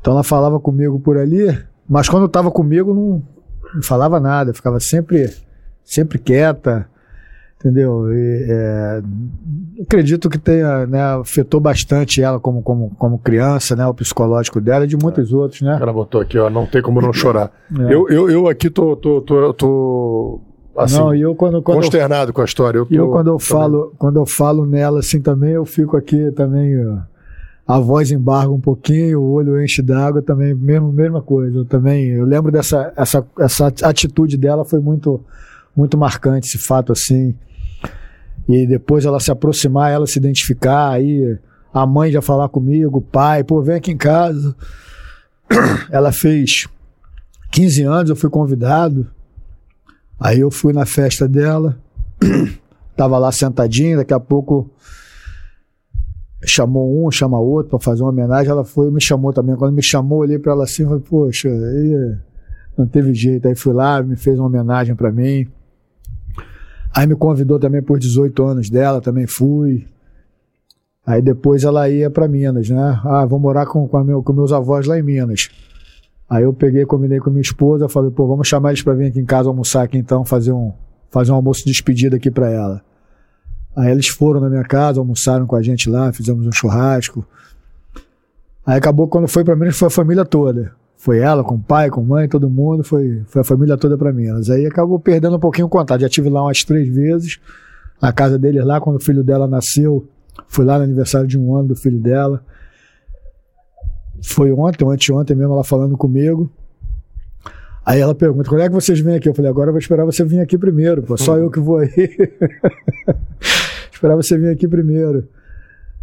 Speaker 3: Então ela falava comigo por ali, mas quando estava comigo não, não falava nada, ficava sempre, sempre quieta, entendeu? E, é, acredito que tenha, né, afetou bastante ela como, como, como criança, né, o psicológico dela e de muitos outros, né?
Speaker 2: Ela botou aqui, ó, não tem como não chorar.
Speaker 3: É.
Speaker 2: Eu, eu, eu aqui tô, tô, tô, tô assim,
Speaker 3: não, e eu quando, quando eu
Speaker 2: consternado com a história. Eu, tô,
Speaker 3: E eu quando eu
Speaker 2: também.
Speaker 3: falo, quando eu falo nela assim também, eu fico aqui também, ó, a voz embarga um pouquinho, o olho enche d'água também, mesmo, mesma coisa. Eu também, eu lembro dessa essa, essa atitude dela foi muito muito marcante esse fato assim. E depois ela se aproximar, ela se identificar, aí a mãe já falar comigo, o pai, pô, vem aqui em casa. Ela fez 15 anos, eu fui convidado. Aí eu fui na festa dela. Tava lá sentadinho, daqui a pouco chamou um, chama outro para fazer uma homenagem. Ela foi e me chamou também. Quando me chamou, olhei para ela assim falei, poxa, aí não teve jeito. Aí fui lá, me fez uma homenagem para mim. Aí me convidou também por 18 anos dela, também fui. Aí depois ela ia para Minas, né? Ah, vou morar com, com, meu, com meus avós lá em Minas. Aí eu peguei, combinei com minha esposa, falei, pô, vamos chamar eles para vir aqui em casa almoçar aqui então, fazer um, fazer um almoço de despedida aqui para ela. Aí eles foram na minha casa, almoçaram com a gente lá, fizemos um churrasco. Aí acabou quando foi para Minas foi a família toda. Foi ela, com o pai, com a mãe, todo mundo, foi, foi a família toda para Minas. Aí acabou perdendo um pouquinho o contato. Já tive lá umas três vezes, na casa deles lá, quando o filho dela nasceu. Fui lá no aniversário de um ano do filho dela. Foi ontem, anteontem mesmo, ela falando comigo. Aí ela pergunta, quando é que vocês vêm aqui? Eu falei, agora eu vou esperar você vir aqui primeiro, pô, só eu que vou aí. esperar você vir aqui primeiro.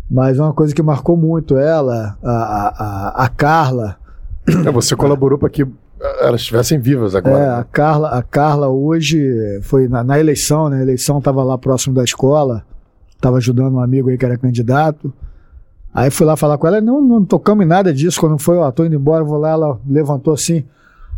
Speaker 3: Mas uma coisa que marcou muito ela, a, a, a, a Carla,
Speaker 2: É, você colaborou para que elas estivessem vivas agora.
Speaker 3: é, a Carla, a Carla hoje foi na, na eleição, né? A eleição estava lá próximo da escola, estava ajudando um amigo aí que era candidato. Aí fui lá falar com ela, não, não tocamos em nada disso. Quando foi, ó, tô indo embora, vou lá, ela levantou assim,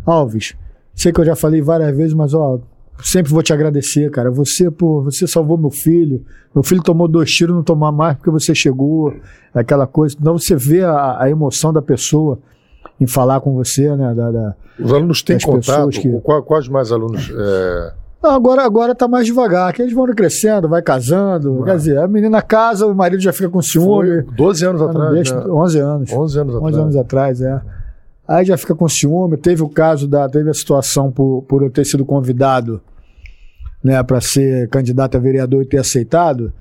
Speaker 3: Alves, Sei que eu já falei várias vezes, mas ó, sempre vou te agradecer, cara. Você, pô, você salvou meu filho. Meu filho tomou dois tiros, não tomou mais porque você chegou, aquela coisa. Então você vê a, a emoção da pessoa em falar com você, né? Da, da-
Speaker 2: Os alunos têm contato?
Speaker 3: que-
Speaker 2: Qua- Quais mais alunos? é,
Speaker 3: Não, agora, agora tá mais devagar, que eles vão crescendo, vai casando. Quer dizer, a menina casa, o marido já fica com ciúme.
Speaker 2: foi 12 anos atrás.
Speaker 3: deixa-
Speaker 2: né?
Speaker 3: 11 anos.
Speaker 2: 11 anos
Speaker 3: 11
Speaker 2: atrás.
Speaker 3: anos atrás, é. Aí já fica com ciúme. Teve o caso da. Teve a situação por, por eu ter sido convidado né, para ser candidato a vereador e ter aceitado.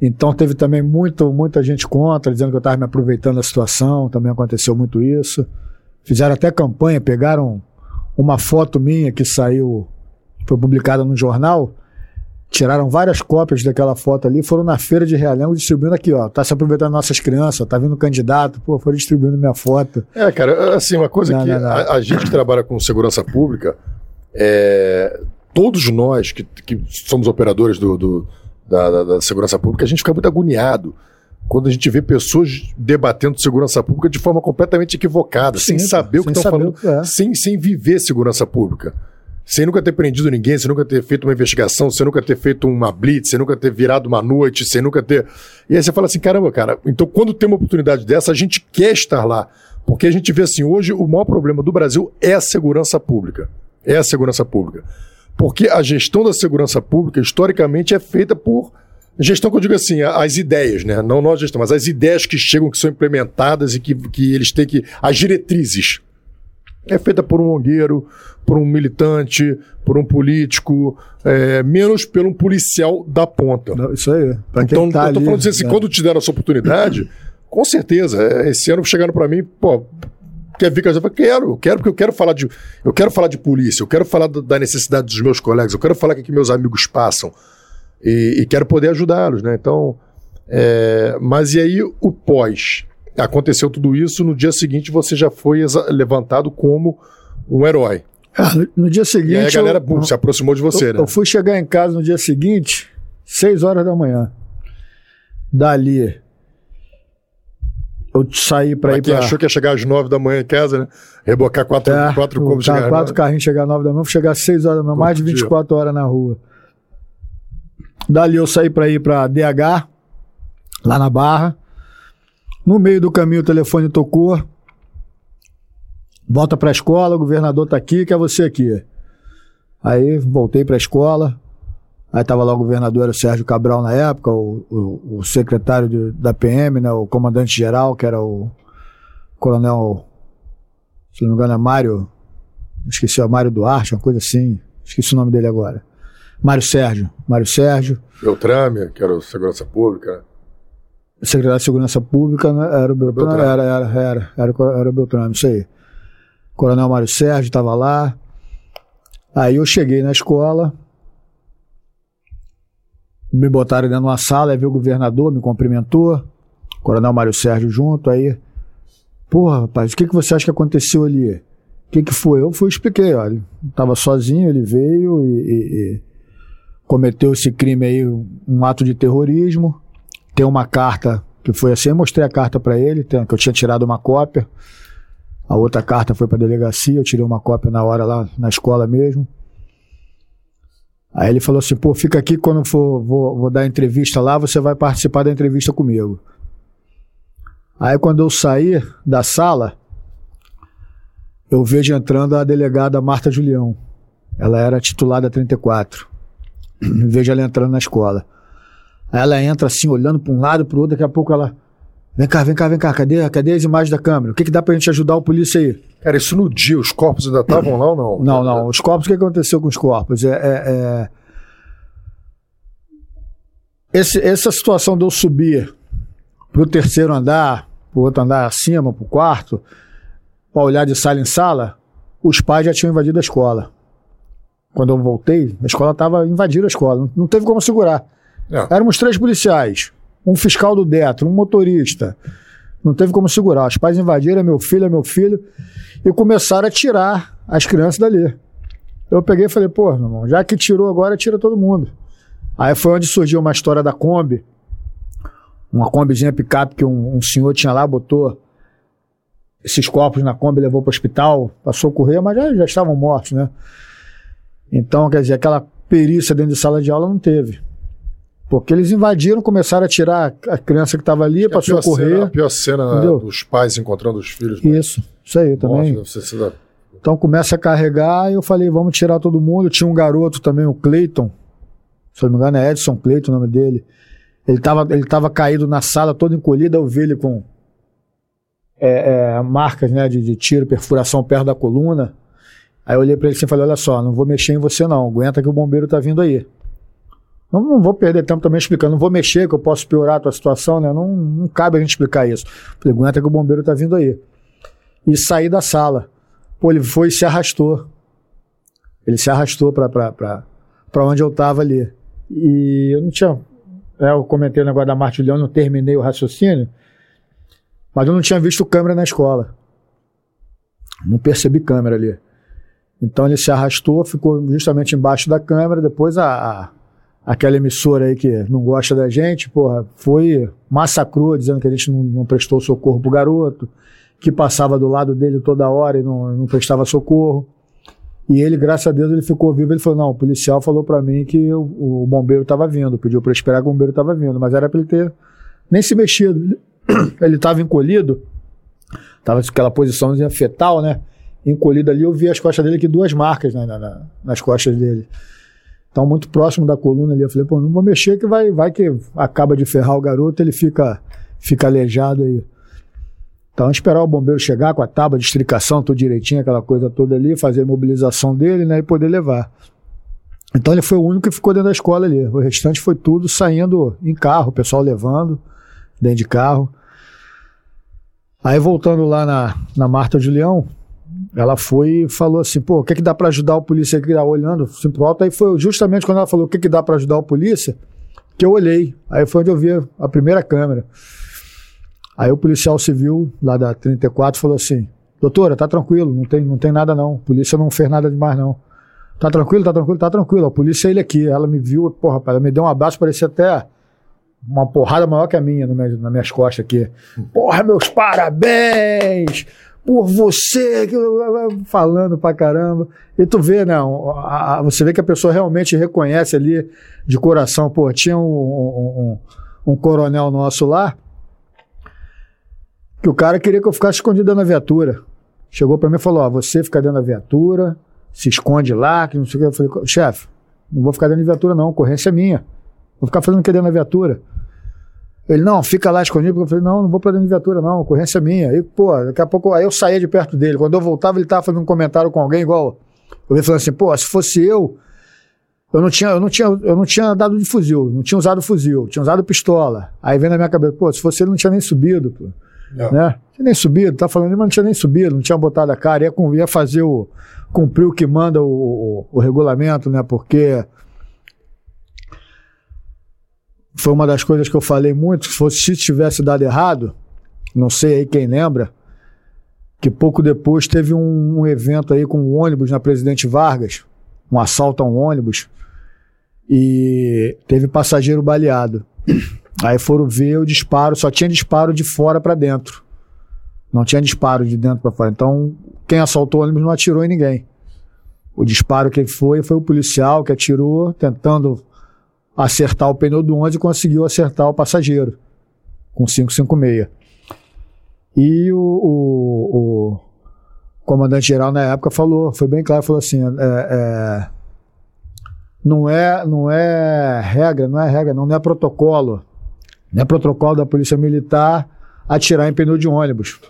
Speaker 3: Então teve também muito, muita gente contra, dizendo que eu estava me aproveitando da situação. Também aconteceu muito isso. Fizeram até campanha, pegaram uma foto minha que saiu, foi publicada no jornal. Tiraram várias cópias daquela foto ali, foram na feira de Realengo distribuindo aqui, ó. Tá se aproveitando nossas crianças, tá vindo candidato, pô, foram distribuindo minha foto.
Speaker 2: É, cara, assim, uma coisa
Speaker 3: Não,
Speaker 2: que
Speaker 3: não, não.
Speaker 2: A, a gente que trabalha com segurança pública, é, todos nós que, que somos operadores do, do- da, da- da segurança pública, a gente fica muito agoniado quando a gente vê pessoas debatendo segurança pública de forma completamente equivocada, sem
Speaker 3: Sim,
Speaker 2: saber o que
Speaker 3: sem
Speaker 2: estão falando,
Speaker 3: é.
Speaker 2: sem, sem viver segurança pública. Sem nunca ter prendido ninguém, sem nunca ter feito uma investigação, sem nunca ter feito uma blitz, sem nunca ter virado uma noite, sem nunca ter. E aí você fala assim: caramba, cara, então quando tem uma oportunidade dessa, a gente quer estar lá. Porque a gente vê assim: hoje o maior problema do Brasil é a segurança pública. É a segurança pública. Porque a gestão da segurança pública, historicamente, é feita por. Gestão que eu digo assim, as ideias, né? Não nós gestão, mas as ideias que chegam, que são implementadas e que, que eles têm que. As diretrizes é feita por um ongueiro, por um militante, por um político, é, menos pelo um policial da ponta.
Speaker 3: Isso aí. Pra
Speaker 2: Então,
Speaker 3: tá
Speaker 2: eu tô
Speaker 3: ali,
Speaker 2: falando assim,
Speaker 3: né?
Speaker 2: quando te deram essa oportunidade, com certeza, é, esse ano chegaram pra mim, pô, quer vir com a gente? Eu falei, quero, eu quero, porque eu quero falar de, eu quero falar de polícia, eu quero falar da- da necessidade dos meus colegas, eu quero falar o que, que meus amigos passam e, e quero poder ajudá-los, né? Então, é, mas e aí o pós? Aconteceu tudo isso, no dia seguinte você já foi levantado como um herói.
Speaker 3: Ah, no- dia seguinte.
Speaker 2: E aí a galera
Speaker 3: eu,
Speaker 2: se aproximou de você,
Speaker 3: eu,
Speaker 2: né?
Speaker 3: eu fui chegar em casa no dia seguinte, 6 horas da manhã. Dali. Eu saí pra
Speaker 2: Pra
Speaker 3: ir pra.
Speaker 2: achou que ia chegar às nove da manhã em casa, né? Rebocar quatro,
Speaker 3: É,
Speaker 2: quatro combos chegar
Speaker 3: quatro
Speaker 2: nove.
Speaker 3: carrinhos chegar às 9 da manhã, chegar às 6 horas da manhã, mais de
Speaker 2: dia.
Speaker 3: 24 horas na rua. Dali eu saí pra ir pra DH, lá na Barra. No meio do caminho o telefone tocou. Volta pra escola, o governador tá aqui, quer você aqui. Aí voltei pra escola. Aí tava lá o governador, era o Sérgio Cabral na época, o, o- o secretário de- da PM, né, o comandante geral, que era o coronel, se não me engano, é Mário, esqueci, é Mário Duarte, uma coisa assim, esqueci o nome dele agora. Mário Sérgio, Mário Sérgio,
Speaker 2: Beltrame, que era o segurança pública. né?
Speaker 3: secretário de Segurança Pública, né, era o Beltrame,
Speaker 2: Beltrame.
Speaker 3: era, era, era, era, o- era o Beltrame, isso aí. Coronel Mário Sérgio estava lá. Aí eu cheguei na escola, me botaram dentro de uma sala, aí veio o governador, me cumprimentou, Coronel Mário Sérgio junto, aí, porra, rapaz, o que, que você acha que aconteceu ali? O que, que foi? Eu fui expliquei, olha, estava sozinho, ele veio e, e- e cometeu esse crime aí, um ato de terrorismo, tem uma carta que foi assim, eu mostrei a carta para ele, que eu tinha tirado uma cópia. A outra carta foi para delegacia, eu tirei uma cópia na hora lá na escola mesmo. Aí ele falou assim: pô, fica aqui quando for, vou, vou dar entrevista lá, você vai participar da entrevista comigo. Aí quando eu saí da sala, eu vejo entrando a delegada Marta Julião. Ela era titulada 34. vejo ela entrando na escola. Aí ela entra assim, olhando para um lado, para o outro, daqui a pouco ela. Vem cá, vem cá, vem cá, cadê, cadê as imagens da câmera? O que, que dá pra gente ajudar o polícia aí?
Speaker 2: Cara, isso no dia, os corpos ainda estavam lá ou não?
Speaker 3: Não, não, os corpos, o que aconteceu com os corpos? É, é- é- Esse- essa situação de eu subir pro terceiro andar, pro outro andar acima, pro quarto, pra olhar de sala em sala, os pais já tinham invadido a escola. Quando eu voltei, a escola estava invadindo a escola, não, não teve como segurar.
Speaker 2: É.
Speaker 3: Éramos três policiais, um fiscal do Detro, um motorista. Não teve como segurar. Os pais invadiram, é meu filho, é meu filho, e começaram a tirar as crianças dali. Eu peguei e falei, pô, meu irmão, já que tirou agora, tira todo mundo. Aí foi onde surgiu uma história da Kombi, uma Kombizinha picape que um, um senhor tinha lá, botou esses corpos na Kombi, levou para o hospital para socorrer, mas já, já estavam mortos, né? Então, quer dizer, aquela perícia dentro de sala de aula não teve. Porque eles invadiram, começaram a tirar a criança que estava ali para socorrer.
Speaker 2: Cena, a pior cena
Speaker 3: Entendeu?
Speaker 2: dos pais encontrando os filhos. né?
Speaker 3: Isso, isso aí também.
Speaker 2: Sido-
Speaker 3: Então começa a carregar e eu falei, vamos tirar todo mundo. Tinha um garoto também, o Cleiton, se eu não me engano é Edson Cleiton o nome dele. Ele estava ele tava caído na sala, todo encolhido, eu vi ele com é, é, marcas né, de, de tiro, perfuração perto da coluna. Aí eu olhei para ele assim e falei, olha só, não vou mexer em você não, aguenta que o bombeiro tá vindo aí. Não, não vou perder tempo também explicando, não vou mexer, que eu posso piorar a tua situação, né? Não, não cabe a gente explicar isso. Falei, aguenta que o bombeiro tá vindo aí. E saí da sala. Pô, ele foi e se arrastou. Ele se arrastou pra onde eu tava ali. E eu não tinha. né, eu comentei o negócio da Marte Leão, não terminei o raciocínio. Mas eu não tinha visto câmera na escola. Não percebi câmera ali. Então ele se arrastou, ficou justamente embaixo da câmera. Depois a, a- aquela emissora aí que não gosta da gente, porra, foi massacrou, dizendo que a gente não, não prestou socorro pro garoto, que passava do lado dele toda hora e não, não prestava socorro. E ele, graças a Deus, ele ficou vivo. Ele falou: não, o policial falou pra mim que o, o bombeiro tava vindo, pediu eu esperar que o bombeiro tava vindo, mas era pra ele ter nem se mexido. Ele tava encolhido, tava naquela posiçãozinha fetal, né? Encolhido ali, eu vi as costas dele aqui, duas marcas né, na- na- nas costas dele. Então, muito próximo da coluna ali. Eu falei, pô, não vou mexer que vai, vai que acaba de ferrar o garoto, ele fica, fica aleijado aí. Então, esperar o bombeiro chegar com a tábua de estricação, tudo direitinho, aquela coisa toda ali, fazer a imobilização dele, né, e poder levar. Então, ele foi o único que ficou dentro da escola ali. O restante foi tudo saindo em carro, o pessoal levando dentro de carro. Aí, voltando lá na, na Marta Julião, ela foi e falou assim, pô, o que, que dá pra ajudar o polícia que tá olhando assim pro alto? Aí foi justamente quando ela falou o que, que dá pra ajudar o polícia, que eu olhei. Aí foi onde eu vi a primeira câmera. Aí o policial civil lá da 34 falou assim, doutora, tá tranquilo, não tem, não tem nada não, a polícia não fez nada demais não. Tá tranquilo, tá tranquilo, tá tranquilo, a polícia é ele aqui. Ela me viu, porra, rapaz, ela me deu um abraço, parecia até uma porrada maior que a minha no meu- nas minhas costas aqui. Porra, meus parabéns! Por você, falando pra caramba. E tu vê, né? a- a- Você vê que a pessoa realmente reconhece ali de coração. Pô, tinha um, um- um- um coronel nosso lá que o cara queria que eu ficasse escondido da viatura. Chegou pra mim e falou: Ó, você fica dentro da viatura, se esconde lá, que não sei o que. Eu falei: chefe, não vou ficar dentro da viatura, não, ocorrência é minha. Vou ficar fazendo o que dentro da viatura? Ele, não, fica lá escondido. porque Eu falei, não, não vou pra dentro de viatura, não, ocorrência minha. Aí, pô, daqui a pouco, aí eu saía de perto dele. Quando eu voltava, ele tava fazendo um comentário com alguém, igual. Eu vi falando assim, pô, se fosse eu, eu não tinha, eu não tinha, eu não tinha dado de fuzil, não tinha usado fuzil, tinha usado pistola. Aí vem na minha cabeça, pô, se fosse ele, não tinha nem subido, pô.
Speaker 2: É.
Speaker 3: Né? Não tinha nem subido, tá falando, mas não tinha nem subido, não tinha botado a cara, ia, ia fazer o. cumprir o que manda o, o, o regulamento, né? Porque foi uma das coisas que eu falei muito, se fosse se tivesse dado errado, não sei aí quem lembra, que pouco depois teve um, um evento aí com um ônibus na Presidente Vargas, um assalto a um ônibus, e teve passageiro baleado. Aí foram ver o disparo, só tinha disparo de fora para dentro. Não tinha disparo de dentro para fora. Então, quem assaltou o ônibus não atirou em ninguém. O disparo que foi foi o policial que atirou, tentando acertar o pneu do ônibus e conseguiu acertar o passageiro com 556. E o, o, o comandante-geral na época falou, foi bem claro, falou assim, é, é, não, é, não é regra, não é regra, não, não é protocolo, não é protocolo da Polícia Militar atirar em pneu de ônibus.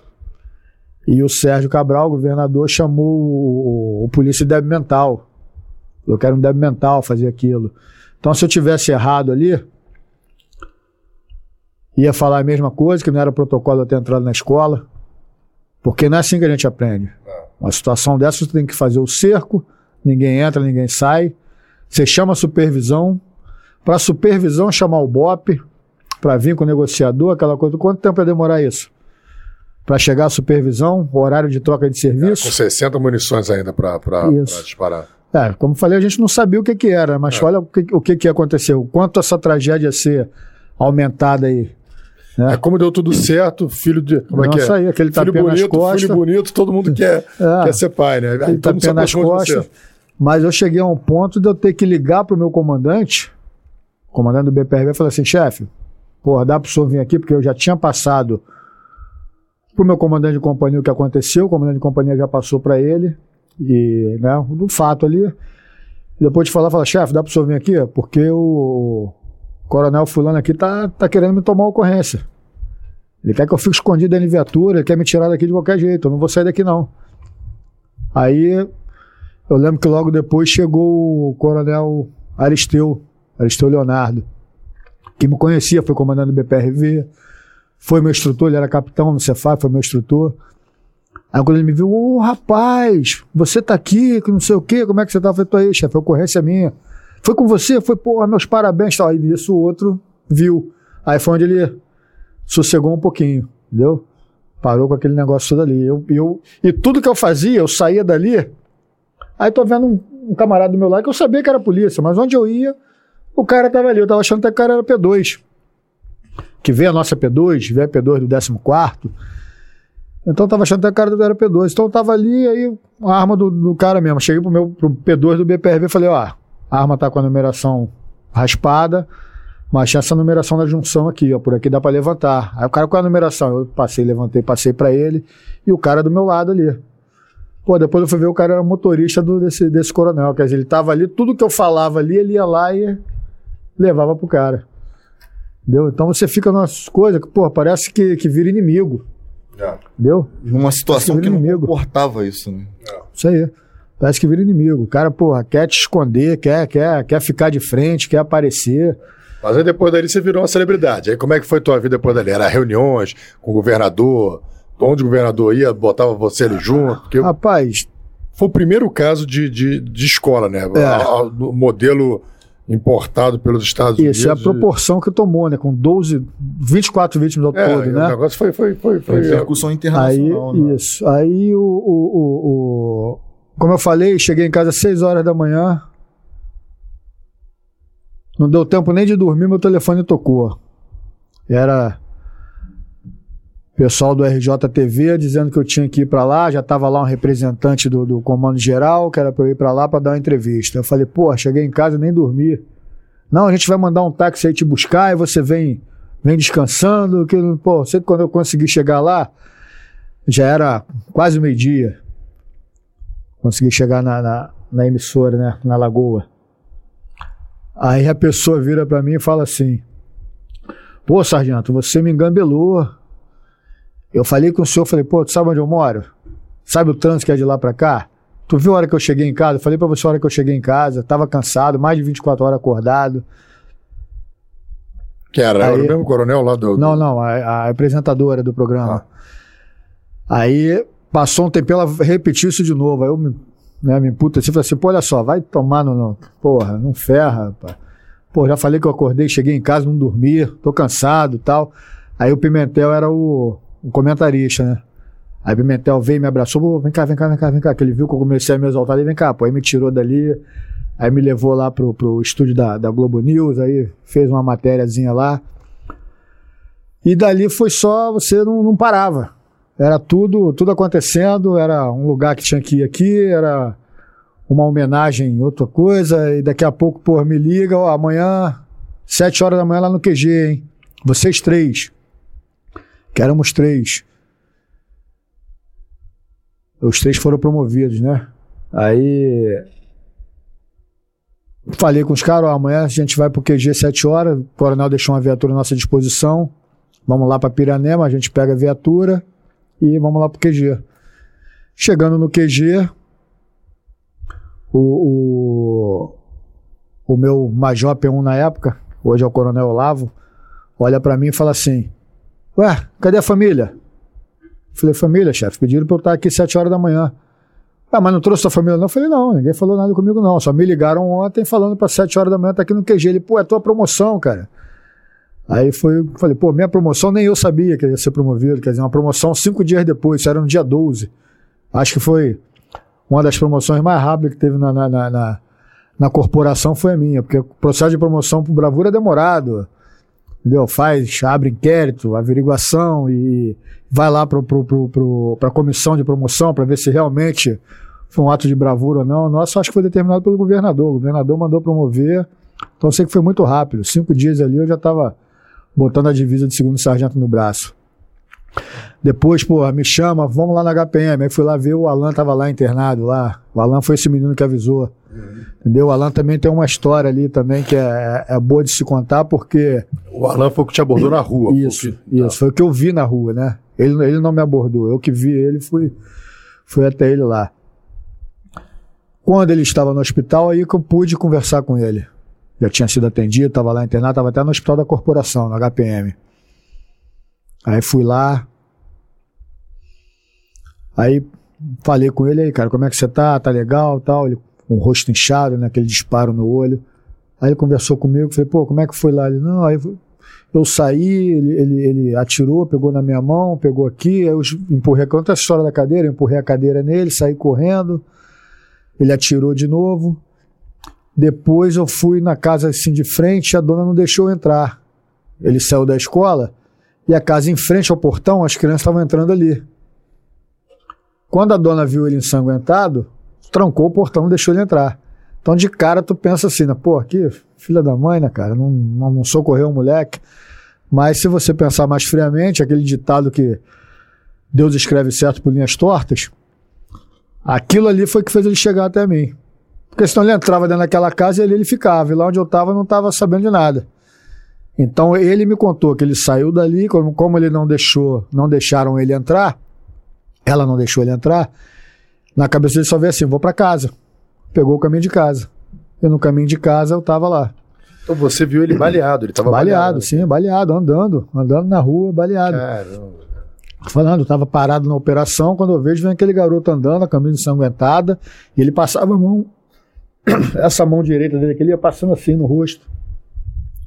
Speaker 3: E o Sérgio Cabral, governador, chamou o, o, o polícia de débil mental. Eu quero um débil mental fazer aquilo. Então, se eu tivesse errado ali, ia falar a mesma coisa, que não era protocolo eu ter entrado na escola, porque não é assim que a gente aprende. Uma situação dessa, você tem que fazer o cerco, ninguém entra, ninguém sai, você chama a supervisão, para a supervisão chamar o BOP, para vir com o negociador, aquela coisa. Quanto tempo vai demorar isso? Para chegar a supervisão, horário de troca de serviço?
Speaker 2: Com 60 munições ainda pra disparar.
Speaker 3: É, como eu falei, a gente não sabia o que, que era, mas
Speaker 2: É.
Speaker 3: olha o que, o que, que aconteceu. Quanto essa tragédia ia ser aumentada aí. né?
Speaker 2: É como deu tudo certo, filho de. Como é
Speaker 3: Não,
Speaker 2: que é?
Speaker 3: aí, aquele
Speaker 2: filho
Speaker 3: tapinha nas
Speaker 2: bonito,
Speaker 3: costas.
Speaker 2: filho bonito, todo mundo quer,
Speaker 3: É.
Speaker 2: quer ser pai, né? Aí
Speaker 3: tapinha nas costas. Mas eu cheguei a um ponto de eu ter que ligar pro meu comandante, comandante do BPRB, e falar assim, chefe, porra, dá pro senhor vir aqui, porque eu já tinha passado pro meu comandante de companhia o que aconteceu, o comandante de companhia já passou para ele, e, né, do fato ali. Depois de falar, fala, chefe, dá pro senhor vir aqui? Porque o coronel fulano aqui tá, tá querendo me tomar ocorrência. Ele quer que eu fique escondido dentro de viatura, ele quer me tirar daqui de qualquer jeito, eu não vou sair daqui não. Aí eu lembro que logo depois chegou o coronel Aristeu, Aristeu Leonardo, que me conhecia, foi comandante do BPRV, foi meu instrutor, ele era capitão no Cefap, foi meu instrutor. Aí quando ele me viu, ô rapaz, você tá aqui, que não sei o quê, como é que você tá? Eu falei, tô aí, chefe, a ocorrência é minha. Foi com você? Foi, pô, meus parabéns, tal. Aí nisso o outro viu. Aí foi onde ele sossegou um pouquinho, entendeu? Parou com aquele negócio todo ali. Eu, eu, e tudo que eu fazia, eu saía dali, aí tô vendo um, um camarada do meu lado que eu sabia que era polícia, mas onde eu ia, o cara tava ali. Eu tava achando que o cara era P2. Que veio a nossa P2, veio a P2 do 14. Então eu tava achando que o cara era P2. Então eu tava ali, aí a arma do, do cara mesmo. Cheguei pro meu pro P2 do BPRV e falei, ó, a arma tá com a numeração raspada, mas tinha essa numeração da junção aqui, ó, por aqui dá pra levantar. Aí o cara, qual é a numeração? Eu passei, levantei, passei pra ele, e o cara do meu lado ali. Pô, depois eu fui ver o cara era motorista do, desse, desse coronel, quer dizer, ele tava ali, tudo que eu falava ali, ele ia lá e levava pro cara. Entendeu? Então você fica nas coisas que, pô, parece que, que vira inimigo.
Speaker 2: É.
Speaker 3: Entendeu?
Speaker 1: Numa situação
Speaker 3: que
Speaker 1: que não
Speaker 3: inimigo.
Speaker 1: comportava isso, né?
Speaker 3: Isso aí. Parece que vira inimigo. O cara, porra, quer te esconder, quer, quer, quer ficar de frente, quer aparecer.
Speaker 2: Mas aí depois dali você virou uma celebridade. Aí como é que foi tua vida depois dali? Era reuniões com o governador? Onde o governador ia, botava você ali junto? Porque
Speaker 3: Rapaz,
Speaker 2: foi o primeiro caso de, de, de escola, né?
Speaker 3: É.
Speaker 2: A- a- O modelo importado pelos Estados Unidos.
Speaker 3: isso é a proporção que tomou, né? Com 12, 24 vítimas ao
Speaker 2: É,
Speaker 3: todo,
Speaker 2: o
Speaker 3: né?
Speaker 2: negócio foi. foi, foi,
Speaker 1: Foi
Speaker 2: foi
Speaker 1: repercussão
Speaker 3: Aí,
Speaker 1: internacional, né?
Speaker 3: isso. Aí o, o, o, o- Como eu falei, cheguei em casa às 6 horas da manhã. Não deu tempo nem de dormir, meu telefone tocou. Era pessoal do RJTV dizendo que eu tinha que ir para lá, já estava lá um representante do, do comando geral, que era para eu ir para lá para dar uma entrevista. Eu falei, pô, cheguei em casa nem dormi. Não, a gente vai mandar um táxi aí te buscar e você vem, vem descansando. Que, pô, sei que quando eu consegui chegar lá, já era quase meio-dia. Consegui chegar na, na, na emissora, né, na Lagoa. Aí a pessoa vira para mim e fala assim: Pô, sargento, você me engambelou. Eu falei com o senhor, falei, pô, tu sabe onde eu moro? Sabe o trânsito que é de lá pra cá? Tu viu a hora que eu cheguei em casa? Eu falei pra você a hora que eu cheguei em casa, tava cansado, mais de 24 horas acordado.
Speaker 2: Que era, era
Speaker 3: Aí-
Speaker 2: o mesmo coronel lá do.
Speaker 3: Não, não, a, a apresentadora do programa. Aí passou um tempo, ela repetiu isso de novo. Aí eu me, né, me emputa assim, falei assim, pô, olha só, vai tomar no. no- Porra, não ferra, rapaz. Pô, já falei que eu acordei, cheguei em casa, não dormi, tô cansado e tal. Aí o Pimentel era o, o comentarista, né? Aí Pimentel veio me abraçou, pô, vem cá, vem cá, vem cá, vem cá. Que ele viu que eu comecei a me exaltar, ele vem cá, pô. Aí me tirou dali, aí me levou lá pro, pro estúdio da, da Globo News, aí fez uma matériazinha lá. E dali foi só, você não, não parava. Era tudo, tudo acontecendo, era um lugar que tinha que ir aqui, era uma homenagem em outra coisa, e daqui a pouco, pô, me liga, ó, amanhã, sete horas da manhã lá no QG, hein? Vocês três. Que éramos três. Os três foram promovidos, né? Aí. Falei com os caras, ó, amanhã a gente vai pro QG sete horas, o coronel deixou uma viatura à nossa disposição. Vamos lá para Piranema, a gente pega a viatura e vamos lá pro QG. Chegando no QG, o, o, o meu major P1 na época, hoje é o coronel Olavo, olha para mim e fala assim: Ué, cadê a família? Falei, família, chefe, pediram pra eu estar aqui sete horas da manhã. Ah, mas não trouxe sua família? Não, eu falei, não, ninguém falou nada comigo, não. Só me ligaram ontem falando para sete horas da manhã, tá aqui no QG. Ele, pô, é tua promoção, cara. Aí foi, falei, pô, minha promoção nem eu sabia que ia ser promovido, quer dizer, uma promoção cinco dias depois, isso era no dia 12. Acho que foi uma das promoções mais rápidas que teve na, na, na, na- na corporação foi a minha, porque o processo de promoção pro Bravura é demorado. Entendeu? Faz, abre inquérito, averiguação e vai lá para a comissão de promoção para ver se realmente foi um ato de bravura ou não. Nossa, acho que foi determinado pelo governador. O governador mandou promover. Então sei que foi muito rápido. Cinco dias ali eu já estava botando a divisa de segundo sargento no braço. Depois, pô, me chama, vamos lá na HPM. Aí fui lá ver, o Alan tava lá internado lá. O Alan foi esse menino que avisou. Uhum. Entendeu? O Alan também tem uma história ali também que é, é, boa de se contar, porque.
Speaker 2: O Alan foi o que te abordou na rua.
Speaker 3: Isso, porque... isso. Tá. Foi o que eu vi na rua, né? Ele, ele não me abordou. Eu que vi ele, fui, fui até ele lá. Quando ele estava no hospital, aí que eu pude conversar com ele. Já tinha sido atendido, estava lá internado, estava até no hospital da corporação, no HPM. Aí fui lá. Aí falei com ele aí, cara, como é que você tá? Tá legal tal? Ele com o rosto inchado, né? Aquele disparo no olho. Aí ele conversou comigo, falei, pô, como é que foi lá? Ele, não, aí eu saí, ele, ele, ele, atirou, pegou na minha mão, pegou aqui, eu empurrei, conta a história da cadeira, eu empurrei a cadeira nele, saí correndo, ele atirou de novo. Depois eu fui na casa assim de frente, a dona não deixou eu entrar. Ele saiu da escola, e a casa em frente ao portão, as crianças estavam entrando ali. Quando a dona viu ele ensanguentado, trancou o portão deixou ele entrar. Então, de cara, tu pensa assim, né? Pô, aqui, filha da mãe, né, cara? Não, não, não socorreu o moleque. Mas se você pensar mais friamente, aquele ditado que Deus escreve certo por linhas tortas, aquilo ali foi que fez ele chegar até mim. Porque senão ele entrava dentro daquela casa e ali ele ficava. E lá onde eu estava, não estava sabendo de nada. Então ele me contou que ele saiu dali, como, como ele não deixou, não deixaram ele entrar, ela não deixou ele entrar, na cabeça dele só veio assim, vou para casa. Pegou o caminho de casa. E no caminho de casa eu tava lá.
Speaker 2: Então você viu ele baleado, ele tava
Speaker 3: baleado. Baleado, sim, baleado, andando, andando na rua, baleado. Caramba. Falando, eu tava parado na operação, quando eu vejo, vem aquele garoto andando, a camisa ensanguentada, e ele passava a mão, essa mão direita dele, que ele ia passando assim no rosto.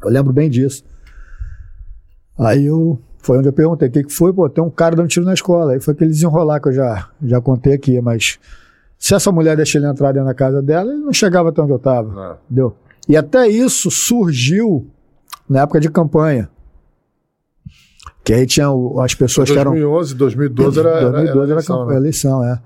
Speaker 3: Eu lembro bem disso. Aí eu. Foi onde eu perguntei o que, que foi, pô, tem um cara dando tiro na escola. Aí foi aquele desenrolar que eu já, já contei aqui, mas se essa mulher deixar ele entrar dentro da casa dela, ele não chegava até onde eu estava. É. Entendeu? E até isso surgiu na época de campanha. Que aí tinha as pessoas 2011, que eram.
Speaker 2: 2011, 2012 era, 2012 era, era eleição,
Speaker 3: né? eleição, é.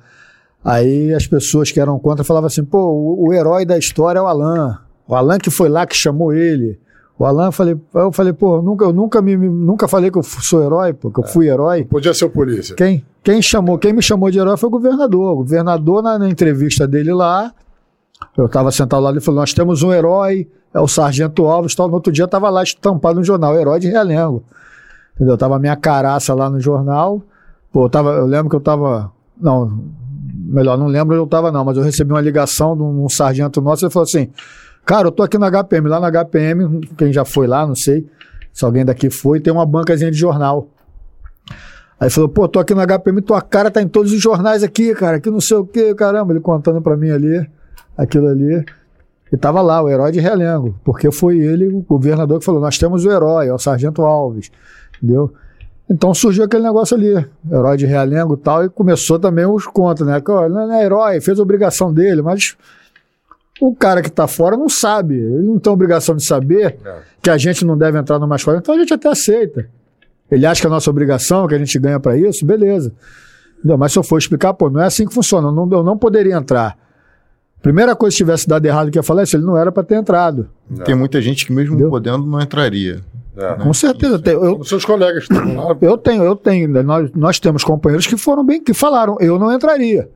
Speaker 3: Aí as pessoas que eram contra falavam assim: pô, o, o herói da história é o Alan. O Alan que foi lá que chamou ele. O Alan, eu falei, eu falei, pô, nunca, eu nunca, me, nunca falei que eu sou herói, porque eu é. fui herói.
Speaker 2: Podia ser o polícia.
Speaker 3: Quem, quem, chamou, quem me chamou de herói foi o governador. O governador, na, na entrevista dele lá, eu estava sentado lá, ele falou: Nós temos um herói, é o Sargento Alves. Tal. No outro dia estava lá estampado no jornal, herói de Realengo. Entendeu? Tava minha caraça lá no jornal. Pô, eu, tava, eu lembro que eu estava. Não, melhor, não lembro onde eu estava, não, mas eu recebi uma ligação de um, um sargento nosso, ele falou assim Cara, eu tô aqui na HPM, lá na HPM, quem já foi lá, não sei se alguém daqui foi, tem uma bancazinha de jornal. Aí falou, pô, tô aqui na HPM, tua cara tá em todos os jornais aqui, cara, que não sei o que, caramba, ele contando pra mim ali, aquilo ali. E tava lá, o herói de Realengo, porque foi ele, o governador, que falou, nós temos o herói, é o Sargento Alves, entendeu? Então surgiu aquele negócio ali, herói de Realengo e tal, e começou também os contos, né? Que, ó, não é herói, fez a obrigação dele, mas o cara que está fora não sabe, ele não tem obrigação de saber é. que a gente não deve entrar numa escola, então a gente até aceita. Ele acha que é a nossa obrigação, que a gente ganha para isso, beleza. Não, mas se eu for explicar, pô, não é assim que funciona, eu não, eu não poderia entrar. Primeira coisa que tivesse dado errado que eu falei, se ele não era para ter entrado.
Speaker 1: É. Tem muita gente que mesmo Entendeu? podendo não entraria.
Speaker 3: É. Com certeza. Tem, eu,
Speaker 2: Os seus colegas lá.
Speaker 3: Eu tenho, eu tenho. Nós, nós temos companheiros que foram bem, que falaram, eu não entraria.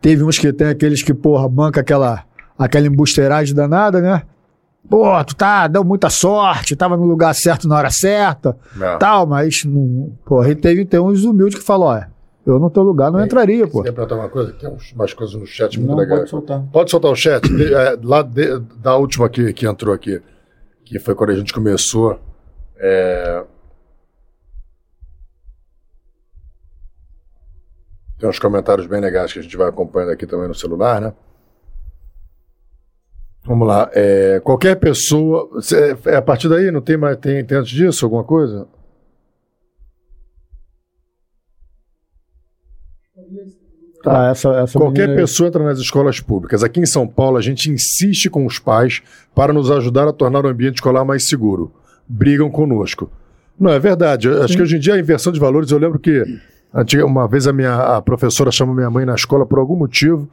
Speaker 3: Teve uns que tem aqueles que, porra, banca aquela aquela embusteiragem danada, né? Pô, tu tá, deu muita sorte, tava no lugar certo na hora certa, não. tal, mas, não, pô, a gente teve, tem uns humildes que falam, ó, eu no teu lugar não entraria, pô.
Speaker 2: Quer perguntar uma coisa? Tem umas coisas no chat muito legais. Pode soltar. Pode soltar o chat. De, é, lá de, da última que, que entrou aqui, que foi quando a gente começou. É... Tem uns comentários bem legais que a gente vai acompanhando aqui também no celular, né? Vamos lá. É, qualquer pessoa. É a partir daí? Não tem mais. Tem, tem antes disso alguma coisa? Tá. Essa, essa Qualquer pessoa entra nas escolas públicas. Aqui em São Paulo, a gente insiste com os pais para nos ajudar a tornar o ambiente escolar mais seguro. brigam conosco. Não, é verdade. Acho que hoje em dia a inversão de valores, eu lembro que uma vez a minha a professora chamou minha mãe na escola por algum motivo,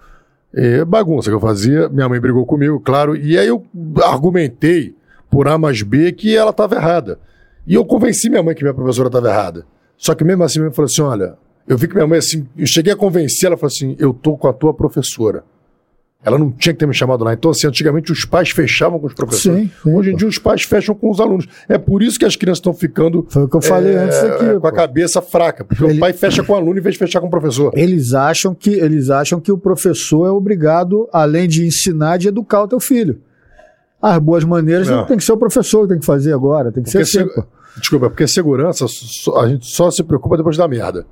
Speaker 2: eh, bagunça que eu fazia, minha mãe brigou comigo, claro, e aí eu argumentei por A mais B que ela estava errada. E eu convenci minha mãe que minha professora estava errada. Só que mesmo assim, minha mãe falou assim: olha, eu vi que minha mãe assim, eu cheguei a convencer, ela falou assim: eu tô com a tua professora. Ela não tinha que ter me chamado lá. Então, assim, antigamente os pais fechavam com os professores.
Speaker 3: Sim, sim,
Speaker 2: Hoje em
Speaker 3: pô.
Speaker 2: dia os pais fecham com os alunos. É por isso que as crianças estão ficando
Speaker 3: Foi o que eu falei
Speaker 2: é,
Speaker 3: antes aqui.
Speaker 2: com a
Speaker 3: pô.
Speaker 2: cabeça fraca. Porque
Speaker 3: Ele-
Speaker 2: o pai fecha com o aluno em vez de fechar com o professor.
Speaker 3: Eles acham que eles acham que o professor é obrigado, além de ensinar, de educar o teu filho. As boas maneiras
Speaker 2: Não.
Speaker 3: não tem que ser o professor que tem que fazer agora, tem que
Speaker 2: Porque
Speaker 3: ser assim,
Speaker 2: se-. Desculpa, porque segurança, só- a gente só se preocupa depois da merda.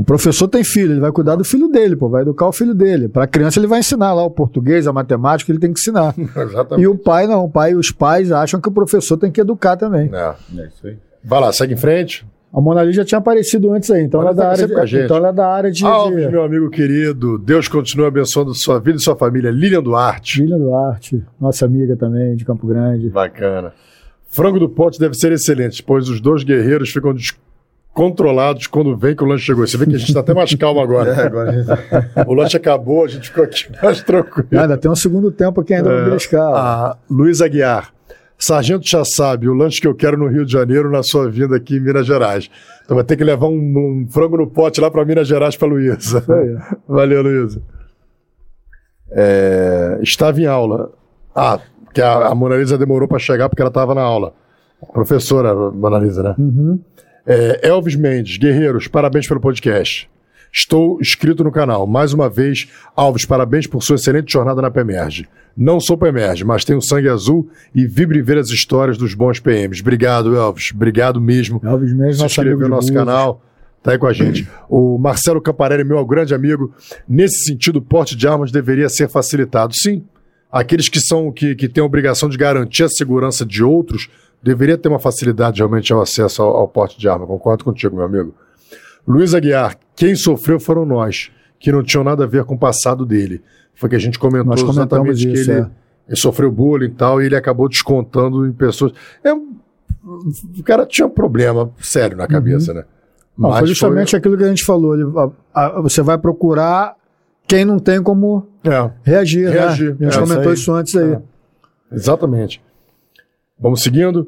Speaker 3: O professor tem filho, ele vai cuidar do filho dele, pô, vai educar o filho dele. Para a criança ele vai ensinar lá o português, a matemática, ele tem que ensinar.
Speaker 2: Exatamente.
Speaker 3: e o pai não, o pai os pais acham que o professor tem que educar também.
Speaker 2: É.
Speaker 1: É isso aí.
Speaker 2: Vai lá, segue em frente.
Speaker 3: A Mona Lisa já tinha aparecido antes aí, então ela é da área
Speaker 2: tá sempre com a
Speaker 3: de, então ela é da área de,
Speaker 2: Alves,
Speaker 3: de
Speaker 2: meu amigo querido, Deus continue abençoando sua vida e sua família. Lilian Duarte.
Speaker 3: Lilian Duarte, nossa amiga também de Campo Grande.
Speaker 2: Bacana. Frango do pote deve ser excelente, pois os dois guerreiros ficam descontrolados quando vem que o lanche chegou. Você vê que a gente está até mais calmo agora.
Speaker 1: É, agora gente...
Speaker 2: O lanche acabou, a gente ficou aqui mais tranquilo.
Speaker 3: Ah, ainda tem um segundo tempo aqui ainda
Speaker 2: É,
Speaker 3: no Beliscal.
Speaker 2: a Luiz Aguiar. Sargento já sabe, o lanche que eu quero no Rio de Janeiro na sua vinda aqui em Minas Gerais. Então vai ter que levar um, um frango no pote lá para Minas Gerais para Luísa.
Speaker 3: Aí.
Speaker 2: Valeu, Luísa. É, estava em aula. Ah, que a, a Mona Lisa demorou para chegar porque ela estava na aula. Professora Mona Lisa, né?
Speaker 3: Uhum.
Speaker 2: É, Elvis Mendes, guerreiros, parabéns pelo podcast. Estou inscrito no canal. Mais uma vez, Alves, parabéns por sua excelente jornada na PEMERGE. Não sou PEMERGE, mas tenho sangue azul e vibro em ver as histórias dos bons PMs. Obrigado, Elvis. Obrigado mesmo.
Speaker 3: Elvis mesmo,
Speaker 2: Se no nosso canal. Tá aí com a gente. O Marcelo Camparelli, meu grande amigo. Nesse sentido, o porte de armas deveria ser facilitado. Sim. Aqueles que são que, que têm a obrigação de garantir a segurança de outros deveria ter uma facilidade realmente ao acesso ao, ao porte de arma. Concordo contigo, meu amigo. Luiz Aguiar, quem sofreu foram nós, que não tinham nada a ver com o passado dele. Foi que a gente comentou
Speaker 3: Nós
Speaker 2: exatamente que
Speaker 3: isso,
Speaker 2: ele,
Speaker 3: é.
Speaker 2: ele sofreu bullying e tal, e ele acabou descontando em pessoas. É, o cara tinha um problema sério na cabeça, né?
Speaker 3: Não,
Speaker 2: Mas
Speaker 3: foi justamente aquilo que a gente falou. ele- a- a- você vai procurar quem não tem como
Speaker 2: foi- é,
Speaker 3: reagir. né?
Speaker 2: Reagir,
Speaker 3: A gente
Speaker 2: é,
Speaker 3: comentou
Speaker 2: isso
Speaker 3: isso antes aí.
Speaker 2: É. exatamente. Vamos seguindo.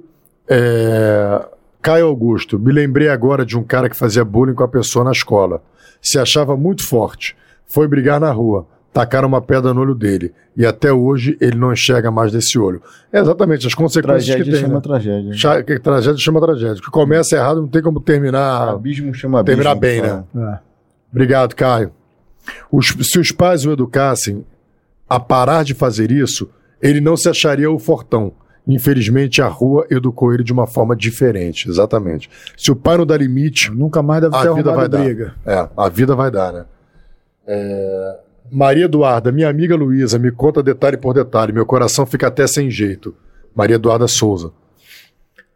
Speaker 2: É, Caio Augusto, me lembrei agora de um cara que fazia bullying com a pessoa na escola. Se achava muito forte. Foi brigar na rua. Tacaram uma pedra no olho dele. E até hoje ele não enxerga mais desse olho. É exatamente as consequências
Speaker 1: Tragédia
Speaker 2: que tem.
Speaker 1: chama
Speaker 2: né?
Speaker 1: tragédia.
Speaker 2: Cha- que tragédia chama tragédia. O que começa errado não tem como terminar.
Speaker 1: Abismo chama abismo.
Speaker 2: Terminar bem, né?
Speaker 3: É.
Speaker 2: Obrigado, Caio. Os- se os pais o educassem a parar de fazer isso, ele não se acharia o fortão. Infelizmente, a rua educou ele de uma forma diferente. Exatamente. Se o pai não dá limite,
Speaker 3: Nunca mais deve ter
Speaker 2: a vida vai
Speaker 3: arrumado
Speaker 2: dar.
Speaker 3: briga.
Speaker 2: É, a vida vai dar, né? É, Maria Eduarda, minha amiga Luísa, me conta detalhe por detalhe. Meu coração fica até sem jeito. Maria Eduarda Souza.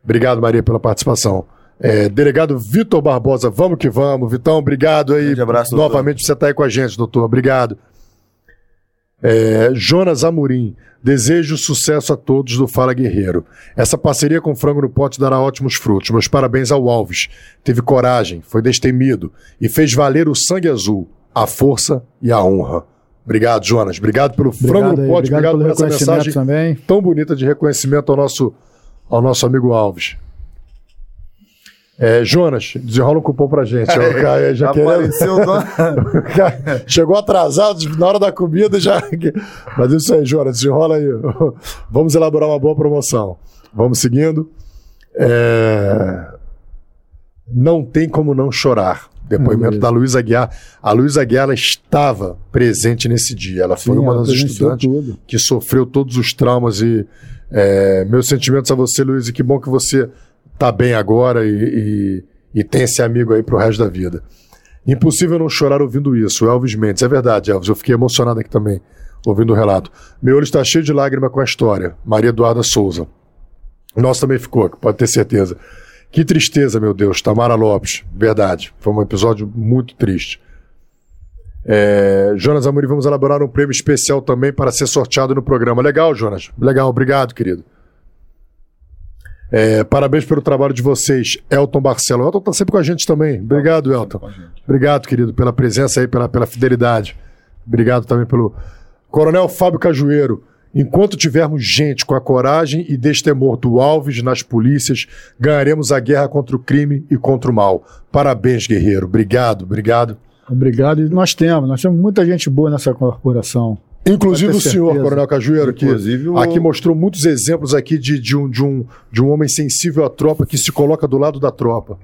Speaker 2: Obrigado, Maria, pela participação. É, delegado Vitor Barbosa, vamos que vamos. Vitão, obrigado aí.
Speaker 1: Grande abraço, doutor.
Speaker 2: Novamente você está aí com a gente, doutor. Obrigado. É, Jonas Amorim, desejo sucesso a todos do Fala Guerreiro. Essa parceria com Frango no Pote dará ótimos frutos. Meus parabéns ao Alves. Teve coragem, foi destemido e fez valer o sangue azul, a força e a honra. Obrigado, Jonas. Obrigado pelo Frango
Speaker 3: Obrigado,
Speaker 2: no
Speaker 3: aí,
Speaker 2: Pote.
Speaker 3: obrigado
Speaker 2: Obrigado, por essa mensagem
Speaker 3: também.
Speaker 2: tão bonita de reconhecimento ao nosso, ao nosso amigo Alves. É, Jonas, desenrola um cupom pra gente. ó, cara, já querendo...
Speaker 1: Apareceu do...
Speaker 2: Cara, Chegou atrasado na hora da comida já. Mas isso aí, Jonas, desenrola aí. Vamos elaborar uma boa promoção. Vamos seguindo. É, Não tem como não chorar. Depoimento
Speaker 3: Ah,
Speaker 2: da Luísa Aguiar. A Luísa Aguiar ela estava presente nesse dia. Ela foi
Speaker 3: Sim,
Speaker 2: uma
Speaker 3: ela
Speaker 2: das estudantes
Speaker 3: tudo.
Speaker 2: que sofreu todos os traumas e é, meus sentimentos a você, e que bom que você tá bem agora e, e, e tem esse amigo aí pro resto da vida. Impossível não chorar ouvindo isso, Elvis Mendes. É verdade, Elvis, eu fiquei emocionado aqui também, ouvindo o relato. Meu olho está cheio de lágrima com a história. Maria Eduarda Souza. Nosso também ficou, pode ter certeza. Que tristeza, meu Deus. Tamara Lopes. Verdade. Foi um episódio muito triste. É, Jonas Amorim, vamos elaborar um prêmio especial também para ser sorteado no programa. Legal, Jonas. Legal, obrigado, querido. É, parabéns pelo trabalho de vocês, Elton Barcelo. O Elton tá sempre com a gente também. Obrigado, Elton. Obrigado, querido, pela presença aí, pela, pela fidelidade. Obrigado também pelo. Coronel Fábio Cajueiro. Enquanto tivermos gente com a coragem e destemor do Alves nas polícias, ganharemos a guerra contra o crime e contra o mal. Parabéns, guerreiro. Obrigado, obrigado.
Speaker 3: Obrigado. E nós temos, nós temos muita gente boa nessa corporação.
Speaker 2: Inclusive o senhor,
Speaker 3: certeza.
Speaker 2: Coronel Cajueiro, que
Speaker 1: o-
Speaker 2: aqui mostrou muitos exemplos aqui de, de, um, de, um, de um homem sensível à tropa que se coloca do lado da tropa.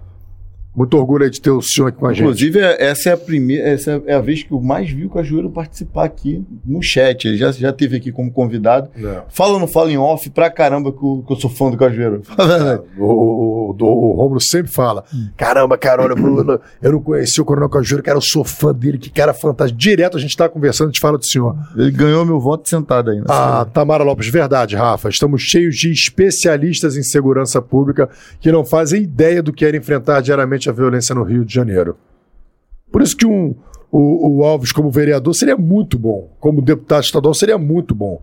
Speaker 2: Muito orgulho de ter o senhor aqui com a gente.
Speaker 1: Inclusive, é- essa é a primeira, essa é a vez que eu mais vi o Cajueiro participar aqui no chat. Ele já, já teve aqui como convidado.
Speaker 2: É.
Speaker 1: Fala ou não fala em off pra caramba que eu, que eu sou fã do Cajueiro. Verdade.
Speaker 2: O, o, o, o Romulo sempre fala: Caramba, cara, olha, Bruno, eu não conheci o Coronel Cajueiro, cara, eu sou fã dele, que cara fantástico. Direto a gente tá conversando, a gente fala do senhor.
Speaker 1: Ele ganhou meu voto sentado aí.
Speaker 2: Ah, Tamara Lopes, verdade, Rafa. Estamos cheios de especialistas em segurança pública que não fazem ideia do que era enfrentar diariamente a violência no Rio de Janeiro. Por isso que um, o, o Alves, como vereador, seria muito bom. Como deputado estadual, seria muito bom.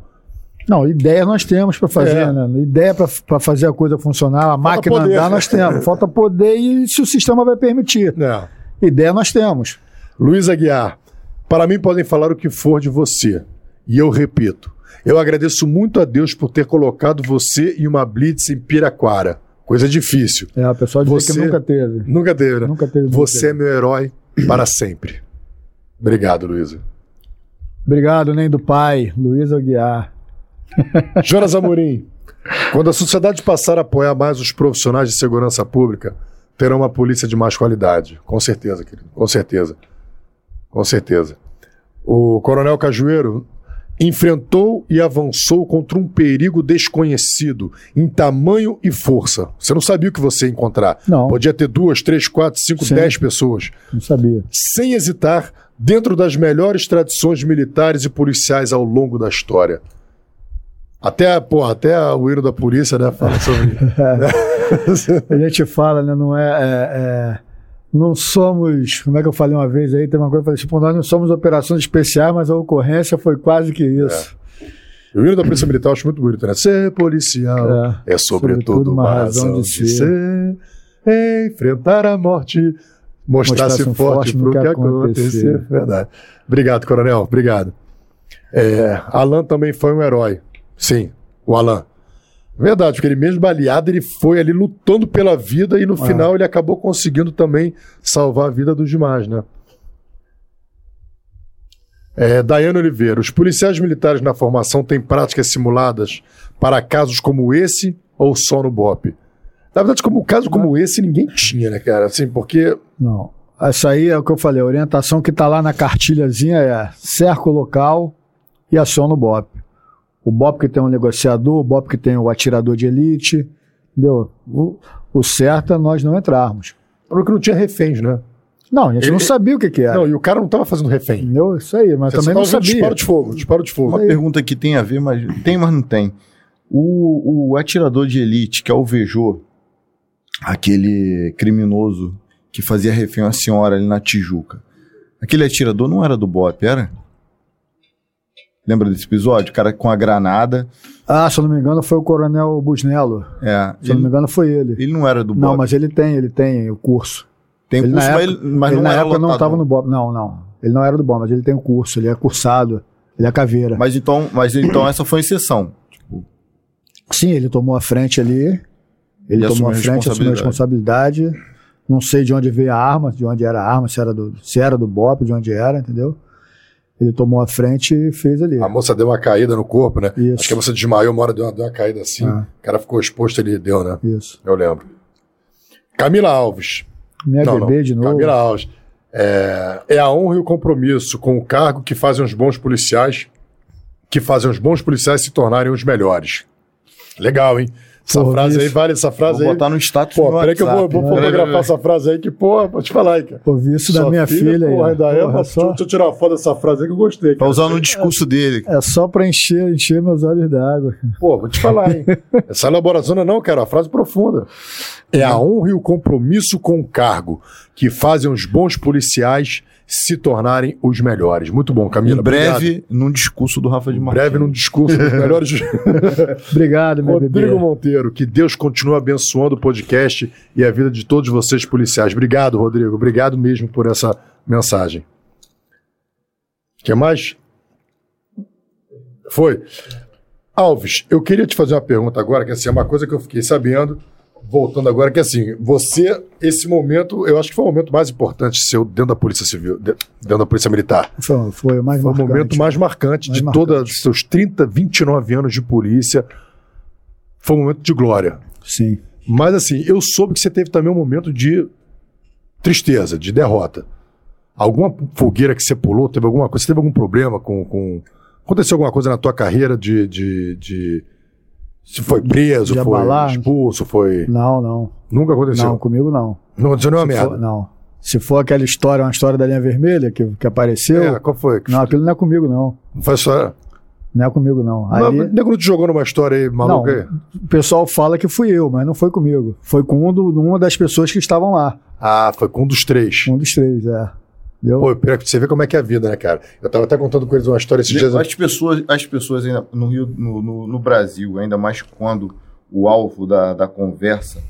Speaker 3: Não, ideia nós temos para fazer,
Speaker 2: É.
Speaker 3: né? Ideia para fazer a coisa funcionar, a máquina
Speaker 2: poder.
Speaker 3: andar, nós temos. Falta poder e se o sistema vai permitir.
Speaker 2: É.
Speaker 3: Ideia nós temos.
Speaker 2: Luiz Aguiar, para mim podem falar o que for de você. E eu repito, eu agradeço muito a Deus por ter colocado você em uma blitz em Piraquara. Coisa difícil.
Speaker 3: É, o pessoal diz
Speaker 2: Você-
Speaker 3: que nunca teve.
Speaker 2: Nunca teve, né?
Speaker 3: Nunca teve.
Speaker 2: Você é meu herói para sempre. Obrigado, Luísa.
Speaker 3: Obrigado, nem do pai, Luiz Aguiar.
Speaker 2: Jonas Amorim, quando a sociedade passar a apoiar mais os profissionais de segurança pública, terá uma polícia de mais qualidade. Com certeza, querido. Com certeza. Com certeza. O Coronel Cajueiro enfrentou e avançou contra um perigo desconhecido em tamanho e força. Você não sabia o que você ia encontrar.
Speaker 3: Não.
Speaker 2: Podia ter duas, três, quatro, cinco,
Speaker 3: Sim.
Speaker 2: dez pessoas.
Speaker 3: Não sabia.
Speaker 2: sem hesitar, dentro das melhores tradições militares e policiais ao longo da história. Até, pô, até o hino da polícia, né, fala sobre
Speaker 3: A gente fala, né? Não é, é- é- Não somos. Como é que eu falei uma vez aí? Tem uma coisa que eu falei, tipo, nós não somos operações especiais, mas a ocorrência foi quase que isso.
Speaker 2: O hino da Polícia Militar eu acho muito bonito, né? Ser policial é, sobretudo uma razão de ser. Enfrentar a morte, mostrar-se
Speaker 3: Mostrar-se
Speaker 2: forte
Speaker 3: no
Speaker 2: que
Speaker 3: que
Speaker 2: acontecer.
Speaker 3: acontecer.
Speaker 2: Verdade. Obrigado, Coronel. Obrigado. É, Alan também foi um herói. Sim, o Alan. Verdade, porque ele mesmo baleado, ele foi ali lutando pela vida e no final ele acabou conseguindo também salvar a vida dos demais, né? É, Daiane Oliveira, os policiais militares na formação têm práticas simuladas para casos como esse ou só no BOP? Na verdade, como um caso como esse, ninguém tinha, né, cara? Assim, porque.
Speaker 3: Não. Isso aí é o que eu falei. A orientação que está lá na cartilhazinha é cerca o local e aciona o BOP. O BOP que tem um negociador, o BOP que tem o atirador de elite. Entendeu? O, o certo é nós não entrarmos.
Speaker 2: Porque não tinha reféns, né?
Speaker 3: Não, a gente
Speaker 2: Ele-
Speaker 3: não sabia o que, que era.
Speaker 2: Não, e o cara não estava fazendo refém.
Speaker 3: Entendeu? Isso aí, mas
Speaker 2: Você
Speaker 3: também não sabia.
Speaker 2: Disparo de fogo, disparo de fogo.
Speaker 1: Uma pergunta que tem a ver, mas tem, mas não tem. O, o atirador de elite, que alvejou aquele criminoso que fazia refém a senhora ali na Tijuca. Aquele atirador não era do BOP, era? Lembra desse episódio? O cara com a granada.
Speaker 3: Ah, se eu não me engano, foi o Coronel Busnello.
Speaker 1: É,
Speaker 3: Se eu não me engano, foi ele.
Speaker 1: ele não era do BOP.
Speaker 3: Não, mas ele tem, ele tem o curso.
Speaker 1: tem
Speaker 3: ele
Speaker 1: curso,
Speaker 3: na
Speaker 1: mas,
Speaker 3: época-
Speaker 1: ele, mas
Speaker 3: ele
Speaker 1: não
Speaker 3: na
Speaker 1: era
Speaker 3: época não
Speaker 1: lotadão.
Speaker 3: estava no BOP. Não, não. Ele não era do BOP, mas ele tem o curso, ele é cursado, ele é caveira.
Speaker 1: Mas então, mas então essa foi exceção.
Speaker 3: Sim, ele tomou a frente ali. Ele tomou
Speaker 1: assumiu
Speaker 3: a
Speaker 1: a
Speaker 3: frente, assumiu a responsabilidade. Não sei de onde veio a arma, de onde era a arma, se era do, se era do BOP, de onde era, entendeu? Ele tomou a frente e fez ali.
Speaker 2: A moça deu uma caída no corpo, né?
Speaker 3: Isso.
Speaker 2: Acho que a moça desmaiou, uma hora deu uma, deu uma caída assim.
Speaker 3: Ah.
Speaker 2: O cara ficou exposto, ele deu, né?
Speaker 3: Isso.
Speaker 2: Eu lembro. Camila Alves.
Speaker 3: Minha
Speaker 2: Não,
Speaker 3: bebê
Speaker 2: não.
Speaker 3: de novo.
Speaker 2: Camila Alves. É, é a honra e o compromisso com o cargo que fazem os bons policiais, que fazem os bons policiais se tornarem os melhores. Legal, hein? Essa
Speaker 3: Pô,
Speaker 2: frase aí vale essa frase
Speaker 1: Vou
Speaker 2: aí.
Speaker 1: botar no status
Speaker 2: Pô, peraí que eu vou, vou fotografar essa frase aí que, pô, vou te falar aí, cara.
Speaker 3: Ouvi isso da
Speaker 2: Sua
Speaker 3: minha filha, aí.
Speaker 2: porra, ainda é,
Speaker 3: Porra, só,
Speaker 2: deixa, eu tirar uma foto dessa frase aí que eu gostei.
Speaker 1: Pra
Speaker 2: Cara.
Speaker 1: usar no discurso dele.
Speaker 3: é só pra encher, encher meus olhos d'água.
Speaker 2: Pô, vou te falar, hein? Essa elaboração não é não, cara, é uma frase profunda. É a honra e o compromisso com o cargo que fazem os bons policiais se tornarem os melhores. Muito bom, Camila.
Speaker 1: Em breve, num discurso do Rafa de
Speaker 2: Em
Speaker 1: Martins.
Speaker 2: breve, num discurso dos melhores.
Speaker 3: Obrigado, meu
Speaker 2: Rodrigo
Speaker 3: bebê.
Speaker 2: Monteiro, que Deus continue abençoando o podcast e a vida de todos vocês policiais. Obrigado, Rodrigo. Obrigado mesmo por essa mensagem. Quer mais? Foi. Alves, eu queria te fazer uma pergunta agora, que assim, é uma coisa que eu fiquei sabendo, voltando agora, que assim, você, esse momento, eu acho que foi o momento mais importante seu dentro da Polícia Civil, de- dentro da Polícia Militar.
Speaker 3: Foi, foi o mais
Speaker 2: Foi o
Speaker 3: marcante.
Speaker 2: momento mais marcante
Speaker 3: Mais
Speaker 2: de todos os seus 30, 29 anos de polícia. Foi um momento de glória.
Speaker 3: Sim.
Speaker 2: Mas assim, eu soube que você teve também um momento de tristeza, de derrota. Alguma fogueira que você pulou, teve alguma coisa, você teve algum problema com. com... Aconteceu alguma coisa na tua carreira de. de, de... Se foi preso,
Speaker 3: De
Speaker 2: foi
Speaker 3: abalar?
Speaker 2: expulso, foi.
Speaker 3: Não, não.
Speaker 2: Nunca aconteceu.
Speaker 3: Não,
Speaker 2: Não,
Speaker 3: comigo não.
Speaker 2: aconteceu nenhuma merda.
Speaker 3: não. Se for aquela história, uma história da linha vermelha que, que apareceu,
Speaker 2: É, qual foi?
Speaker 3: não, aquilo não é comigo, não.
Speaker 2: Não foi só.
Speaker 3: Não é comigo, não.
Speaker 2: Mas
Speaker 3: Ali,
Speaker 2: o nego não te jogou numa história aí maluca aí?
Speaker 3: o pessoal fala que fui eu, mas não foi comigo. Foi com um do- uma das pessoas que estavam lá.
Speaker 2: Ah, foi com um dos três.
Speaker 3: Um dos três, é. Entendeu?
Speaker 2: Pô, pior que você vê como é que é a vida, né, cara? Eu tava até contando com eles uma história esses dias.
Speaker 1: As pessoas, as pessoas ainda no Rio, no, no, no Brasil, ainda mais quando o alvo da, da conversa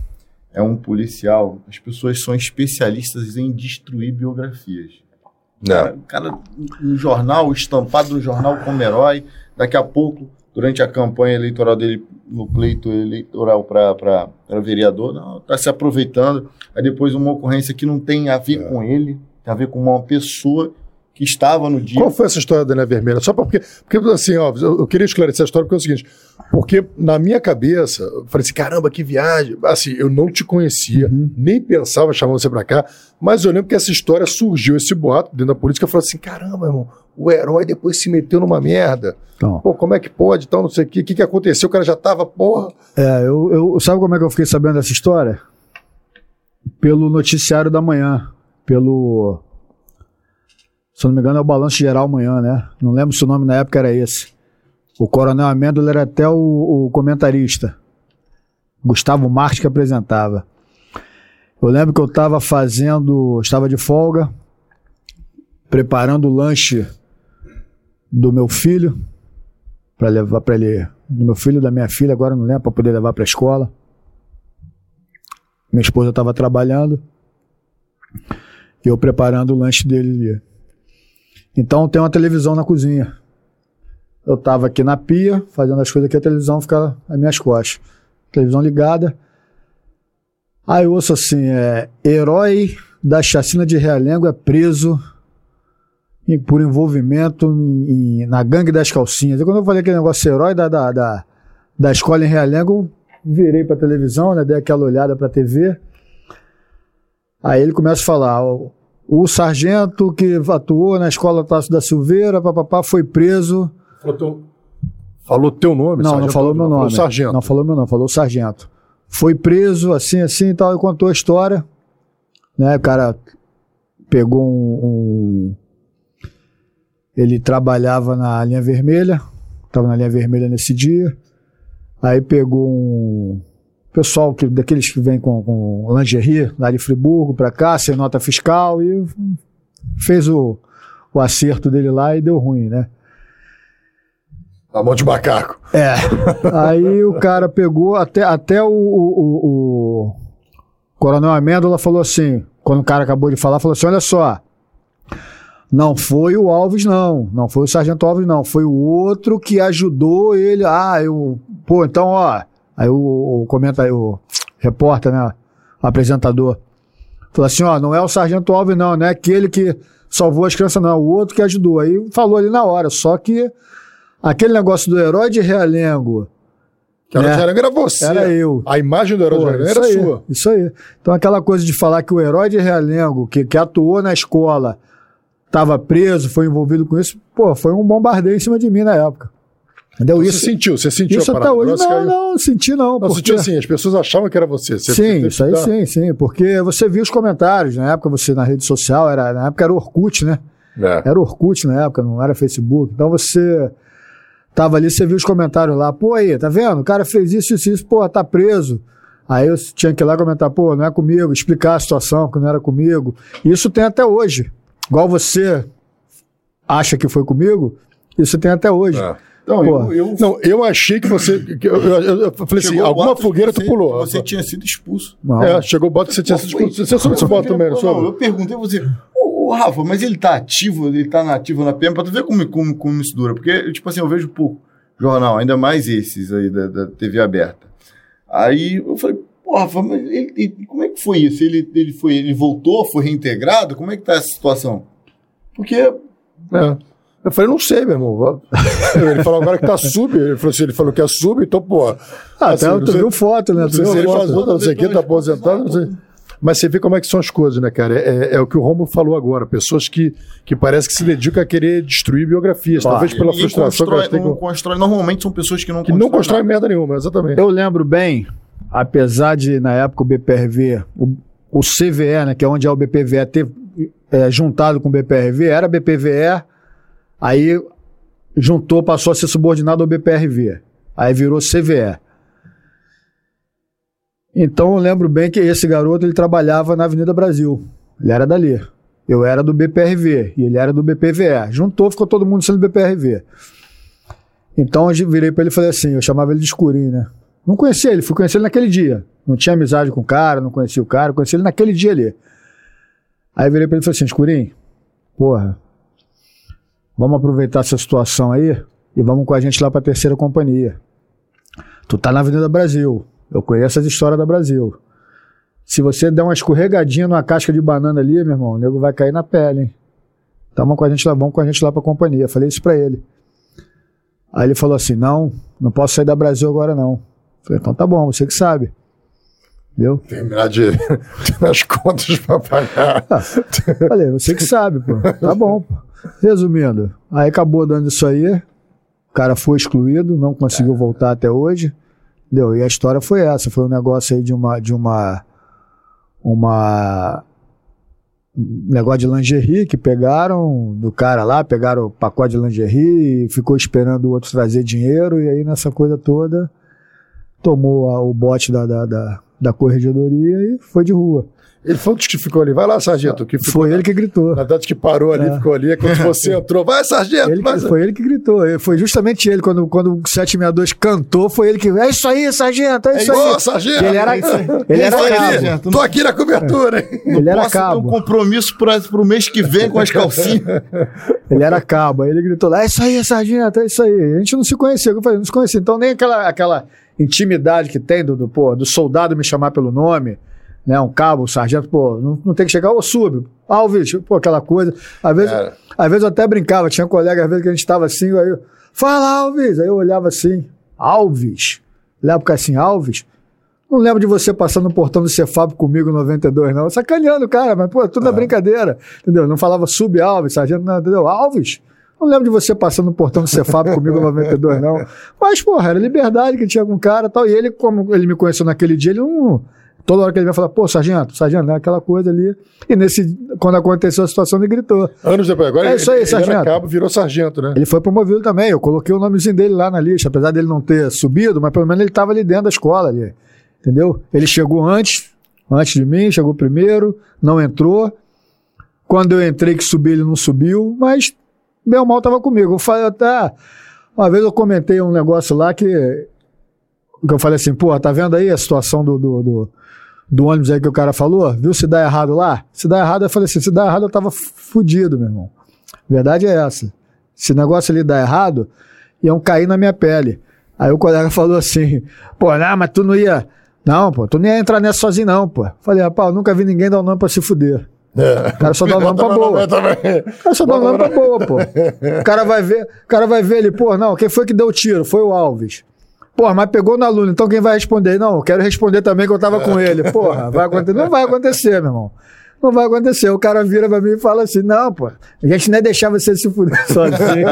Speaker 1: é um policial, as pessoas são especialistas em destruir biografias.
Speaker 2: Não.
Speaker 1: O cara no jornal, estampado no jornal como herói, daqui a pouco, durante a campanha eleitoral dele, no pleito eleitoral para vereador, não, tá se aproveitando. Aí depois uma ocorrência que não tem a ver com ele, tem a ver com uma pessoa que estava no dia.
Speaker 2: Qual foi essa história da Linha Vermelha? Só porque, porque assim, ó, eu, queria esclarecer a história porque é o seguinte, porque na minha cabeça, eu falei assim, caramba, que viagem. Assim, eu não te conhecia,
Speaker 3: Uhum.
Speaker 2: nem pensava chamar você pra cá, mas eu lembro que essa história surgiu, esse boato dentro da política, eu falei assim, caramba, irmão, o herói depois se meteu numa merda.
Speaker 3: Então,
Speaker 2: Pô, como é que pode, tal, não sei o quê, o que, que aconteceu, o cara já tava, porra.
Speaker 3: é, eu, eu, sabe como é que eu fiquei sabendo dessa história? Pelo noticiário da manhã. Pelo. Se eu não me engano, é o Balanço Geral amanhã, né? Não lembro se o nome na época era esse. O Coronel Amêndola era até o, o comentarista. Gustavo Marques que apresentava. Eu lembro que eu estava fazendo. Estava de folga, preparando o lanche do meu filho, para levar para ele. Do meu filho da minha filha, agora não lembro, para poder levar para a escola. Minha esposa estava trabalhando. Eu preparando o lanche dele. Então tem uma televisão na cozinha. Eu estava aqui na pia, fazendo as coisas aqui, a televisão ficava nas minhas costas. Televisão ligada. Aí eu ouço assim, é, herói da chacina de Realengo é preso em- por envolvimento em- em- na gangue das calcinhas. E quando eu falei aquele negócio herói da, da, da, da escola em Realengo, virei pra televisão, né, dei aquela olhada pra TV. Aí ele começa a falar, o, o sargento que atuou na escola Tasso da Silveira, papapá, foi preso.
Speaker 2: Falou teu, falou teu nome,
Speaker 3: Não, não falou meu
Speaker 2: falou
Speaker 3: nome.
Speaker 2: sargento.
Speaker 3: Não falou meu nome, falou sargento. Foi preso, assim, assim e tal, e contou a história. Né, o cara pegou um, um- Ele trabalhava na linha vermelha, estava na linha vermelha nesse dia. Aí pegou um pessoal que, daqueles que vem com, com lingerie lá de Friburgo para cá, sem nota fiscal, e fez o, o acerto dele lá e deu ruim, né?
Speaker 2: A mão de macaco.
Speaker 3: É. Aí o cara pegou, até, até o, o, o- o Coronel Amêndola falou assim, quando o cara acabou de falar, falou assim: olha só. Não foi o Alves, não. Não foi o Sargento Alves, não. Foi o outro que ajudou ele. Ah, eu. Pô, então, ó. Aí o, o comenta o repórter, né? O apresentador. Falou assim: ó, não é o Sargento Alves, não. Não é aquele que salvou as crianças, não. É o outro que ajudou. Aí falou ali na hora. Só que aquele negócio do herói de Realengo
Speaker 2: Que era,
Speaker 3: É.
Speaker 2: de Realengo era você.
Speaker 3: era eu.
Speaker 2: A imagem do herói
Speaker 3: Pô,
Speaker 2: de Realengo era
Speaker 3: aí,
Speaker 2: sua.
Speaker 3: Isso aí. Então, aquela coisa de falar que o herói de Realengo, que, que atuou na escola, estava preso, foi envolvido com isso, pô, foi um bombardeio em cima de mim na época. Entendeu?
Speaker 2: Você
Speaker 3: isso
Speaker 2: sentiu, você sentiu
Speaker 3: isso
Speaker 2: a
Speaker 3: até
Speaker 2: parada.
Speaker 3: hoje.
Speaker 2: Você
Speaker 3: Não,
Speaker 2: caiu-
Speaker 3: não, senti não.
Speaker 2: Não,
Speaker 3: porque...
Speaker 2: sentiu assim, as pessoas achavam que era você. Você
Speaker 3: Sim, isso aí
Speaker 2: dar-
Speaker 3: sim, sim. Porque você viu os comentários, na época você na rede social, era, na época era Orkut, né?
Speaker 2: É.
Speaker 3: Era Orkut na época, não era Facebook. Então você tava ali, você viu os comentários lá, pô aí, tá vendo? O cara fez isso, isso, isso, pô, tá preso. Aí eu tinha que ir lá comentar, pô, não é comigo, explicar a situação, que não era comigo. Isso tem até hoje. igual você acha que foi comigo, isso tem até hoje.
Speaker 2: É.
Speaker 1: Então,
Speaker 3: Pô.
Speaker 1: eu, eu
Speaker 2: Não, eu achei que você. que eu, eu- eu- falei assim,
Speaker 1: chegou o
Speaker 2: alguma fogueira
Speaker 1: você-
Speaker 2: tu pulou.
Speaker 1: Você tinha sido expulso.
Speaker 3: Não.
Speaker 2: É, chegou o boto que você tinha sido expulso. Você soube esse boto também, não
Speaker 1: Não,
Speaker 2: soube?
Speaker 1: eu perguntei a você, ô, ô, Rafa, mas ele tá ativo, ele tá na ativo na PM, pra tu ver como, como, como isso dura. Porque, tipo assim, eu vejo pouco jornal, ainda mais esses aí da, da TV aberta. Aí eu falei, pô, Rafa, mas ele, ele- como é que foi isso? Ele, ele, foi, ele voltou, foi reintegrado? Como é que tá essa situação? Porque
Speaker 2: É. Eu falei, não sei, meu irmão. Ele falou agora que tá sub. Ele falou assim, ele falou que é sub, então, pô.
Speaker 3: Ah,
Speaker 2: assim,
Speaker 3: até
Speaker 2: não
Speaker 3: tu
Speaker 2: sei-
Speaker 3: viu foto, né? Tu
Speaker 2: sei
Speaker 3: viu
Speaker 2: se ele
Speaker 3: foto.
Speaker 2: faz outra, não sei o que, tá aposentado, não sei. Mas você vê como é que são as coisas, né, cara? É, é o que o Romulo falou agora. Pessoas que, que parece que se dedicam a querer destruir biografias.
Speaker 3: Pá,
Speaker 2: talvez pela frustração que
Speaker 1: constrói,
Speaker 2: elas têm
Speaker 1: não
Speaker 2: com...
Speaker 1: constrói. Normalmente são pessoas que não
Speaker 2: Que não constroem merda nenhuma, exatamente.
Speaker 3: Eu lembro bem, apesar de, na época, o BPRV, o, o CVE, né, que é onde é o BPVE, ter é, juntado com o BPRV, era BPVE, aí juntou, passou a ser subordinado ao BPRV. Aí virou CVE. Então eu lembro bem que esse garoto ele trabalhava na Avenida Brasil. Ele era dali. Eu era do BPRV e ele era do BPVE. Juntou, ficou todo mundo sendo BPRV. Então eu virei pra ele e falei assim, eu chamava ele de escurinho, né? Não conhecia ele, fui conhecer ele naquele dia. Não tinha amizade com o cara, não conhecia o cara, conheci ele naquele dia ali. Aí eu virei pra ele e falei assim, escurinho, porra, vamos aproveitar essa situação aí e vamos com a gente lá pra terceira companhia. Tu tá na Avenida Brasil, eu conheço as histórias da Brasil. Se você der uma escorregadinha numa casca de banana ali, meu irmão, o nego vai cair na pele, hein? Então vamos com a gente lá, vamos com a gente lá pra companhia. Falei isso pra ele. Aí ele falou assim: não, não posso sair da Brasil agora não. Falei, então tá bom, você que sabe. Entendeu?
Speaker 2: Terminar de ter as contas pra pagar.
Speaker 3: Falei, você que sabe, pô. Tá bom, pô. Resumindo, aí acabou dando isso aí. O cara foi excluído, não conseguiu voltar até hoje. Entendeu? E a história foi essa. Foi um negócio aí de uma. De uma uma um negócio de lingerie que pegaram do cara lá, pegaram o pacote de lingerie e ficou esperando o outro trazer dinheiro, e aí nessa coisa toda tomou a- o bote da, da, da, da corregedoria e foi de rua.
Speaker 2: Ele foi o que ficou ali. Vai lá, sargento. Que ficou,
Speaker 3: Foi ele que gritou.
Speaker 2: Na verdade, que parou ali,
Speaker 3: É.
Speaker 2: ficou ali. Quando você entrou, vai, sargento!
Speaker 3: Ele que- foi ele que gritou. Foi justamente ele, quando, quando o 762 cantou, foi ele que. É isso aí, sargento, é isso
Speaker 2: Ô,
Speaker 3: aí.
Speaker 2: sargento!
Speaker 3: Ele era, ele era cabo.
Speaker 2: ali. Tô aqui na cobertura, hein?
Speaker 3: Ele era
Speaker 1: Posso ter um
Speaker 3: cabo.
Speaker 1: compromisso para o mês que vem com as calcinhas.
Speaker 3: Ele era cabo. Aí ele gritou lá: É isso aí, sargento, é isso aí. A gente não se conhecia. Eu falei: Não se conhecia. Então, nem aquela, aquela intimidade que tem do, do, pô, do soldado me chamar pelo nome. Né, um cabo, um sargento, pô, não, não tem que chegar, ô, sub, Alves, pô, aquela coisa. Às vezes, às vezes eu até brincava, tinha um colega, às vezes que a gente tava assim, aí eu, fala, Alves. Aí eu olhava assim, Alves? Olhava pro assim, Alves? Não lembro de você passando no portão do Cefab comigo em 92, não. Sacaneando, cara, mas, pô, tudo na brincadeira. Entendeu? Não falava sub Alves, sargento, não, entendeu? Alves? Não lembro de você passando no portão do Cefab comigo em 92, não. Mas, porra, era liberdade que tinha com o cara e tal. E ele, como ele me conheceu naquele dia, ele não. Toda hora que ele vai falar, pô, sargento, sargento, né? Aquela coisa ali. E nesse, quando aconteceu a situação, ele gritou.
Speaker 2: Anos depois. Agora
Speaker 3: É isso aí,
Speaker 2: ele,
Speaker 3: sargento.
Speaker 2: cabo, virou sargento, né?
Speaker 3: Ele foi promovido também. Eu coloquei o nomezinho dele lá na lista, apesar dele não ter subido, mas pelo menos ele estava ali dentro da escola ali. Entendeu? Ele chegou antes, antes de mim, chegou primeiro, não entrou. Quando eu entrei que subi, ele não subiu, mas ou mal estava comigo. Eu falei até. Uma vez eu comentei um negócio lá que. que eu falei assim, pô, tá vendo aí a situação do, do, do, do ônibus aí que o cara falou? Viu se dá errado lá? Se dá errado, eu falei assim, se dá errado, eu tava fudido, meu irmão. Verdade é essa. Se o negócio ali dá errado, iam cair na minha pele. Aí o colega falou assim, pô, não, mas tu não ia. Não, pô, tu não ia entrar nessa sozinho, não, pô. Falei, rapaz, eu nunca vi ninguém dar o nome pra se fuder.
Speaker 2: É.
Speaker 3: O cara só dá o nome pra boa. O cara só dá o nome pra boa, pô. O cara vai ver, o cara vai ver ele, pô, não, quem foi que deu o tiro? Foi o Alves. Porra, mas pegou no aluno, então quem vai responder? Não, eu quero responder também que eu tava com ele. Porra, vai acontecer. Não vai acontecer, meu irmão. Não vai acontecer. O cara vira pra mim e fala assim: não, pô, a gente nem deixar você se fuder sozinho.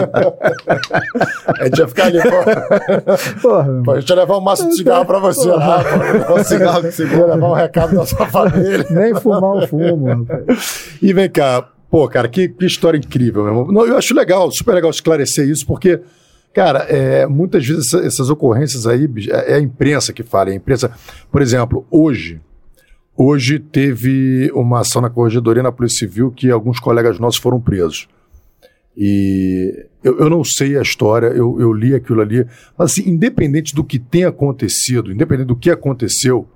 Speaker 2: A gente ia ficar ali, pô.
Speaker 3: Porra,
Speaker 2: Pô, A gente ia levar um maço de cigarro pra você lá, pô.
Speaker 1: O cigarro que você
Speaker 2: Ia levar um recado da sua família.
Speaker 3: Nem fumar o fumo, rapaz.
Speaker 2: E vem cá, pô, cara, que, que história incrível, meu irmão. Não, eu acho legal, super legal esclarecer isso, porque, cara, é, muitas vezes essa- essas ocorrências aí, é é a imprensa que fala, é a imprensa. Por exemplo, hoje, Hoje teve uma ação na Corregedoria na Polícia Civil que alguns colegas nossos foram presos. E eu, eu não sei a história, eu, eu li aquilo ali, mas assim, independente do que tenha acontecido, independente do que aconteceu,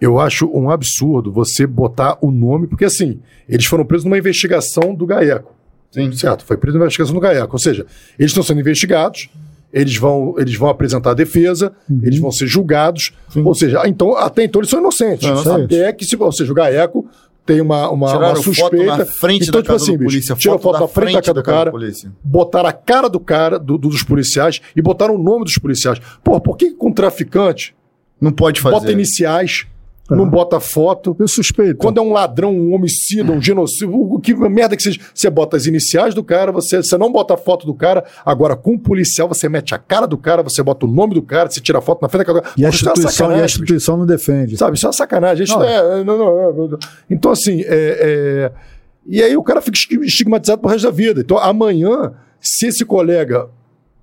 Speaker 2: eu acho um absurdo você botar o nome, porque assim, eles foram presos numa investigação do GAECO.
Speaker 1: Sim.
Speaker 2: Certo, foi preso numa investigação do GAECO. Ou seja, eles estão sendo investigados, eles vão, eles vão apresentar a defesa, eles vão ser julgados. Ou seja, então, até então eles são inocentes.
Speaker 1: São inocentes.
Speaker 2: Até que, se, ou seja, o GAECO tem uma, uma,
Speaker 1: Tiraram
Speaker 2: uma suspeita.
Speaker 1: foto na frente
Speaker 2: então,
Speaker 1: da
Speaker 2: tipo
Speaker 1: casa
Speaker 2: assim,
Speaker 1: do polícia.
Speaker 2: tira foto da frente da casa do cara,
Speaker 1: polícia.
Speaker 2: botaram a cara do cara, do- do- dos policiais, e botaram o nome dos policiais. Pô, por que com traficante
Speaker 1: Não pode fazer.
Speaker 2: bota iniciais, não bota foto?
Speaker 3: Eu suspeito.
Speaker 2: Quando é um ladrão, um homicida, um genocídio, o que merda que seja, você bota as iniciais do cara, você, você não bota a foto do cara. Agora, com o policial, você mete a cara do cara, você bota o nome do cara, você tira a foto na frente da cara.
Speaker 3: E a
Speaker 2: é
Speaker 3: instituição, e a instituição não defende.
Speaker 2: Sabe, isso é uma sacanagem. Isso
Speaker 3: Não,
Speaker 2: é, não, não. Então, assim, é, é- e aí o cara fica esti- estigmatizado pro resto da vida. Então, amanhã, se esse colega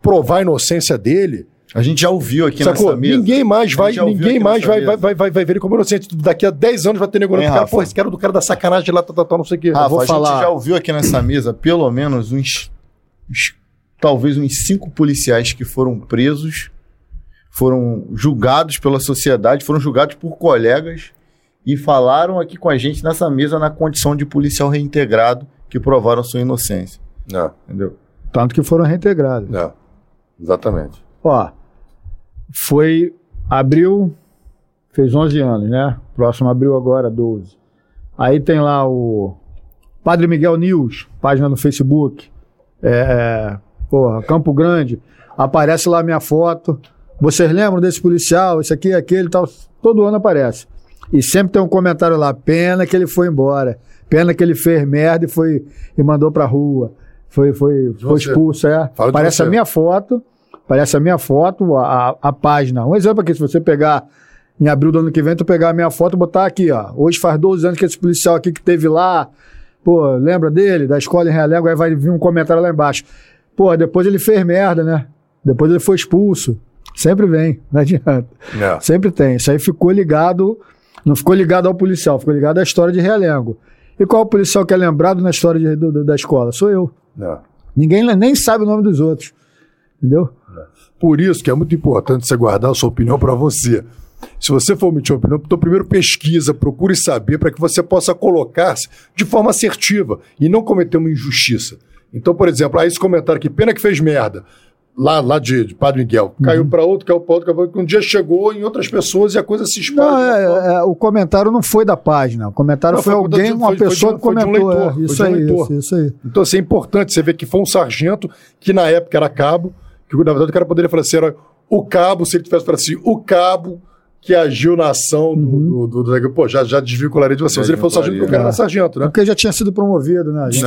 Speaker 2: provar a inocência dele,
Speaker 1: A gente já ouviu aqui
Speaker 2: sacou?
Speaker 1: nessa mesa.
Speaker 2: Ninguém mais vai, ninguém mais vai, vai, vai, vai, vai ver ele como inocente. Daqui a 10 anos vai ter.
Speaker 1: Hein,
Speaker 2: Cara, pô, esse cara é do cara da sacanagem lá, tá, tá, tá, não sei o quê.
Speaker 1: Rafa,
Speaker 3: vou
Speaker 1: a
Speaker 3: falar-
Speaker 1: gente já ouviu aqui nessa mesa pelo menos uns, uns- talvez uns cinco policiais que foram presos, foram julgados pela sociedade, foram julgados por colegas e falaram aqui com a gente nessa mesa na condição de policial reintegrado que provaram sua inocência,
Speaker 2: Não,
Speaker 1: entendeu?
Speaker 3: Tanto que foram reintegrados.
Speaker 2: não. Exatamente.
Speaker 3: Ó, foi abril, fez 11 anos, né? Próximo abril agora, 12. Aí tem lá o Padre Miguel News, página no Facebook. É, é, porra, Campo Grande. Aparece lá a minha foto. Vocês lembram desse policial? Esse aqui, aquele tal. Todo ano aparece. E sempre tem um comentário lá. Pena que ele foi embora. Pena que ele fez merda e foi e mandou pra rua. Foi, foi, foi expulso, é.
Speaker 2: Fala
Speaker 3: Aparece a minha foto. Aparece a minha foto, a, a, página. Um exemplo aqui, se você pegar em abril do ano que vem, tu pegar a minha foto e botar aqui, ó. Hoje faz 12 anos que esse policial aqui que teve lá, pô, lembra dele? Da escola em Realengo, aí vai vir um comentário lá embaixo. Pô, depois ele fez merda, né? Depois ele foi expulso. Sempre vem, não adianta.
Speaker 2: É.
Speaker 3: Sempre tem. Isso aí ficou ligado, não ficou ligado ao policial, ficou ligado à história de Realengo. E qual o policial que é lembrado na história de- do- da escola? Sou eu.
Speaker 2: Não.
Speaker 3: Ninguém nem sabe o nome dos outros. Entendeu?
Speaker 2: Por isso que é muito importante você guardar a sua opinião para você. Se você for emitir uma opinião, então primeiro pesquisa, procure saber para que você possa colocar-se de forma assertiva e não cometer uma injustiça. Então, por exemplo, aí esse comentário aqui, pena que fez merda, lá, lá de, de Padre Miguel, caiu para outro, caiu para outro, caiu pra outro, que um dia chegou em outras pessoas e a coisa se espalha.
Speaker 3: Não,
Speaker 2: forma-
Speaker 3: é, é, o comentário não foi da página. O comentário
Speaker 2: Não,
Speaker 3: foi,
Speaker 2: foi
Speaker 3: alguém,
Speaker 2: de-
Speaker 3: uma
Speaker 2: foi- foi de
Speaker 3: pessoa
Speaker 2: um-
Speaker 3: que
Speaker 2: foi de um
Speaker 3: comentou.
Speaker 2: leitor,
Speaker 3: é, isso,
Speaker 2: um
Speaker 3: aí, isso, isso aí.
Speaker 2: Então, assim, é importante você ver que foi um sargento que na época era cabo, que na verdade o cara poderia falar assim, era o cabo, se ele tivesse falado assim, o cabo que agiu na ação do...
Speaker 3: Uhum.
Speaker 2: do, do, do- pô, já, já desvincularia de você.
Speaker 1: Já
Speaker 2: Mas ele foi o sargento, porque o cara era sargento, né?
Speaker 3: Porque já tinha sido promovido, né? A gente-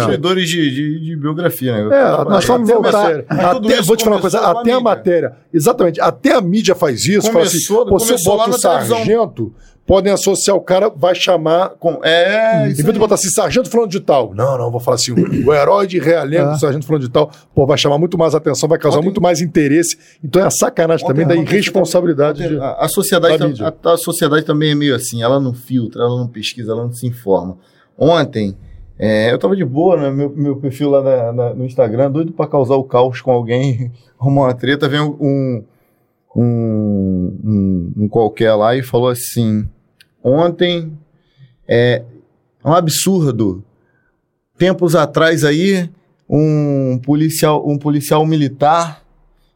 Speaker 1: de, de, de biografia, né?
Speaker 2: É, nós vamos
Speaker 1: Até a
Speaker 2: voltar. Até, vou te falar uma coisa,
Speaker 1: começou
Speaker 2: até a matéria. Exatamente, até a mídia faz isso. fala assim,
Speaker 1: Começou-
Speaker 2: pô, se eu
Speaker 1: começou
Speaker 2: boto o sargento, podem associar o cara, vai chamar
Speaker 1: Com, é,
Speaker 2: Em
Speaker 1: isso
Speaker 2: vez de botar assim, sargento falando de tal. Não, não, vou falar assim, o, herói de Realengo,
Speaker 3: É.
Speaker 2: sargento falando de tal. Pô, vai chamar muito mais atenção, vai causar
Speaker 1: Ontem-
Speaker 2: muito mais interesse. Então é a sacanagem também da
Speaker 1: Ontem-
Speaker 2: irresponsabilidade.
Speaker 1: ontem
Speaker 2: de-
Speaker 1: A, a sociedade
Speaker 2: mídia.
Speaker 1: a, a sociedade também é meio assim, ela não filtra, ela não pesquisa, ela não se informa. Ontem, é, eu tava de boa no meu, meu perfil lá na- na- no Instagram, doido pra causar o caos com alguém, arrumar uma treta, vem um, um, um, um qualquer lá e falou assim: ontem é um absurdo. Tempos atrás aí, um policial, um policial militar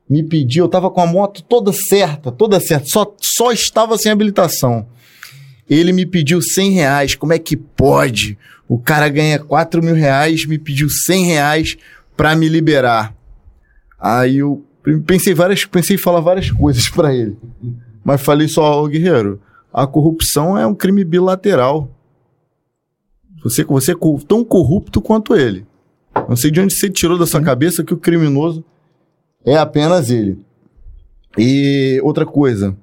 Speaker 1: me pediu, eu tava com a moto toda certa, toda certa, só, só estava sem habilitação. Ele me pediu 100 reais, como é que pode? O cara ganha 4 mil reais, me pediu 100 reais pra me liberar. Aí eu pensei, várias, pensei em falar várias coisas pra ele. Mas falei só, ô guerreiro, a corrupção é um crime bilateral. Você, você é tão corrupto quanto ele. Não sei de onde você tirou da sua cabeça que o criminoso é apenas ele. E outra coisa,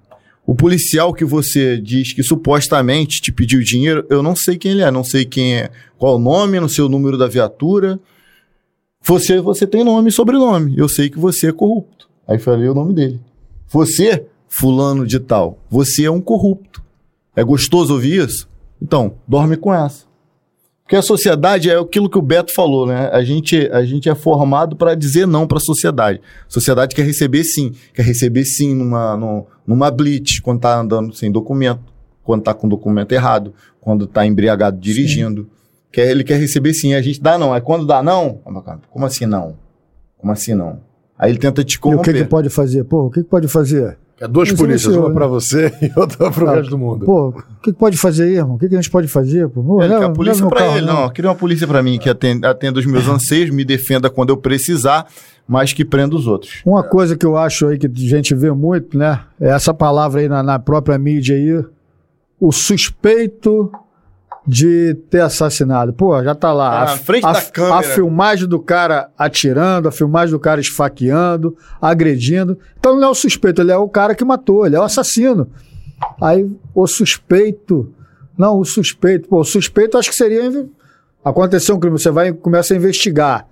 Speaker 1: o policial que você diz que supostamente te pediu dinheiro, eu não sei quem ele é, não sei quem é, qual o nome, não sei o número da viatura. Você, você tem nome e sobrenome. Eu sei que você é corrupto. Aí falei o nome dele. Você, fulano de tal, você é um corrupto. É gostoso ouvir isso? Então, dorme com essa. Porque a sociedade é aquilo que o Beto falou, né? A gente, a gente é formado para dizer não para a sociedade. A sociedade quer receber sim, quer receber sim numa, num- numa blitz, quando tá andando sem documento, quando tá com documento errado, quando tá embriagado dirigindo. Quer, ele quer receber sim, a gente dá não. Aí quando dá não, como assim não? Como assim não? Aí ele tenta te
Speaker 3: E o que,
Speaker 1: corromper.
Speaker 3: que pode fazer? Pô, o que, que pode fazer?
Speaker 2: É duas
Speaker 3: Isso
Speaker 2: polícias,
Speaker 3: não
Speaker 2: uma
Speaker 3: né?
Speaker 2: pra você e outra pro
Speaker 3: Ah,
Speaker 2: resto do mundo.
Speaker 3: Pô, o que, que pode fazer aí, irmão? O que, que a gente pode fazer? Pô? Pô,
Speaker 1: Ele
Speaker 3: leva-
Speaker 1: quer a polícia
Speaker 3: carro,
Speaker 1: ele, não. Eu queria uma polícia pra mim que atenda, atenda os meus anseios, me defenda quando eu precisar, mas que prenda os outros.
Speaker 3: Uma coisa que eu acho aí que a gente vê muito, né? É essa palavra aí na, na própria mídia aí. O suspeito de ter assassinado. Pô, já tá lá.
Speaker 1: Tá
Speaker 3: a,
Speaker 1: na frente
Speaker 3: a-
Speaker 1: da câmera.
Speaker 3: a filmagem do cara atirando, a filmagem do cara esfaqueando, agredindo. Então não é o suspeito, ele é o cara que matou, ele é o assassino. Aí o suspeito. Não, o suspeito. Pô, o suspeito acho que seria. Aconteceu um crime, você vai e começa a investigar.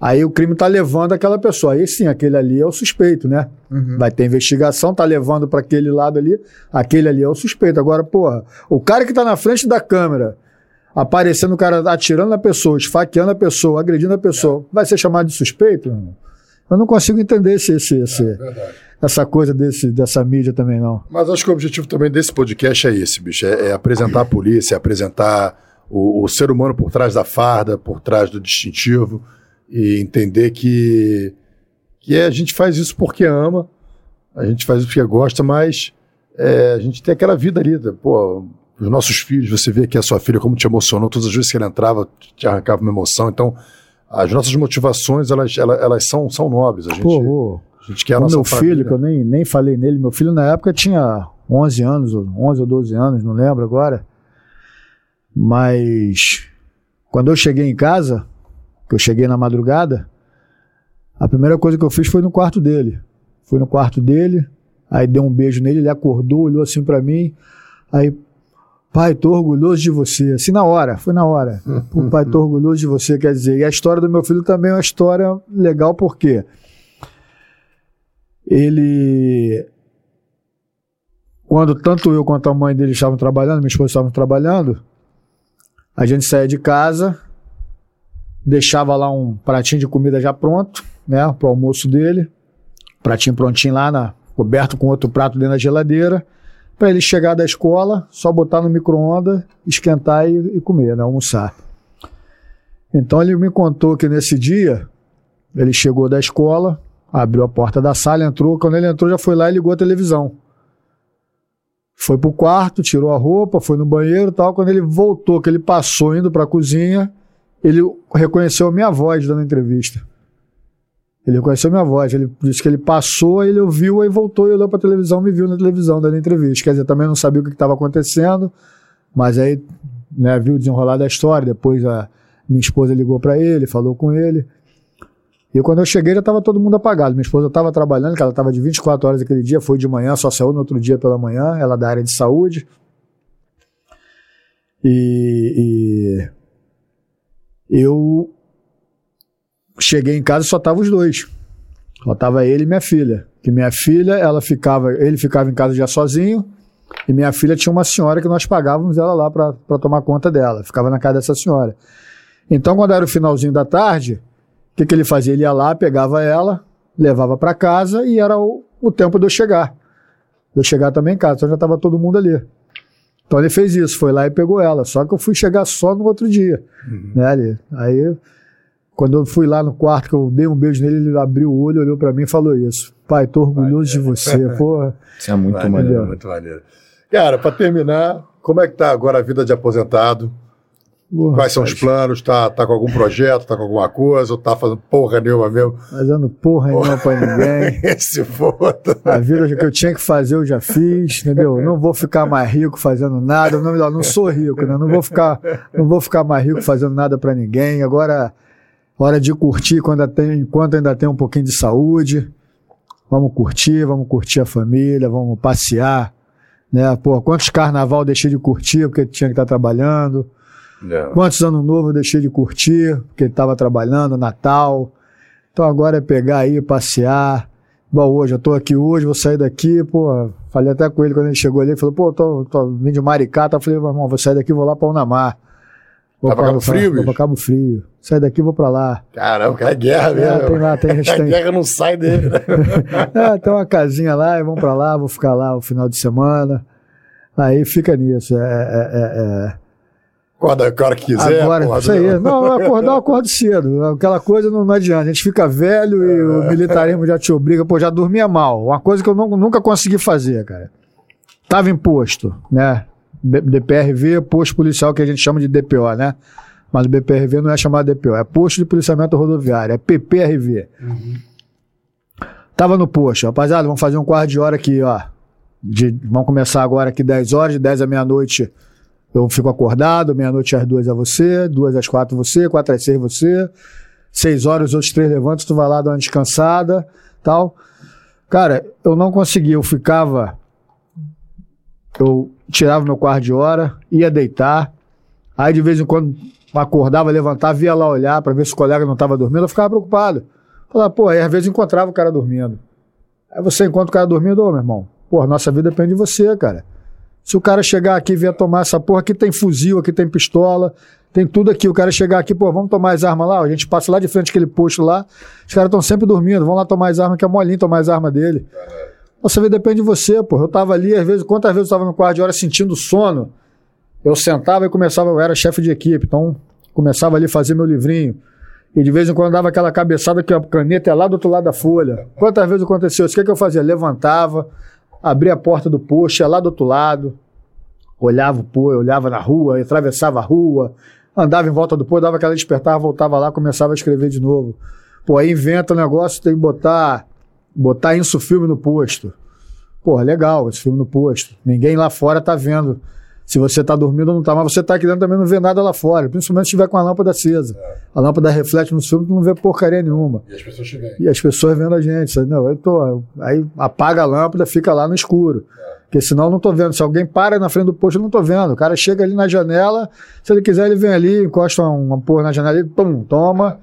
Speaker 3: Aí o crime tá levando aquela pessoa. Aí sim, aquele ali é o suspeito, né? Vai ter investigação, tá levando para aquele lado ali, aquele ali é o suspeito. Agora, porra, o cara que tá na frente da câmera, aparecendo o cara atirando na pessoa, esfaqueando a pessoa, agredindo a pessoa, vai ser chamado de suspeito? irmão? Eu não consigo entender esse, esse, esse-
Speaker 2: Verdade.
Speaker 3: essa coisa desse, dessa mídia também, não.
Speaker 2: Mas acho que o objetivo também desse podcast é esse, bicho. É, é apresentar a polícia, é apresentar o, o ser humano por trás da farda, por trás do distintivo, e entender que, que é, a gente faz isso porque ama, a gente faz isso porque gosta, mas é, a gente tem aquela vida ali, pô, os nossos filhos, você vê que a sua filha como te emocionou, todas as vezes que ela entrava, te arrancava uma emoção, então as nossas motivações, elas, elas, elas são, são nobres, a gente,
Speaker 3: Pô,
Speaker 2: a gente quer a
Speaker 3: meu
Speaker 2: família.
Speaker 3: filho, que eu nem, nem falei nele, meu filho na época tinha 11 anos, ou 11 ou 12 anos, não lembro agora. Mas quando eu cheguei em casa, que eu cheguei na madrugada, a primeira coisa que eu fiz foi no quarto dele. Fui no quarto dele, aí dei um beijo nele, ele acordou, olhou assim pra mim, aí, pai, tô orgulhoso de você. Assim na hora, foi na hora. Pô, pai, tô orgulhoso de você, quer dizer. E a história do meu filho também é uma história legal, porque ele quando tanto eu quanto a mãe dele estavam trabalhando, minha esposa estavam trabalhando, a gente saía de casa, deixava lá um pratinho de comida já pronto, né, pro almoço dele, pratinho prontinho lá, na, coberto com outro prato dentro da geladeira, para ele chegar da escola, só botar no micro-ondas, esquentar e, e comer, né, almoçar. Então ele me contou que nesse dia, ele chegou da escola, abriu a porta da sala, entrou, quando ele entrou já foi lá e ligou a televisão. Foi pro quarto, tirou a roupa, foi no banheiro tal. Quando ele voltou, que ele passou indo pra cozinha, ele reconheceu a minha voz dando a entrevista. Ele reconheceu a minha voz. Ele disse que ele passou, ele ouviu, aí voltou e olhou pra televisão, me viu na televisão dando entrevista. Quer dizer, também não sabia o que estava acontecendo, mas aí né, viu o desenrolar da história. Depois a minha esposa ligou pra ele, falou com ele. E quando eu cheguei já estava todo mundo apagado. Minha esposa estava trabalhando, que ela estava de 24 horas aquele dia, foi de manhã, só saiu no outro dia pela manhã, ela é da área de saúde. E, e eu cheguei em casa e só estavam os dois. Só tava ele e minha filha. Que minha filha, ela ficava, ele ficava em casa já sozinho, e minha filha tinha uma senhora que nós pagávamos ela lá para tomar conta dela. Ficava na casa dessa senhora. Então, quando era o finalzinho da tarde, o que, que ele fazia? Ele ia lá, pegava ela, levava para casa e era o, o tempo de eu chegar. De eu chegar também em casa, então já estava todo mundo ali. Então ele fez isso, foi lá e pegou ela. Só que eu fui chegar só no outro dia. Né, ali. Aí, quando eu fui lá no quarto, que eu dei um beijo nele, ele abriu o olho, olhou para mim e falou isso. Pai, tô orgulhoso de você. Porra.
Speaker 1: Isso é muito
Speaker 2: Maneiro,
Speaker 1: maneiro.
Speaker 2: muito maneiro. Cara, para terminar, como é que tá agora a vida de aposentado?
Speaker 3: Porra,
Speaker 2: Quais são os planos? Tá, tá com algum projeto? Tá com alguma coisa? Ou tá fazendo porra nenhuma mesmo?
Speaker 3: Fazendo porra nenhuma pra ninguém.
Speaker 2: Se foda.
Speaker 3: A vida que eu tinha que fazer, eu já fiz, entendeu? Não vou ficar mais rico fazendo nada. Não, não sou rico, né? Não vou ficar, não vou ficar mais rico fazendo nada pra ninguém. Agora, hora de curtir quando tem, enquanto ainda tem um pouquinho de saúde. Vamos curtir, vamos curtir a família, vamos passear. Né? Pô, quantos carnaval deixei de curtir porque tinha que estar trabalhando. Quantos anos novo eu deixei de curtir, porque ele estava trabalhando, Natal. Então agora é pegar aí, passear, Igual hoje, eu tô aqui hoje, vou sair daqui, pô. Falei até com ele quando ele chegou ali, ele falou, pô, tô, tô vindo de Maricá, tá? Eu falei, irmão, vou sair daqui, vou lá pra Unamar. Vou
Speaker 2: Vai pra Cabo Frio,
Speaker 3: Vou pra Cabo Frio. Sair daqui, vou pra lá.
Speaker 2: Caramba, cara, é guerra mesmo.
Speaker 3: É, tem lá, tem, a tem,
Speaker 2: guerra não sai dele, né?
Speaker 3: é, tem uma casinha lá, e vamos pra lá, vou ficar lá o final de semana. Aí fica nisso. É, é, é, é.
Speaker 2: Acorda a hora que quiser.
Speaker 3: Agora,
Speaker 2: acorda.
Speaker 3: isso aí. Não, acordar, eu acordo cedo. Aquela coisa não, não adianta. A gente fica velho e o militarismo já te obriga. Pô, já dormia mal. Uma coisa que eu não- nunca consegui fazer, cara. Tava em posto, né? DPRV, posto policial que a gente chama de DPO, né? Mas o BPRV não é chamado DPO, é posto de policiamento rodoviário, é PPRV. Tava no posto, rapaziada, vamos fazer um quarto de hora aqui, ó. De- vamos começar agora aqui 10 horas, de 10 à meia-noite eu fico acordado, meia-noite às duas é você, duas às quatro você, quatro às seis você, seis horas os outros três levantam, tu vai lá dar uma descansada, tal. Cara, eu não conseguia, eu ficava, eu tirava meu quarto de hora, ia deitar, aí de vez em quando acordava, levantava, ia lá olhar para ver se o colega não estava dormindo, eu ficava preocupado. Falava, pô, aí às vezes encontrava o cara dormindo. Aí você encontra o cara dormindo, ô meu irmão, pô, nossa vida depende de você, cara. Se o cara chegar aqui e vier tomar essa porra, aqui tem fuzil, aqui tem pistola, tem tudo aqui. O cara chegar aqui, pô, vamos tomar as armas lá. A gente passa lá de frente aquele posto lá. Os caras estão sempre dormindo, vão lá tomar as armas, que é molinho tomar as armas dele. Nossa vida depende de você, pô. Eu tava ali, às vezes, quantas vezes eu tava no quarto de hora sentindo sono, eu sentava e começava, eu era chefe de equipe, então começava ali a fazer meu livrinho. E de vez em quando dava aquela cabeçada que a caneta é lá do outro lado da folha. Quantas vezes aconteceu isso? O que, que eu fazia? Levantava, abria a porta do posto, ia lá do outro lado, olhava o pô, olhava na rua, atravessava a rua, andava em volta do pô, dava aquela despertava, voltava lá, começava a escrever de novo. Pô, aí inventa o negócio, tem que botar, botar isso filme no posto. Pô, legal, esse filme no posto. Ninguém lá fora tá vendo se você tá dormindo ou não tá, mas você tá aqui dentro também não vê nada lá fora, principalmente se tiver com a lâmpada acesa. A lâmpada reflete no filme, tu não vê porcaria nenhuma.
Speaker 2: E as pessoas aí.
Speaker 3: E as pessoas vendo a gente. sabe? Não, eu tô, aí apaga a lâmpada, fica lá no escuro. Porque senão eu não tô vendo. Se alguém para na frente do posto, eu não tô vendo. O cara chega ali na janela, se ele quiser, ele vem ali, encosta uma porra na janela, ele pum, toma.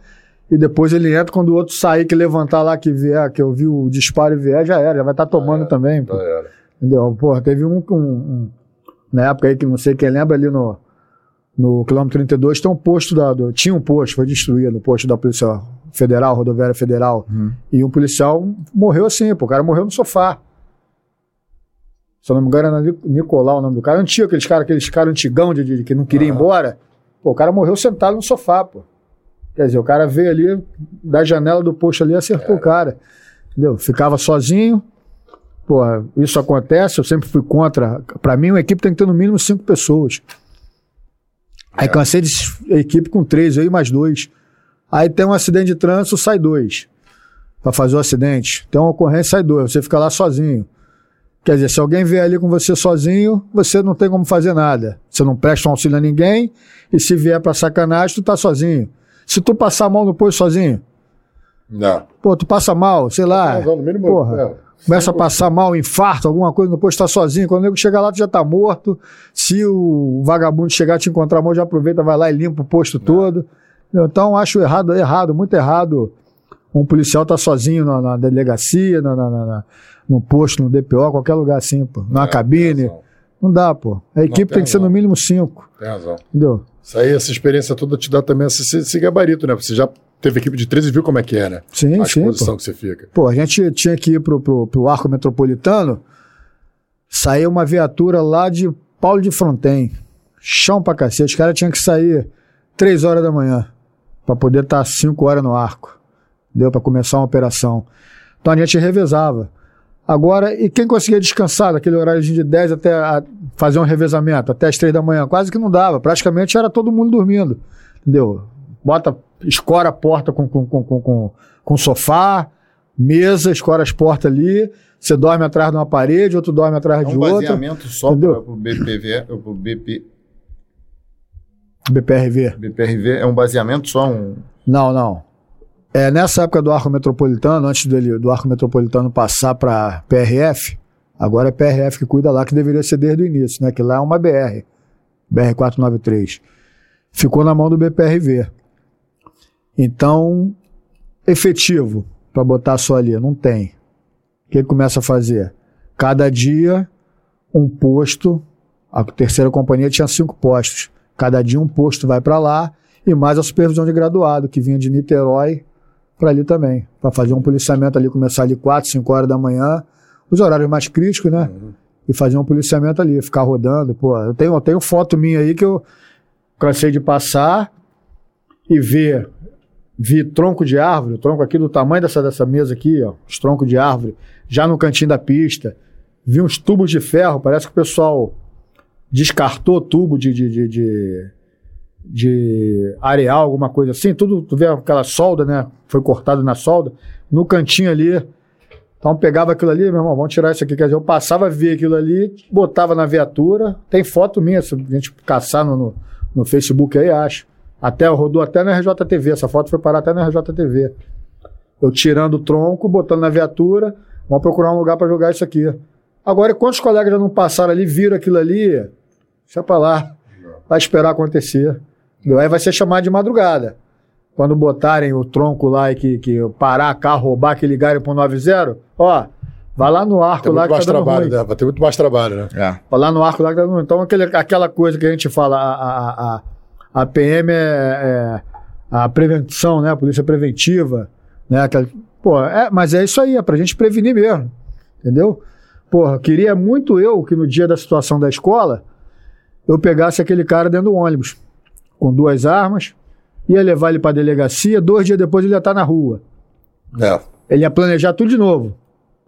Speaker 3: E depois ele entra quando o outro sair, que levantar lá, que vier, que eu vi o disparo e vier, já era, já vai estar tomando também. Pô.
Speaker 2: Já era.
Speaker 3: Entendeu? Porra, teve um, um- um- Na época aí que não sei quem lembra ali no. No quilômetro 32 tem um posto da. do- tinha um posto, foi destruído, o posto da Polícia Federal, Rodoviária Federal. E um policial morreu assim, pô, o cara morreu no sofá. Se eu não me engano, era Nic- Nicolau o nome do cara. Antigo, aqueles caras aqueles cara antigão de, de- que não queria ir embora. Pô, o cara morreu sentado no sofá, pô. Quer dizer, o cara veio ali da janela do posto ali e acertou o cara. Entendeu? Ficava sozinho. Pô, isso acontece, eu sempre fui contra. Pra mim, uma equipe tem que ter no mínimo cinco pessoas. Aí cansei de equipe com três, eu e mais dois. Aí tem um acidente de trânsito, sai dois. Pra fazer o acidente. Tem uma ocorrência, sai dois. Você fica lá sozinho. Quer dizer, se alguém vier ali com você sozinho, você não tem como fazer nada. Você não presta um auxílio a ninguém. E se vier pra sacanagem, tu tá sozinho. Se tu passar mal no posto sozinho,
Speaker 2: Não.
Speaker 3: pô, tu passa mal, sei lá.
Speaker 2: Não, no mínimo.
Speaker 3: porra.
Speaker 2: é.
Speaker 3: Começa a passar mal, infarto, alguma coisa no posto, tá sozinho. Quando o nego chega lá, tu já tá morto. Se o vagabundo chegar te encontrar mal, já aproveita, vai lá e limpa o posto todo. Então, acho errado, errado, muito errado. Um policial tá sozinho na, na delegacia, na, na- na- no posto, no DPO, qualquer lugar assim, pô. Na
Speaker 2: É,
Speaker 3: cabine. Não dá, pô. A equipe
Speaker 2: tem
Speaker 3: tem que ser no mínimo cinco,
Speaker 2: Tem razão.
Speaker 3: entendeu?
Speaker 2: Isso aí, essa experiência toda te dá também esse, esse gabarito, né? Você já teve equipe de 13 e viu como é que é, né?
Speaker 3: Sim,
Speaker 2: a
Speaker 3: sim, pô.
Speaker 2: que você fica.
Speaker 3: Pô, a gente tinha que ir pro, pro, pro arco metropolitano, saiu uma viatura lá de Paulo de Fronten, chão pra cacete, os caras tinham que sair três horas da manhã pra poder estar cinco horas no arco, deu pra começar uma operação. Então a gente revezava. Agora, e quem conseguia descansar daquele horário de 10 até a- fazer um revezamento, até as três da manhã? Quase que não dava, praticamente era todo mundo dormindo, entendeu? Bota, escora a porta com, com, com, com, com, sofá, mesa, escora as portas ali, você dorme atrás de uma parede, outro dorme atrás
Speaker 1: É
Speaker 3: de
Speaker 1: um
Speaker 3: outra.
Speaker 1: baseamento só para o BPV, pro BP,
Speaker 3: BPRV.
Speaker 1: BPRV, é um baseamento só um.
Speaker 3: Não, não. É, nessa época do arco metropolitano, antes dele, do arco metropolitano passar para PRF, agora é PRF que cuida lá, que deveria ser desde o início, né? Que lá é uma BR, BR-493. Ficou na mão do BPRV. Então, efetivo para botar só ali, não tem. O que ele começa a fazer? Cada dia, um posto. A terceira companhia tinha cinco postos. Cada dia, um posto vai para lá. E mais a supervisão de graduado, que vinha de Niterói para ali também. Para fazer um policiamento ali, começar ali 4, 5 horas da manhã. Os horários mais críticos, né? E fazer um policiamento ali, ficar rodando. Pô, eu tenho, eu tenho foto minha aí que eu cansei de passar e ver vi tronco de árvore, tronco aqui do tamanho dessa, dessa mesa aqui, ó, os troncos de árvore, já no cantinho da pista. Vi uns tubos de ferro, parece que o pessoal descartou tubo de, de, de, de, de areal, alguma coisa assim. Tudo, tu vê aquela solda, né? Foi cortado na solda. No cantinho ali. Então pegava aquilo ali, meu irmão, vamos tirar isso aqui. Quer dizer, eu passava a ver aquilo ali, botava na viatura. Tem foto minha, se a gente caçar no, no, no Facebook aí, acho. Até rodou até na RJTV. Essa foto foi parar até na RJTV. Eu tirando o tronco, botando na viatura, vamos procurar um lugar para jogar isso aqui. Agora, quantos colegas já não passaram ali, viram aquilo ali? Deixa pra lá. Vai esperar acontecer. Aí vai ser chamado de madrugada. Quando botarem o tronco lá e que, que parar carro, roubar, que ligarem pro 90, ó, vai lá no arco
Speaker 2: Tem
Speaker 3: lá
Speaker 2: muito
Speaker 3: que
Speaker 2: mais
Speaker 3: tá dando
Speaker 2: trabalho,
Speaker 3: ruim.
Speaker 2: né? Vai ter muito mais trabalho, né?
Speaker 1: É.
Speaker 3: Vai lá no arco lá que tá dando ruim. Então, aquele, aquela coisa que a gente fala, a, a, a, a PM é, é a prevenção, né? A polícia preventiva, né? Pô, é, mas é isso aí, é pra gente prevenir mesmo. Entendeu? Porra, queria muito eu que no dia da situação da escola eu pegasse aquele cara dentro do ônibus com duas armas, ia levar ele pra delegacia, dois dias depois ele ia estar na rua.
Speaker 2: É,
Speaker 3: Ele ia planejar tudo de novo.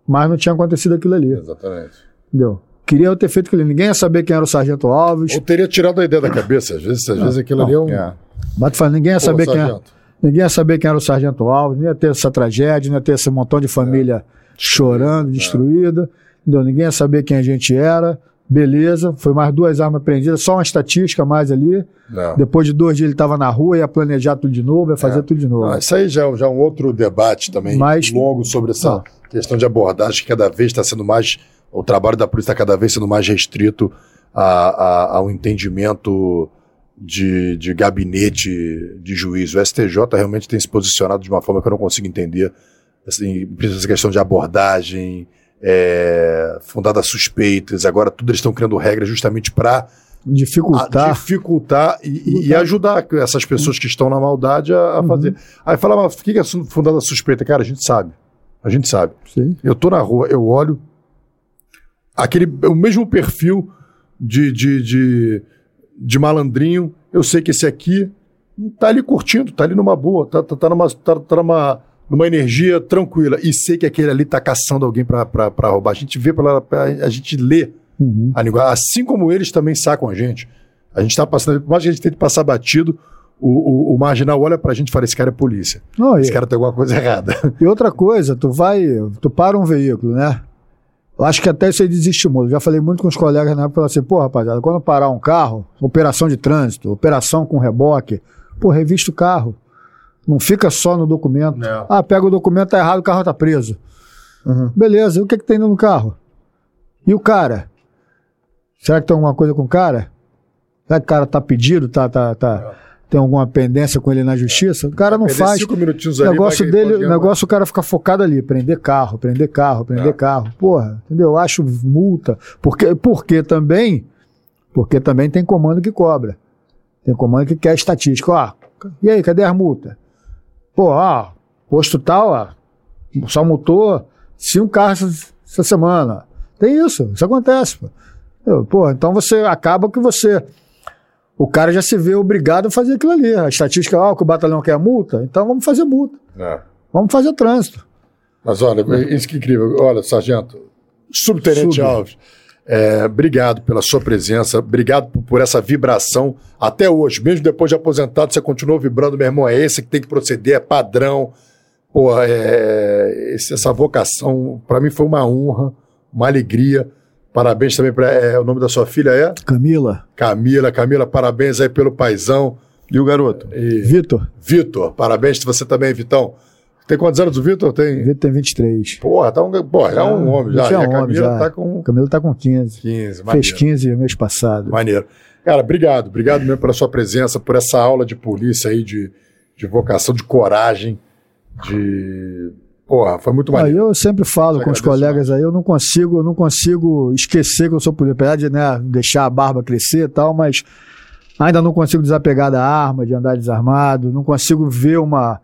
Speaker 3: Mas não tinha acontecido aquilo ali.
Speaker 2: exatamente.
Speaker 3: Entendeu? Queria eu ter feito aquilo. Ninguém ia saber quem era o Sargento Alves.
Speaker 2: Ou teria tirado a ideia da cabeça, às vezes, às vezes aquilo ali é um.
Speaker 1: É.
Speaker 3: Bato falando, ninguém ia
Speaker 2: Pô,
Speaker 3: saber quem era. Ninguém ia saber quem era o Sargento Alves, não ia ter essa tragédia, não ia ter esse montão de família chorando, destruída. Entendeu? Ninguém ia saber quem a gente era. Beleza, foi mais duas armas prendidas, só uma estatística mais ali.
Speaker 2: Não.
Speaker 3: Depois de dois dias ele estava na rua, ia planejar tudo de novo, ia fazer tudo de novo.
Speaker 2: Não, isso aí já, é- já é um outro debate também
Speaker 3: Mas-
Speaker 2: longo sobre essa
Speaker 3: Ah.
Speaker 2: questão de abordagem que cada vez está sendo mais. O trabalho da polícia está cada vez sendo mais restrito a, a- ao entendimento de, de gabinete de juízo. O STJ realmente tem se posicionado de uma forma que eu não consigo entender. Assim, essa questão de abordagem, é, fundada a suspeitas. Agora, tudo eles estão criando regras justamente para
Speaker 3: Dificultar.
Speaker 2: a dificultar e, e ajudar essas pessoas que estão na maldade a, a
Speaker 3: Uhum.
Speaker 2: fazer. Aí fala, mas por que é fundada a suspeita? Cara, a gente sabe. A gente sabe.
Speaker 3: Sim.
Speaker 2: Eu tô na rua, eu olho aquele, o mesmo perfil de, de, de, de malandrinho. Eu sei que esse aqui tá ali curtindo, tá ali numa boa, tá, tá, tá numa, tá, tá numa, numa energia tranquila. E sei que aquele ali tá caçando alguém pra roubar. A gente vê pela, a gente lê
Speaker 3: Uhum.
Speaker 2: a linguagem. Assim como eles também sacam a gente. A gente tá passando, por mais que a gente tente passar batido, o, o, o marginal olha pra gente e fala: esse cara é polícia.
Speaker 3: Não, e-
Speaker 2: Esse cara tem alguma coisa errada.
Speaker 3: E outra coisa, tu vai, tu para um veículo, né? Eu acho que até isso aí desestimula. Já falei muito com os colegas na época, assim, pô, rapaziada, quando parar um carro, operação de trânsito, operação com reboque, pô, revista o carro. Não fica só no documento.
Speaker 2: Não.
Speaker 3: Ah, pega o documento, tá errado, o carro tá preso. Beleza, e o que que tem no carro? E o cara? Será que tem alguma coisa com o cara? Será que o cara tá pedido, tá, tá, tá, tem alguma pendência com ele na justiça? O cara não faz.
Speaker 2: cinco minutinhos ali,
Speaker 3: negócio dele, negócio o cara fica focado ali, prender carro, prender carro, prender
Speaker 2: É.
Speaker 3: carro. Porra, entendeu? Eu acho multa. Porque, porque também, porque também tem comando que cobra. Tem comando que quer estatística. Ó, e aí, cadê as multas? Pô, ó, posto tal, ó, só multou cinco carros essa- semana. Tem isso, isso acontece. Pô, então você acaba que você. O cara já se vê obrigado a fazer aquilo ali. A estatística, ó, que o batalhão quer multa, então vamos fazer multa.
Speaker 2: É.
Speaker 3: Vamos fazer trânsito.
Speaker 2: Mas olha, isso que é incrível. Olha, Sargento, Subtenente
Speaker 3: Sub.
Speaker 2: Alves, é, obrigado pela sua presença, obrigado por, essa vibração. Até hoje, mesmo depois de aposentado, você continuou vibrando, meu irmão. É esse que tem que proceder, é padrão. Pô, é, essa vocação, para mim foi uma honra, uma alegria. Parabéns também para o nome da sua filha é
Speaker 3: Camila,
Speaker 2: Camila. Camila, parabéns aí pelo paizão.
Speaker 1: E o garoto?
Speaker 2: E
Speaker 3: Vitor.
Speaker 2: Vitor, parabéns você também, Vitão. Tem quantos anos o Vitor? Tem.
Speaker 3: Vitor tem 23.
Speaker 2: Porra, tá um, porra, é um homem já.
Speaker 3: É um homem,
Speaker 2: Camila
Speaker 3: já.
Speaker 2: tá com
Speaker 3: Camila tá com 15.
Speaker 2: 15,
Speaker 3: Fez
Speaker 2: maneiro.
Speaker 3: 15 mês passado.
Speaker 2: Maneiro. Cara, obrigado. Obrigado mesmo pela sua presença, por essa aula de polícia aí, de, de vocação, de coragem, de, Porra, foi muito
Speaker 3: Aí
Speaker 2: maneiro.
Speaker 3: eu sempre falo
Speaker 2: Te
Speaker 3: com os colegas aí, eu não consigo, eu não consigo esquecer que eu sou polícia, apesar de né, deixar a barba crescer e tal, mas ainda não consigo desapegar da arma, de andar desarmado, não consigo ver uma,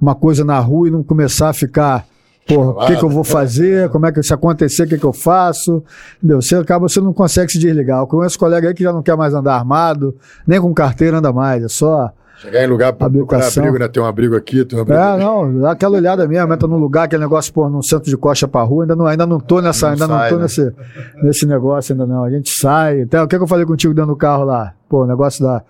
Speaker 3: uma coisa na rua e não começar a ficar, porra, o que, que eu vou fazer, como é que se acontecer, o que, que eu faço, entendeu? Você acaba, você não consegue se desligar. Eu conheço colega aí que já não quer mais andar armado, nem com carteira anda mais, é só...
Speaker 2: Chegar em lugar
Speaker 3: Habilitação.
Speaker 2: abrigo, né? Tem um abrigo aqui, tem um abrigo
Speaker 3: É,
Speaker 2: ali.
Speaker 3: não, dá aquela olhada mesmo, entra num lugar, aquele negócio, pô, num centro de costa pra rua, ainda não, ainda não tô nessa,
Speaker 1: Não
Speaker 3: ainda
Speaker 1: sai,
Speaker 3: não tô
Speaker 1: né?
Speaker 3: nesse, nesse negócio ainda não. A gente sai, até o que, que eu falei contigo dentro do carro lá? Pô, o negócio da,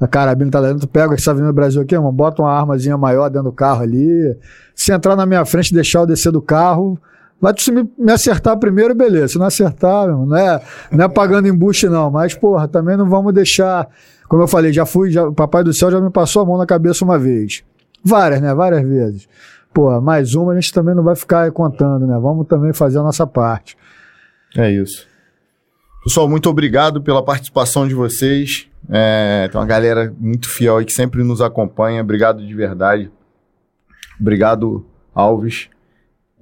Speaker 3: da carabina tá lá dentro, tu pega essa Avenida Brasil aqui, irmão, bota uma armazinha maior dentro do carro ali, se entrar na minha frente, deixar eu descer do carro, vai tu se me, me acertar primeiro, beleza, se não acertar, meu, não é, não é pagando embuste não, mas, porra, também não vamos deixar, como eu falei, já fui, já, o Papai do Céu já me passou a mão na cabeça uma vez. Várias, né? Várias vezes. Pô, mais uma a gente também não vai ficar contando, né? Vamos também fazer a nossa parte.
Speaker 1: É isso. Pessoal, muito obrigado pela participação de vocês. É, tem uma galera muito fiel aí que sempre nos acompanha. Obrigado de verdade. Obrigado, Alves.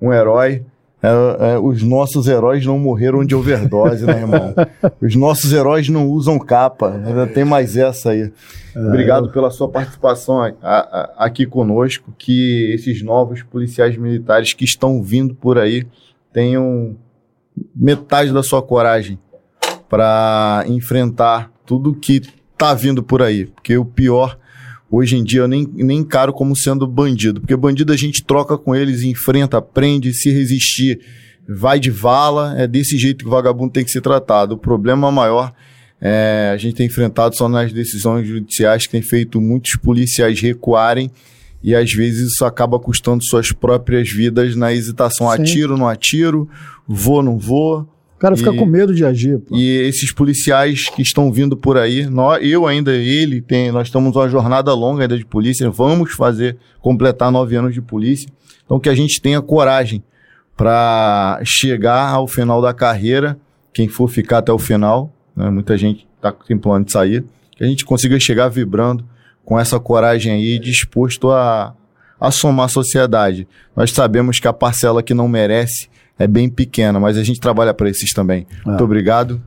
Speaker 1: Um herói. É, é, os nossos heróis não morreram de overdose, né, irmão? Os nossos heróis não usam capa. Ainda tem mais essa aí. Obrigado pela sua participação a- a- aqui conosco. Que esses novos policiais militares que estão vindo por aí tenham metade da sua coragem para enfrentar tudo que tá vindo por aí. Porque o pior, hoje em dia, eu nem, nem encaro como sendo bandido. Porque bandido a gente troca com eles, enfrenta, prende, se resistir, vai de vala. É desse jeito que o vagabundo tem que ser tratado. O problema maior é, a gente tem enfrentado só nas decisões judiciais que tem feito muitos policiais recuarem e às vezes isso acaba custando suas próprias vidas na hesitação.
Speaker 3: Sim.
Speaker 1: Atiro, não atiro, vou, não vou.
Speaker 3: O cara fica
Speaker 1: E-
Speaker 3: com medo de agir. Pô.
Speaker 1: E esses policiais que estão vindo por aí, nós, eu ainda, ele, tem, nós estamos uma jornada longa ainda de polícia, vamos fazer, completar nove anos de polícia. Então que a gente tenha coragem para chegar ao final da carreira, quem for ficar até o final, né, muita gente tá, tem plano de sair, que a gente consiga chegar vibrando com essa coragem aí, disposto a, a somar a sociedade. Nós sabemos que a parcela que não merece é bem pequena, mas a gente trabalha para esses também. Muito obrigado.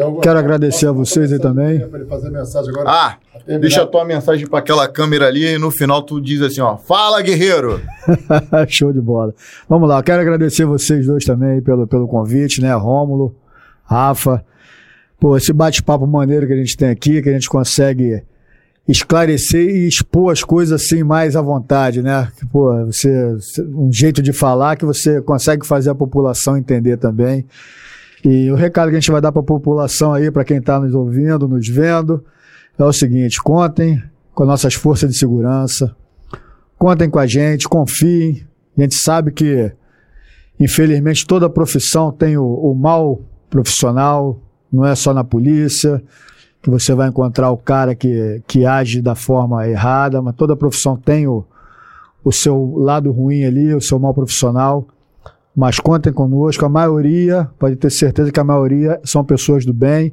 Speaker 2: Alguma-
Speaker 3: Quero agradecer a vocês aí também.
Speaker 2: Agora.
Speaker 1: Ah, deixa a tua mensagem para aquela câmera ali e no final tu diz assim, ó, fala guerreiro.
Speaker 3: Show de bola. Vamos lá, eu quero agradecer vocês dois também pelo, pelo convite, né? Rômulo, Rafa. Pô, esse bate-papo maneiro que a gente tem aqui, que a gente consegue esclarecer e expor as coisas assim mais à vontade, né? Pô, você, um jeito de falar que você consegue fazer a população entender também. E o recado que a gente vai dar para a população aí, para quem está nos ouvindo, nos vendo, é o seguinte: contem com nossas forças de segurança, contem com a gente, confiem. A gente sabe que, infelizmente, toda profissão tem o, o mal profissional, não é só na polícia, que você vai encontrar o cara que, que age da forma errada, mas toda profissão tem o, o seu lado ruim ali, o seu mal profissional. Mas contem conosco, a maioria, pode ter certeza que a maioria são pessoas do bem.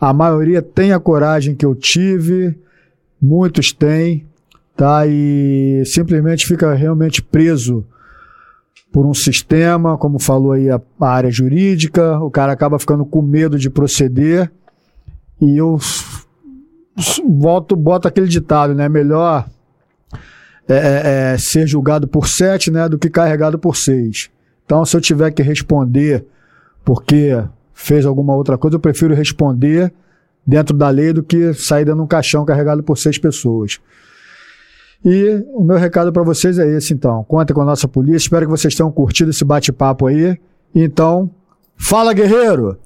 Speaker 3: A maioria tem a coragem que eu tive, muitos têm, tá? E simplesmente fica realmente preso por um sistema, como falou aí a, a área jurídica, o cara acaba ficando com medo de proceder. E eu volto, boto aquele ditado, né? Melhor é, é, é, ser julgado por sete, né, do que carregado por seis. Então, se eu tiver que responder porque fez alguma outra coisa, eu prefiro responder dentro da lei do que sair dando um caixão carregado por seis pessoas. E o meu recado para vocês é esse, então. Contem com a nossa polícia. Espero que vocês tenham curtido esse bate-papo aí. Então, fala, guerreiro!